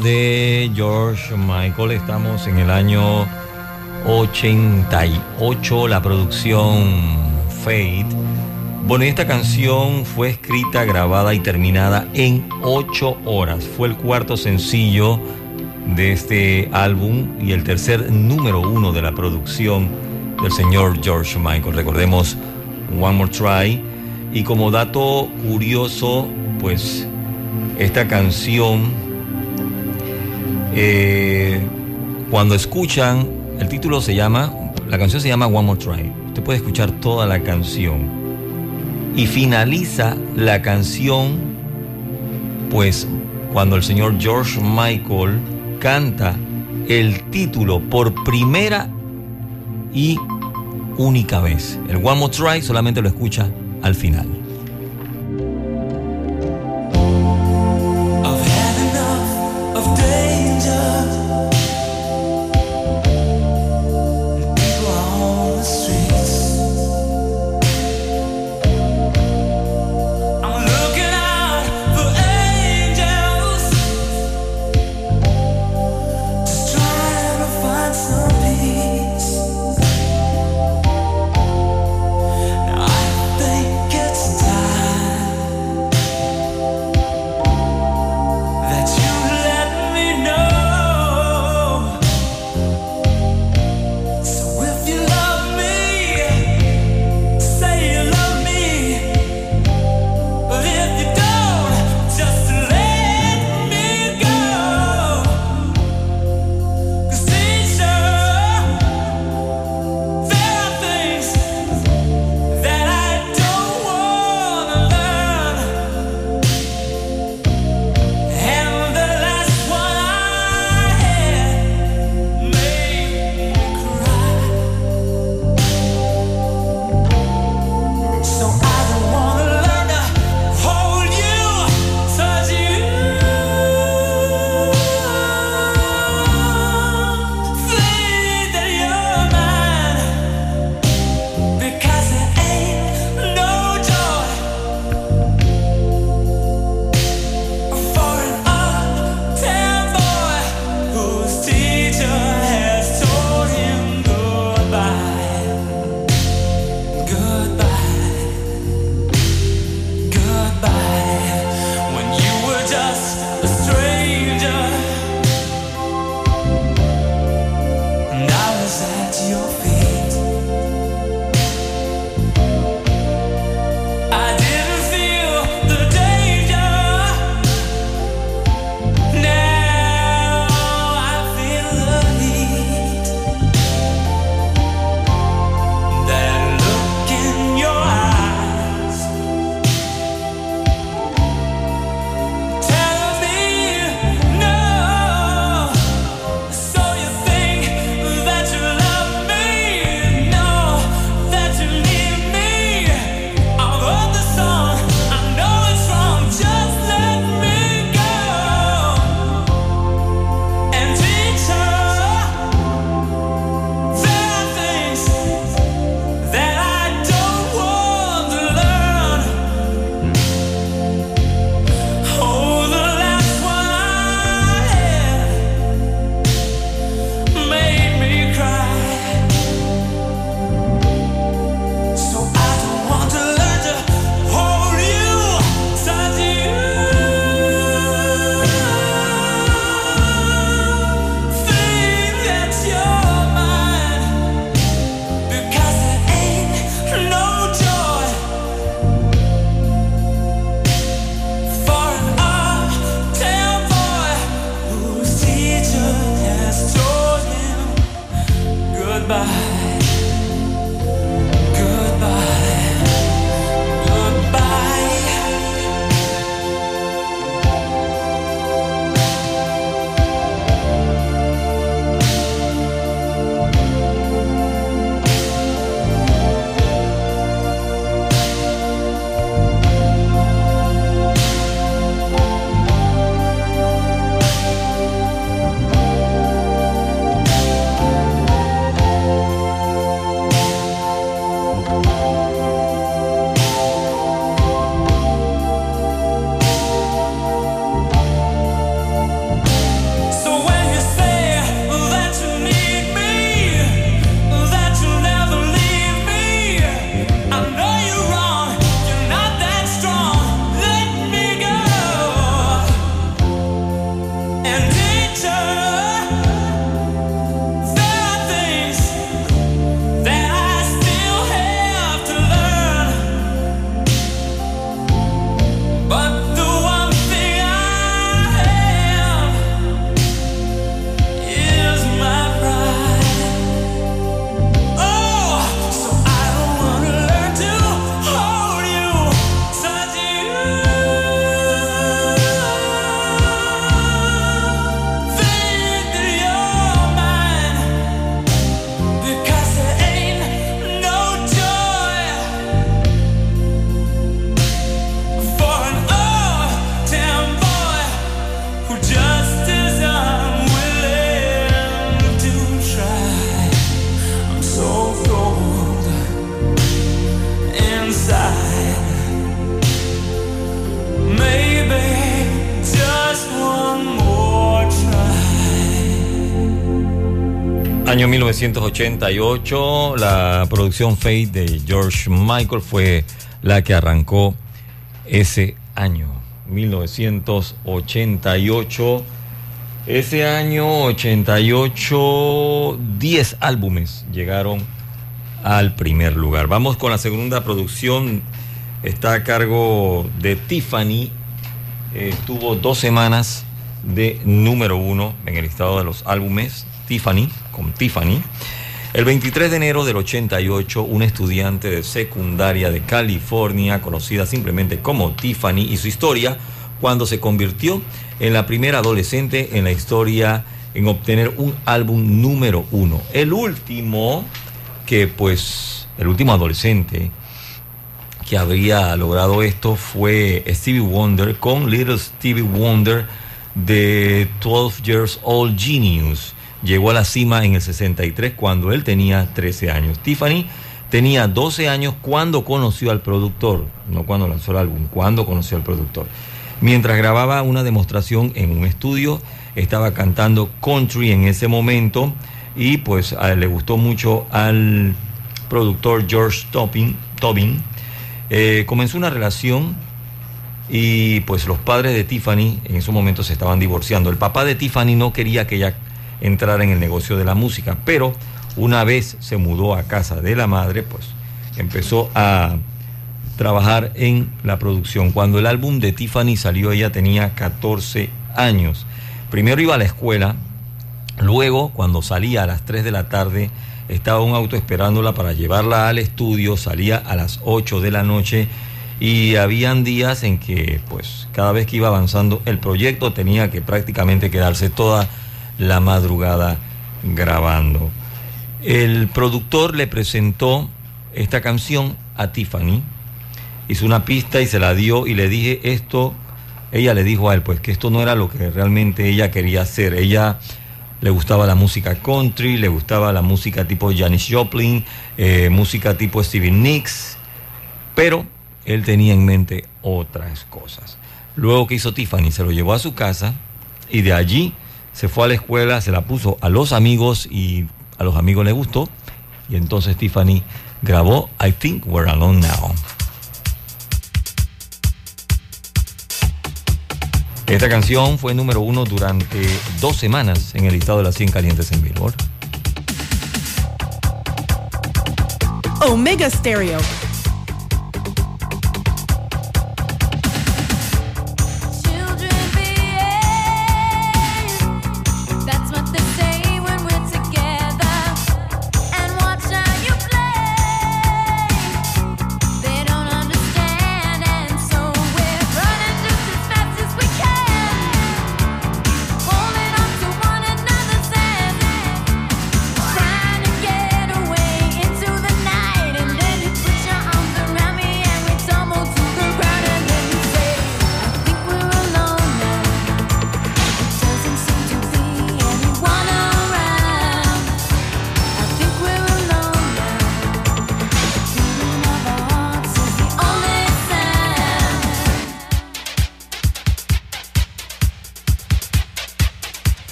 De George Michael. Estamos en el año 88, la producción Fate. Bueno, esta canción fue escrita, grabada y terminada en 8 horas. Fue el cuarto sencillo de este álbum y el tercer número uno de la producción del señor George Michael. Recordemos One More Try. Y como dato curioso, pues esta canción, eh, cuando escuchan, el título se llama, la canción se llama One More Try. Usted puede escuchar toda la canción. Y finaliza la canción, pues cuando el señor George Michael canta el título por primera y única vez. El One More Try solamente lo escucha al final. 1988, la producción Fate de George Michael fue la que arrancó ese año. 1988. Ese año 88, 10 álbumes llegaron al primer lugar. Vamos con la segunda producción. Está a cargo de Tiffany. Eh, tuvo dos semanas de número uno en el listado de los álbumes. Tiffany, con Tiffany. El 23 de enero del 88, un estudiante de secundaria de California, conocida simplemente como Tiffany, y su historia cuando se convirtió en la primera adolescente en la historia en obtener un álbum número uno. El último que pues, el último adolescente que habría logrado esto fue Stevie Wonder con Little Stevie Wonder de 12 Years Old Genius. Llegó a la cima en el 63 cuando él tenía 13 años. Tiffany tenía 12 años cuando conoció al productor, no cuando lanzó el álbum, cuando conoció al productor. Mientras grababa una demostración en un estudio, estaba cantando country en ese momento y pues le gustó mucho al productor George Tobin. Tobin. Eh, comenzó una relación y pues los padres de Tiffany en esos momentos se estaban divorciando. El papá de Tiffany no quería que ella entrara en el negocio de la música, pero una vez se mudó a casa de la madre, pues empezó a trabajar en la producción. Cuando el álbum de Tiffany salió, ella tenía 14 años. Primero iba a la escuela, luego cuando salía a las 3 de la tarde, estaba un auto esperándola para llevarla al estudio, salía a las 8 de la noche y habían días en que pues cada vez que iba avanzando el proyecto tenía que prácticamente quedarse toda la madrugada grabando. El productor le presentó esta canción a Tiffany, hizo una pista y se la dio y le dije esto, ella le dijo a él pues que esto no era lo que realmente ella quería hacer, ella le gustaba la música country, le gustaba la música tipo Janis Joplin, eh, música tipo Stevie Nicks, pero él tenía en mente otras cosas. Luego que hizo Tiffany, se lo llevó a su casa y de allí se fue a la escuela, se la puso a los amigos y a los amigos les gustó. Y entonces Tiffany grabó I Think We're Alone Now. Esta canción fue número uno durante dos semanas en el listado de las 100 calientes en Billboard. Omega Stereo.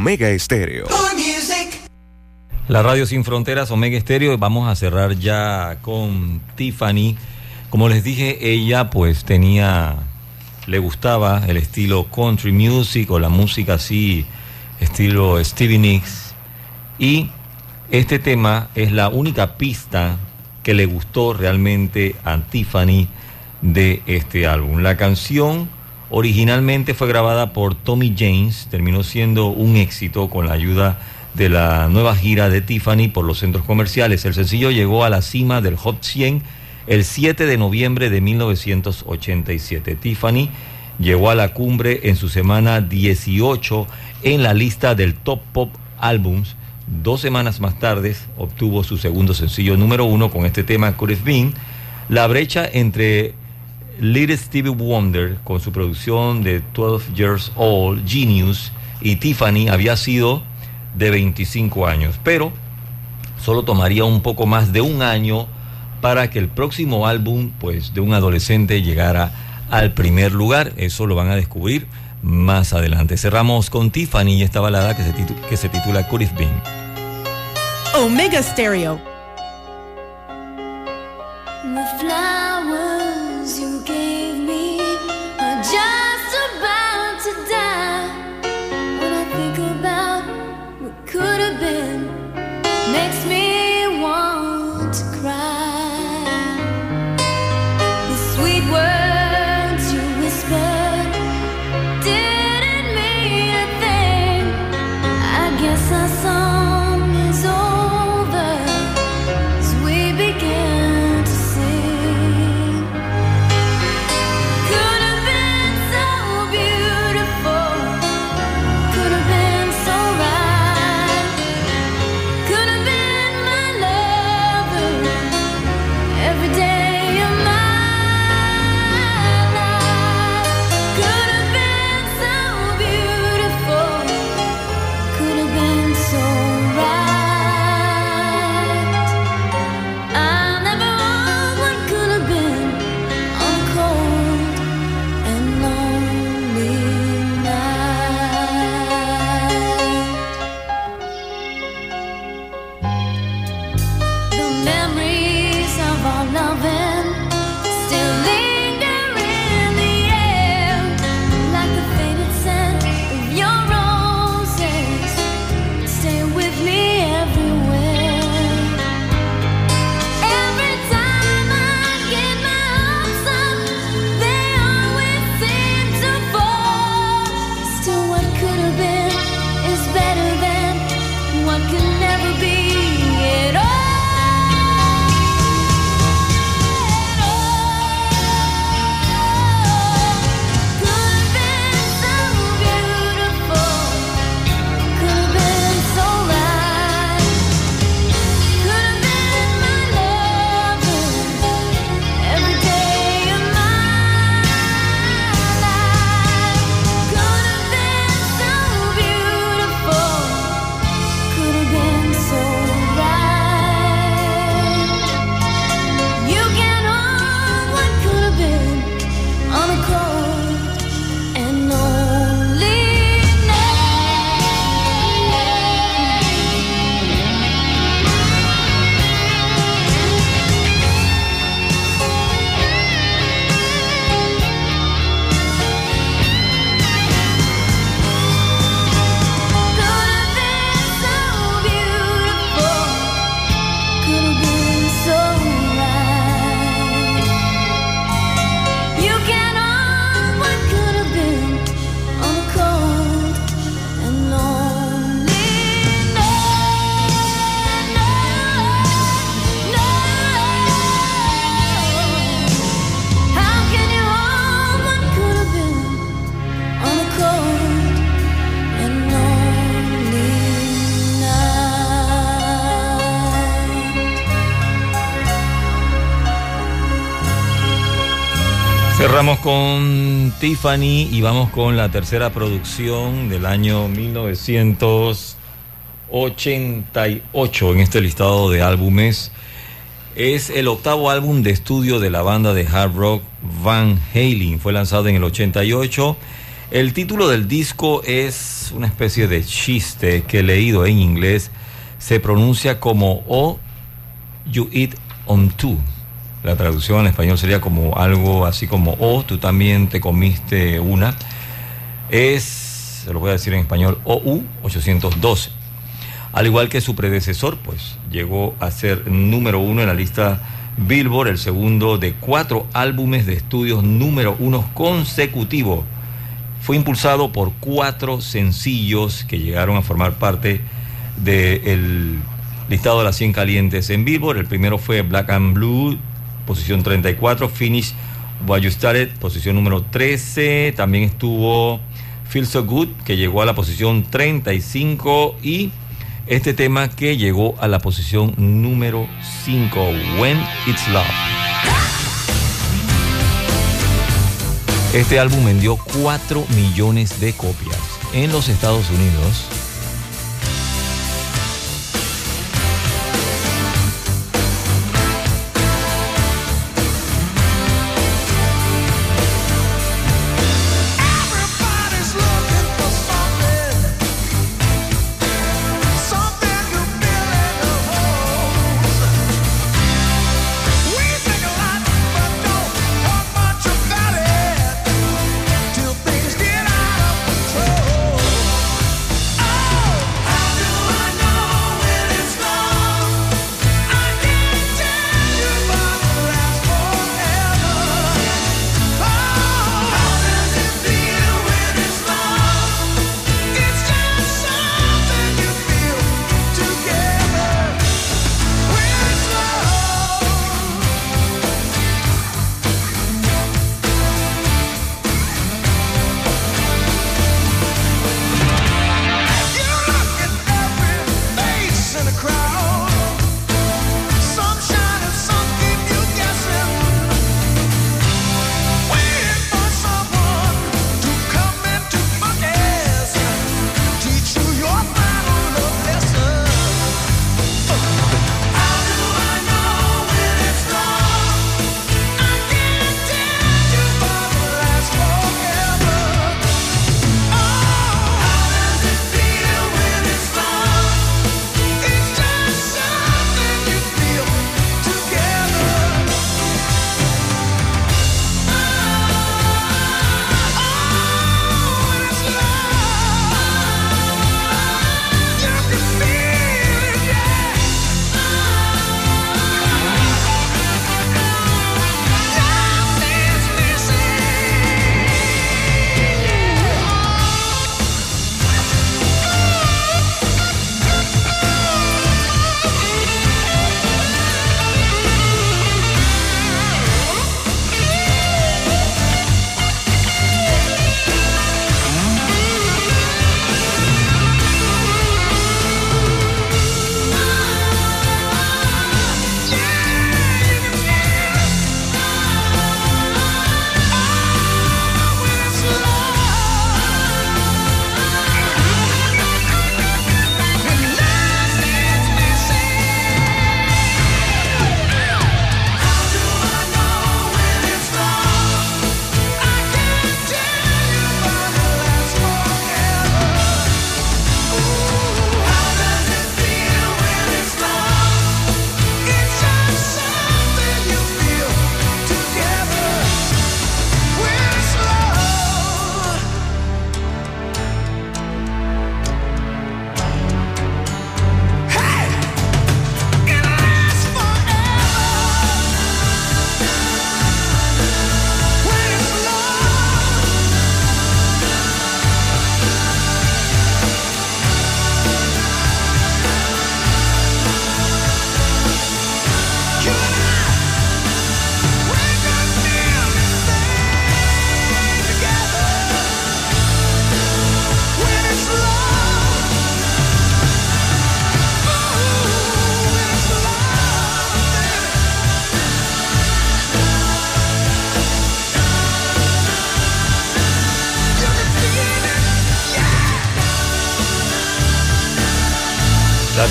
Omega Estéreo. La radio sin fronteras, Omega Estéreo, y vamos a cerrar ya con Tiffany. Como les dije, ella pues tenía, le gustaba el estilo country music o la música así, estilo Stevie Nicks. Y este tema es la única pista que le gustó realmente a Tiffany de este álbum. La canción originalmente fue grabada por Tommy James, terminó siendo un éxito con la ayuda de la nueva gira de Tiffany por los centros comerciales. El sencillo llegó a la cima del Hot 100 el 7 de noviembre de 1987. Tiffany llegó a la cumbre en su semana 18 en la lista del Top Pop Albums. Dos semanas más tarde obtuvo su segundo sencillo número uno con este tema Could Have Been. La brecha entre Little Stevie Wonder con su producción de 12 Years Old, Genius, y Tiffany había sido de 25 años, pero solo tomaría un poco más de un año para que el próximo álbum pues de un adolescente llegara al primer lugar. Eso lo van a descubrir más adelante. Cerramos con Tiffany y esta balada que se, que se titula. Omega Stereo. Cerramos con Tiffany y vamos con la tercera producción del año 1988 en este listado de álbumes. Es el octavo álbum de estudio de la banda de hard rock Van Halen. Fue lanzado en el 88. El título del disco es una especie de chiste que leído en inglés se pronuncia como O You Eat On Two. La traducción en español sería como algo así como O tú también te comiste una. Es, se lo voy a decir en español, OU 812. Al igual que su predecesor, pues llegó a ser número uno en la lista Billboard, el segundo de cuatro álbumes de estudios número uno consecutivo. Fue impulsado por cuatro sencillos que llegaron a formar parte del listado de las 100 calientes en Billboard. El primero fue Black and Blue, posición 34. Finish Started, posición número 13. También estuvo Feel So Good, que llegó a la posición 35. Y este tema que llegó a la posición número 5, When It's Love. Este álbum vendió 4 millones de copias en los Estados Unidos.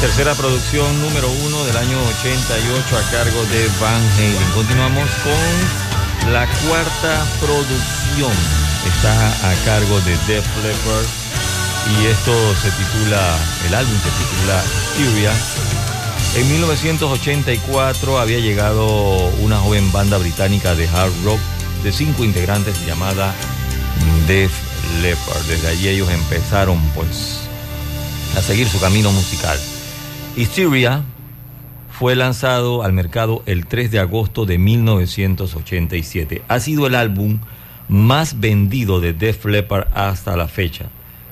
Tercera producción número uno del año 88 a cargo de Van Halen. Continuamos con la cuarta producción. Está a cargo de Def Leppard y esto se titula, el álbum se titula Hysteria. En 1984 había llegado una joven banda británica de hard rock de cinco integrantes llamada Def Leppard. Desde allí ellos empezaron pues a seguir su camino musical. Hysteria fue lanzado al mercado el 3 de agosto de 1987. Ha sido el álbum más vendido de Def Leppard hasta la fecha.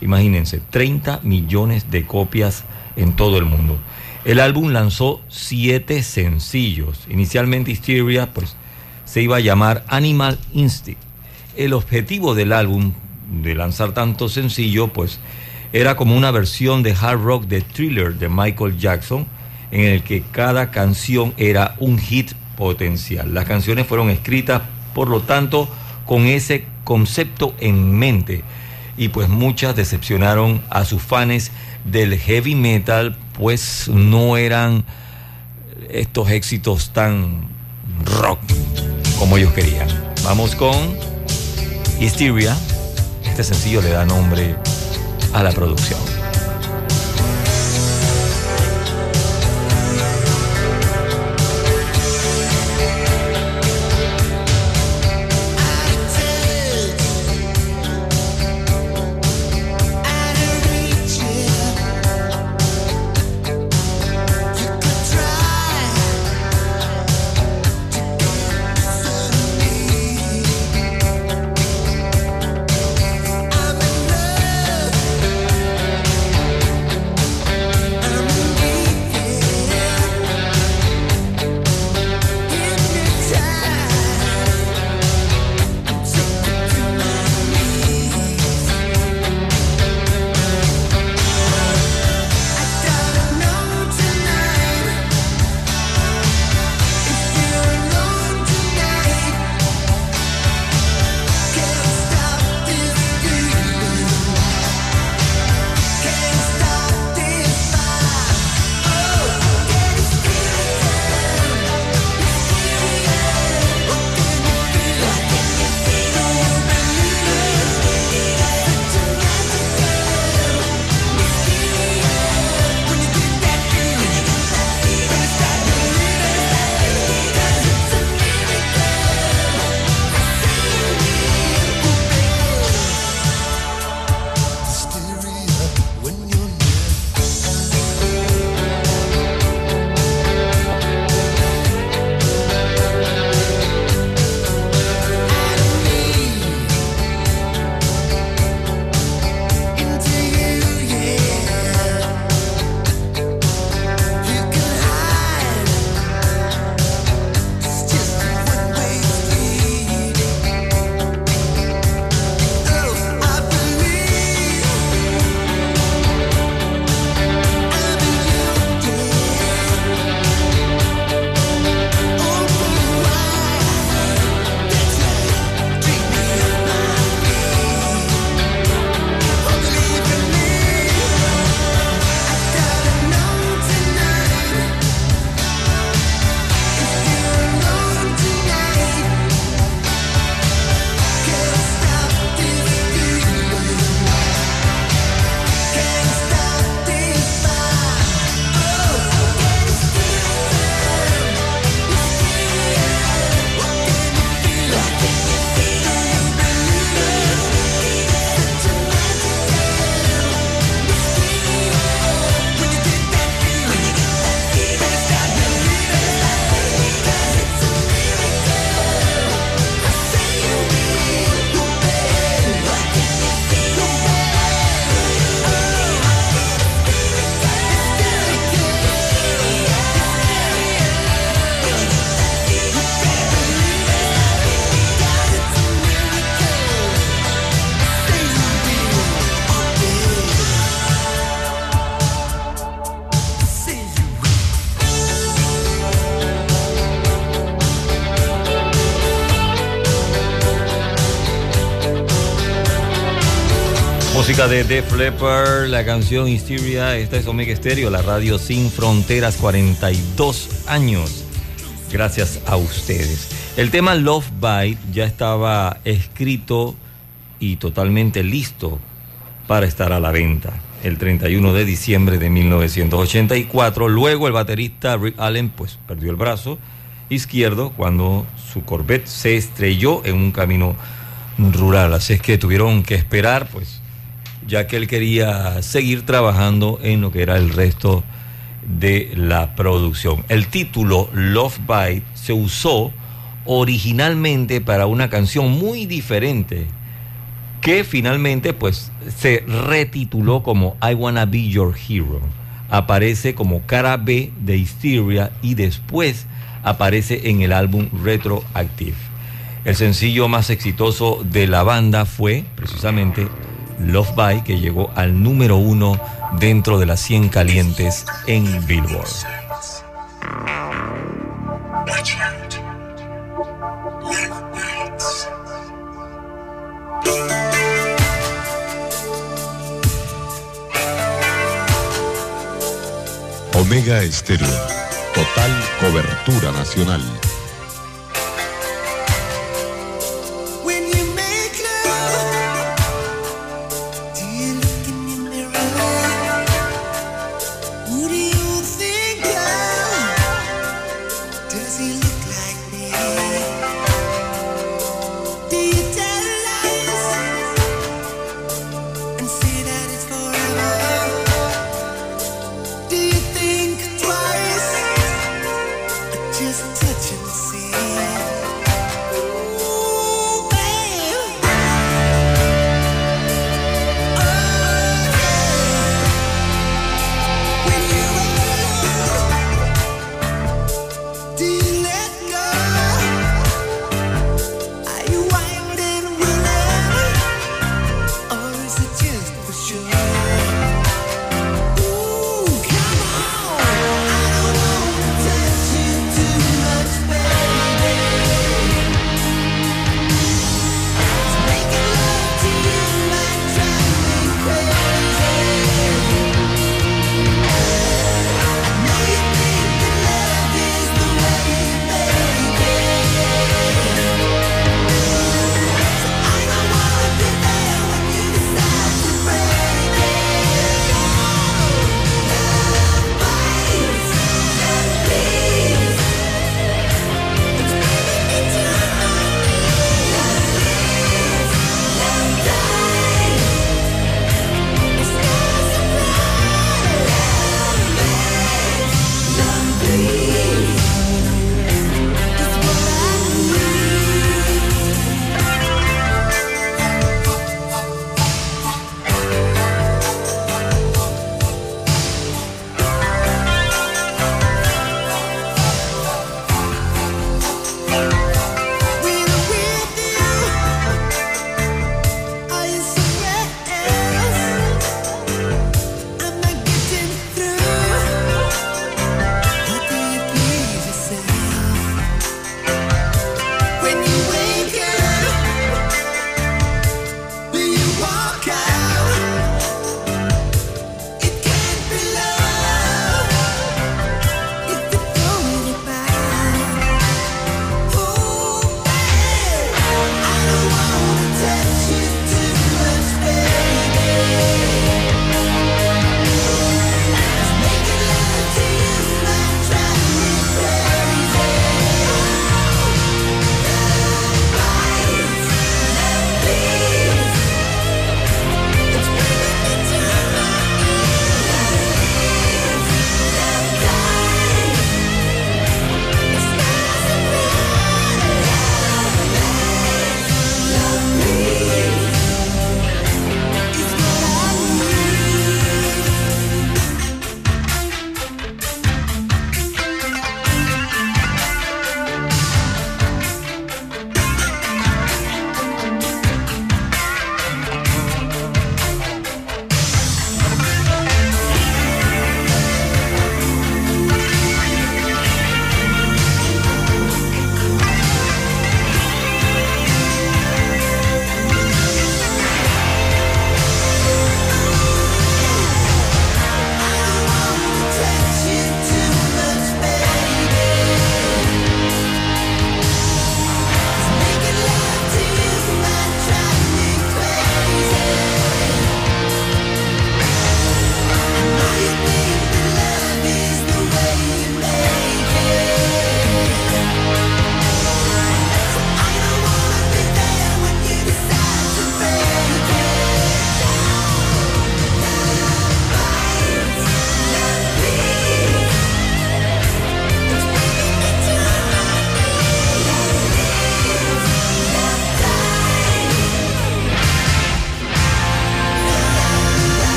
Imagínense, 30 millones de copias en todo el mundo. El álbum lanzó siete sencillos. Inicialmente Hysteria pues, se iba a llamar Animal Instinct. El objetivo del álbum, de lanzar tanto sencillo, pues era como una versión de hard rock de thriller de Michael Jackson, en el que cada canción era un hit potencial. Las canciones fueron escritas, por lo tanto, con ese concepto en mente. Y pues muchas decepcionaron a sus fans del heavy metal, pues no eran estos éxitos tan rock como ellos querían. Vamos con Hysteria. Este sencillo le da nombre a la producción. Música de Def Leppard, la canción Hysteria, esta es Omega Stereo, la radio sin fronteras, 42 años. Gracias a ustedes. El tema Love Bite ya estaba escrito y totalmente listo para estar a la venta el 31 de diciembre de 1984. Luego el baterista Rick Allen pues perdió el brazo izquierdo cuando su Corvette se estrelló en un camino rural. Así es que tuvieron que esperar pues ya que él quería seguir trabajando en lo que era el resto de la producción. El título Love Bite se usó originalmente para una canción muy diferente que finalmente pues se retituló como I Wanna Be Your Hero. Aparece como cara B de Hysteria y después aparece en el álbum Retroactive. El sencillo más exitoso de la banda fue precisamente Love By, que llegó al número uno dentro de las 100 calientes en Billboard. Omega Estéreo. Total cobertura nacional.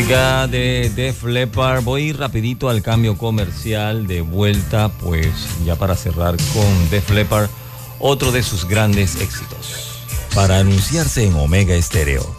música de Def Leppard. Voy rapidito al cambio comercial de vuelta, pues ya para cerrar con Def Leppard, otro de sus grandes éxitos. Para anunciarse en Omega Estéreo.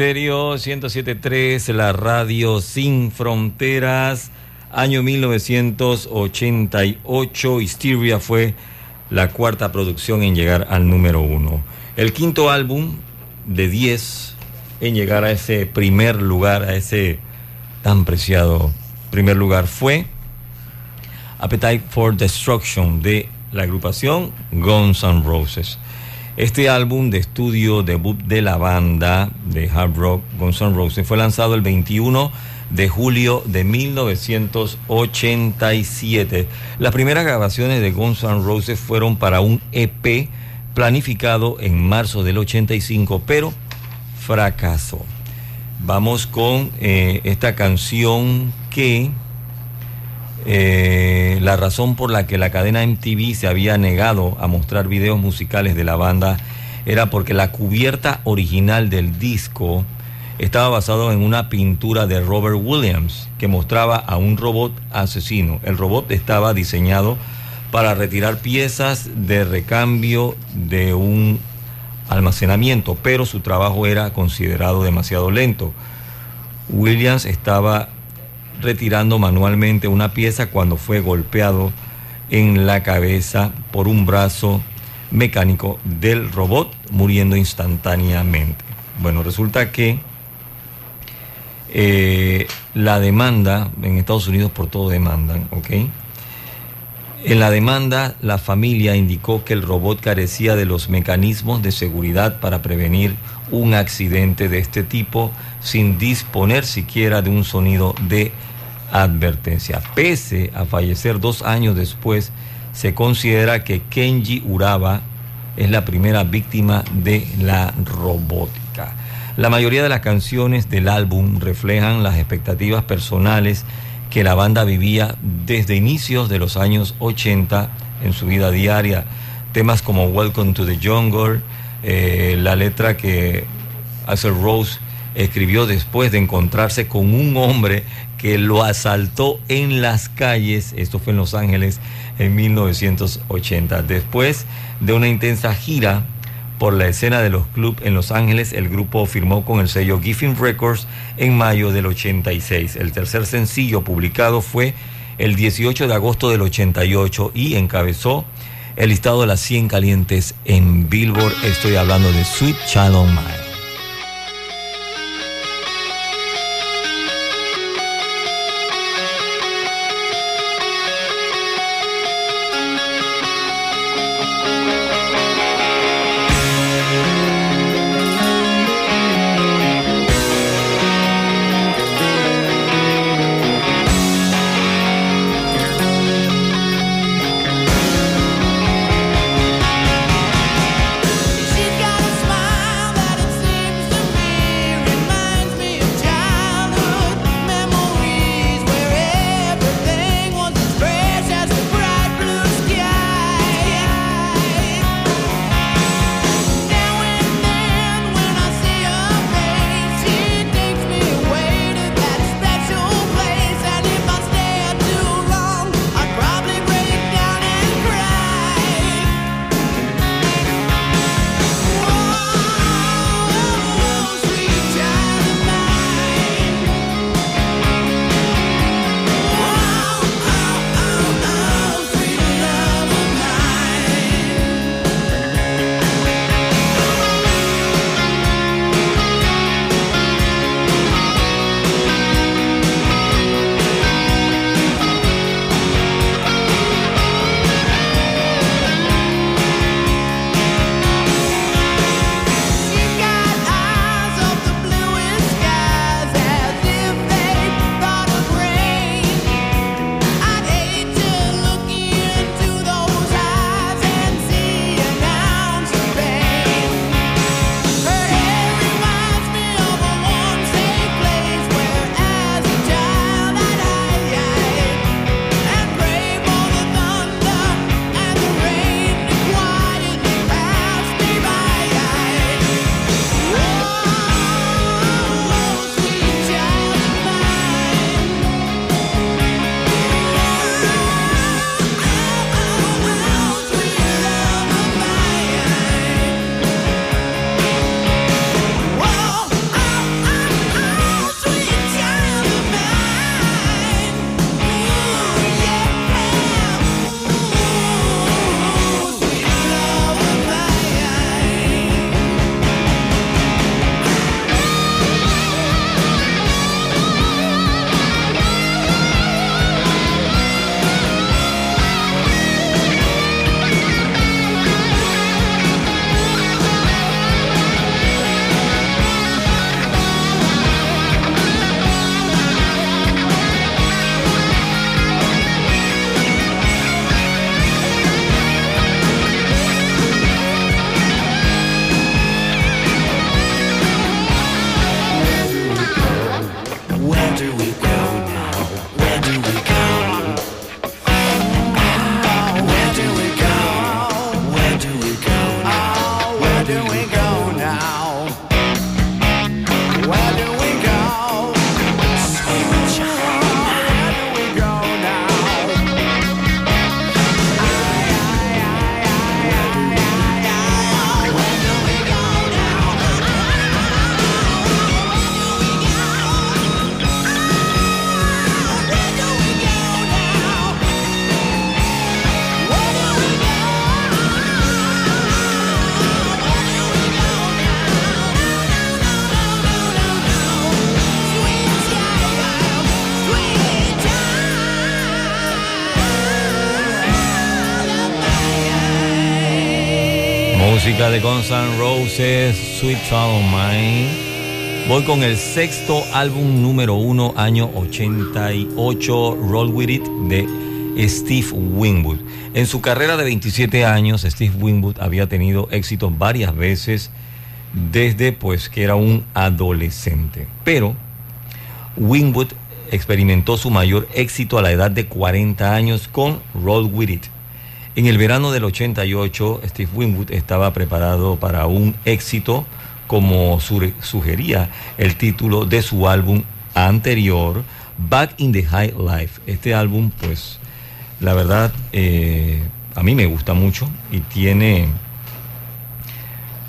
Estéreo 107.3, la radio Sin Fronteras, año 1988. Hysteria fue la cuarta producción en llegar al número uno. El quinto álbum de 10 en llegar a ese primer lugar, a ese tan preciado primer lugar fue Appetite for Destruction de la agrupación Guns N' Roses. Este álbum de estudio debut de la banda de hard rock Guns N' Roses fue lanzado el 21 de julio de 1987. Las primeras grabaciones de Guns N' Roses fueron para un EP planificado en marzo del 85, pero fracasó. Vamos con eh, esta canción que eh, la razón por la que la cadena MTV se había negado a mostrar videos musicales de la banda era porque la cubierta original del disco estaba basado en una pintura de Robert Williams que mostraba a un robot asesino. El robot estaba diseñado para retirar piezas de recambio de un almacenamiento, pero su trabajo era considerado demasiado lento. Williams estaba retirando manualmente una pieza cuando fue golpeado en la cabeza por un brazo mecánico del robot, muriendo instantáneamente. Bueno, resulta que eh, la demanda en Estados Unidos por todo demandan, ¿ok? En la demanda, la familia indicó que el robot carecía de los mecanismos de seguridad para prevenir un accidente de este tipo sin disponer siquiera de un sonido de advertencia. Pese a fallecer dos años después, se considera que Kenji Uraba es la primera víctima de la robótica. La mayoría de las canciones del álbum reflejan las expectativas personales que la banda vivía desde inicios de los años 80 en su vida diaria. Temas como Welcome to the Jungle, eh, la letra que Axel Rose escribió después de encontrarse con un hombre que lo asaltó en las calles, esto fue en Los Ángeles en 1980. Después de una intensa gira por la escena de los clubs en Los Ángeles, el grupo firmó con el sello Giffin Records en mayo del 86. El tercer sencillo publicado fue el 18 de agosto del 88 y encabezó el listado de las 100 calientes en Billboard. Estoy hablando de Sweet Child O' Mine. Guns N' Roses, Sweet Child Mine. Voy con el sexto álbum número uno, año 88, Roll With It, de Steve Winwood. En su carrera de 27 años, Steve Winwood había tenido éxito varias veces desde pues que era un adolescente. Pero Winwood experimentó su mayor éxito a la edad de 40 años con Roll With It. En el verano del 88, Steve Winwood estaba preparado para un éxito como su- sugería el título de su álbum anterior, Back in the High Life. Este álbum, pues, la verdad, eh, a mí me gusta mucho y tiene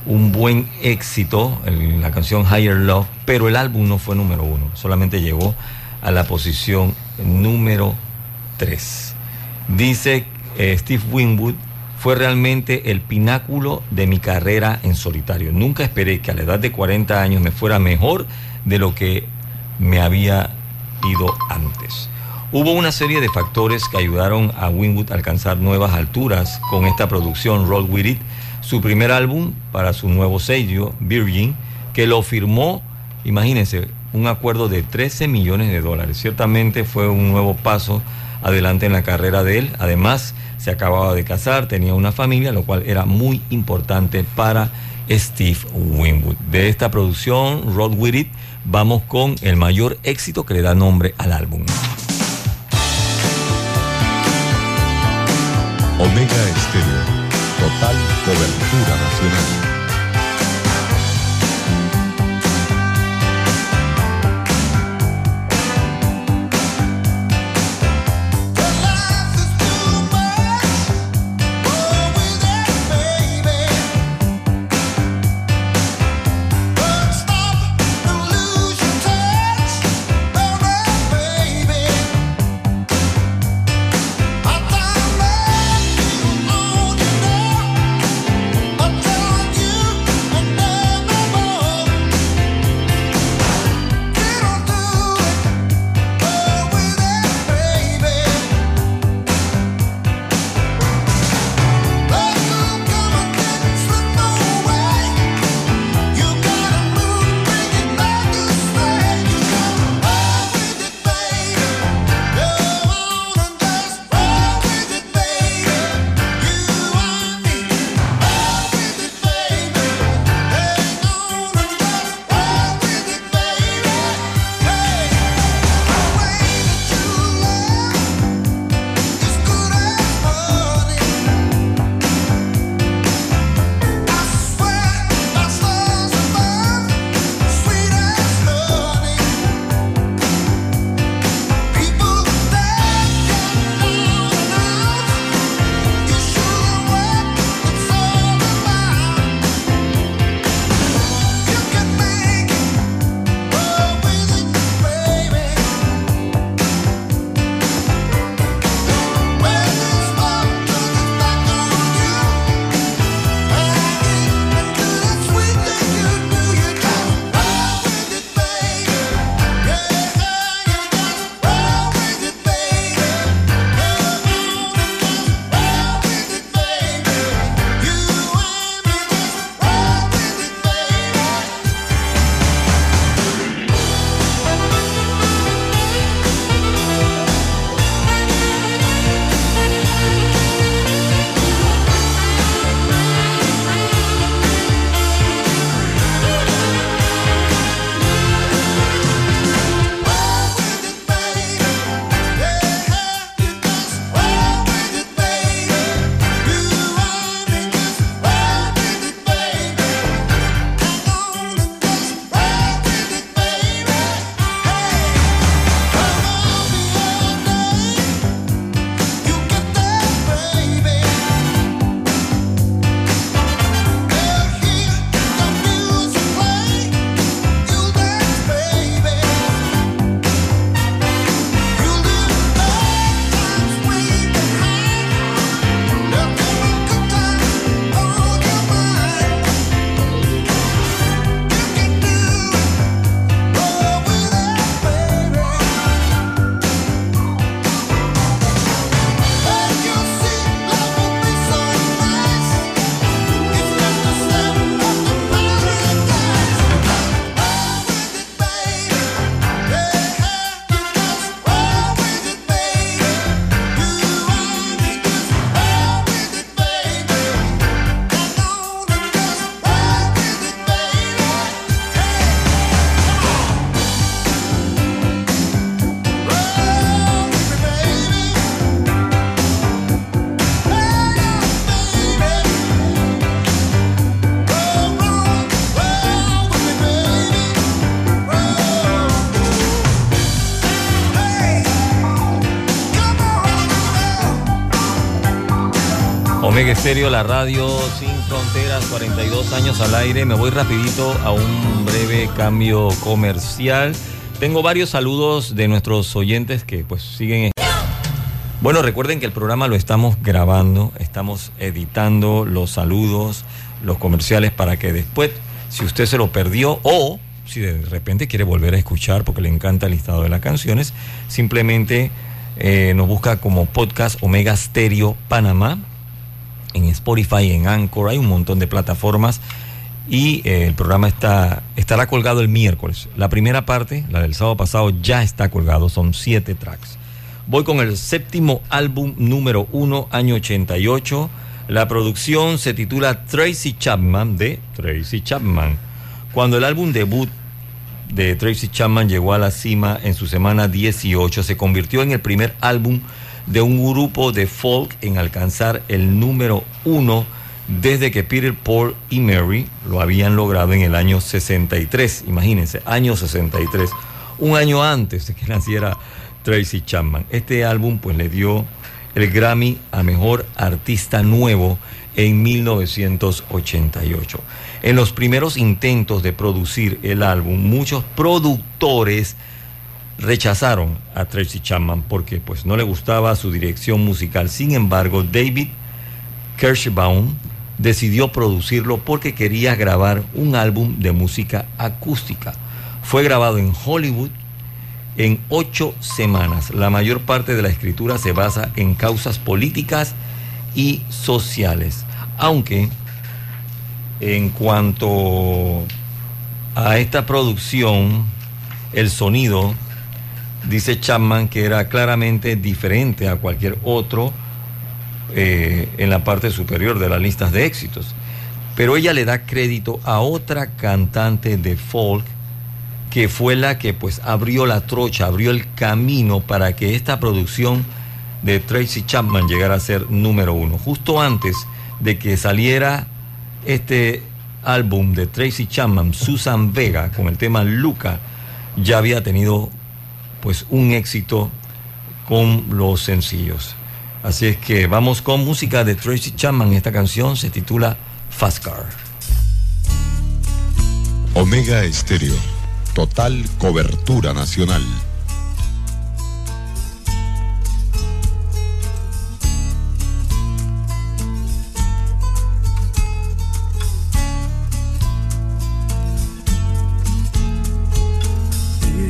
un buen éxito, el- la canción Higher Love, pero el álbum no fue número uno, solamente llegó a la posición número 3. Dice eh, Steve Winwood, fue realmente el pináculo de mi carrera en solitario. Nunca esperé que a la edad de 40 años me fuera mejor de lo que me había ido antes. Hubo una serie de factores que ayudaron a Winwood a alcanzar nuevas alturas con esta producción Roll With It, su primer álbum para su nuevo sello, Virgin, que lo firmó, imagínense, un acuerdo de 13 millones de dólares. Ciertamente fue un nuevo paso adelante en la carrera de él. Además, se acababa de casar, tenía una familia, lo cual era muy importante para Steve Winwood. De esta producción, Roll With It, vamos con el mayor éxito que le da nombre al álbum. Omega Estéreo. Total cobertura nacional. Estéreo, la radio sin fronteras, 42 años al aire. Me voy rapidito a un breve cambio comercial. Tengo varios saludos de nuestros oyentes que pues siguen. Bueno, recuerden que el programa lo estamos grabando, estamos editando los saludos, los comerciales para que después, si usted se lo perdió o si de repente quiere volver a escuchar porque le encanta el listado de las canciones, simplemente eh, nos busca como podcast Omega Stereo Panamá en Spotify, en Anchor, hay un montón de plataformas y eh, el programa está, estará colgado el miércoles. La primera parte, la del sábado pasado, ya está colgado, son siete tracks. Voy con el séptimo álbum número uno, año 88. La producción se titula Tracy Chapman de Tracy Chapman. Cuando el álbum debut de Tracy Chapman llegó a la cima en su semana 18, se convirtió en el primer álbum de un grupo de folk en alcanzar el número uno desde que Peter, Paul y Mary lo habían logrado en el año 63. Imagínense, año 63, un año antes de que naciera Tracy Chapman. Este álbum pues le dio el Grammy a Mejor Artista Nuevo en 1988. En los primeros intentos de producir el álbum, muchos productores rechazaron a Tracy Chapman porque pues no le gustaba su dirección musical. Sin embargo, David Kirschbaum decidió producirlo porque quería grabar un álbum de música acústica. Fue grabado en Hollywood en ocho semanas. La mayor parte de la escritura se basa en causas políticas y sociales. Aunque en cuanto a esta producción, el sonido, dice Chapman que era claramente diferente a cualquier otro eh, en la parte superior de las listas de éxitos. Pero ella le da crédito a otra cantante de folk que fue la que pues abrió la trocha, abrió el camino para que esta producción de Tracy Chapman llegara a ser número uno. Justo antes de que saliera este álbum de Tracy Chapman, Susan Vega, con el tema Luca, ya había tenido pues un éxito con los sencillos. Así es que vamos con música de Tracy Chapman. Esta canción se titula Fast Car. Omega Estéreo. Total cobertura nacional.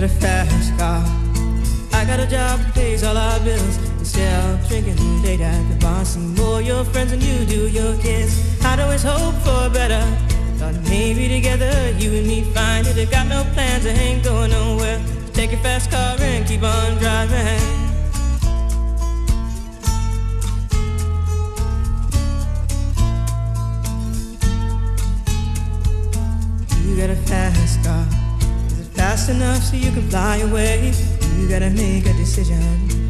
got a fast car. I got a job that pays all our bills. Of drinking late at the bar, some more your friends than you do your kids. I'd always hope for better. Thought maybe together you and me find it. I got no plans, I ain't going nowhere. Take your fast car and keep on driving. You got a fast car. Is it fast enough so you can fly away? You gotta make a decision.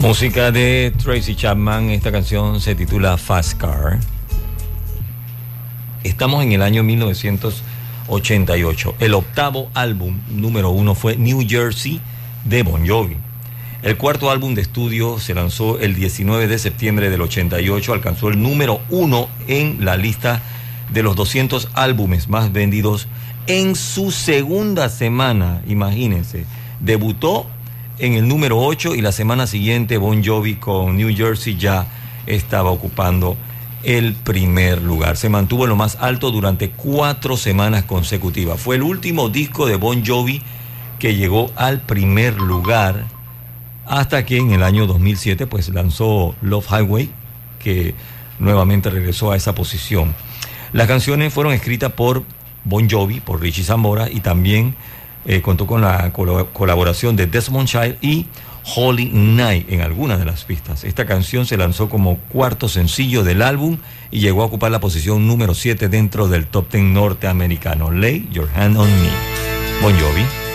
Música de Tracy Chapman, esta canción se titula Fast Car. Estamos en el año 1988. El octavo álbum número uno fue New Jersey de Bon Jovi. El cuarto álbum de estudio se lanzó el 19 de septiembre del 88, alcanzó el número uno en la lista de los 200 álbumes más vendidos en su segunda semana, imagínense. Debutó en el número 8 y la semana siguiente Bon Jovi con New Jersey ya estaba ocupando el primer lugar. Se mantuvo en lo más alto durante cuatro semanas consecutivas. Fue el último disco de Bon Jovi que llegó al primer lugar hasta que en el año 2007 pues lanzó Love Highway que nuevamente regresó a esa posición. Las canciones fueron escritas por Bon Jovi, por Richie Zamora y también eh, contó con la colaboración de Desmond Child y Holy Night en algunas de las pistas. Esta canción se lanzó como cuarto sencillo del álbum y llegó a ocupar la posición número 7 dentro del top 10 norteamericano. Lay Your Hand on Me. Bon Jovi.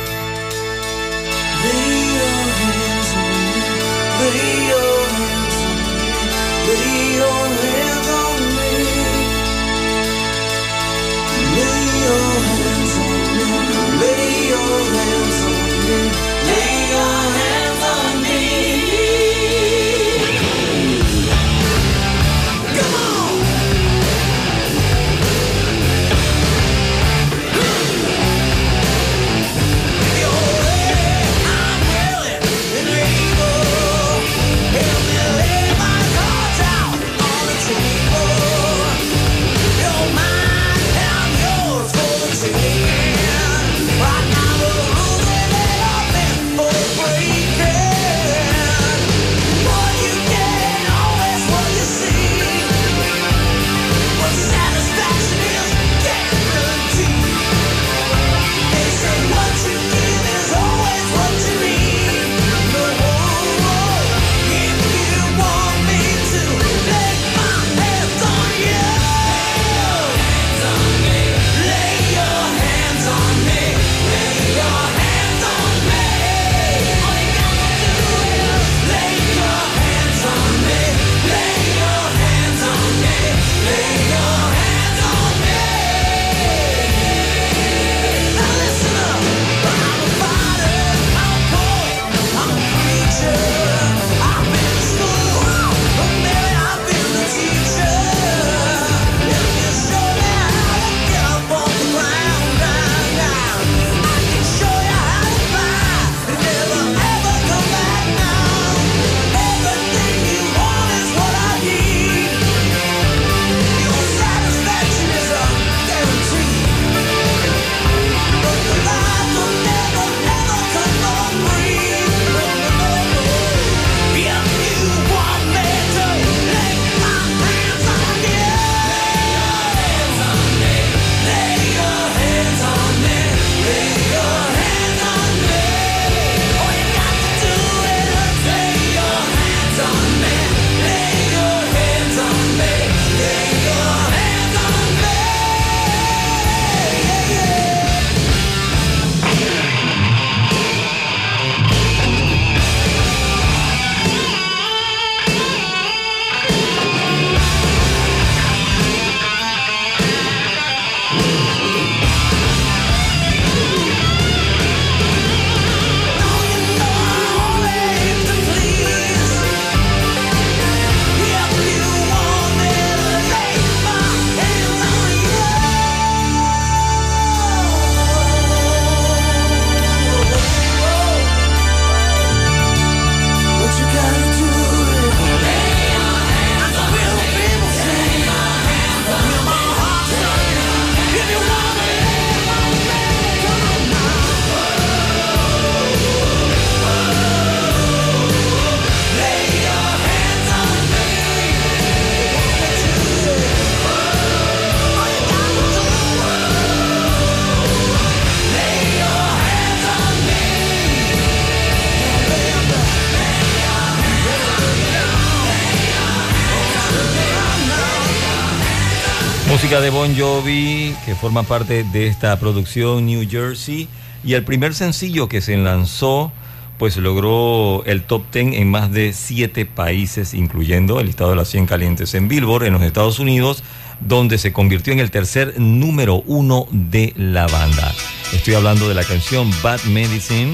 De Bon Jovi que forma parte de esta producción New Jersey y el primer sencillo que se lanzó pues logró el top 10 en más de siete países, incluyendo el listado de las 100 calientes en Billboard en los Estados Unidos, donde se convirtió en el tercer número uno de la banda. Estoy hablando de la canción Bad Medicine.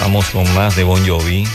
Vamos con más de Bon Jovi.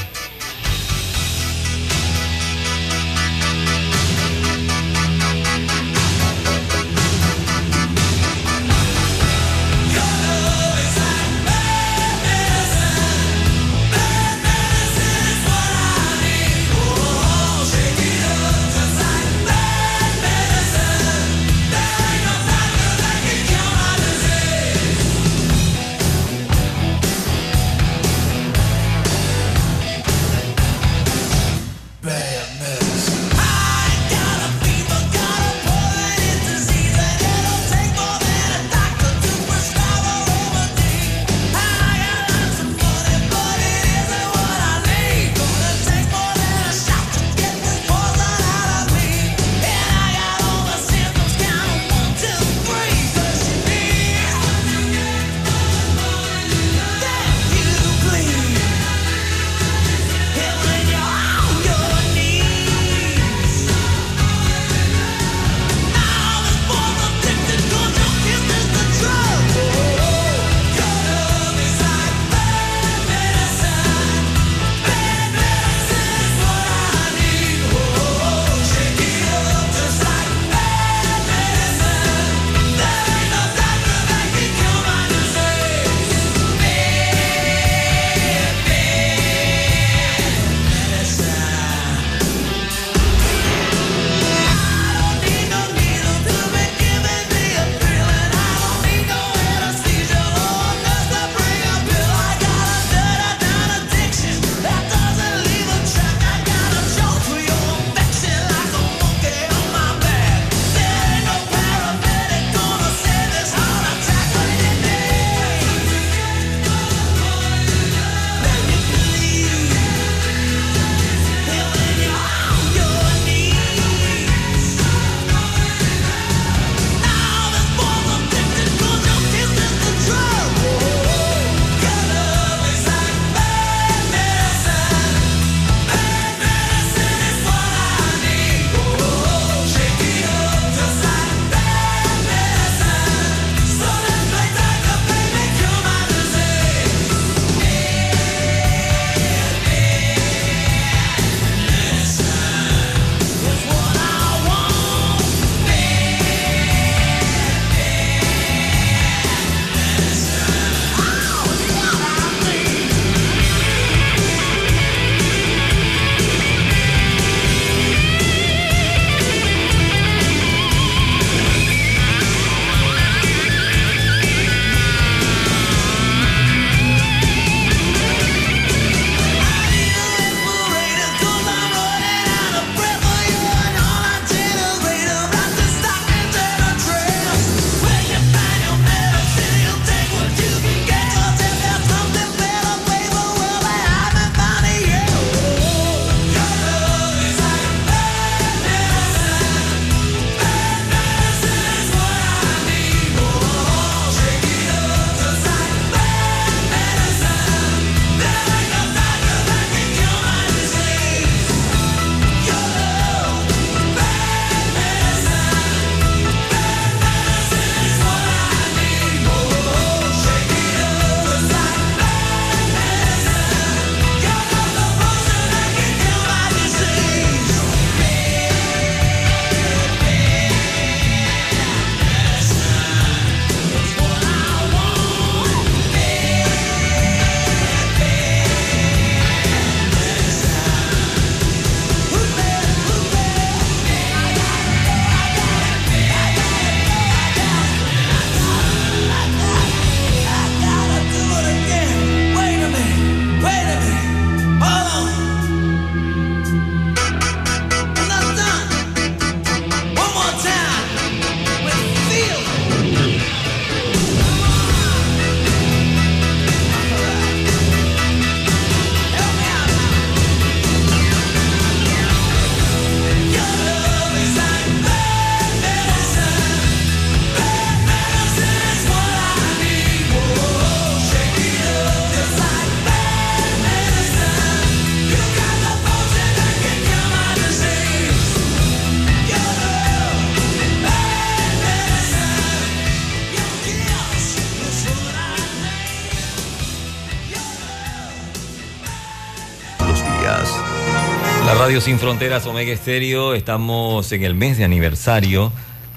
Radio Sin Fronteras Omega Estéreo, estamos en el mes de aniversario,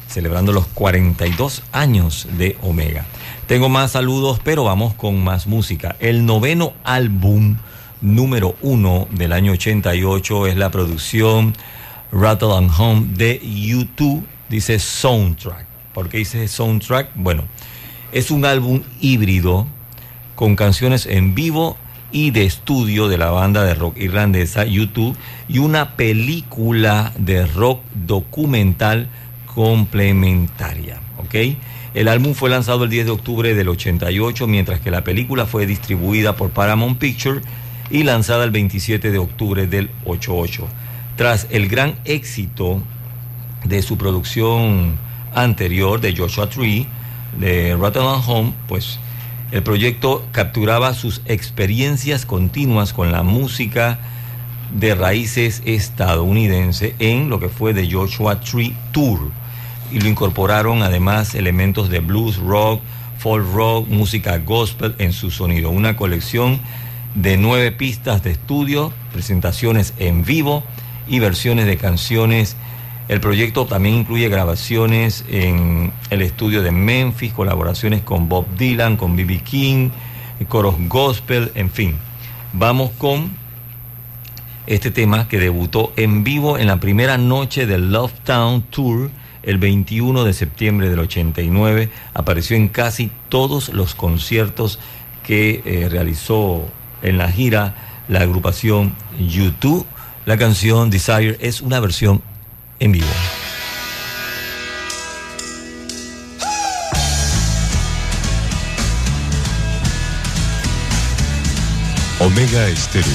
celebrando los 42 años de Omega. Tengo más saludos, pero vamos con más música. El noveno álbum número uno del año 88 es la producción Rattle and Home de YouTube, dice Soundtrack. ¿Por qué dice Soundtrack? Bueno, es un álbum híbrido con canciones en vivo y de estudio de la banda de rock irlandesa YouTube y una película de rock documental complementaria. El álbum fue lanzado el 10 de octubre del 88, mientras que la película fue distribuida por Paramount Pictures y lanzada el 27 de octubre del 88. Tras el gran éxito de su producción anterior de Joshua Tree, de Rattle and Home, pues el proyecto capturaba sus experiencias continuas con la música de raíces estadounidense en lo que fue The Joshua Tree Tour y lo incorporaron además elementos de blues, rock, folk rock, música gospel en su sonido. Una colección de nueve pistas de estudio, presentaciones en vivo y versiones de canciones. El proyecto también incluye grabaciones en el estudio de Memphis, colaboraciones con Bob Dylan, con B.B. King, coros gospel, en fin. Vamos con este tema que debutó en vivo en la primera noche del Love Town Tour el 21 de septiembre del 89. Apareció en casi todos los conciertos que eh, realizó en la gira la agrupación YouTube. La canción Desire es una versión en vivo. Omega Estéreo.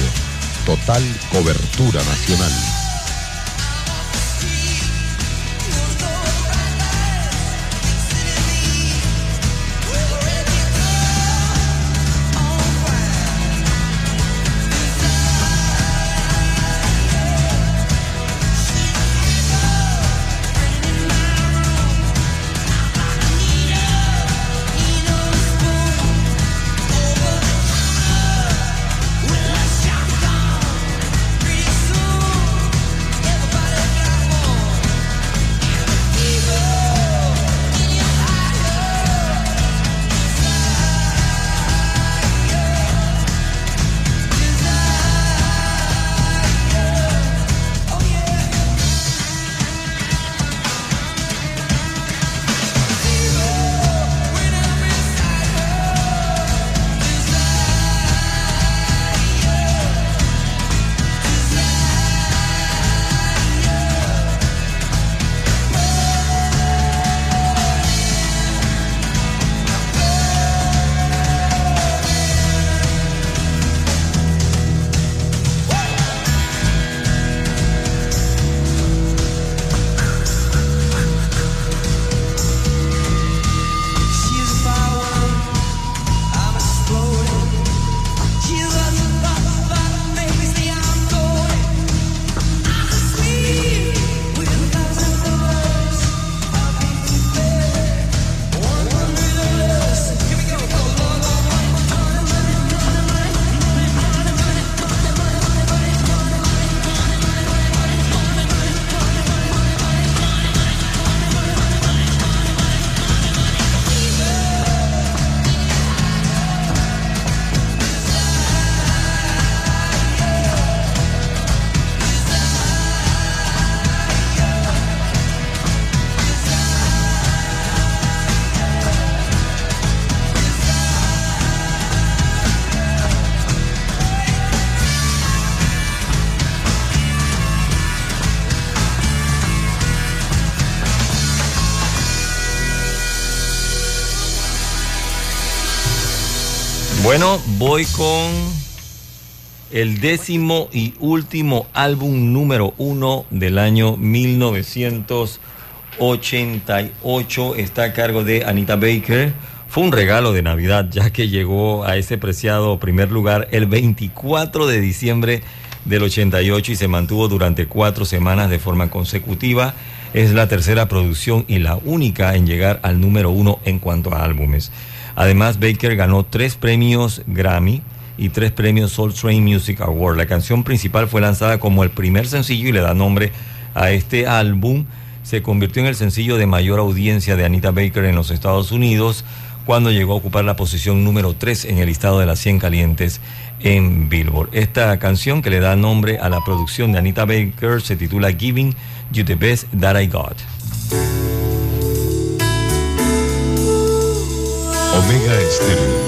Total cobertura nacional. El décimo y último álbum número uno del año 1988. Está a cargo de Anita Baker. Fue un regalo de Navidad ya que llegó a ese preciado primer lugar el 24 de diciembre del 88 y se mantuvo durante cuatro semanas de forma consecutiva. Es la tercera producción y la única en llegar al número uno en cuanto a álbumes. Además, Baker ganó tres premios Grammy y tres premios Soul Train Music Award. La canción principal fue lanzada como el primer sencillo y le da nombre a este álbum. Se convirtió en el sencillo de mayor audiencia de Anita Baker en los Estados Unidos cuando llegó a ocupar la posición número 3 en el listado de las 100 calientes en Billboard. Esta canción que le da nombre a la producción de Anita Baker se titula Giving You the Best That I Got. Omega Estéreo.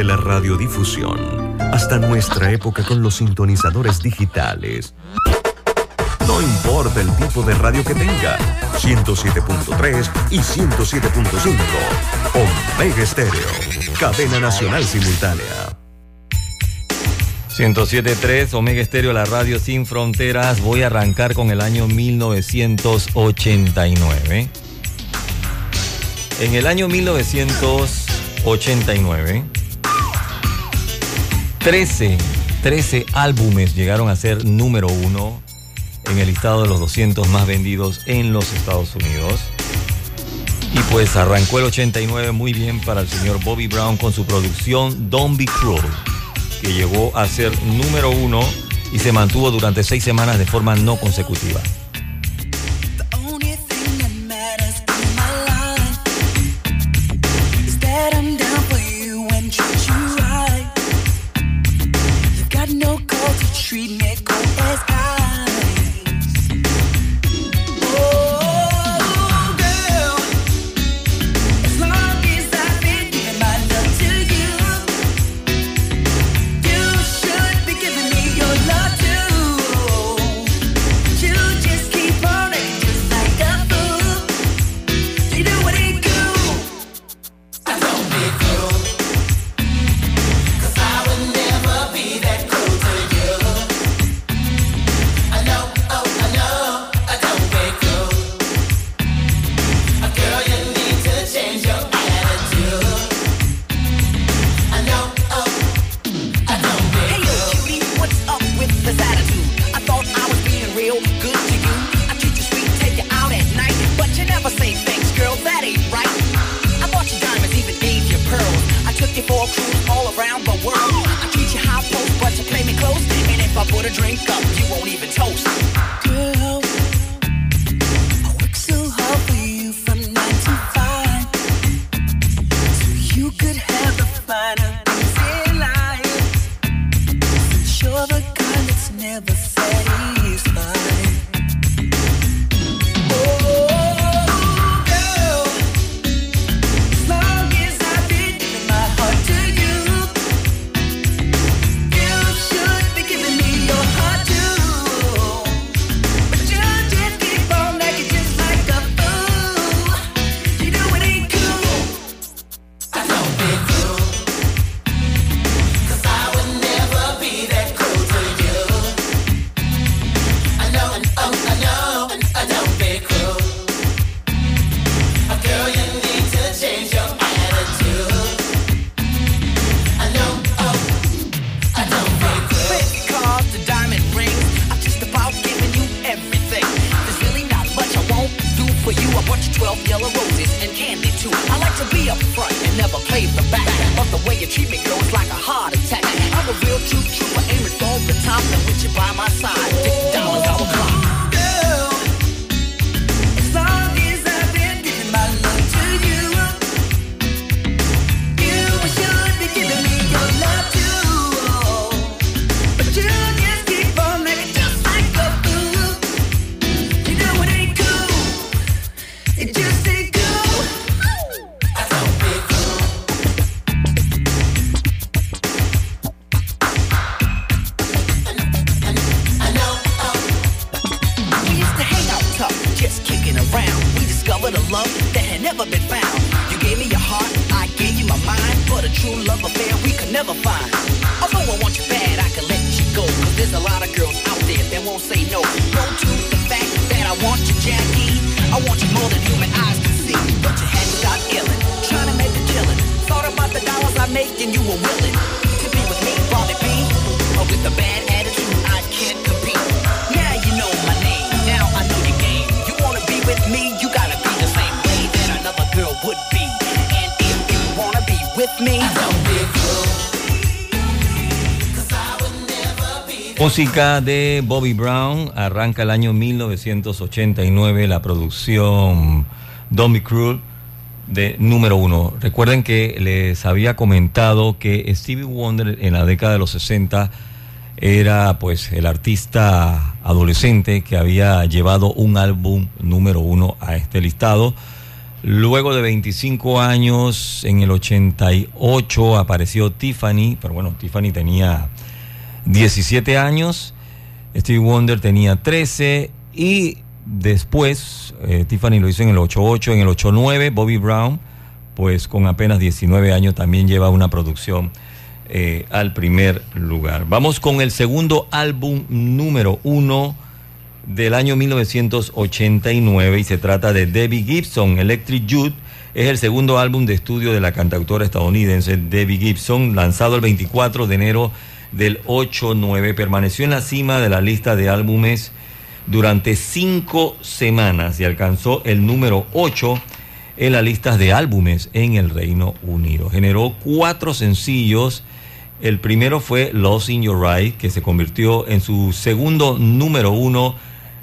el inicio de la radiodifusión hasta nuestra época con los sintonizadores digitales. No importa el tipo de radio que tenga, 107.3 y 107.5. Omega Estéreo, cadena nacional simultánea. 107.3 Omega Estéreo, la radio sin fronteras. Voy a arrancar con el año 1989. En el año 1989, 13, 13 álbumes llegaron a ser número uno en el listado de los 200 más vendidos en los Estados Unidos. Y pues arrancó el 89 muy bien para el señor Bobby Brown con su producción Don't Be Cruel, que llegó a ser número uno y se mantuvo durante seis semanas de forma no consecutiva. Música de Bobby Brown, arranca el año 1989 la producción Be Cruel de número uno. Recuerden que les había comentado que Stevie Wonder en la década de los 60 era pues el artista adolescente que había llevado un álbum número uno a este listado. Luego de 25 años, en el 88 apareció Tiffany, pero bueno, Tiffany tenía 17 años, Stevie Wonder tenía 13 y después eh, Tiffany lo hizo en el 88, en el 89 Bobby Brown, pues con apenas 19 años también lleva una producción eh, al primer lugar. Vamos con el segundo álbum número uno del año 1989 y se trata de Debbie Gibson, Electric Youth. Es el segundo álbum de estudio de la cantautora estadounidense Debbie Gibson, lanzado el 24 de enero del 8-9. Permaneció en la cima de la lista de álbumes durante cinco semanas y alcanzó el número 8 en las listas de álbumes en el Reino Unido. Generó cuatro sencillos. El primero fue Lost in Your Right, que se convirtió en su segundo número uno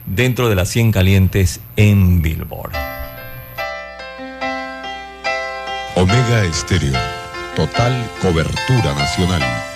dentro de las 100 calientes en Billboard. Omega Estéreo. Total cobertura nacional.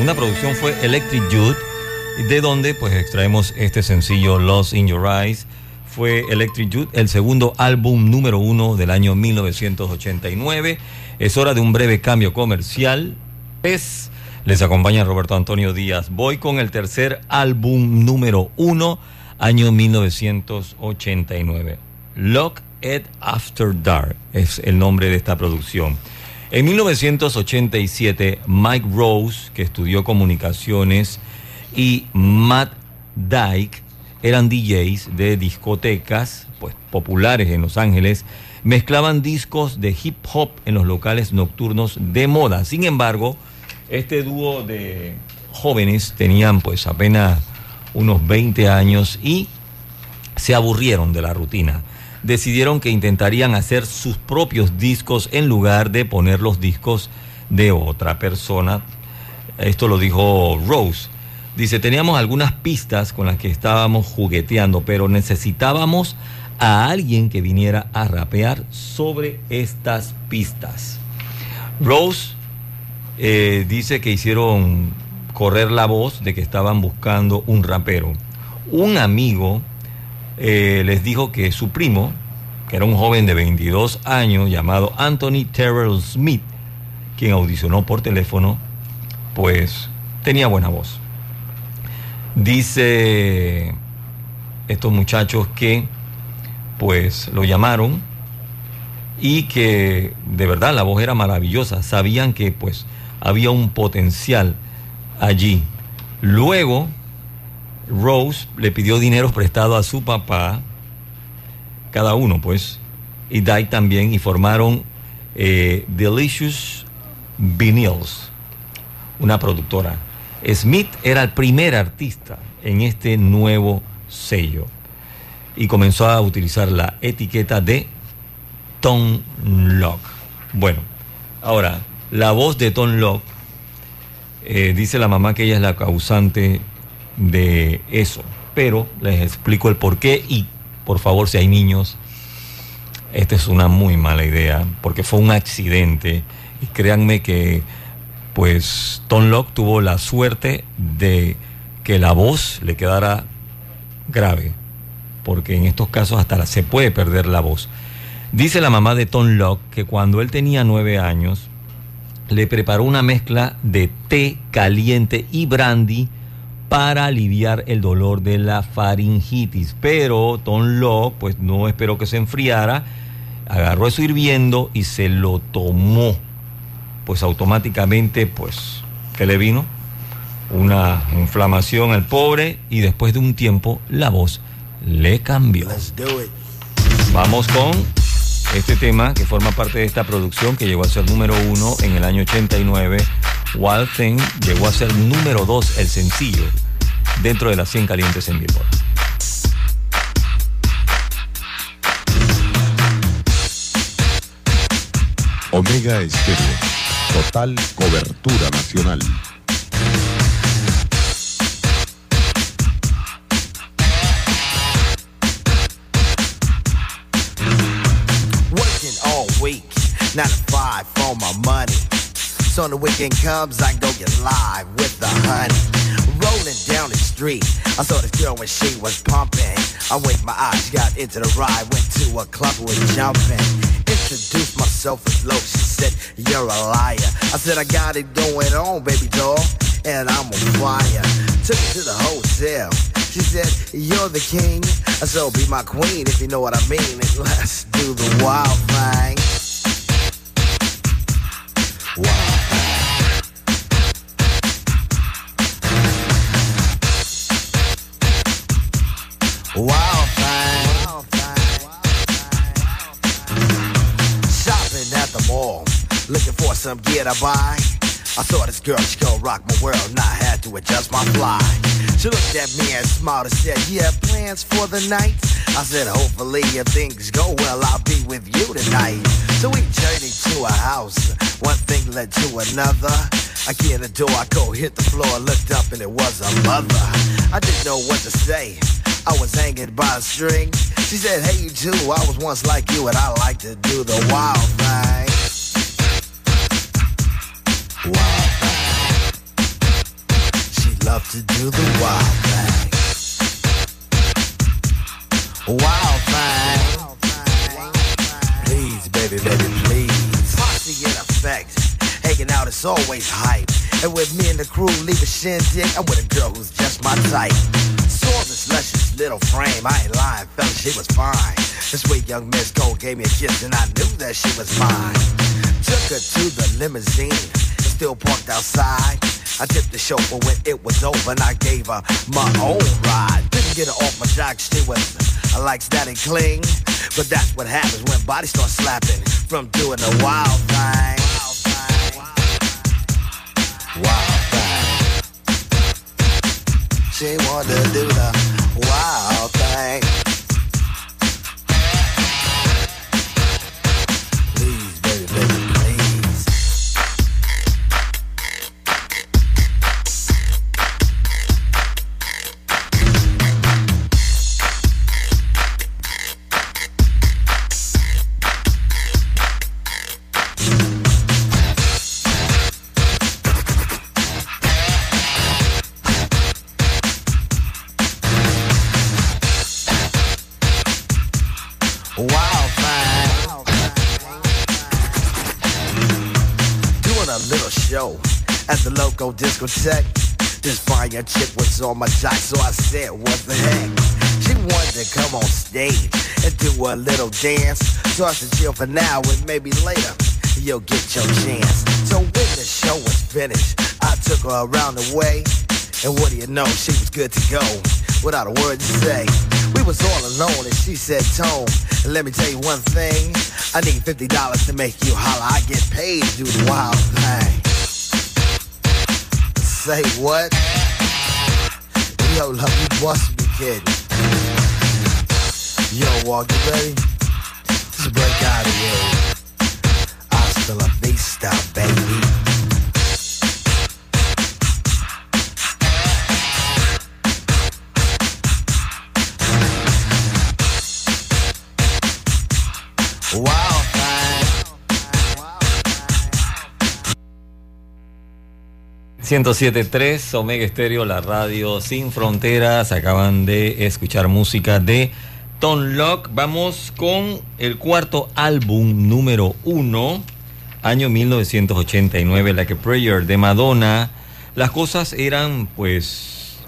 Segunda producción fue Electric Youth, de donde pues extraemos este sencillo Lost in Your Eyes. Fue Electric Youth, el segundo álbum número uno del año 1989. Es hora de un breve cambio comercial. Es, les acompaña Roberto Antonio Díaz. Voy con el tercer álbum número uno, año 1989. Lock It After Dark es el nombre de esta producción. En 1987, Mike Rose, que estudió comunicaciones, y Matt Dyke eran DJs de discotecas pues, populares en Los Ángeles, mezclaban discos de hip hop en los locales nocturnos de moda. Sin embargo, este dúo de jóvenes tenían pues apenas unos 20 años y se aburrieron de la rutina. Decidieron que intentarían hacer sus propios discos en lugar de poner los discos de otra persona. Esto lo dijo Rose. Dice, teníamos algunas pistas con las que estábamos jugueteando, pero necesitábamos a alguien que viniera a rapear sobre estas pistas. Rose eh, dice que hicieron correr la voz de que estaban buscando un rapero. Un amigo eh, les dijo que su primo, que era un joven de 22 años llamado Anthony Terrell Smith, quien audicionó por teléfono, pues tenía buena voz. Dice estos muchachos que pues lo llamaron y que de verdad la voz era maravillosa, sabían que pues había un potencial allí. Luego Rose le pidió dinero prestado a su papá, cada uno pues, y Dyke también, y formaron eh, Delicious Vinyls, una productora. Smith era el primer artista en este nuevo sello y comenzó a utilizar la etiqueta de Tom Lock. Bueno, ahora, la voz de Tom Lock, eh, dice la mamá que ella es la causante de eso, pero les explico el por qué y por favor si hay niños, esta es una muy mala idea, porque fue un accidente y créanme que pues Tom Locke tuvo la suerte de que la voz le quedara grave, porque en estos casos hasta se puede perder la voz. Dice la mamá de Tom Locke que cuando él tenía nueve años, le preparó una mezcla de té caliente y brandy para aliviar el dolor de la faringitis. Pero Tom Locke, pues no esperó que se enfriara, agarró eso hirviendo y se lo tomó. Pues automáticamente, pues, ¿qué le vino? Una inflamación al pobre y después de un tiempo la voz le cambió. Vamos con este tema que forma parte de esta producción que llegó a ser número uno en el año 89. Wild Thing llegó a ser número dos, el sencillo, dentro de las 100 calientes en Billboard. Omega Estéreo. Total cobertura nacional. Working all week, nine to five for my money. So when the weekend comes, I go get live with the honey. Rolling down the street, I saw this girl when she was pumping. I winked my eyes, got into the ride, went to a club, was jumping. Introduced myself as low, she said, You're a liar. I said, I got it going on, baby doll, and I'm on fire. Took her to the hotel. She said, You're the king. I said, "Oh, Be my queen if you know what I mean. And let's do the wild thing. Wild thing. Shopping at the mall, looking for some gear to buy. I saw this girl, she gon' rock my world, and I had to adjust my fly. She looked at me and smiled and said, You have plans for the night? I said, Hopefully, if things go well, I'll be with you tonight. So we journeyed to a house, one thing led to another. I get the door, I go hit the floor, looked up, and it was a mother. I didn't know what to say. I was hanging by a string. She said, Hey, you too. I was once like you, and I like to do the wild thing. Wild thing. She loved to do the wild thing. Wild thing. Please, baby, baby, please. Posse in effect. Hanging out is always hype. And with me and the crew leave a shindig, I'm with a girl who's just my type. Saw this luscious little frame. I ain't lying, fella, she was fine. This sweet young Miss Gold gave me a kiss and I knew that she was mine. Took her to the limousine, still parked outside. I tipped the chauffeur when it was over and I gave her my own ride. Didn't get her off my jock, she was I likes that and cling. But that's what happens when bodies start slapping from doing the wild thing. She wanted to do the wild at the local discotheque. This fine chick was on my jock, so I said, what the heck? She wanted to come on stage and do a little dance. So I said, chill for now and maybe later you'll get your chance. So when the show was finished, I took her around the way. And what do you know, she was good to go without a word to say. We was all alone and she said, Tone, let me tell you one thing. I need $50 to make you holler. I get paid to do the wild thing. Say what? Yo, love, you must be kidding. Yo, walk, you ready? Let's break out of here. Hasta la vista, baby. Wild 107.3 Omega Estéreo, la radio sin fronteras. Acaban de escuchar música de Tom Locke. Vamos con el cuarto álbum número uno, año 1989, Like a Prayer de Madonna. Las cosas eran pues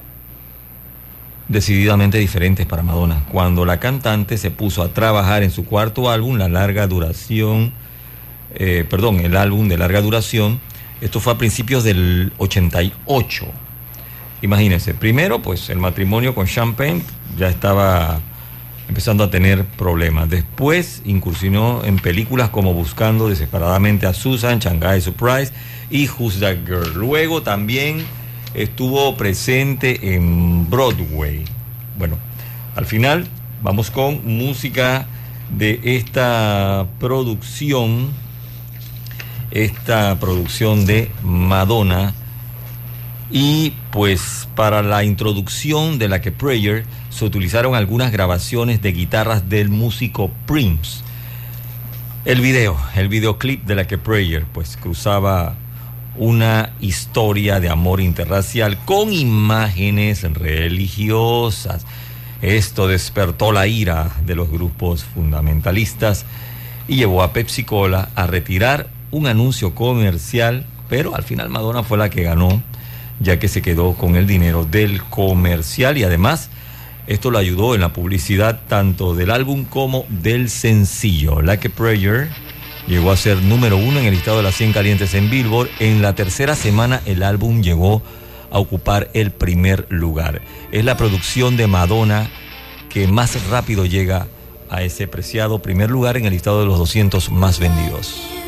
decididamente diferentes para Madonna. Cuando la cantante se puso a trabajar en su cuarto álbum, la larga duración, eh, perdón, el álbum de larga duración, esto fue a principios del 88. Imagínense, primero pues el matrimonio con Champagne ya estaba empezando a tener problemas. Después incursionó en películas como Buscando desesperadamente a Susan, Shanghai Surprise y Who's That Girl. Luego también estuvo presente en Broadway. Bueno, al final vamos con música de esta producción, esta producción de Madonna. Y pues para la introducción de la que Prayer se utilizaron algunas grabaciones de guitarras del músico Prince. El video, el videoclip de la que Prayer pues cruzaba una historia de amor interracial con imágenes religiosas. Esto despertó la ira de los grupos fundamentalistas y llevó a Pepsi Cola a retirar un anuncio comercial, pero al final Madonna fue la que ganó, ya que se quedó con el dinero del comercial y además esto lo ayudó en la publicidad tanto del álbum como del sencillo. Like a Prayer llegó a ser número uno en el listado de las 100 calientes en Billboard. En la tercera semana el álbum llegó a ocupar el primer lugar. Es la producción de Madonna que más rápido llega a ese preciado primer lugar en el listado de los 200 más vendidos.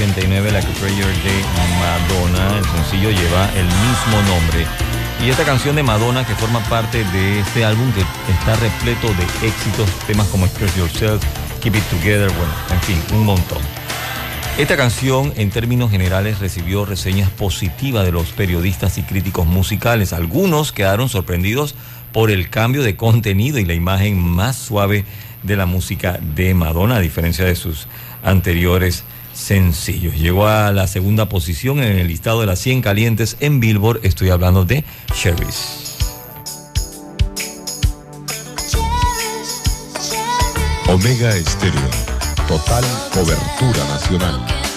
1989, Like a Prayer de Madonna. El sencillo lleva el mismo nombre. Y esta canción de Madonna que forma parte de este álbum que está repleto de éxitos, temas como Express Yourself, Keep It Together, bueno, en fin, un montón. Esta canción en términos generales recibió reseñas positivas de los periodistas y críticos musicales. Algunos quedaron sorprendidos por el cambio de contenido y la imagen más suave de la música de Madonna, a diferencia de sus anteriores sencillos. Llegó a la segunda posición en el listado de las 100 calientes en Billboard. Estoy hablando de Cherries. Omega Estéreo. Total cobertura nacional.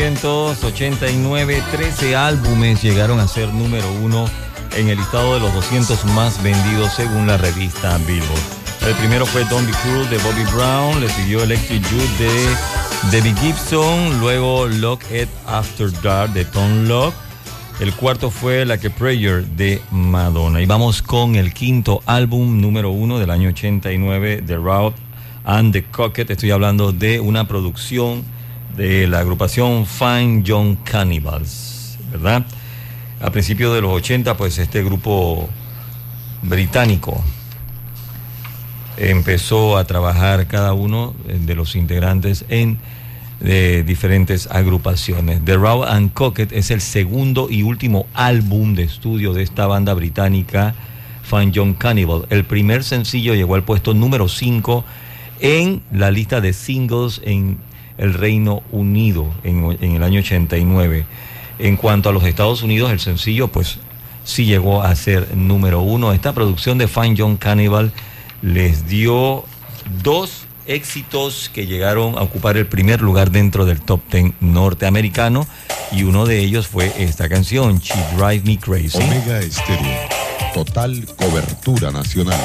1989, 13 álbumes llegaron a ser número uno en el listado de los 200 más vendidos según la revista Billboard. El primero fue Don't Be Cruel de Bobby Brown, le siguió Electric Youth de Debbie Gibson, luego Lock It After Dark de Tom Locke. El cuarto fue Like a Prayer de Madonna. Y vamos con el quinto álbum número uno del año 89 de Route and the Cocket. Estoy hablando de una producción de la agrupación Fine Young Cannibals, ¿verdad? A principios de los 80, pues este grupo británico empezó a trabajar cada uno de los integrantes en de diferentes agrupaciones. The Raw and Cocket es el segundo y último álbum de estudio de esta banda británica, Fine Young Cannibal. El primer sencillo llegó al puesto número 5 en la lista de singles en el Reino Unido en, el año 89. En cuanto a los Estados Unidos, el sencillo pues sí llegó a ser número uno. Esta producción de Fine Young Cannibal les dio dos éxitos que llegaron a ocupar el primer lugar dentro del top 10 norteamericano y uno de ellos fue esta canción, She Drive Me Crazy. Omega Estéreo. Total cobertura nacional.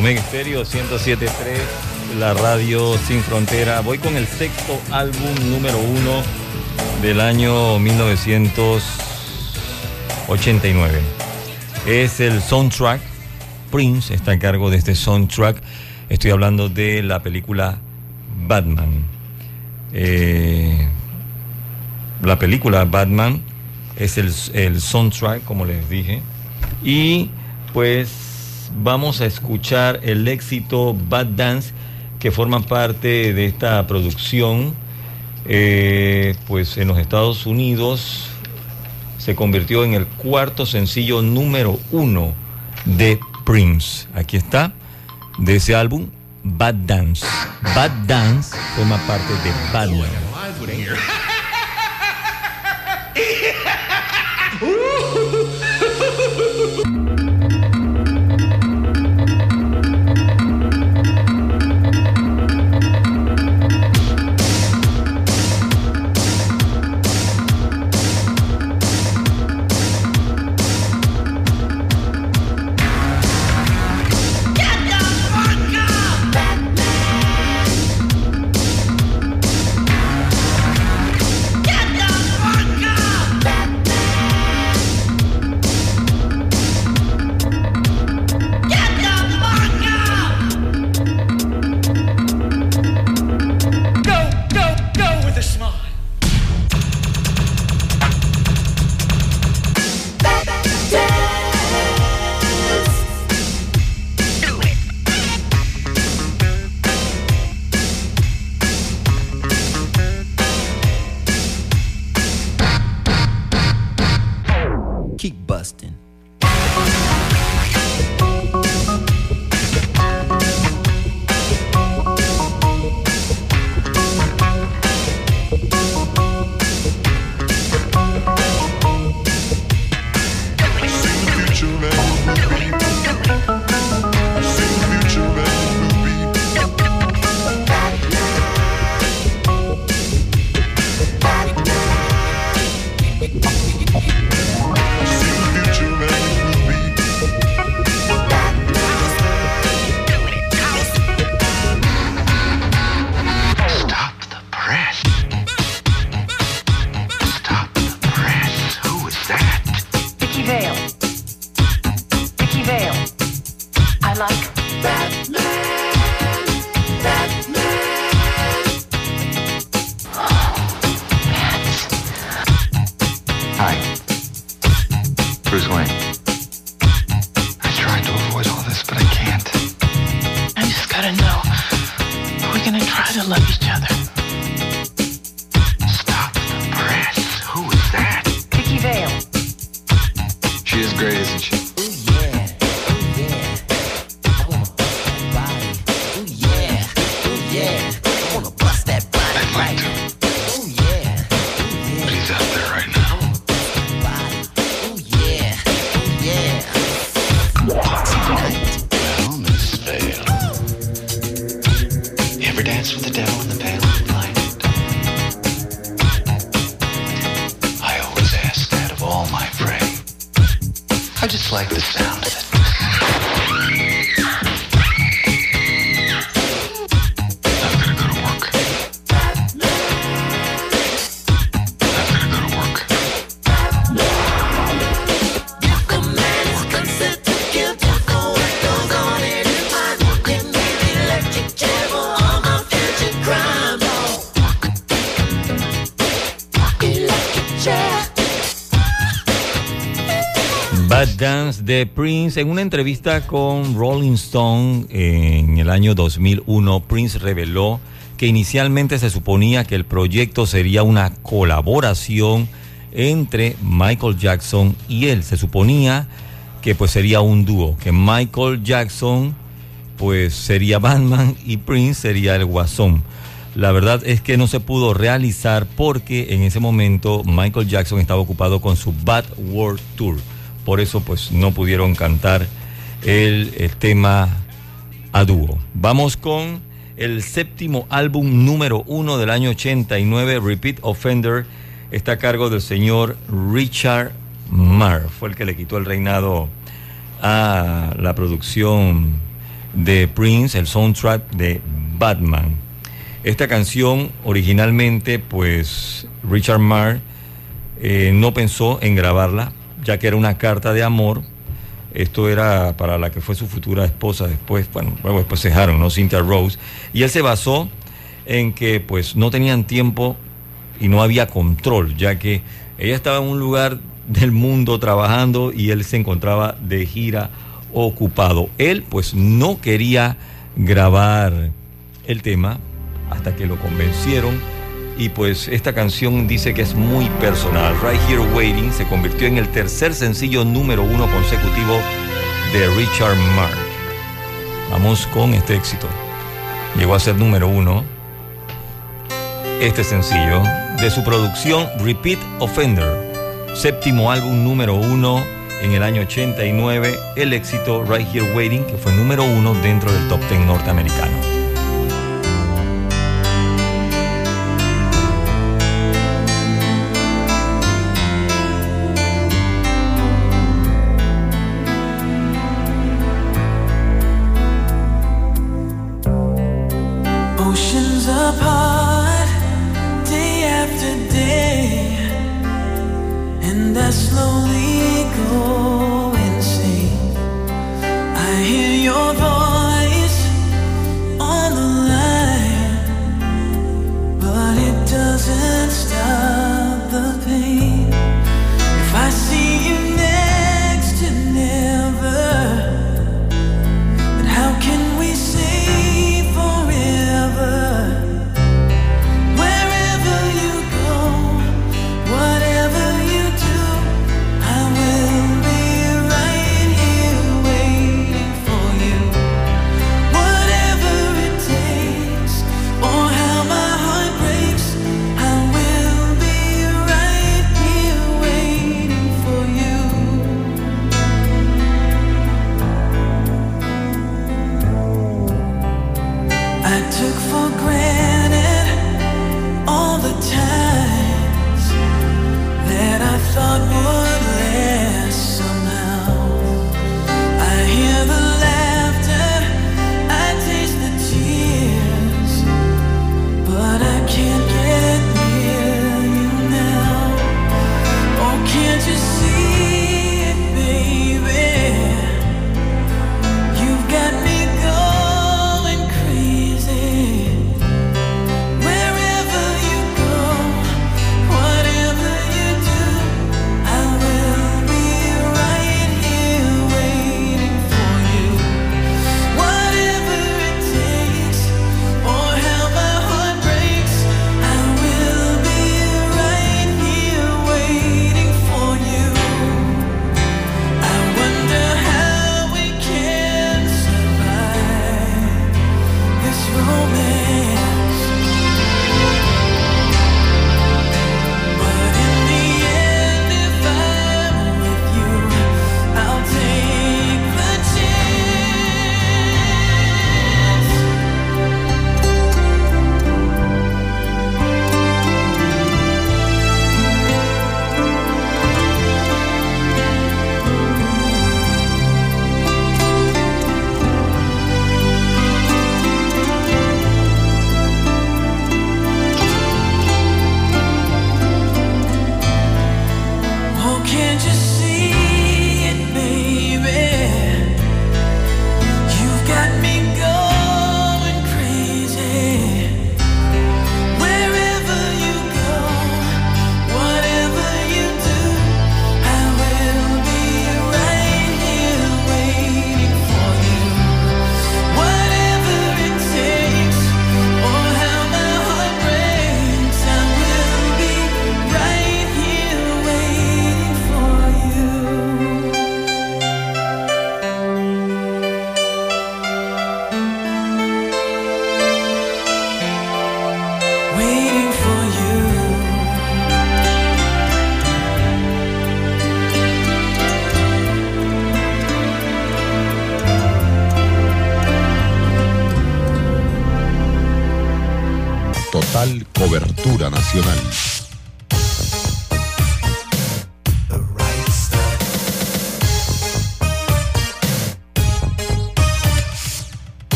Omega Stereo 107.3, la radio sin frontera. Voy con el sexto álbum número uno del año 1989. Es el soundtrack. Prince está a cargo de este soundtrack. Estoy hablando de la película Batman. Eh, la película Batman es el, soundtrack, como les dije. Y pues vamos a escuchar el éxito Bad Dance que forma parte de esta producción. Eh, pues en los Estados Unidos se convirtió en el cuarto sencillo número uno de Prince. Aquí está, de ese álbum, Bad Dance. Bad Dance forma parte de Batman. Go, de Prince. En una entrevista con Rolling Stone en el año 2001, Prince reveló que inicialmente se suponía que el proyecto sería una colaboración entre Michael Jackson y él. Se suponía que pues sería un dúo, que Michael Jackson pues sería Batman y Prince sería el Guasón. La verdad es que no se pudo realizar porque en ese momento Michael Jackson estaba ocupado con su Bad World Tour. Por eso pues no pudieron cantar el, tema a dúo. Vamos con el séptimo álbum número uno del año 89, Repeat Offender, está a cargo del señor Richard Marr. Fue el que le quitó el reinado a la producción de Prince, el soundtrack de Batman. Esta canción originalmente, pues Richard Marr eh, no pensó en grabarla, ya que era una carta de amor. Esto era para la que fue su futura esposa después, bueno, luego después cejaron, ¿no? Cynthia Rose. Y él se basó en que pues no tenían tiempo y no había control, ya que ella estaba en un lugar del mundo trabajando y él se encontraba de gira ocupado. Él pues no quería grabar el tema hasta que lo convencieron y pues esta canción dice que es muy personal. Right Here Waiting se convirtió en el tercer sencillo número uno consecutivo de Richard Mark. Vamos con este éxito. Llegó a ser número uno este sencillo de su producción Repeat Offender, séptimo álbum número uno en el año 89, el éxito Right Here Waiting, que fue número uno dentro del top ten norteamericano.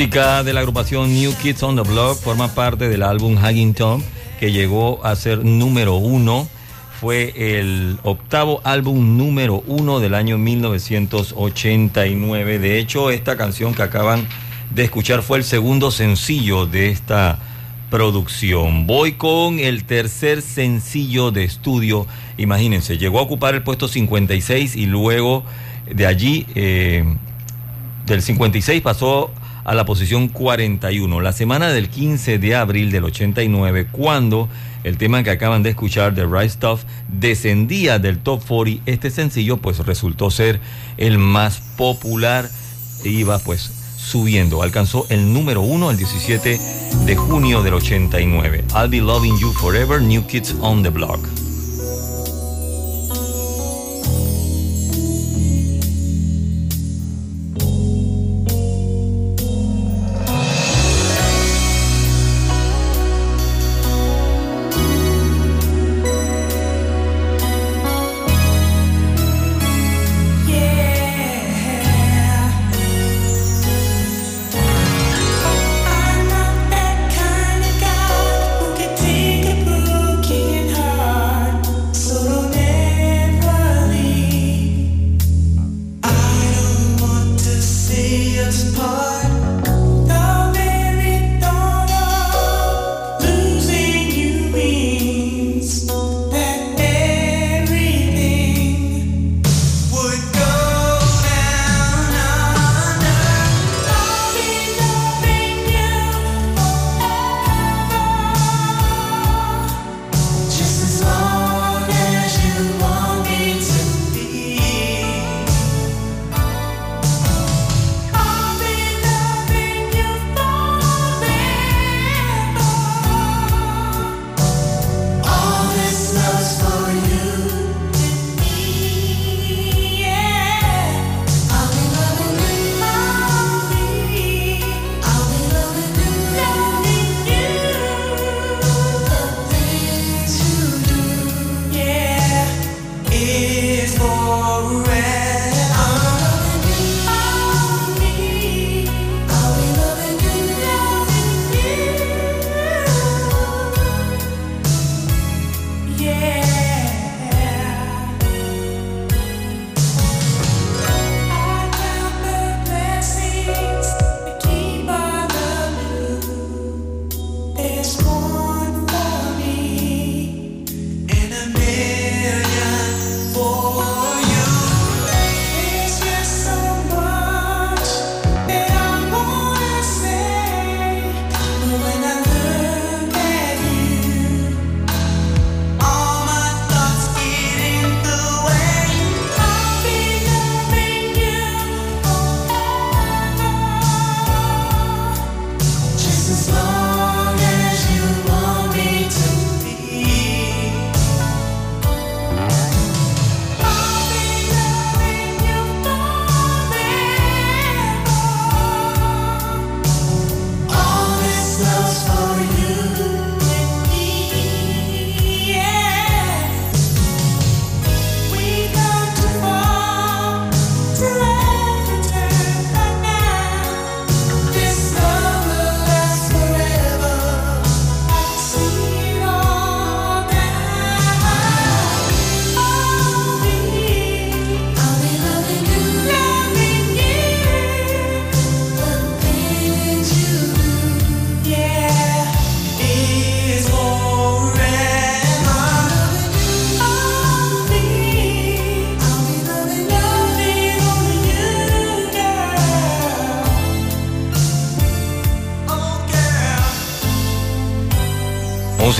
Música de la agrupación New Kids on the Block forma parte del álbum Hugging Tom que llegó a ser número uno. Fue el octavo álbum número uno del año 1989. De hecho, esta canción que acaban de escuchar fue el segundo sencillo de esta producción. Voy con el tercer sencillo de estudio. Imagínense, llegó a ocupar el puesto 56 y luego de allí, eh, del 56 pasó a la posición 41. La semana del 15 de abril del 89, cuando el tema que acaban de escuchar, The Right Stuff, descendía del top 40, este sencillo pues resultó ser el más popular e iba pues subiendo. Alcanzó el número uno el 17 de junio del 89. I'll be loving you forever, New Kids on the Block.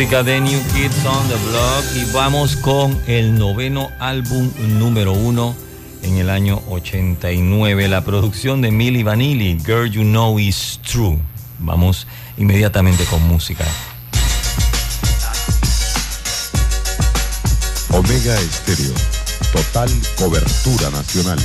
Música de New Kids on the Block y vamos con el noveno álbum número uno en el año 89, la producción de Milli Vanilli, Girl You Know Is True. Vamos inmediatamente con música. Omega Estéreo. Total cobertura nacional.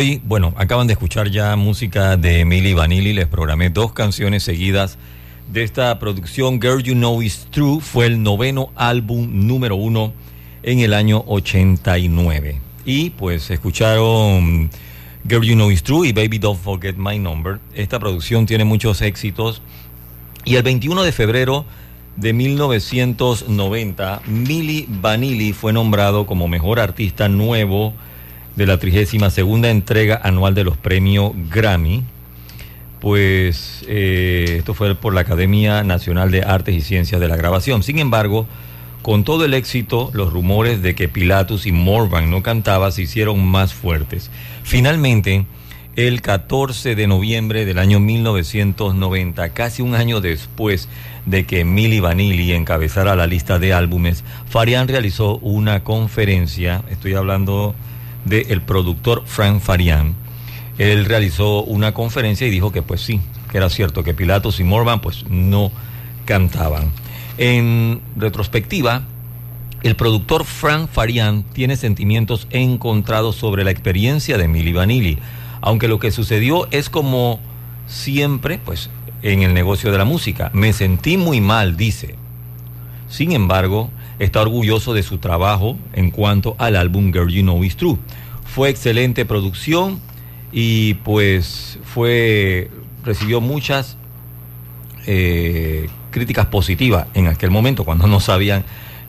Voy, bueno, acaban de escuchar ya música de Milli Vanilli, les programé dos canciones seguidas de esta producción Girl You Know Is True, fue el noveno álbum número uno en el año 89. Y pues escucharon Girl You Know Is True y Baby Don't Forget My Number. Esta producción tiene muchos éxitos y el 21 de febrero de 1990, Milli Vanilli fue nombrado como mejor artista nuevo de la 32 entrega anual de los premios Grammy. Pues eh, esto fue por la Academia Nacional de Artes y Ciencias de la Grabación. Sin embargo, con todo el éxito, los rumores de que Pilatus y Morvan no cantaba se hicieron más fuertes. Finalmente, el 14 de noviembre del año 1990, casi un año después de que Milli Vanilli encabezara la lista de álbumes, Farian realizó una conferencia, estoy hablando del productor Frank Farian, él realizó una conferencia y dijo que pues sí, que era cierto, que Pilatos y Morvan pues no cantaban. En retrospectiva, el productor Frank Farian tiene sentimientos encontrados sobre la experiencia de Milli Vanilli, aunque lo que sucedió es como siempre, pues en el negocio de la música. Me sentí muy mal, dice. Sin embargo, está orgulloso de su trabajo en cuanto al álbum Girl You Know Is True. Fue excelente producción y pues fue recibió muchas eh, críticas positivas en aquel momento cuando no sabían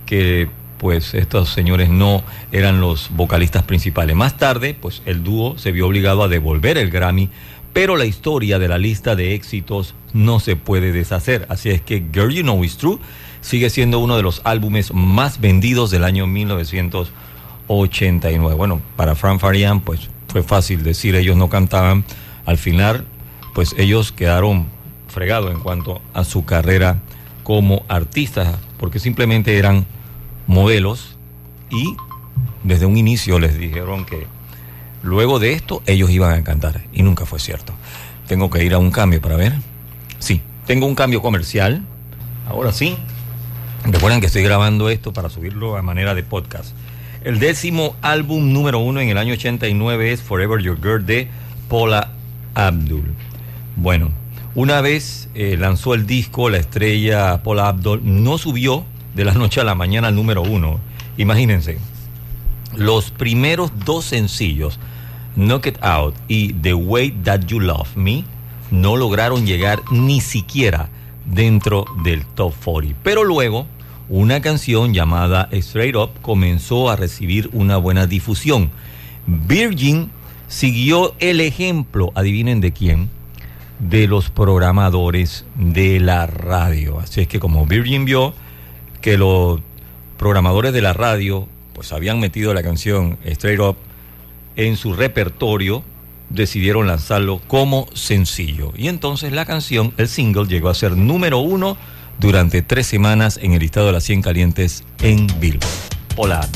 que pues estos señores no eran los vocalistas principales. Más tarde, pues el dúo se vio obligado a devolver el Grammy, pero la historia de la lista de éxitos no se puede deshacer. Así es que Girl You Know Is True sigue siendo uno de los álbumes más vendidos del año 1989. Bueno, para Frank Farian, pues fue fácil decir, ellos no cantaban. Al final, pues ellos quedaron fregados en cuanto a su carrera como artistas, porque simplemente eran modelos y desde un inicio les dijeron que luego de esto ellos iban a cantar y nunca fue cierto. Tengo que ir a un cambio para ver. Sí, tengo un cambio comercial. Ahora sí. Recuerden que estoy grabando esto para subirlo a manera de podcast. El décimo álbum número uno en el año 89 es Forever Your Girl de Paula Abdul. Bueno, una vez eh, lanzó el disco, la estrella Paula Abdul no subió de la noche a la mañana al número uno. Imagínense, los primeros dos sencillos, Knock It Out y The Way That You Love Me, no lograron llegar ni siquiera dentro del top 40. Pero luego, una canción llamada Straight Up comenzó a recibir una buena difusión. Virgin siguió el ejemplo, adivinen de quién, de los programadores de la radio. Así es que como Virgin vio que los programadores de la radio pues habían metido la canción Straight Up en su repertorio, decidieron lanzarlo como sencillo. Y entonces la canción, el single, llegó a ser número uno durante tres semanas en el listado de las 100 calientes en Billboard. Hola.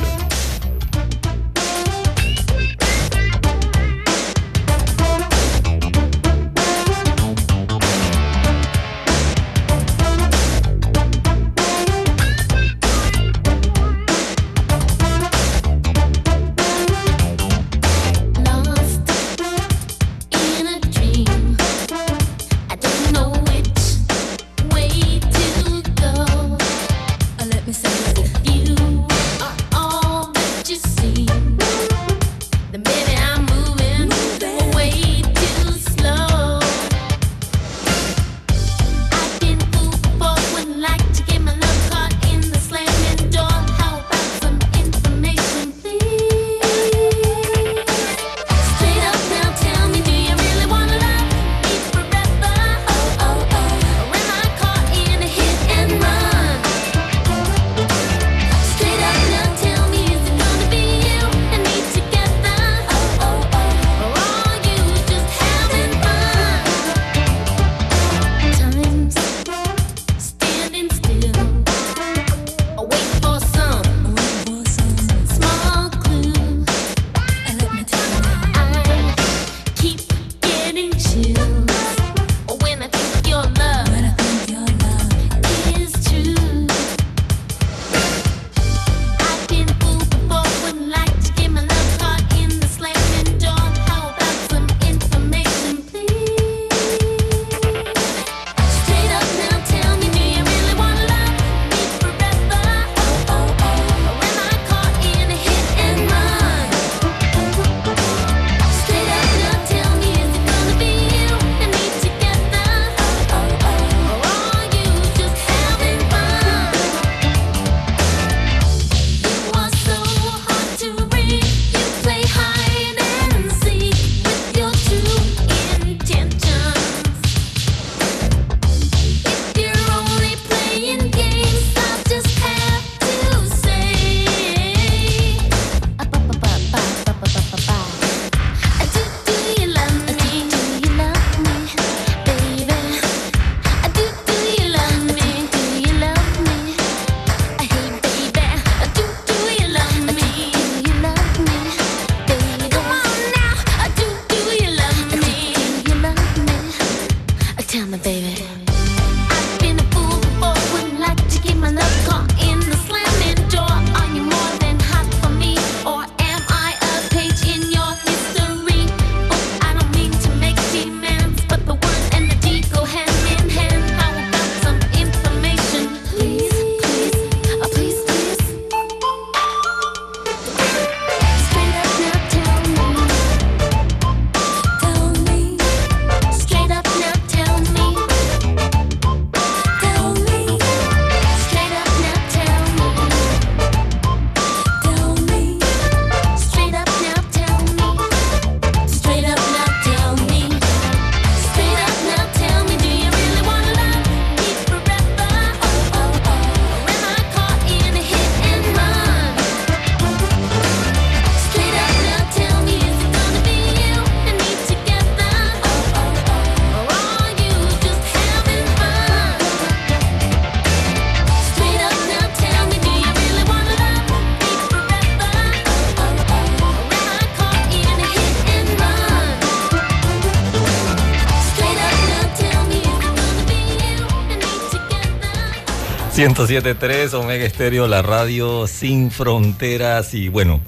107.3 Omega Estéreo, la radio sin fronteras. Y bueno,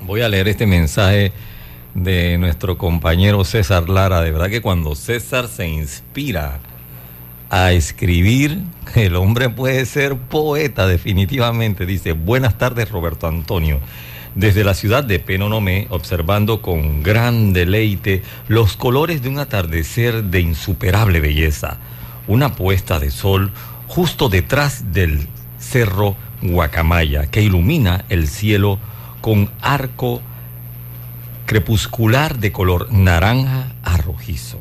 voy a leer este mensaje de nuestro compañero César Lara. De verdad que cuando César se inspira a escribir, el hombre puede ser poeta definitivamente. Dice, buenas tardes Roberto Antonio. Desde la ciudad de Penonomé, observando con gran deleite los colores de un atardecer de insuperable belleza, una puesta de sol justo detrás del cerro Guacamaya, que ilumina el cielo con arco crepuscular de color naranja a rojizo,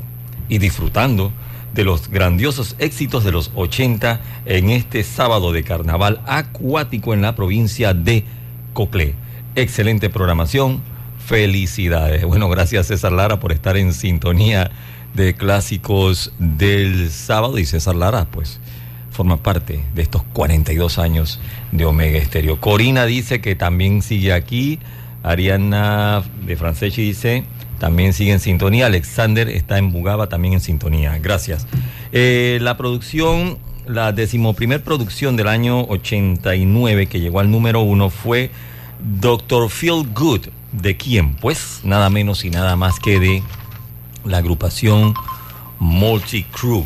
y disfrutando de los grandiosos éxitos de los 80 en este sábado de carnaval acuático en la provincia de Coclé. Excelente programación, felicidades. Bueno, gracias César Lara por estar en sintonía de clásicos del sábado y César Lara, pues forma parte de estos 42 años de Omega Estéreo. Corina dice que también sigue aquí. Ariana de Franceschi dice, también sigue en sintonía. Alexander está en Bugaba, también en sintonía. Gracias. Eh, la producción, la decimoprimer producción del año 89, que llegó al número uno, fue Dr. Feel Good. ¿De quién? Pues nada menos y nada más que de la agrupación Multi Crew.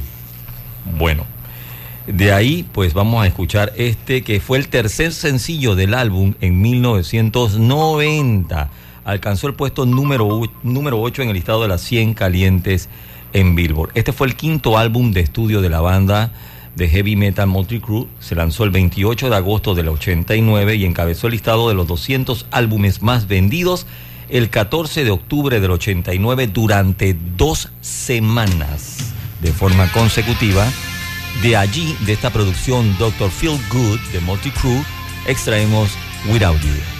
Bueno, de ahí, pues vamos a escuchar este que fue el tercer sencillo del álbum en 1990. Alcanzó el puesto número, número 8 en el listado de las 100 calientes en Billboard. Este fue el quinto álbum de estudio de la banda de heavy metal Multicrew. Se lanzó el 28 de agosto del 89 y encabezó el listado de los 200 álbumes más vendidos el 14 de octubre del 89 durante dos semanas de forma consecutiva. De allí, de esta producción Dr. Feel Good de Multicrew, extraemos Without You.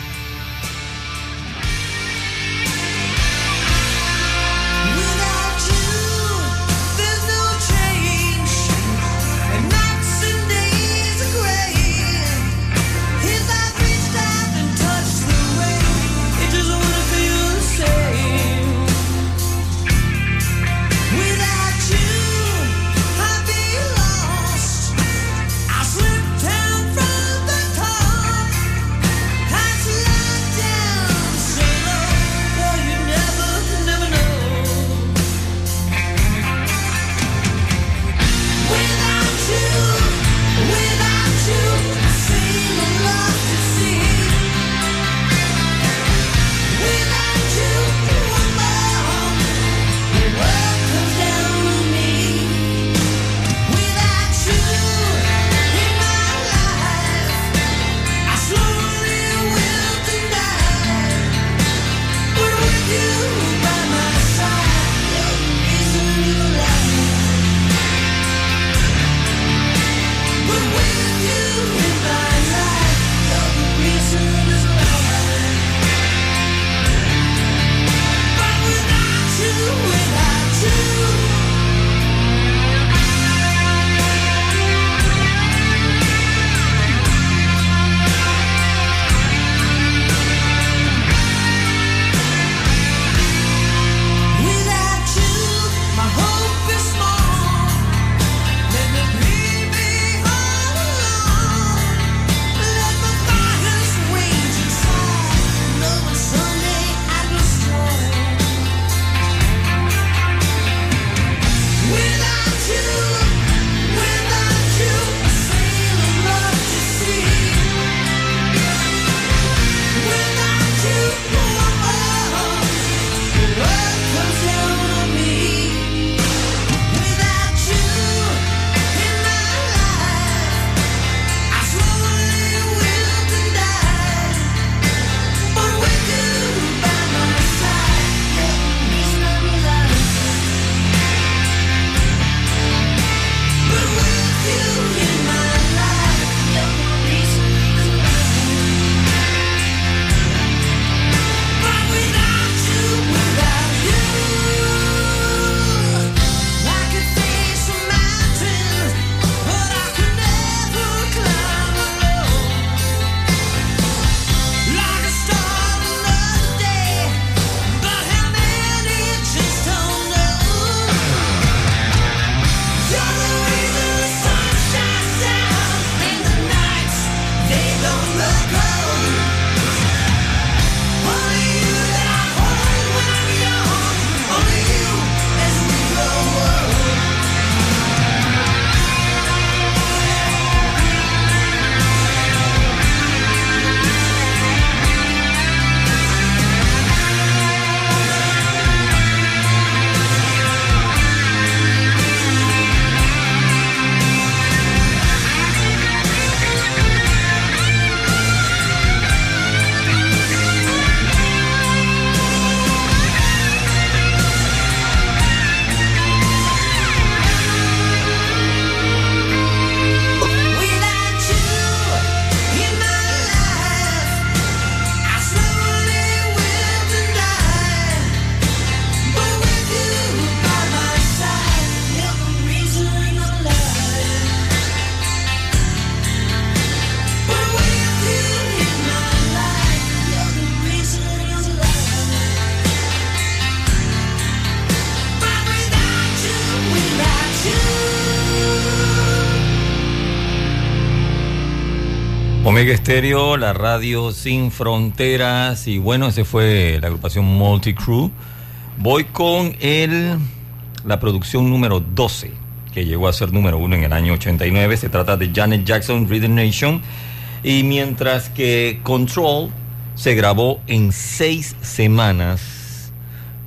Estéreo, la radio sin fronteras. Y bueno, ese fue la agrupación Multicrew. Voy con el, la producción número 12, que llegó a ser número uno en el año 89. Se trata de Janet Jackson, Rhythm Nation. Y mientras que Control se grabó en seis semanas,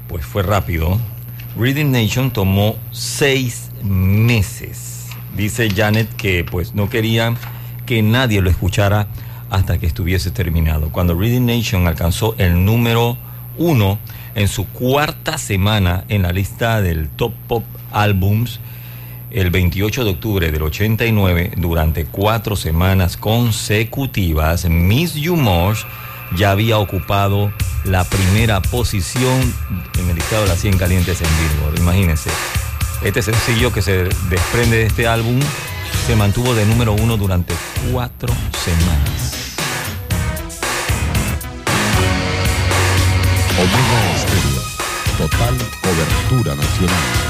pues fue rápido. Rhythm Nation tomó seis meses. Dice Janet que pues no quería que nadie lo escuchara hasta que estuviese terminado. Cuando Rhythm Nation alcanzó el número uno en su cuarta semana en la lista del Top Pop Albums, el 28 de octubre del 89, durante cuatro semanas consecutivas, Miss You More ya había ocupado la primera posición en el listado de las 100 calientes en Billboard. Imagínense. Este sencillo que se desprende de este álbum se mantuvo de número uno durante cuatro semanas. Omega Estéreo. Total cobertura nacional.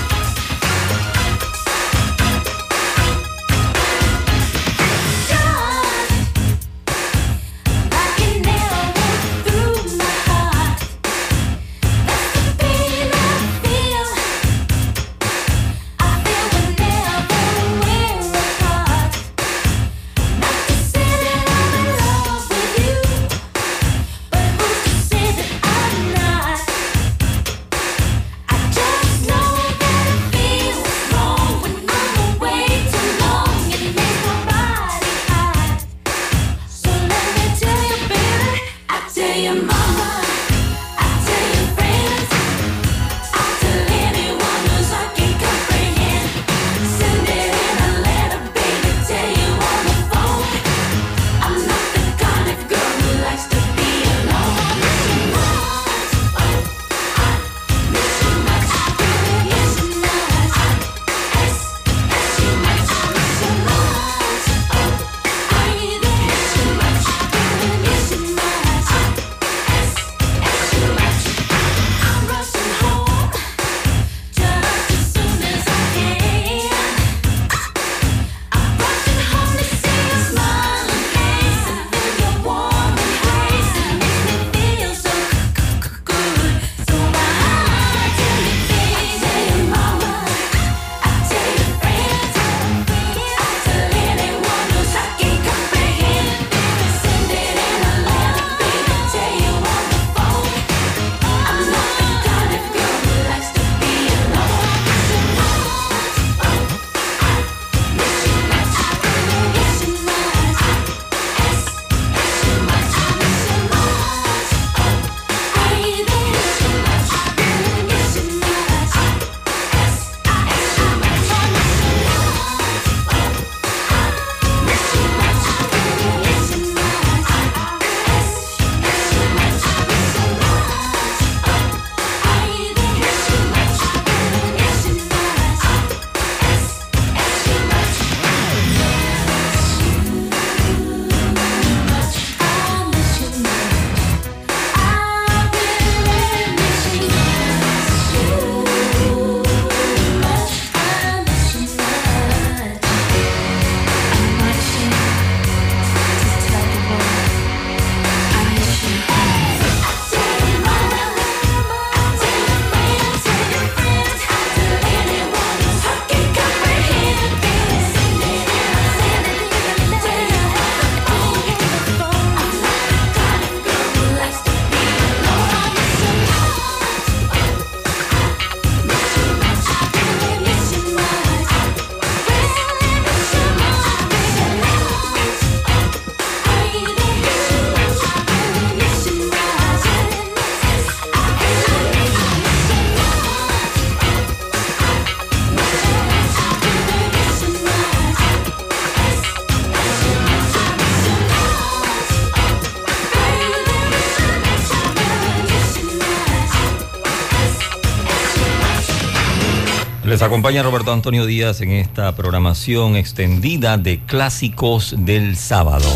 Acompaña Roberto Antonio Díaz en esta programación extendida de clásicos del sábado.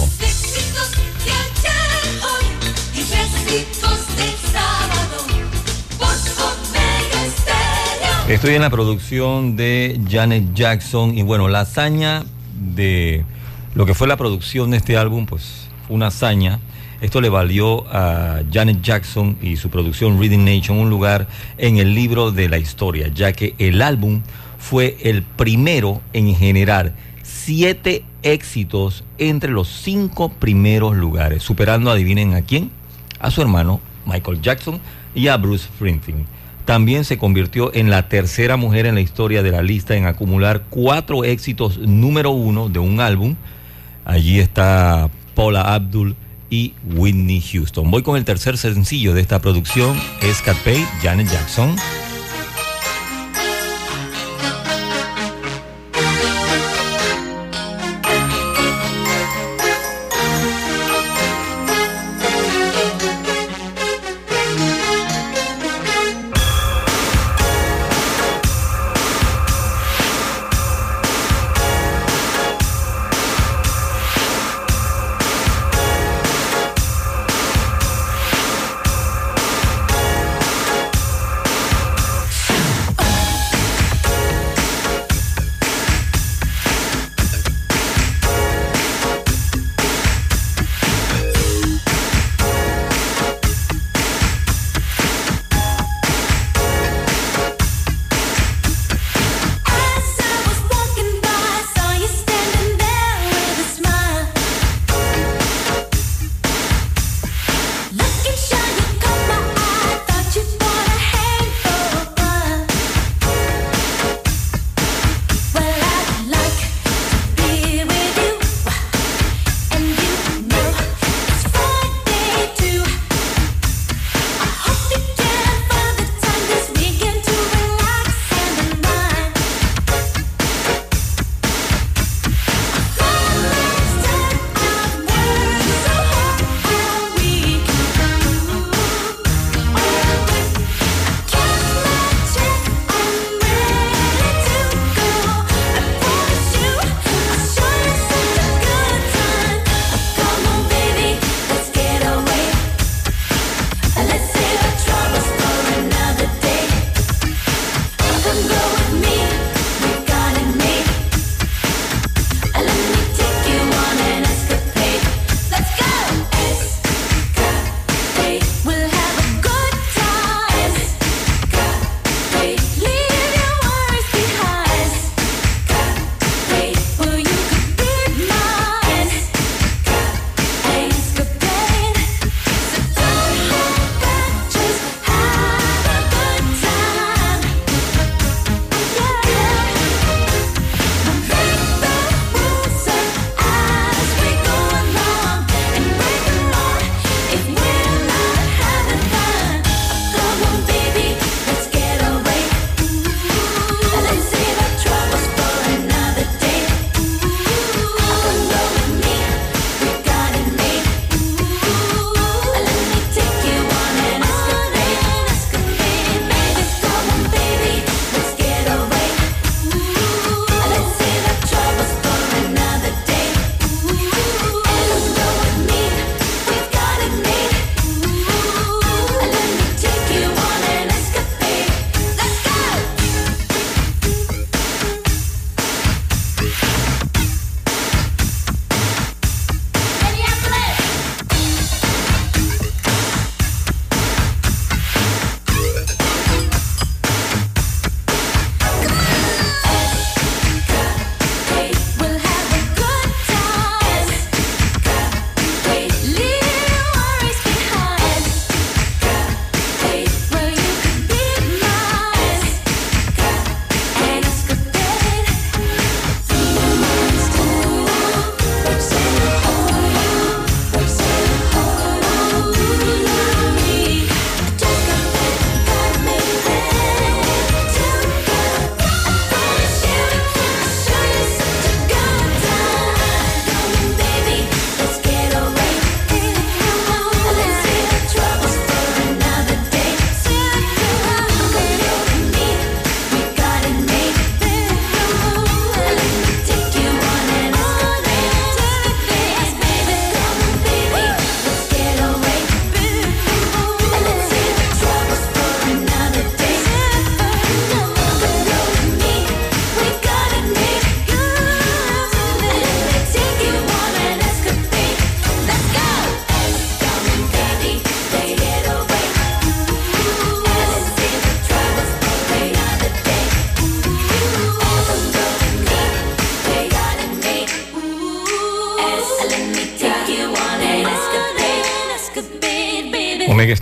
Estoy en la producción de Janet Jackson y bueno, la hazaña de Lo que fue la producción de este álbum, pues fue una hazaña. Esto le valió a Janet Jackson y su producción Reading Nation un lugar en el libro de la historia, ya que el álbum fue el primero en generar siete éxitos entre los cinco primeros lugares, superando, adivinen a quién, a su hermano Michael Jackson y a Bruce Springsteen. También se convirtió en la tercera mujer en la historia de la lista en acumular cuatro éxitos número uno de un álbum. Allí está Paula Abdul y Whitney Houston. Voy con el tercer sencillo de esta producción, es Cat Pay, Janet Jackson.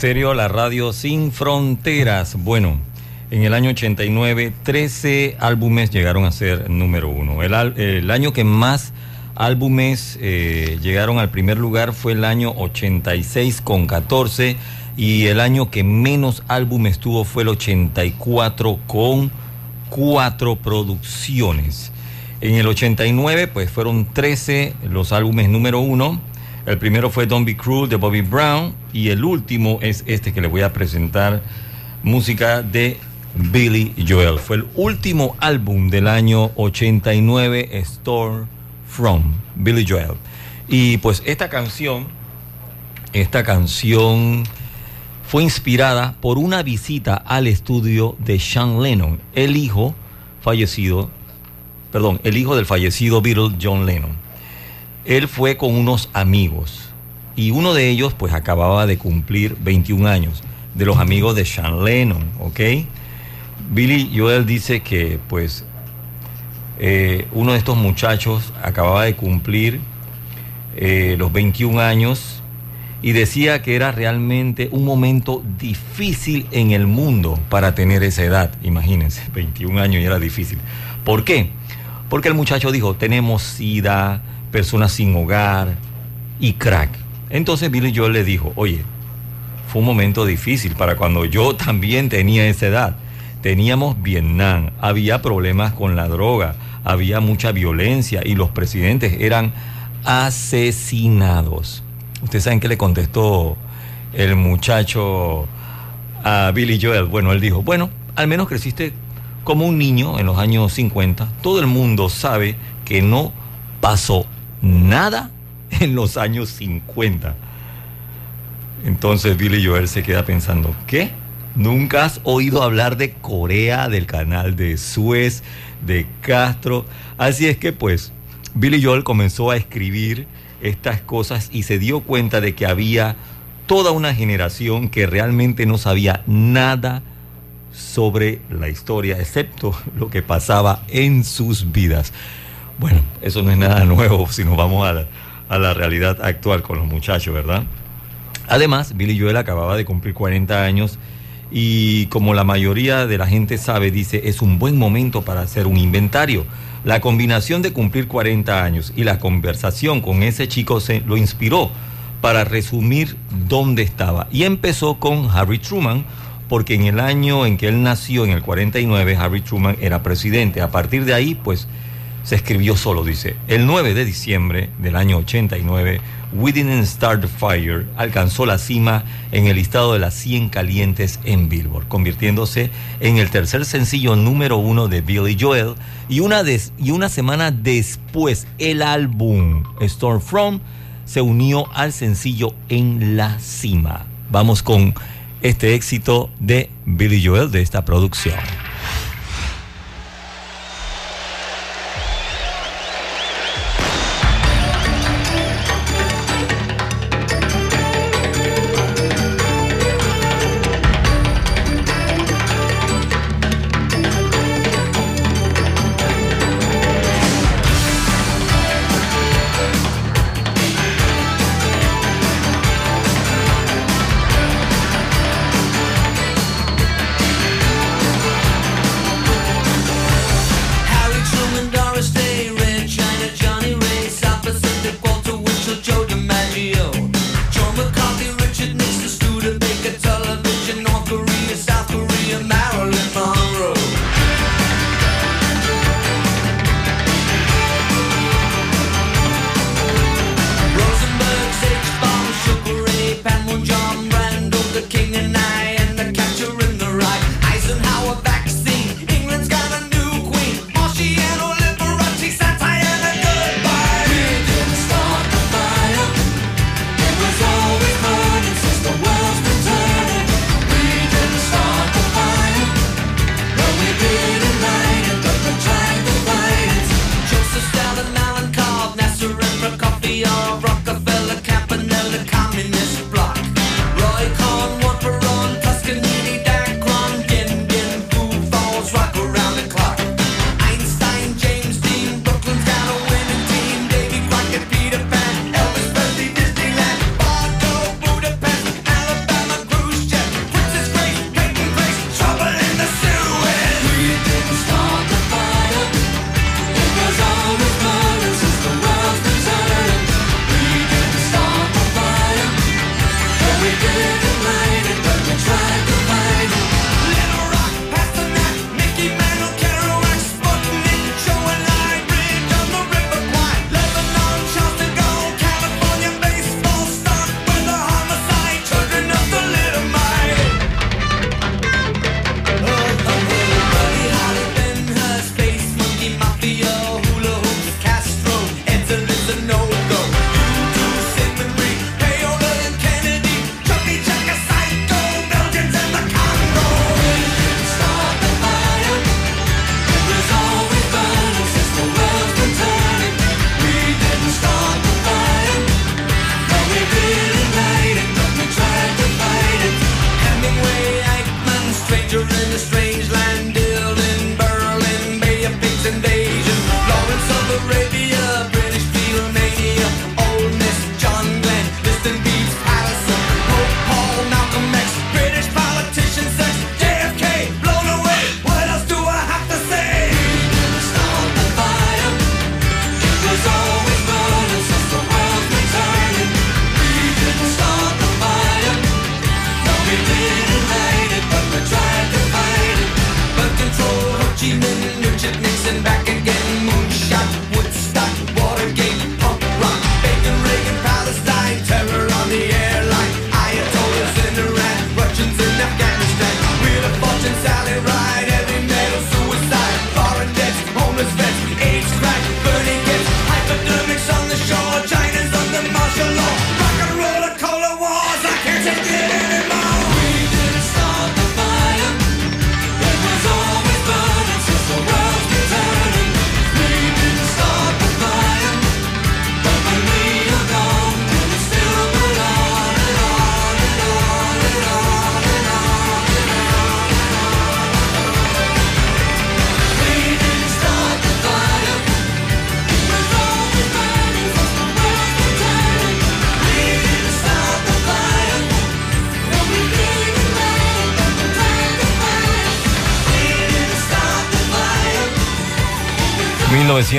La radio sin fronteras. Bueno, en el año 89, 13 álbumes llegaron a ser número uno. El, año que más álbumes eh, llegaron al primer lugar fue el año 86 con 14 y el año que menos álbumes tuvo fue el 84 con cuatro producciones. En el 89, pues fueron 13 los álbumes número uno. El primero fue Don't Be Cruel de Bobby Brown y el último es este que le voy a presentar, música de Billy Joel. Fue el último álbum del año 89, Store From, Billy Joel. Y pues esta canción, esta canción fue inspirada por una visita al estudio de Sean Lennon, el hijo fallecido, perdón, el hijo del fallecido Beatle John Lennon. Él fue con unos amigos y uno de ellos pues acababa de cumplir 21 años, de los amigos de Sean Lennon, ¿ok? Billy Joel dice que pues eh, uno de estos muchachos acababa de cumplir eh, los 21 años y decía que era realmente un momento difícil en el mundo para tener esa edad. Imagínense, 21 años y era difícil. ¿Por qué? Porque el muchacho dijo, tenemos sida, personas sin hogar y crack. Entonces Billy Joel le dijo, oye, fue un momento difícil para cuando yo también tenía esa edad. Teníamos Vietnam, había problemas con la droga, había mucha violencia y los presidentes eran asesinados. Ustedes saben qué le contestó el muchacho a Billy Joel. Bueno, él dijo, bueno, al menos creciste como un niño en los años 50. Todo el mundo sabe que no pasó nada en los años 50. Entonces Billy Joel se queda pensando, ¿qué? ¿Nunca has oído hablar de Corea, del canal de Suez, de Castro? Así es que pues Billy Joel comenzó a escribir estas cosas y se dio cuenta de que había toda una generación que realmente no sabía nada sobre la historia, excepto lo que pasaba en sus vidas. Bueno, eso no es nada nuevo si nos vamos a la, realidad actual con los muchachos, ¿verdad? Además, Billy Joel acababa de cumplir 40 años y como la mayoría de la gente sabe, dice, es un buen momento para hacer un inventario. La combinación de cumplir 40 años y la conversación con ese chico se lo inspiró para resumir dónde estaba. Y empezó con Harry Truman, porque en el año en que él nació, en el 49, Harry Truman era presidente. A partir de ahí, pues, se escribió solo, dice. El 9 de diciembre del año 89, We Didn't Start the Fire alcanzó la cima en el listado de las 100 calientes en Billboard, convirtiéndose en el tercer sencillo número uno de Billy Joel. Y una, des- y una semana después, el álbum Storm From se unió al sencillo en la cima. Vamos con este éxito de Billy Joel de esta producción.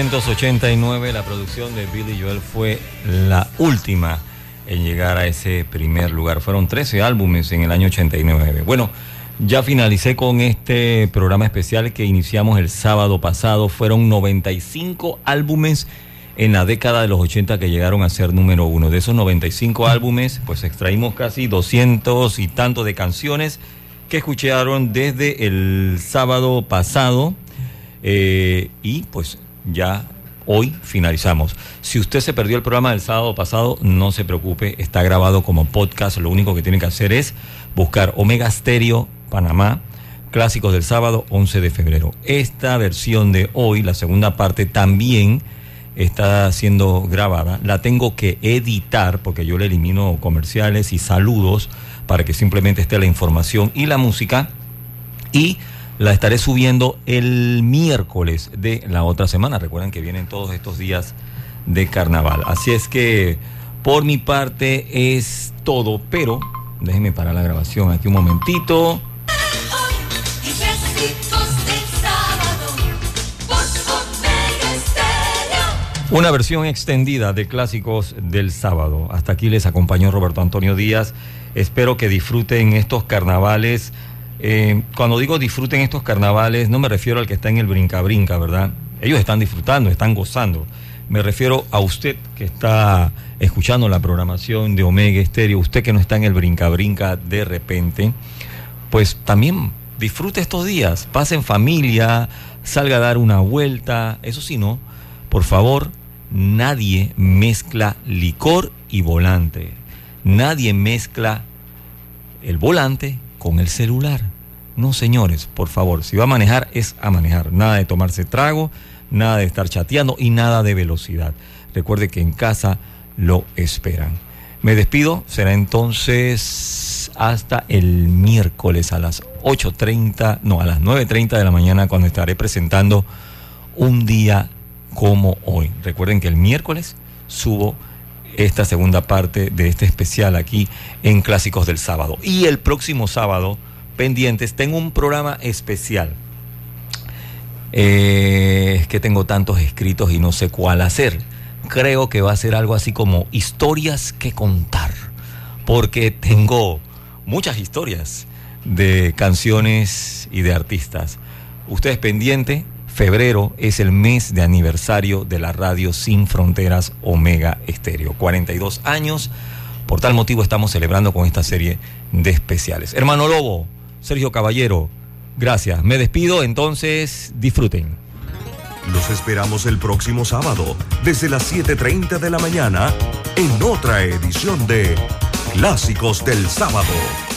1989, la producción de Billy Joel fue la última en llegar a ese primer lugar. Fueron 13 álbumes en el año 89. Bueno, ya finalicé con este programa especial que iniciamos el sábado pasado. Fueron 95 álbumes en la década de los 80 que llegaron a ser número uno. De esos 95 álbumes, pues extraímos casi 200 y tanto de canciones que escucharon desde el sábado pasado. Eh, y pues ya hoy finalizamos. Si usted se perdió el programa del sábado pasado, no se preocupe, está grabado como podcast. Lo único que tiene que hacer es buscar Omega Stereo Panamá, clásicos del sábado 11 de febrero. Esta versión de hoy, la segunda parte, también está siendo grabada. La tengo que editar porque yo le elimino comerciales y saludos para que simplemente esté la información y la música. Y la estaré subiendo el miércoles de la otra semana. Recuerden que vienen todos estos días de carnaval. Así es que por mi parte es todo, pero déjenme parar la grabación aquí un momentito. Una versión extendida de clásicos del sábado. Hasta aquí les acompañó Roberto Antonio Díaz. Espero que disfruten estos carnavales. Eh, cuando digo disfruten estos carnavales, no me refiero al que está en el brinca-brinca, ¿verdad? Ellos están disfrutando, están gozando. Me refiero a usted que está escuchando la programación de Omega Estéreo, usted que no está en el brinca-brinca de repente, pues también disfrute estos días, pase en familia, salga a dar una vuelta. Eso sí, no, por favor, nadie mezcla licor y volante. Nadie mezcla el volante con el celular. No, señores, por favor, si va a manejar es a manejar. Nada de tomarse trago, nada de estar chateando y nada de velocidad. Recuerde que en casa lo esperan. Me despido, será entonces hasta el miércoles a las 8.30, no, a las 9.30 de la mañana cuando estaré presentando un día como hoy. Recuerden que el miércoles subo esta segunda parte de este especial aquí en Clásicos del Sábado. Y el próximo sábado, pendientes, tengo un programa especial. Eh, es que tengo tantos escritos y no sé cuál hacer. Creo que va a ser algo así como historias que contar. Porque tengo muchas historias de canciones y de artistas. Ustedes pendiente, febrero es el mes de aniversario de la radio Sin Fronteras Omega Estéreo. 42 años. Por tal motivo estamos celebrando con esta serie de especiales. Hermano Lobo, Sergio Caballero, gracias. Me despido, entonces disfruten. Los esperamos el próximo sábado, desde las 7.30 de la mañana, en otra edición de Clásicos del Sábado.